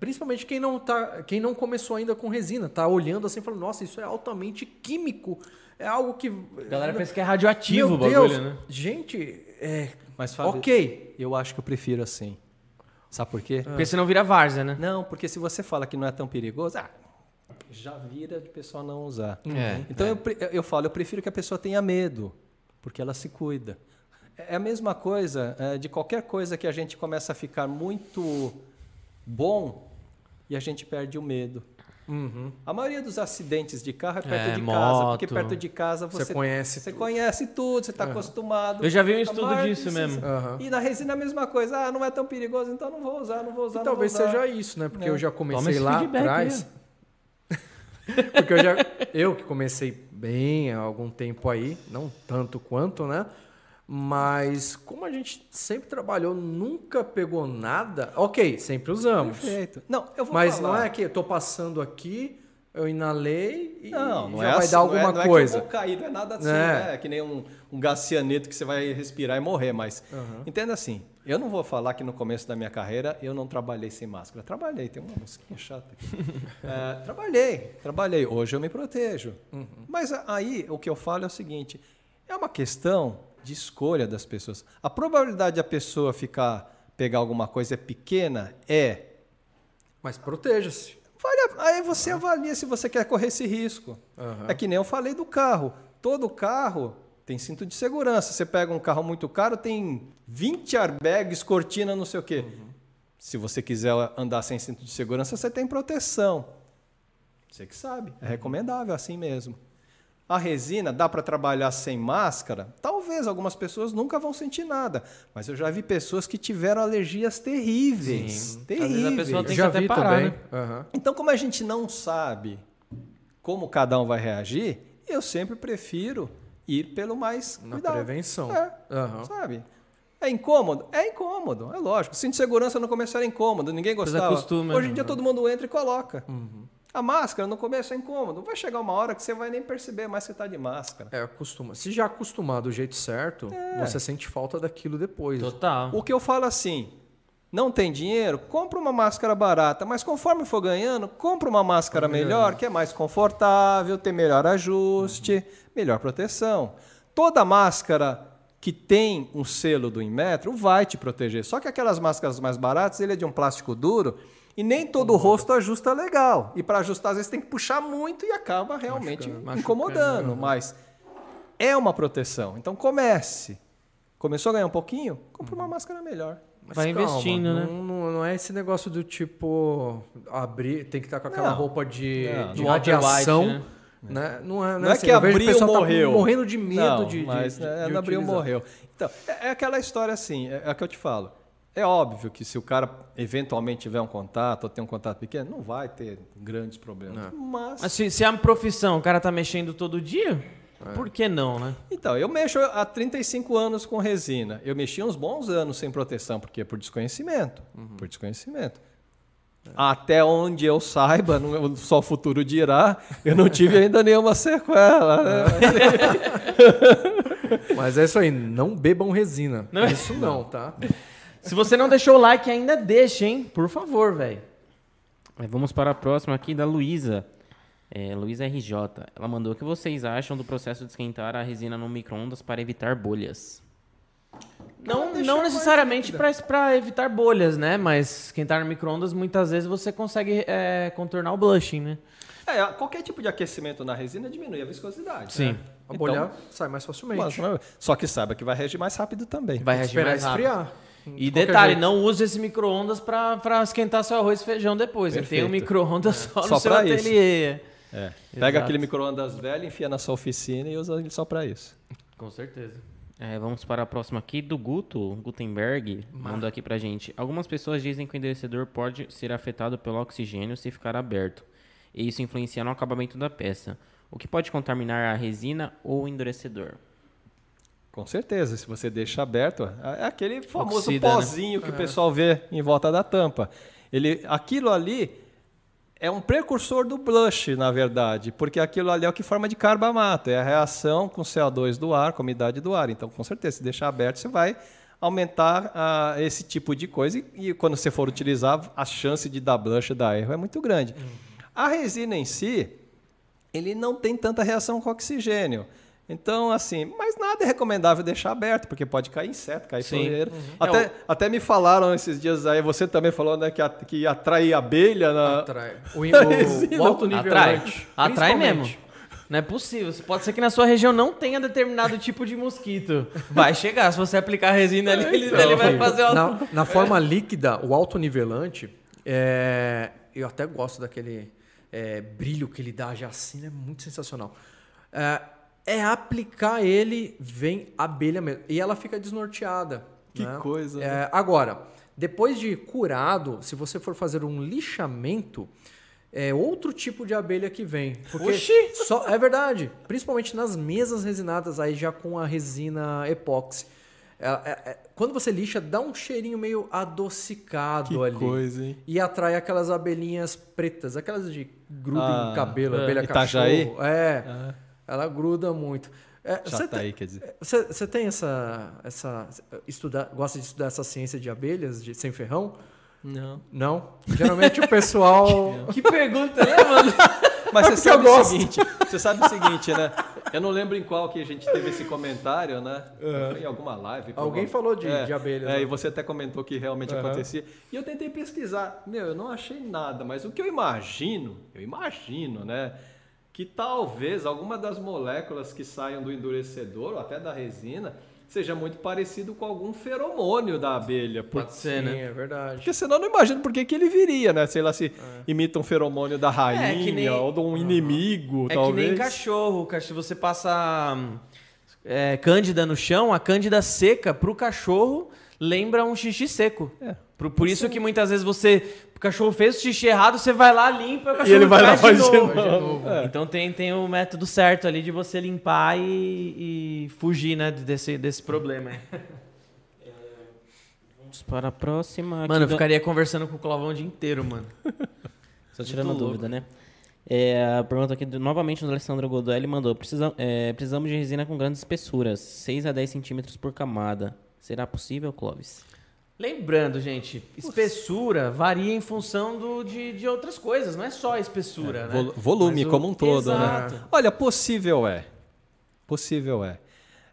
S6: principalmente quem não tá, quem não começou ainda com resina, tá olhando assim, falando, nossa, isso é altamente químico, é algo que
S1: A galera pensa que é radioativo
S6: meu
S1: o bagulho,
S6: Deus,
S1: né?
S6: gente, é,
S3: Mas Fábio,
S6: ok,
S3: eu acho que eu prefiro assim. Sabe por quê?
S1: Porque senão vira várzea, né?
S3: Não, porque se você fala que não é tão perigoso, ah, já vira de pessoa não usar.
S1: É,
S3: então Eu, pre- eu falo, eu prefiro que a pessoa tenha medo, porque ela se cuida. É a mesma coisa é, de qualquer coisa que a gente começa a ficar muito bom e a gente perde o medo. A maioria dos acidentes de carro é perto
S1: É,
S3: de casa, porque
S1: moto.
S3: perto de casa
S6: Você
S3: você,
S6: conhece
S3: você
S6: tudo.
S3: conhece tudo, você está acostumado.
S1: Eu já vi um estudo disso mesmo.
S6: Aham.
S3: E na resina é a mesma coisa. Ah, não é tão perigoso, então não vou usar, não vou usar.
S6: E
S3: não
S6: talvez
S3: vou usar.
S6: seja isso, né? Porque
S3: É.
S6: eu já comecei lá
S1: feedback
S6: atrás. *laughs* Porque eu já. Eu que comecei bem há algum tempo aí, não tanto quanto, né? Mas como a gente sempre trabalhou, nunca pegou nada. Ok, sempre usamos.
S3: Perfeito. Não, eu vou
S6: Mas
S3: falar.
S6: não é que eu tô passando aqui, eu inalei e
S3: Não, não
S6: já
S3: é
S6: vai
S3: assim,
S6: dar
S3: não
S6: alguma
S3: é, não é
S6: coisa.
S3: que eu vou cair, não é nada assim,
S6: É.
S3: né? É que nem um, um gás cianeto que você vai respirar e morrer, mas entenda assim, eu não vou falar que no começo da minha carreira eu não trabalhei sem máscara. Trabalhei, tem uma mosquinha chata aqui. *laughs* É, trabalhei, trabalhei. Hoje eu me protejo. Mas a- aí o que eu falo é o seguinte, é uma questão de escolha das pessoas. A probabilidade da pessoa ficar, pegar alguma coisa é pequena? É.
S6: Mas proteja-se.
S3: Aí você avalia se você quer correr esse risco. É que nem eu falei do carro. Todo carro tem cinto de segurança. Você pega um carro muito caro, tem 20 airbags, cortina, não sei o quê. Se você quiser andar sem cinto de segurança, você tem proteção. Você que sabe. É recomendável assim mesmo. A resina dá para trabalhar sem máscara? Talvez algumas pessoas nunca vão sentir nada, mas eu já vi pessoas que tiveram alergias terríveis,
S1: Sim. Às
S3: terríveis.
S1: vezes a pessoa tem
S6: Já
S1: que até
S6: vi
S1: parar,
S6: também.
S1: né?
S6: Aham.
S3: Então, como a gente não sabe como cada um vai reagir, eu sempre prefiro ir pelo mais
S6: Na
S3: cuidado.
S6: prevenção.
S3: É,
S6: Aham.
S3: sabe? É incômodo? É incômodo, é lógico. Cinto de segurança no começo era incômodo, ninguém gostava. Hoje em
S1: né?
S3: dia todo mundo entra e coloca.
S6: Uhum.
S3: A máscara no começo é incômodo. Vai chegar uma hora que você vai nem perceber mais que você tá de máscara.
S6: É, acostuma. Se já acostumar do jeito certo,
S3: É.
S6: você sente falta daquilo depois.
S1: Total.
S3: O que eu falo assim, não tem dinheiro? Compra uma máscara barata, mas conforme for ganhando, compra uma máscara melhor, que é mais confortável, tem melhor ajuste, melhor proteção. Toda máscara que tem um selo do Inmetro vai te proteger. Só que aquelas máscaras mais baratas, ele é de um plástico duro e nem todo o rosto ajusta legal. E para ajustar, às vezes tem que puxar muito e acaba realmente
S6: Machucando.
S3: incomodando. Mas é uma proteção. Então comece. Começou a ganhar um pouquinho? Compre uma máscara melhor.
S6: Mas
S1: Vai investindo, né?
S6: Não, não, não é esse negócio do tipo abrir, tem que estar com aquela
S3: Não.
S6: roupa de,
S3: Não.
S6: de radiação.
S1: White,
S6: né? Não é,
S3: Não é
S6: assim,
S3: que abriu
S6: tá
S3: morreu.
S6: morrendo de medo
S3: não,
S6: de, de,
S3: mas
S6: de,
S3: é,
S6: de
S3: não abriu morreu. Então, é, é aquela história assim, é, é o que eu te falo. É óbvio que se o cara eventualmente tiver um contato ou tem um contato pequeno, não vai ter grandes problemas. Mas,
S1: Mas se, se é uma profissão, o cara tá mexendo todo dia, por que não, né?
S3: então, eu mexo há 35 anos com resina. Eu mexi uns bons anos sem proteção, porque por desconhecimento, por desconhecimento. Até onde eu saiba, não- só o futuro dirá, eu não tive *laughs* ainda nenhuma sequela. né? *laughs*
S6: Mas é isso aí, não bebam resina. Isso não, tá?
S1: Se você não deixou o like, ainda deixa, hein? Por favor, velho.
S4: Vamos para a próxima aqui da Luísa. É, Luísa RJ. Ela mandou o que vocês acham do processo de esquentar a resina no micro-ondas para evitar bolhas.
S1: Não, não necessariamente para evitar bolhas, né? Mas esquentar no micro-ondas, muitas vezes você consegue é, contornar o blushing, né?
S3: É, qualquer tipo de aquecimento na resina diminui a viscosidade.
S1: Sim.
S3: né?
S6: A
S3: Então,
S6: bolha sai mais facilmente.
S3: mas- só que saiba que vai reagir mais rápido também.
S1: Vai reagir mais rápido.
S6: esfriar.
S1: E
S6: qualquer
S1: detalhe,
S6: jeito.
S1: não use esse micro-ondas pra, pra esquentar seu arroz e feijão depois. Tem um micro-ondas *laughs* só no
S3: Só
S1: seu
S3: pra isso. É. Pega
S1: Exato.
S3: aquele micro-ondas velho, enfia na sua oficina e usa ele só para isso.
S1: Com certeza.
S4: É, vamos para a próxima aqui do Guto, Gutenberg, mandou aqui pra gente. Algumas pessoas dizem que o endurecedor pode ser afetado pelo oxigênio se ficar aberto, e isso influencia no acabamento da peça. O que pode contaminar a resina ou o endurecedor?
S3: Com certeza, se você deixa aberto, é aquele famoso
S1: Oxida, né?
S3: pozinho que o pessoal vê em volta da tampa. Ele, aquilo ali é um precursor do blush, na verdade, porque aquilo ali é o que forma de carbamato, é a reação com o CO2 do ar, com a umidade do ar. Então, com certeza, se deixar aberto, você vai aumentar ah, esse tipo de coisa e, e quando você for utilizar, a chance de dar blush, dar erro é muito grande. A resina em si, ele não tem tanta reação com oxigênio. Então, assim, mas nada é recomendável deixar aberto, porque pode cair inseto, cair
S1: Sim.
S3: poeira.
S1: É,
S3: Até,
S1: o-
S3: até me falaram esses dias aí, você também falou, né, que, a- que atrai abelha na.
S6: Atrai. O, *laughs* o, o alto nível
S1: Atrai. Atrai mesmo. Não é possível. Pode ser que na sua região não tenha determinado tipo de mosquito. Vai chegar. Se você aplicar resina ali, ele, ele vai fazer o...
S6: na, na forma líquida, o autonivelante, é, eu até gosto daquele é, brilho que ele dá já assim, é muito sensacional. É, é aplicar ele, vem abelha mesmo. E ela fica desnorteada.
S3: Que
S6: né?
S3: coisa,
S6: É, agora, depois de curado, se você for fazer um lixamento, é outro tipo de abelha que vem. Porque
S1: Oxi!
S6: só, é verdade. Principalmente nas mesas resinadas, aí já com a resina epóxi. É- é- é- quando você lixa, dá um cheirinho meio adocicado
S3: Que
S6: ali.
S3: coisa, hein?
S6: E atrai aquelas abelhinhas pretas, aquelas de gruda
S3: Ah,
S6: em cabelo,
S3: é.
S6: abelha
S3: Itajaí?
S6: cachorro. É,
S3: Ah.
S6: Ela gruda muito. É,
S3: Já tá
S6: tem-
S3: aí, quer dizer.
S6: você, você tem essa, essa estudar, gosta de estudar essa ciência de abelhas de sem ferrão?
S3: Não.
S6: Não. Geralmente o pessoal *laughs*
S1: Que pergunta, né, mano? *laughs*
S3: Mas você
S6: porque
S3: sabe o seguinte, você sabe o seguinte, né? Eu não lembro em qual que a gente teve esse comentário, né? Foi em alguma live.
S6: Alguém
S3: prova-
S6: falou de- de abelhas,
S3: É,
S6: né?
S3: e você até comentou que realmente
S6: Aham.
S3: acontecia. E eu tentei pesquisar. Meu, eu não achei nada, mas o que eu imagino, eu imagino, né? Que talvez alguma das moléculas que saiam do endurecedor ou até da resina seja muito parecido com algum feromônio da abelha. Por-
S1: Pode ser,
S6: Sim,
S1: né?
S6: é verdade.
S3: Porque senão eu não imagino por que, que ele viria, né? Sei lá, se imita um feromônio da rainha
S1: É, nem-
S3: ou de um inimigo,
S1: É
S3: talvez.
S1: que nem cachorro. cara. Se você passa hum, é, cândida no chão, a cândida seca pro cachorro lembra um xixi seco.
S3: É.
S1: Por, por isso que muitas vezes você. O cachorro fez o xixi errado, você vai lá, limpa, o cachorro
S3: ele vai lá
S1: faz de
S3: faz de
S1: novo.
S3: novo. É.
S1: Então tem, tem o método certo ali de você limpar e, e fugir né, desse, desse problema. aí.
S4: Vamos para a próxima. aqui
S1: Mano, eu ficaria conversando com o Clavão o dia inteiro, mano. *laughs*
S4: Só tirando dúvida, né? É, a pergunta aqui do- novamente do Alessandro Godoy, ele mandou: "Precisa- é, precisamos de resina com grandes espessuras, 6 a 10 centímetros por camada. Será possível, Clóvis?
S1: Lembrando, gente, espessura varia em função do, de, de outras coisas, não é só a espessura, né?
S3: Vol- volume
S1: o-
S3: como um todo,
S1: Exato.
S3: né? Olha, possível é. Possível é.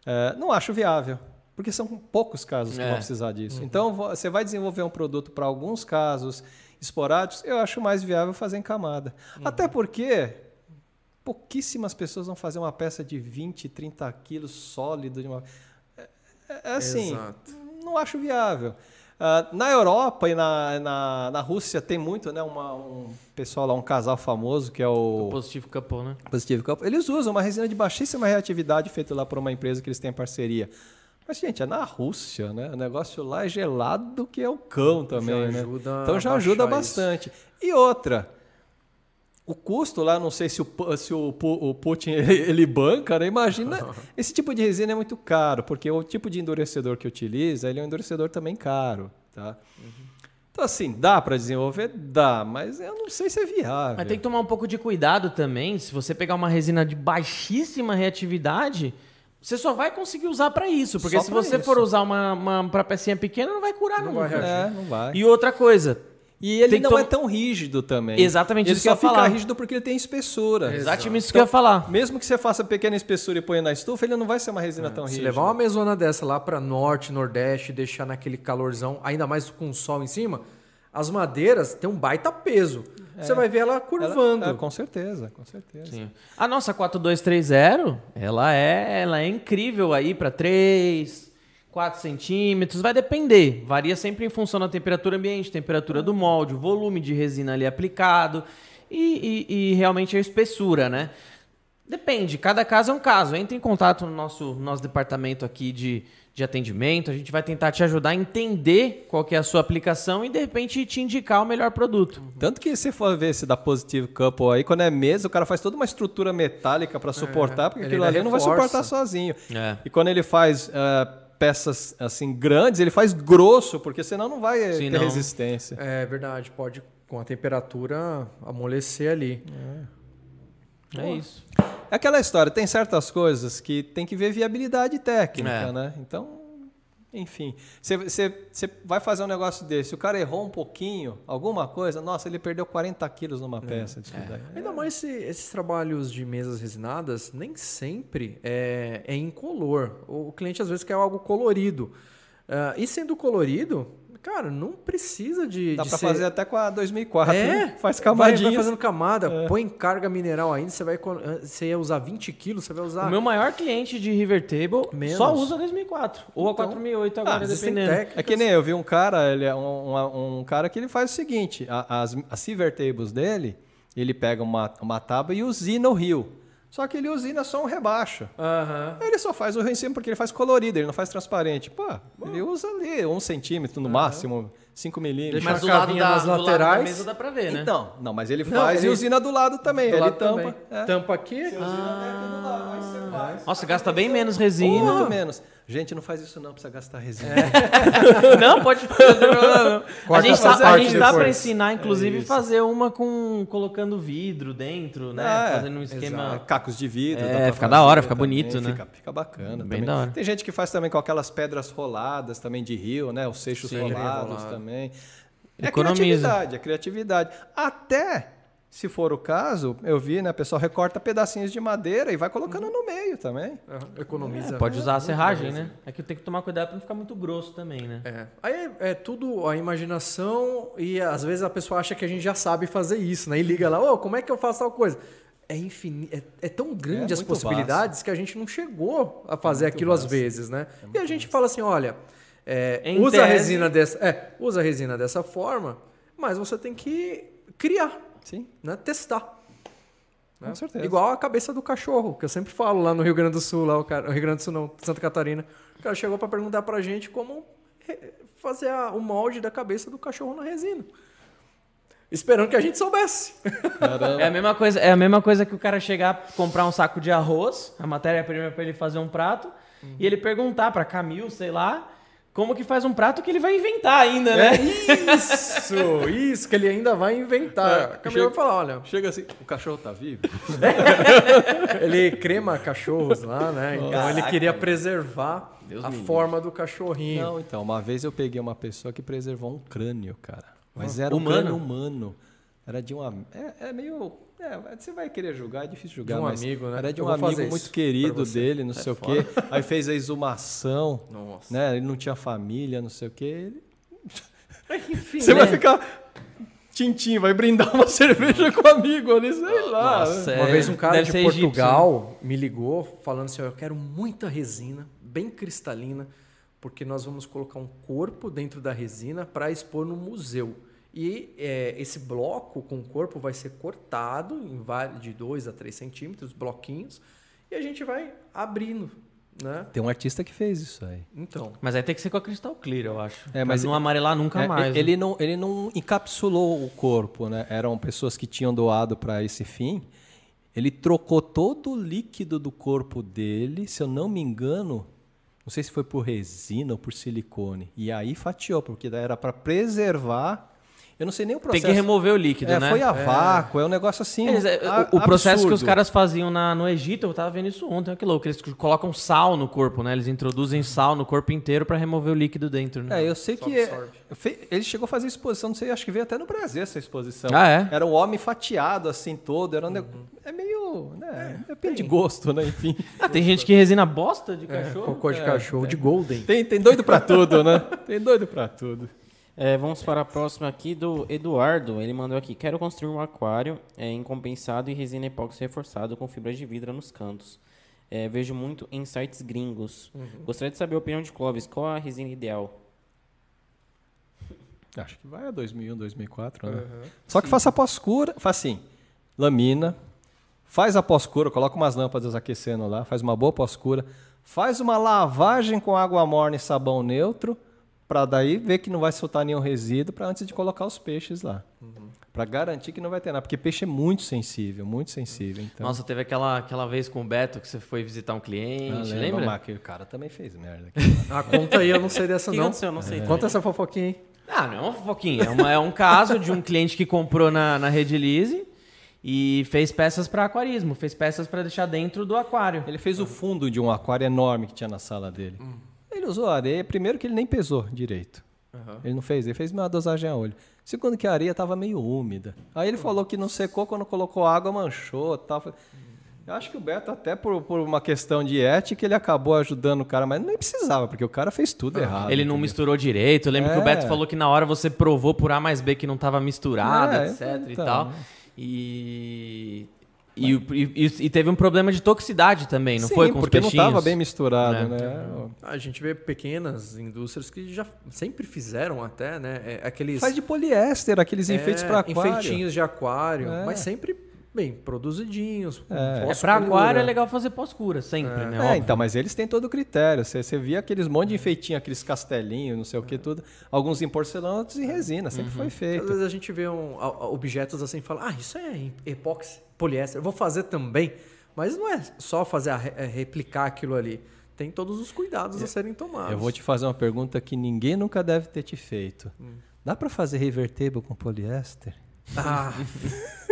S3: É, não acho viável, porque são poucos casos que
S1: É.
S3: vão precisar disso. Então, vo- você vai desenvolver um produto para alguns casos esporádicos, eu acho mais viável fazer em camada. Até porque pouquíssimas pessoas vão fazer uma peça de 20, 30 quilos sólido. De uma... é, é assim,
S6: Exato.
S3: não acho viável. Ah, na Europa e na, na, na Rússia tem muito, né? Uma, um pessoal lá, um casal famoso que é o
S1: Positivo capô, né?
S3: Positivo Cup. Eles usam uma resina de baixíssima reatividade feita lá por uma empresa que eles têm parceria. Mas, gente, é na Rússia, né? O negócio lá é gelado que é o cão também, né?
S6: ajuda
S3: Então
S6: a
S3: já ajuda
S6: baixar isso.
S3: bastante. E outra, o custo lá, não sei se o, se o, o Putin *laughs* ele, ele banca, né? Imagina, *laughs* esse tipo de resina é muito caro, porque o tipo de endurecedor que utiliza, ele é um endurecedor também caro, tá? Então, assim, dá para desenvolver? Dá, mas eu não sei se é viável.
S1: Mas tem que tomar um pouco de cuidado também. Se você pegar uma resina de baixíssima reatividade, você só vai conseguir usar pra isso. Porque
S3: Só
S1: se você
S3: isso.
S1: for usar uma, uma pra pecinha pequena, não vai curar
S6: Não
S1: nunca.
S6: vai.
S3: É, não vai.
S1: E outra coisa,
S3: E ele não
S1: tom-
S3: é tão rígido também.
S1: Exatamente
S3: ele
S1: isso que
S3: só
S1: eu ia
S3: fica
S1: falar.
S3: rígido porque ele tem espessura.
S1: exatamente isso que eu ia falar.
S3: Mesmo que você faça pequena espessura e ponha na estufa, ele não vai ser uma resina tão
S6: Se
S3: rígida.
S6: levar uma mesona dessa lá para norte, nordeste, deixar naquele calorzão, ainda mais com o sol em cima, as madeiras têm um baita peso. Você vai ver ela
S3: Ela-
S6: curvando.
S3: é, com certeza, com certeza.
S1: Sim. A nossa 4230, ela é, ela é incrível aí para 3, 4 centímetros, vai depender. Varia sempre em função da temperatura ambiente, temperatura do molde, o volume de resina ali aplicado e, e- e realmente a espessura, né? Depende, cada caso é um caso. Entre em contato no nosso, nosso departamento aqui de, de atendimento, a gente vai tentar te ajudar a entender qual que é a sua aplicação e de repente te indicar o melhor produto.
S3: Tanto que se for ver esse da Positive Couple aí, quando é mesa, o cara faz toda uma estrutura metálica para suportar, porque
S6: ele
S3: aquilo ali não vai
S6: reforça.
S3: suportar sozinho.
S1: É.
S3: E quando ele faz ah, peças assim grandes, ele faz grosso, porque senão não vai
S1: Sim,
S3: ter
S1: não.
S3: resistência.
S6: É verdade, pode com a temperatura amolecer ali.
S1: É isso.
S3: É aquela história, tem certas coisas que tem que ver viabilidade técnica,
S1: É.
S3: né? Então, enfim, você- você você vai fazer um negócio desse, o cara errou um pouquinho, alguma coisa, nossa, ele perdeu 40 quilos numa peça disso daí.
S6: Ainda mais se esses trabalhos de mesas resinadas nem sempre é, é incolor. O cliente às vezes quer algo colorido. Ah, e sendo colorido, cara, não precisa de.
S3: Dá
S6: de
S3: pra
S6: ser-
S3: fazer até com a 2004,
S6: É,
S3: né? faz
S6: vai,
S3: camadinhas.
S6: vai fazendo camada, põe carga mineral ainda, você vai co- você ia usar 20 quilos, você vai usar.
S1: O meu maior cliente de River Table
S6: Menos.
S1: só usa 2004 ou a 4008 agora,
S6: existem
S1: dependendo.
S6: técnicas.
S3: É que nem eu vi um cara, ele é um, um- um cara que ele faz o seguinte, as, as silver tables dele, ele pega uma, uma tábua e usina o rio. Só que ele usina só um rebaixo.
S6: Aham.
S3: Ele só faz o rio em cima porque ele faz colorido, ele não faz transparente. Pô, ele usa ali um centímetro no máximo, 5 milímetros.
S6: Deixa
S1: Mas do lado, da,
S6: nas
S1: do lado da
S6: laterais.
S1: mesa dá pra ver, né?
S3: Então, não, mas ele
S6: Não,
S3: faz
S6: ele-
S3: e usina do lado também.
S6: Do
S3: ele
S6: lado
S3: tampa.
S6: também.
S3: é.
S6: Tampa aqui.
S1: Nossa, gasta bem menos resina.
S3: Muito menos. Gente, não faz isso não, precisa gastar resina. *laughs*
S1: Não, pode fazer. não. A gente tá, a gente
S6: depois.
S1: pra ensinar, inclusive, fazer uma com colocando vidro dentro, né?
S3: Ah, é.
S1: Fazendo um esquema.
S3: Cacos de vidro.
S1: É,
S3: dá
S1: fica da hora, fica
S3: também,
S1: bonito, né?
S3: Fica, fica bacana.
S1: Bem
S3: também.
S1: da hora.
S3: Tem gente que faz também com aquelas pedras roladas também de rio, né? Os seixos
S1: Sim.
S3: rolados
S6: Rolado.
S3: também. É
S1: Economiza.
S3: criatividade, é criatividade. Até, se for o caso, eu vi, né? O pessoal recorta pedacinhos de madeira e vai colocando no meio também.
S6: Aham, Economiza.
S1: Pode usar a serragem, né? É que tem que tomar cuidado pra não ficar muito grosso também, né?
S6: É. Aí é, é tudo a imaginação e às vezes a pessoa acha que a gente já sabe fazer isso, né? E liga lá, ô, como é que eu faço tal coisa? é, infini... é, é tão grande
S3: É
S6: as possibilidades que a gente não chegou a fazer aquilo às vezes, né? e a gente fala assim, olha, é, usa a
S1: tese-
S6: resina dessa, é, usa a resina dessa forma, mas você tem que criar,
S3: Sim,
S6: né? Testar. né?
S3: com certeza.
S6: Igual a cabeça do cachorro, que eu sempre falo lá no Rio Grande do Sul, lá o cara, Rio Grande do Sul não, Santa Catarina. O cara chegou para perguntar pra gente como fazer a- o molde da cabeça do cachorro na resina. Esperando que a gente soubesse.
S1: É a mesma coisa, é a mesma coisa que o cara chegar comprar um saco de arroz, a matéria-prima para ele fazer um prato, e ele perguntar para Camil, sei lá, como que faz um prato que ele vai inventar ainda, né?
S6: Isso, isso, que ele ainda vai inventar. A Camila vai falar, olha,
S3: Chega assim, o cachorro tá vivo? *laughs*
S6: ele crema cachorros lá, né? Então ele
S1: Caraca.
S6: queria preservar
S1: Deus
S6: a forma do cachorrinho.
S3: Não, então, uma vez eu peguei uma pessoa que preservou um crânio, cara. Mas era
S1: Humano?
S3: um crânio humano. Era de uma. É, é meio. É, você vai querer julgar, é difícil julgar.
S6: De um
S3: mas
S6: amigo, né?
S3: Era de um amigo muito querido dele, não sei o quê. Aí fez a exumação.
S6: Nossa.
S3: Né? Ele não tinha família, não sei o quê. Ele- *laughs*
S6: Enfim,
S3: Você
S6: né?
S3: vai ficar. Tintim, vai brindar uma *laughs* cerveja com um amigo ali, sei lá.
S1: Nossa,
S3: né?
S6: Uma
S1: É,
S6: vez um cara
S1: deve
S6: de
S1: ser egípcio,
S6: Portugal me ligou falando assim: eu quero muita resina, bem cristalina, porque nós vamos colocar um corpo dentro da resina para expor no museu. E é, esse bloco com o corpo vai ser cortado em de 2 a 3 centímetros, bloquinhos, e a gente vai abrindo, né?
S3: Tem um artista que fez isso aí.
S6: Então,
S1: Mas aí tem que ser com a Crystal Clear, eu acho.
S3: É,
S1: É,
S3: mas-
S1: não amarelar nunca
S3: É,
S1: mais. né?
S3: Ele, não, ele não encapsulou o corpo, né? Eram pessoas que tinham doado para esse fim. Ele trocou todo o líquido do corpo dele, se eu não me engano, não sei se foi por resina ou por silicone. E aí fatiou, porque daí era para preservar. Eu não sei nem o
S1: Tem
S3: processo.
S1: que remover o líquido,
S3: é,
S1: né?
S3: Foi a vácuo, é um negócio assim.
S1: Eles- é,
S3: a-
S1: o, o processo que os caras faziam na- no Egito, eu tava vendo isso ontem, olha que louco. Eles colocam sal no corpo, né? Eles introduzem sal no corpo inteiro pra remover o líquido dentro, né?
S3: É, eu sei que é- ele chegou a fazer exposição, não sei, acho que veio até no Brasil essa exposição.
S1: Ah, é?
S3: Era um homem fatiado assim todo, era um neg- é meio, né, depende de gosto, né, enfim. *laughs*
S1: Ah, tem gente que resina bosta de cachorro.
S6: cocô de cachorro de Golden.
S3: Tem, tem doido pra tudo, né? *laughs* Tem doido pra tudo.
S4: É, vamos para a próxima aqui do Eduardo. Ele mandou aqui: Quero construir um aquário é, em compensado e resina epóxi reforçado com fibras de vidro nos cantos. É, vejo muito em sites gringos. Gostaria de saber a opinião de Clóvis. Qual a resina ideal? *laughs*
S3: Acho que vai a 2001, 2004, né? Só que faça a pós-cura, faz assim, lamina, faz a pós-cura, coloca umas lâmpadas aquecendo lá, faz uma boa pós-cura, faz uma lavagem com água morna e sabão neutro, para daí ver que não vai soltar nenhum resíduo para antes de colocar os peixes lá. Para garantir que não vai ter nada, porque peixe é muito sensível, muito sensível. Então,
S1: Nossa, teve aquela, aquela vez com o Beto que você foi visitar um
S3: Ah,
S1: cliente,
S3: lembra,
S1: lembra?
S3: Marco? O cara também fez merda. *laughs*
S6: Ah, conta aí, eu não sei dessa
S4: que
S6: não.
S4: aconteceu? Eu não sei.
S6: Conta essa fofoquinha aí.
S1: Ah, não é uma fofoquinha. É, uma- é um caso de um cliente que comprou na, na Rede Lise e fez peças para aquarismo, fez peças para deixar dentro do aquário.
S3: Ele fez o fundo de um aquário enorme que tinha na sala dele. Ele usou areia, primeiro que ele nem pesou direito. Ele não fez, ele fez uma dosagem a olho. Segundo que a areia estava meio úmida. Aí ele falou que não secou, quando colocou água manchou tal. Eu acho que o Beto, até por, por uma questão de ética, ele acabou ajudando o cara, mas nem precisava, porque o cara fez tudo errado.
S1: Ele não
S3: entendeu?
S1: misturou direito. Eu lembro que o
S3: É.
S1: Beto falou que na hora você provou por A mais B que não estava misturado,
S3: É,
S1: etc e
S3: então.
S1: tal. E, e, e, e teve um problema de toxicidade também, não
S3: Sim,
S1: foi com os
S3: porque não estava bem misturado,
S1: É.
S3: né?
S6: A gente vê pequenas indústrias que já sempre fizeram até, né? É, aqueles
S3: Faz de poliéster, aqueles enfeites
S6: é,
S3: para aquário.
S6: enfeitinhos de aquário,
S3: É.
S6: mas sempre bem produzidinhos.
S3: É.
S1: É, pra aquário é legal fazer pós-cura, sempre, né?
S3: É,
S1: Óbvio.
S3: então, mas eles têm todo o critério. Você, você via aqueles monte de enfeitinho, aqueles castelinhos, não sei o que, tudo. Alguns em porcelana, outros em resina. Sempre foi
S6: Às
S3: feito.
S6: vezes a gente vê um- a- a- objetos assim e fala, ah, isso é epóxi, poliéster, eu vou fazer também. Mas não é só fazer a é replicar aquilo ali. Tem todos os cuidados a serem tomados.
S3: Eu vou te fazer uma pergunta que ninguém nunca deve ter te feito.
S6: Hum.
S3: Dá para fazer revertable com poliéster?
S6: Ah, *laughs*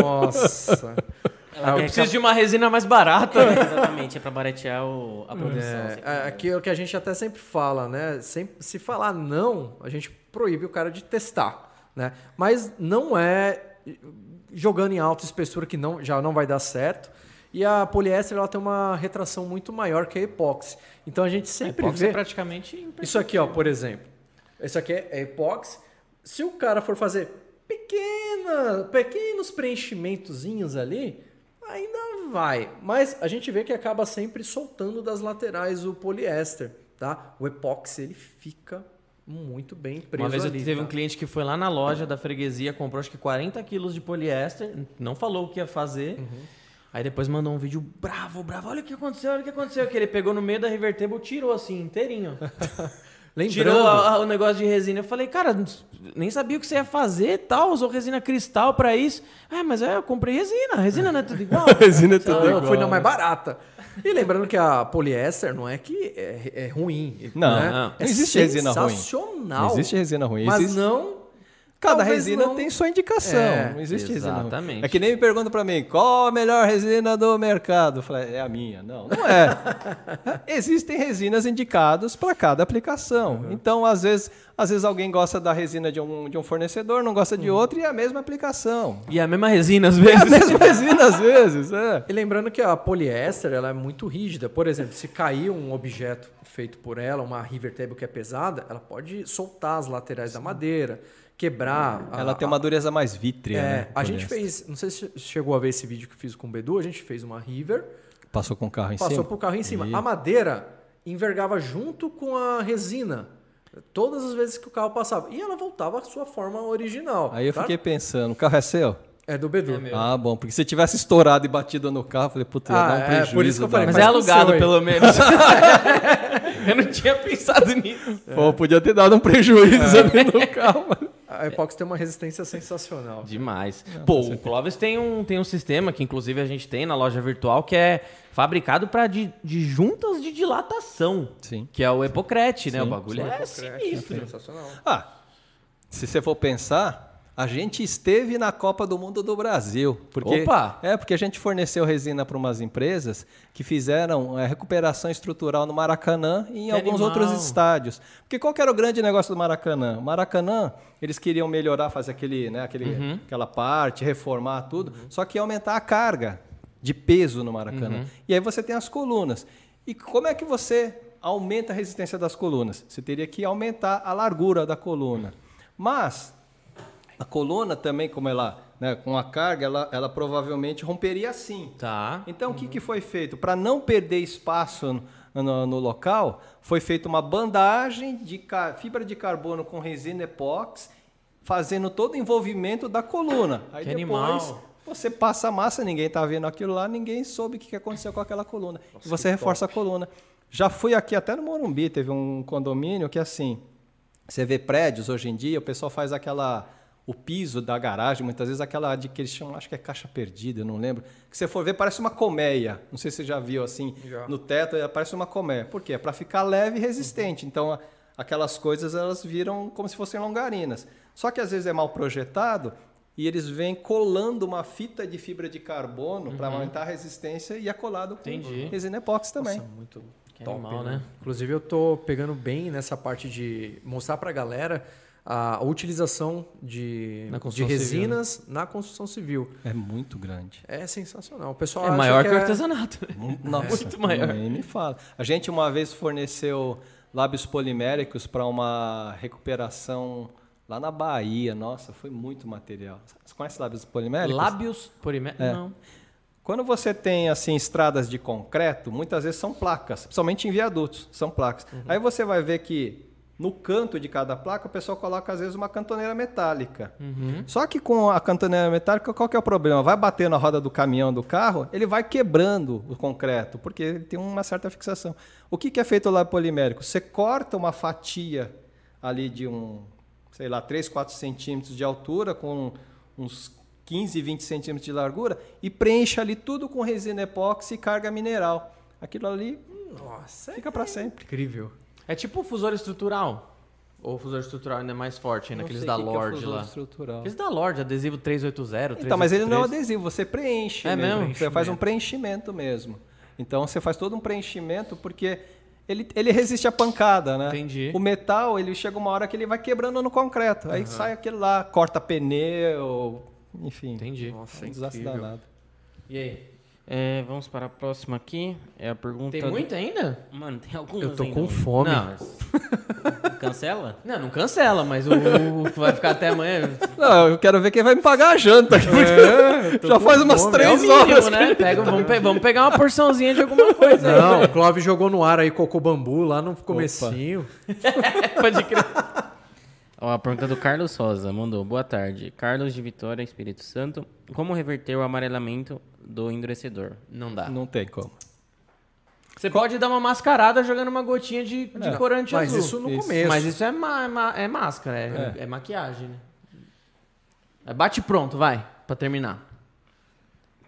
S6: nossa.
S4: Ela
S1: Eu
S4: quer
S1: preciso de uma resina mais barata.
S4: É, *laughs* exatamente, é para baratear o- a produção.
S6: É,
S4: sempre.
S6: é, aquilo que a gente até sempre fala, né? Sempre, se falar não, a gente proíbe o cara de testar, né? Mas não é jogando em alta espessura que não, já não vai dar certo. E a poliéster ela tem uma retração muito maior que a epóxi. Então a gente sempre
S1: Epóxi
S6: vê.
S1: é praticamente
S6: Isso aqui, ó, por exemplo. Isso aqui é epóxi. Se o cara for fazer pequena, pequenos preenchimentozinhos ali, ainda vai. Mas a gente vê que acaba sempre soltando das laterais o poliéster, tá? O epóxi, ele fica muito bem preso
S1: Uma vez eu
S6: ali,
S1: teve
S6: tá?
S1: um cliente que foi lá na loja da freguesia, comprou acho que 40 quilos de poliéster, não falou o que ia fazer. Aí depois mandou um vídeo bravo, bravo. Olha o que aconteceu, olha o que aconteceu. Que ele pegou no meio da Rivertable, tirou assim, inteirinho. *laughs*
S6: Lembrando,
S1: Tirou a- a- o negócio de resina. Eu falei, cara, nem sabia o que você ia fazer e tal. Usou resina cristal pra isso. Ah, mas é, eu comprei resina. Resina não é tudo igual. *laughs*
S3: Resina é tudo
S6: eu
S3: igual.
S6: fui na mais barata. E lembrando que a poliéster não é que é, é ruim.
S3: Não,
S6: né?
S3: não.
S6: É
S3: Não existe resina ruim.
S6: sensacional.
S3: Não existe resina ruim.
S6: Mas
S3: Existe-
S6: não.
S3: Cada
S6: talvez
S3: resina
S6: não-
S3: tem sua indicação.
S6: É,
S3: não existe resina ruim.
S1: exatamente.
S3: É que nem me perguntam pra mim, qual a melhor resina do mercado? Eu falei, é a minha. Não, não é. *laughs* Existem resinas indicadas para cada aplicação. Então, às vezes, às vezes alguém gosta da resina de um, de um fornecedor, não gosta de outro, e é a mesma aplicação.
S1: E a mesma resina às
S3: É a
S1: vezes.
S3: mesma resina, às vezes. É. *laughs*
S6: E lembrando que a poliéster ela é muito rígida. Por exemplo, se cair um objeto feito por ela, uma river table que é pesada, ela pode soltar as laterais da madeira, quebrar. a-
S3: Ela tem uma dureza mais vítrea.
S6: É,
S3: né,
S6: a gente
S3: poliéster.
S6: fez, não sei se chegou a ver esse vídeo que eu fiz com o Bedu, a gente fez uma river,
S3: Passou com o carro em
S6: passou
S3: cima?
S6: pro carro em cima.
S3: E-
S6: A madeira envergava junto com a resina. Todas as vezes que o carro passava. E ela voltava à sua forma original.
S3: Aí eu
S6: tá?
S3: fiquei pensando, o carro é seu?
S6: É do Bedu.
S3: Ah, bom, porque se tivesse estourado e batido no carro, eu falei, puta, ia
S6: Ah,
S3: dar um
S6: é,
S3: prejuízo.
S6: por isso que eu falei,
S1: Mas
S6: Faz
S1: é
S6: com o
S1: alugado, pelo menos. *laughs* eu não tinha pensado nisso.
S3: Pô, podia ter dado um prejuízo ali no carro. mano.
S6: A epóxi tem uma resistência sensacional.
S1: Demais. Pô, o Clóvis tem um, tem um sistema que, inclusive, a gente tem na loja virtual que é fabricado para de, de juntas de dilatação.
S3: Sim.
S1: Que é o Epocrete, né? O
S3: Sim,
S1: bagulho é sinistro.
S6: Sensacional.
S3: Ah, se você for pensar, a gente esteve na Copa do Mundo do Brasil. Porque,
S1: Opa!
S3: É, porque a gente forneceu resina para umas empresas que fizeram é, recuperação estrutural no Maracanã e em
S1: Que
S3: alguns
S1: animal.
S3: outros estádios. Porque qual que era o grande negócio do Maracanã? O Maracanã, eles queriam melhorar, fazer aquele, né, aquele,
S1: Uhum.
S3: aquela parte, reformar tudo, só que ia aumentar a carga de peso no Maracanã.
S1: Uhum.
S3: E aí você tem as colunas. E como é que você aumenta a resistência das colunas? Você teria que aumentar a largura da coluna. Mas a coluna também, como ela, né, com a carga, ela, ela provavelmente romperia assim.
S1: Tá.
S3: Então, o que, que foi feito? Para não perder espaço no, no- local, foi feita uma bandagem de fibra de carbono com resina epóxi, fazendo todo o envolvimento da coluna. Aí
S1: Que
S3: depois
S1: animal.
S3: você passa a massa, ninguém está vendo aquilo lá, ninguém soube o que que aconteceu com aquela coluna. e você reforça a coluna. Já fui aqui até no Morumbi, teve um condomínio que assim, você vê prédios hoje em dia, o pessoal faz aquela o piso da garagem, muitas vezes aquela de que eles chamam, acho que é caixa perdida, eu não lembro. Que você for ver, parece uma colmeia. Não sei se você já viu assim,
S6: Já.
S3: no teto, é, parece uma colmeia. Por quê? É para ficar leve e resistente. Então, a- aquelas coisas elas viram como se fossem longarinas. Só que às vezes é mal projetado e eles vêm colando uma fita de fibra de carbono para aumentar a resistência e é colado com
S1: Entendi.
S3: resina epóxi também.
S6: Nossa, muito
S1: Que
S6: top,
S1: animal, né?
S6: Inclusive, eu tô pegando bem nessa parte de mostrar pra galera a utilização de, de resinas na construção civil.
S3: É muito grande.
S6: É sensacional. O pessoal
S1: É
S6: acha
S1: maior que,
S6: que
S1: o
S6: é-
S1: artesanato. *laughs*
S3: Nossa,
S1: Muito maior.
S3: Nem me fala. A gente uma vez forneceu lábios poliméricos para uma recuperação lá na Bahia. Nossa, foi muito material. Você conhece lábios poliméricos?
S1: Lábios ime-
S3: É.
S1: Não.
S3: Quando você tem assim estradas de concreto, muitas vezes são placas, principalmente em viadutos, são placas. Aí você vai ver que no canto de cada placa o pessoal coloca às vezes uma cantoneira metálica. Só que com a cantoneira metálica, qual que é o problema? Vai bater na roda do caminhão do carro, ele vai quebrando o concreto, porque ele tem uma certa fixação. O que, que é feito lá polimérico? Você corta uma fatia ali de um, sei lá, 3, 4 centímetros de altura, com uns 15, 20 centímetros de largura, e preenche ali tudo com resina epóxi e carga mineral. Aquilo ali
S6: Nossa,
S3: fica para sempre.
S6: incrível.
S1: É tipo o fusor estrutural. Ou o fusor estrutural ainda é mais forte ainda,
S3: Não
S1: aqueles da
S3: o que que é
S1: Lorde
S3: fusor
S1: lá.
S3: estrutural.
S1: Aqueles da Lorde, adesivo 380,
S3: Então, mas ele não é um
S1: 383.
S3: adesivo, você preenche
S1: É
S3: mesmo.
S1: mesmo?
S3: Você faz um preenchimento mesmo. Então você faz todo um preenchimento porque ele, ele resiste à pancada, né?
S1: Entendi.
S3: O metal, ele chega uma hora que ele vai quebrando no concreto. Aí sai aquele lá, corta pneu, enfim.
S1: Entendi.
S6: Nossa,
S3: É um desastre danado.
S1: E aí?
S4: É, vamos para a próxima aqui. É a pergunta.
S1: Tem
S4: do-
S1: muito ainda?
S4: Mano, tem algumas
S6: Eu tô
S4: ainda,
S6: com
S4: mano.
S6: fome.
S1: Não, mas- *laughs*
S4: cancela?
S1: Não, não cancela, mas o, o vai ficar até amanhã.
S3: Não, eu quero ver quem vai me pagar a janta. *laughs* Já faz umas
S1: É
S3: três
S1: mínimo,
S3: horas.
S1: né? Pega, vamos, pe- vamos pegar uma porçãozinha de alguma coisa. aí,
S6: Não,
S1: né?
S6: o Clóvis jogou no ar aí cocô bambu lá no comecinho. *laughs*
S1: Pode crer.
S4: Ó, a pergunta do Carlos Rosa mandou. Boa tarde. Carlos de Vitória, Espírito Santo. Como reverter o amarelamento do endurecedor?
S1: Não dá.
S3: Não tem como.
S1: Você pode dar uma mascarada jogando uma gotinha de, de corante
S6: Mas
S1: azul.
S6: isso no
S3: Isso.
S6: começo.
S1: Mas isso é, ma- ma- é máscara, é, é maquiagem, né? É bate pronto, vai, pra terminar.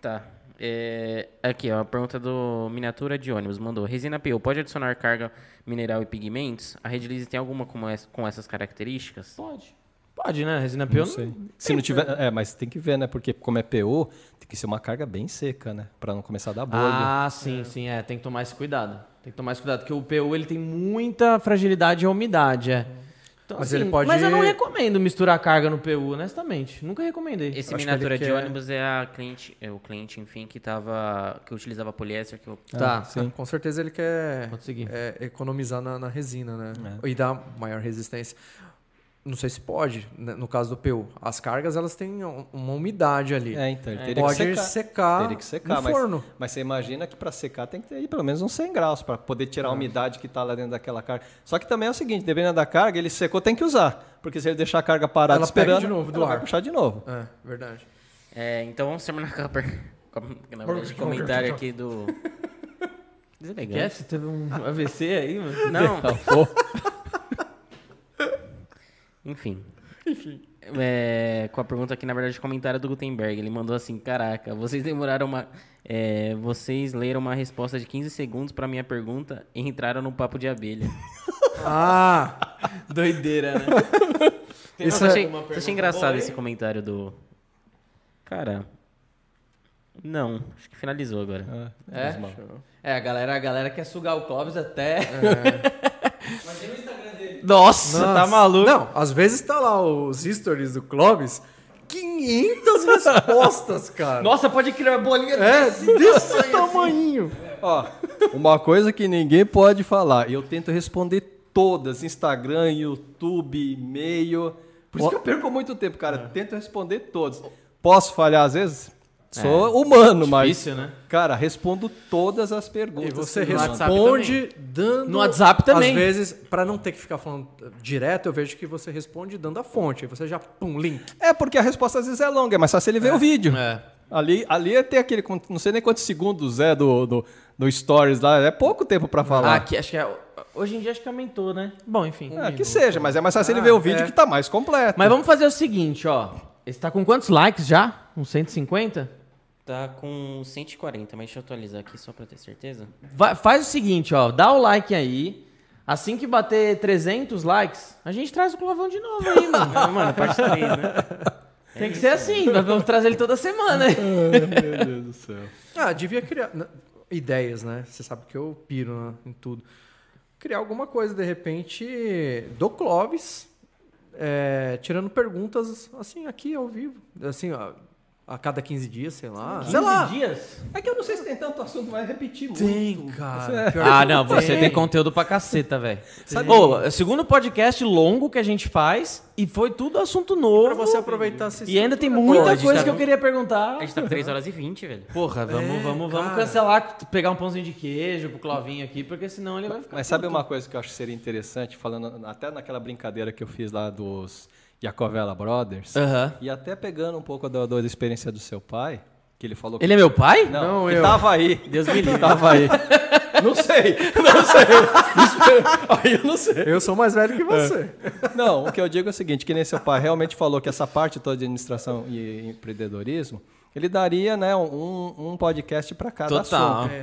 S4: Tá. É, aqui, ó, a pergunta do Miniatura de ônibus mandou. Resina PU, pode adicionar carga mineral e pigmentos? A Red Lease tem alguma como essa- com essas características?
S1: Pode. Pode, né? Resina PU
S3: Não sei. Se não tiver, é, mas tem que ver, né? Porque como é PO, tem que ser uma carga bem seca, né? Pra não começar a dar bolha.
S1: Ah, sim, sim, é. Tem que tomar esse cuidado. Tem que tomar esse cuidado, porque o PU ele tem muita fragilidade à umidade, é. Então,
S6: Mas
S1: assim,
S6: ele pode-
S1: Mas eu não recomendo misturar carga no PU, honestamente. Nunca recomendei.
S4: Esse miniatura de
S6: quer-
S4: ônibus é a cliente, é o cliente, enfim, que tava que utilizava poliéster que eu
S1: Tá,
S6: Ah, Com certeza ele quer é, economizar na, na resina, né? E dar maior resistência. Não sei se pode, né, no caso do PU. As cargas, elas têm um- uma umidade ali.
S3: É, então, ele teria
S6: Pode
S3: que secar.
S6: secar,
S3: Teria que secar,
S6: no
S3: mas,
S6: forno.
S3: mas você imagina que para secar tem que ter aí pelo menos uns 100 graus para poder tirar a umidade que está lá dentro daquela carga. Só que também é o seguinte, dependendo da carga, ele secou, tem que usar. Porque se ele deixar a carga parada
S6: Ela pega
S3: esperando,
S6: de novo do
S3: ela vai
S6: ar.
S3: puxar de novo.
S6: É, verdade.
S4: É, então vamos terminar com a per... na verdade, o comentário aqui do Deselegante.
S1: Quer? Você teve um AVC aí, mano?
S4: Não, *laughs*
S3: Pô,
S4: enfim. É, com a pergunta aqui, na verdade, comentário do Gutenberg. Ele mandou assim: Caraca, vocês demoraram uma. é, vocês leram uma resposta de 15 segundos pra minha pergunta e entraram no papo de abelha. *laughs*
S6: Ah,
S1: Doideira, né? *laughs*
S6: isso é...
S4: achei, achei engraçado esse comentário do. Cara. Não, acho que finalizou agora.
S1: É? É, a galera, a galera quer sugar o Clóvis até. *laughs* Nossa, tá
S6: Nossa.
S1: maluco.
S6: Não, às vezes tá lá os stories do Clóvis, 500 respostas, cara.
S1: Nossa, pode criar bolinha
S6: É, desse tamanho.
S3: Ó, uma coisa que ninguém pode falar, eu tento responder todas, Instagram, YouTube, e-mail. Por isso que eu perco muito tempo, cara. Tento responder todas. Posso falhar às vezes? Sou humano, mas.
S1: Difícil, né?
S3: Cara, respondo todas as
S6: E
S3: perguntas.
S6: você
S3: me mandam.
S6: responde dando.
S1: No WhatsApp também.
S6: Às vezes, pra não ter que ficar falando direto, eu vejo que você responde dando a fonte. Aí você já, pum, link.
S3: É porque a resposta às vezes é longa, é mais fácil ele ver o vídeo.
S1: É.
S3: Ali, ali tem aquele, não sei nem quantos segundos é do, do, do Stories lá, é pouco tempo pra
S1: Ah,
S3: falar.
S1: aqui, acho que é. Hoje em dia acho que aumentou, né? Bom, enfim.
S3: É, que seja, mas é mais fácil ele ver o vídeo
S6: é.
S3: que tá mais completo.
S1: Mas vamos fazer o seguinte, ó. Esse tá com quantos likes já? Uns 150?
S4: Tá com 140, mas deixa eu atualizar aqui só pra ter certeza.
S1: Vai- faz o seguinte, ó. Dá o like aí. Assim que bater 300 likes, a gente traz o Clovão de novo aí, mano.
S4: Ah, *laughs* mano, parte 3, né? *laughs*
S1: Tem que ser assim. nós Vamos trazer ele toda semana. *laughs* aí.
S3: Meu Deus do céu.
S6: Ah, devia criar ideias, né? Você sabe que eu piro né, em tudo. Criar alguma coisa, de repente, do Clóvis, é, tirando perguntas, assim, aqui ao vivo. Assim, ó, a cada 15 dias, sei lá. sei
S1: 15
S6: lá.
S1: dias?
S3: É que eu não sei se tem tanto assunto, vai repetir muito.
S6: Tem, cara. Pior
S1: Ah, não, você tem conteúdo pra caceta, velho.
S6: Sabe-
S1: Ô, é o segundo podcast longo que a gente faz e foi tudo assunto novo.
S6: Pra você aproveitar essa
S1: E ainda tem
S6: estrutura.
S1: muita
S4: Pô,
S1: coisa
S4: tá
S1: que eu queria perguntar.
S4: A gente tá com 3 horas e 20, velho.
S1: Porra, vamos,
S6: É,
S1: vamos, vamos cancelar, pegar um pãozinho de queijo pro Clovinho aqui, porque senão ele vai ficar.
S3: Mas sabe uma coisa que eu acho que seria interessante, falando até naquela brincadeira que eu fiz lá dos Jacovella Brothers, e até pegando um pouco da, da experiência do seu pai, que ele falou que...
S1: Ele é meu pai?
S3: Não,
S6: Não, eu.
S3: tava aí.
S4: Deus me *laughs* livre.
S3: Tava aí. Não sei, *laughs* não sei. *laughs* Aí eu não sei.
S6: Eu sou mais velho que você.
S3: Não, o que eu digo é o seguinte, que nem seu pai realmente falou que essa parte toda de administração e empreendedorismo, ele daria né, um, um podcast para cada
S1: Total.
S3: assunto.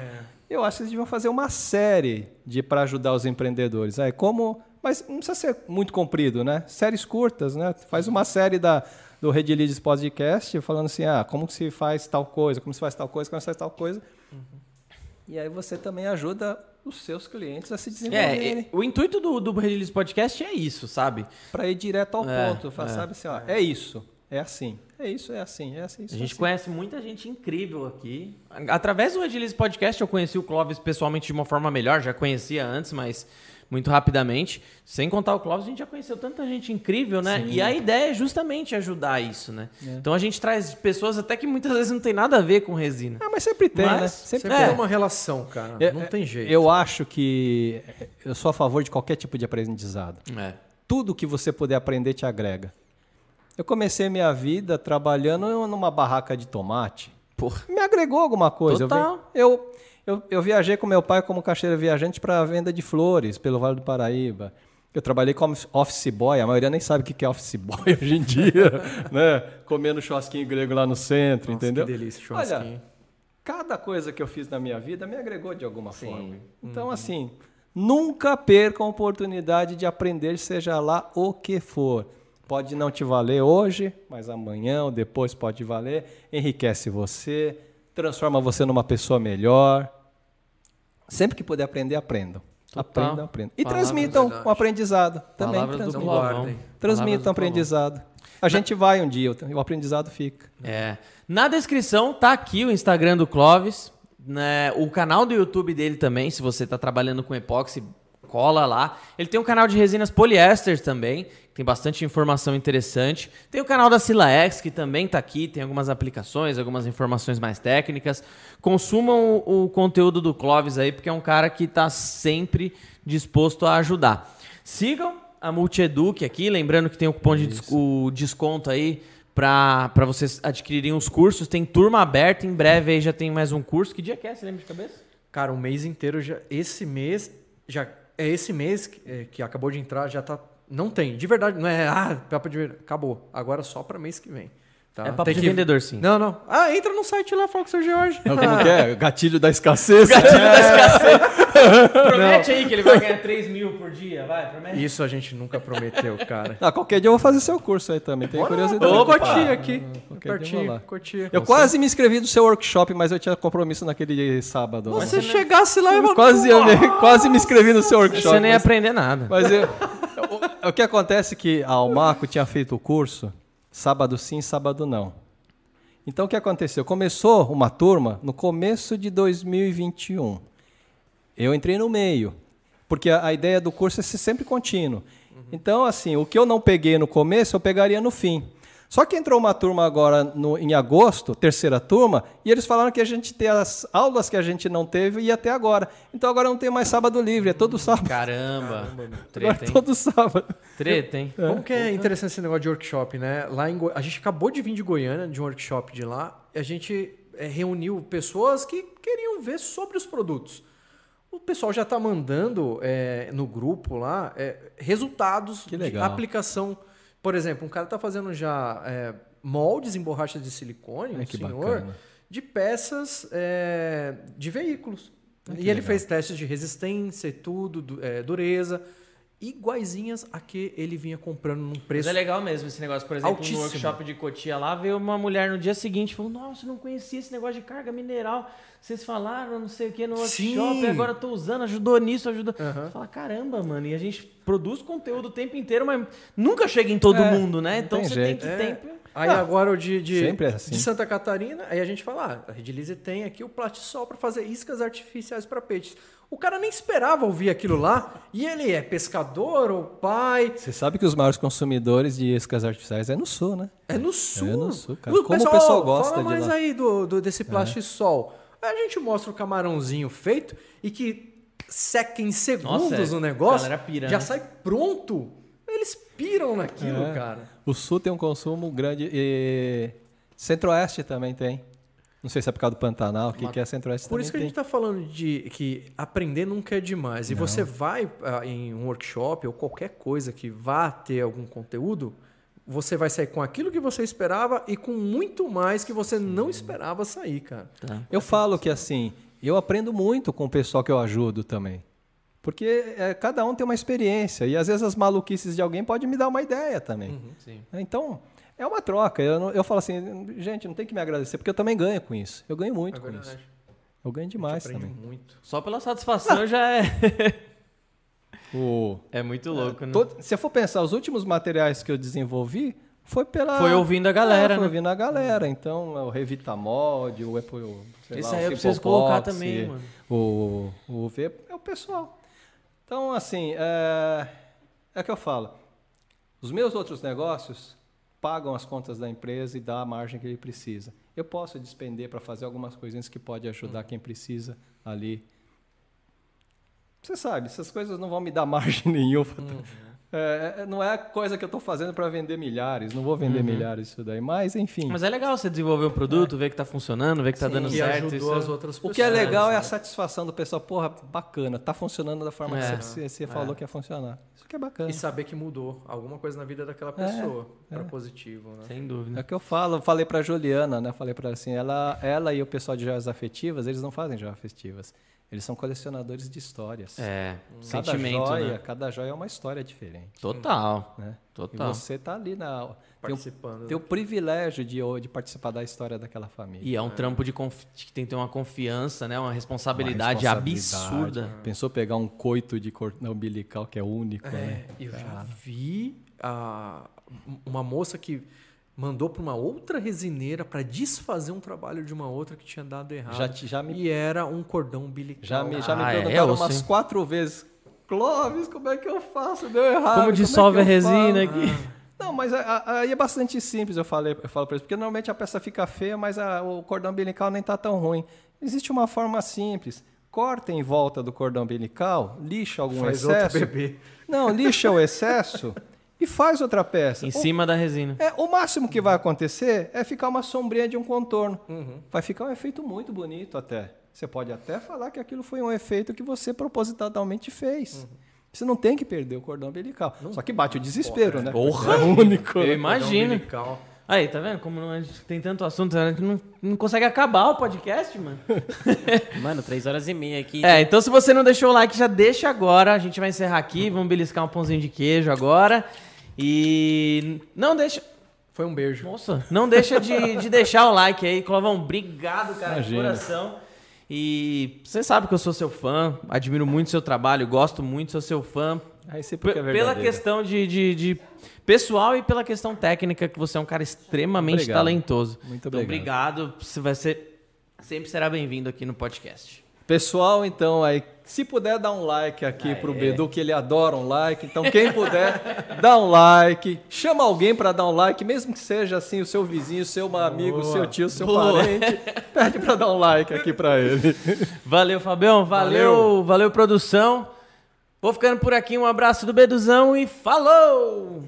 S3: Eu acho que eles deviam fazer uma série de para ajudar os empreendedores. É como, mas não precisa ser muito comprido, né? Séries curtas, né? Faz uma série da do Red Leads Podcast falando assim, ah, como que se faz tal coisa, como se faz tal coisa, como se faz tal coisa. E aí você também ajuda os seus clientes a se
S1: É,
S3: desenvolverem.
S1: é, o intuito do, do Release Podcast é isso, sabe?
S3: Para ir direto ao
S1: É,
S3: ponto. Fala, Sabe assim, ó, é isso, é assim, é isso, é assim, é assim.
S1: A
S3: isso,
S1: gente
S3: assim.
S1: conhece muita gente incrível aqui. Através do Release Podcast eu conheci o Clóvis pessoalmente de uma forma melhor, já conhecia antes, mas muito rapidamente. Sem contar o Clóvis, a gente já conheceu tanta gente incrível, né? E a ideia é justamente ajudar isso, né? Então a gente traz pessoas até que muitas vezes não tem nada a ver com resina.
S3: Ah, mas sempre tem,
S1: Mas
S3: né? Sempre
S6: Sempre
S1: É.
S6: tem uma relação, cara.
S3: Eu-
S6: não tem jeito.
S3: Eu acho que eu sou a favor de qualquer tipo de aprendizado.
S1: É.
S3: Tudo que você puder aprender te agrega. Eu comecei minha vida trabalhando numa barraca de tomate.
S1: Porra.
S3: Me agregou alguma coisa. Eu vi-
S1: Total.
S3: Eu, eu, eu viajei com meu pai como caixeiro viajante para venda de flores pelo Vale do Paraíba. Eu trabalhei como office boy, a maioria nem sabe o que é office boy *laughs* hoje em dia, né? Comendo churrasquinho grego lá no centro,
S6: Nossa,
S3: entendeu?
S6: Que delícia,
S3: Olha,
S6: churrasquinho.
S3: cada coisa que eu fiz na minha vida me agregou de alguma
S1: Sim.
S3: forma. Então, assim, nunca perca a oportunidade de aprender, seja lá o que for. Pode não te valer hoje, mas amanhã ou depois pode valer. Enriquece você, transforma você numa pessoa melhor. Sempre que puder aprender, aprendam.
S1: Total.
S3: Aprendam, aprendam. E
S1: Palavras
S3: transmitam
S6: verdade.
S3: o aprendizado. Também
S1: Palavras
S3: transmitam. Transmitam o aprendizado. A gente vai um dia, o aprendizado fica.
S1: É. Na descrição tá aqui o Instagram do Clóvis, né, o canal do YouTube dele também, se você tá trabalhando com epóxi, cola lá. Ele tem um canal de resinas poliéster também, tem bastante informação interessante. Tem o canal da Silaex, que também tá aqui, tem algumas aplicações, algumas informações mais técnicas. Consumam o, o conteúdo do Clóvis aí, porque é um cara que tá sempre disposto a ajudar. Sigam a Multieduc aqui, lembrando que tem o cupom de des- o desconto aí para vocês adquirirem os cursos. Tem turma aberta, em breve aí já tem mais um curso. Que dia que é? Você lembra de cabeça?
S6: Cara, um mês inteiro já. Esse mês. Já, é esse mês que, é, que acabou de entrar, já tá. Não tem. De verdade, não é. Ah. Acabou. Agora só pra mês que vem. Tá?
S1: É papo
S6: Tem
S1: de
S6: que-
S1: vendedor, sim.
S6: Não, não. Ah, entra no site lá, fala com o seu Jorge.
S3: Como que é? *laughs* Gatilho da escassez. *laughs*
S1: Promete aí que ele vai ganhar 3 mil por dia, vai, promete.
S6: Isso a gente nunca prometeu, cara.
S3: Ah, qualquer dia eu vou fazer seu curso aí também. Tem curiosidade.
S6: Opa, cotia aqui.
S3: lá.
S6: Pertinho, cotia.
S3: Eu quase me inscrevi no seu workshop, mas eu tinha compromisso naquele sábado. lá.
S6: Se você chegasse lá, eu vou...
S3: Quase, eu me- quase me inscrevi no seu workshop.
S1: Você nem ia
S3: mas-
S1: aprender nada.
S3: Mas eu- o, o que acontece é que a Almaco tinha feito o curso sábado sim, sábado não. Então o que aconteceu? Começou uma turma no começo de 2021. Eu entrei no meio, porque a, a ideia do curso é ser sempre contínuo. Então, assim, o que eu não peguei no começo, eu pegaria no fim. Só que entrou uma turma agora no- em agosto, terceira turma, e eles falaram que a gente tem as aulas que a gente não teve e até agora. Então agora não tem mais sábado livre, é todo sábado.
S1: Caramba.
S3: Agora
S1: Treta,
S3: é
S1: hein?
S3: todo sábado.
S1: Treta, hein?
S6: Como que é interessante esse negócio de workshop, né? Lá em Goi- A gente acabou de vir de Goiânia, de um workshop de lá, e a gente é, reuniu pessoas que queriam ver sobre os produtos. O pessoal já está mandando é, no grupo lá é, resultados
S3: Que
S6: de aplicação. Por exemplo, um cara está fazendo já é, moldes em borracha de silicone,
S3: Ai,
S6: um senhor,
S3: bacana.
S6: de peças é, de veículos. e ele fez testes de resistência e tudo, é, dureza, iguaizinhas a que ele vinha comprando num
S1: Mas
S6: preço
S1: é legal mesmo esse negócio. Por exemplo,
S6: Altíssimo.
S1: no workshop de Cotia lá, veio uma mulher no dia seguinte e falou: Nossa, eu não conhecia esse negócio de carga mineral. Vocês falaram, não sei o que, no workshop,
S6: Sim.
S1: agora eu tô usando, ajudou nisso, ajudou.
S6: Aham.
S1: Você fala, caramba, mano, e a gente produz conteúdo o tempo inteiro, mas nunca chega em todo
S3: É,
S1: mundo, né? Então
S3: tem
S1: você
S3: jeito.
S1: tem que
S6: É.
S1: tempo.
S6: Aí agora o de, de,
S3: sempre é assim.
S6: de Santa Catarina, aí a gente fala, ah, a Redilize tem aqui o Platisol para fazer iscas artificiais para peixes. O cara nem esperava ouvir aquilo lá, e ele é pescador ou pai,
S3: Você sabe que os maiores consumidores de iscas artificiais é no sul, né?
S6: é no sul.
S3: É no sul, cara. Como o pessoal
S6: pessoal
S3: gosta
S6: fala
S3: de
S6: mais
S3: lá.
S6: aí do, do-
S3: É.
S6: desse Plastisol. Aí a gente mostra o camarãozinho feito e que seca em segundos
S1: Nossa, é.
S6: o negócio,
S1: pira,
S6: já
S1: né?
S6: sai pronto. Eles piram naquilo,
S3: É.
S6: cara.
S3: O sul tem um consumo grande e Centro-Oeste também tem. Não sei se é por causa do Pantanal, o que, que é Centro-Oeste
S6: Por isso que a
S3: tem.
S6: gente está falando de que aprender nunca é demais. E você vai ah, em um workshop ou qualquer coisa que vá ter algum conteúdo, você vai sair com aquilo que você esperava e com muito mais que você não esperava sair, cara.
S3: Eu falo que assim, eu aprendo muito com o pessoal que eu ajudo também. Porque é, cada um tem uma experiência e às vezes as maluquices de alguém podem me dar uma ideia também.
S6: Uhum.
S1: Sim.
S3: Então, é uma troca. Eu, não- eu falo assim, gente, não tem que me agradecer, porque eu também ganho com isso. Eu ganho muito com isso. Eu ganho demais também.
S6: muito.
S1: Só pela satisfação já é. *laughs*
S3: O,
S1: É muito louco, né?
S3: todo- se eu for pensar, os últimos materiais que eu desenvolvi foi pela.
S1: Foi ouvindo a galera,
S3: É, foi
S1: né?
S3: ouvindo a galera. Então, é o Revitamod, o Apple. sei
S1: Esse
S3: lá,
S1: aí
S3: o
S1: eu preciso colocar também, mano.
S3: O, o V é o pessoal. Então, assim, é, é o que eu falo. Os meus outros negócios pagam as contas da empresa e dá a margem que ele precisa. Eu posso despender para fazer algumas coisinhas que pode ajudar quem precisa ali. Você sabe, essas coisas não vão me dar *laughs* margem nenhuma. É, é, não é coisa que eu estou fazendo para vender milhares, não vou vender milhares isso daí, mas enfim.
S1: Mas é legal você desenvolver um produto, ver que tá funcionando, ver que tá dando
S6: que
S1: certo.
S6: ajudou
S1: isso é-
S6: as outras
S3: O
S6: pessoas.
S3: que é legal é a
S6: né?
S3: satisfação do pessoal, porra, bacana, tá funcionando da forma
S1: É.
S3: que você, você falou que ia funcionar. Isso que é bacana.
S6: E saber que mudou alguma coisa na vida daquela pessoa para positivo, né?
S1: Sem
S3: É
S1: dúvida.
S3: o que eu falo, eu falei pra Juliana, né? Falei pra ela assim, ela, ela e o pessoal de joias afetivas, eles não fazem joias afetivas. Eles são colecionadores de histórias.
S1: É,
S3: cada
S1: sentimento,
S3: joia,
S1: né?
S3: cada joia é uma história diferente,
S1: Total.
S3: né?
S1: Total.
S3: E você tá ali na tem o,
S6: Participando.
S3: tem o privilégio de, de participar da história daquela família.
S1: E é um trampo de confi- que tem que ter uma confiança, né? Uma
S3: Uma
S1: responsabilidade,
S3: responsabilidade.
S1: absurda.
S3: Pensou pegar um coito de cordão umbilical que é único, né?
S6: É, eu já vi a- uma moça que mandou para uma outra resineira para desfazer um trabalho de uma outra que tinha dado errado.
S3: Já te- já me-
S6: E era um cordão umbilical.
S3: Já me, já me
S1: Ah, é,
S3: perguntaram
S1: eu
S3: umas
S1: sei.
S3: quatro vezes, Clóvis, como é que eu faço? Deu errado.
S1: Como
S3: é
S1: dissolve
S3: eu
S1: a resina
S3: faço?"
S1: aqui?
S3: Não, mas aí é bastante simples, eu, falei, eu falo para eles, porque normalmente a peça fica feia, mas a- o cordão umbilical nem tá tão ruim. Existe uma forma simples. Corta em volta do cordão umbilical, lixa algum
S6: Faz outro
S3: excesso.
S6: bebê.
S3: Não, lixa o excesso e faz outra peça.
S1: Em
S3: O-
S1: cima da resina.
S3: é, o máximo que vai acontecer é ficar uma sombrinha de um contorno.
S6: Uhum.
S3: Vai ficar um efeito muito bonito até. Você pode até falar que aquilo foi um efeito que você propositalmente fez. Você não tem que perder o cordão umbilical. Só que bate o desespero, né?
S1: Porra!
S3: É único.
S1: Eu
S3: né?
S1: imagino. Aí, tá vendo? Como não- a gente tem tanto assunto, a gente não, não consegue acabar o podcast, mano. *laughs*
S4: Mano, três horas e meia aqui.
S1: É, então se você não deixou o like, já deixa agora. A gente vai encerrar aqui, vamos beliscar um pãozinho de queijo agora. E não deixa.
S6: Foi um beijo.
S1: Nossa, não deixa de, de deixar o like aí, Clovão. Obrigado, cara, de
S3: Imagina.
S1: coração. E você sabe que eu sou seu fã, admiro muito seu trabalho, gosto muito, sou seu fã.
S3: Aí você é
S1: pela questão de, de, de pessoal e pela questão técnica, que você é um cara extremamente
S3: Obrigado.
S1: talentoso.
S3: Muito
S1: Então,
S3: obrigado.
S1: obrigado. Você vai ser. Sempre será bem-vindo aqui no podcast.
S3: Pessoal, então, aí, se puder dar um like aqui pro Bedu, que ele adora um like. Então, quem puder, dá um like. Chama alguém para dar um like, mesmo que seja assim, o seu vizinho, o seu amigo, o seu tio, o seu
S1: Boa.
S3: parente. Pede para dar um like aqui para ele.
S1: Valeu, Fabião. Valeu, valeu, produção. Vou ficando por aqui. Um abraço do Beduzão e falou!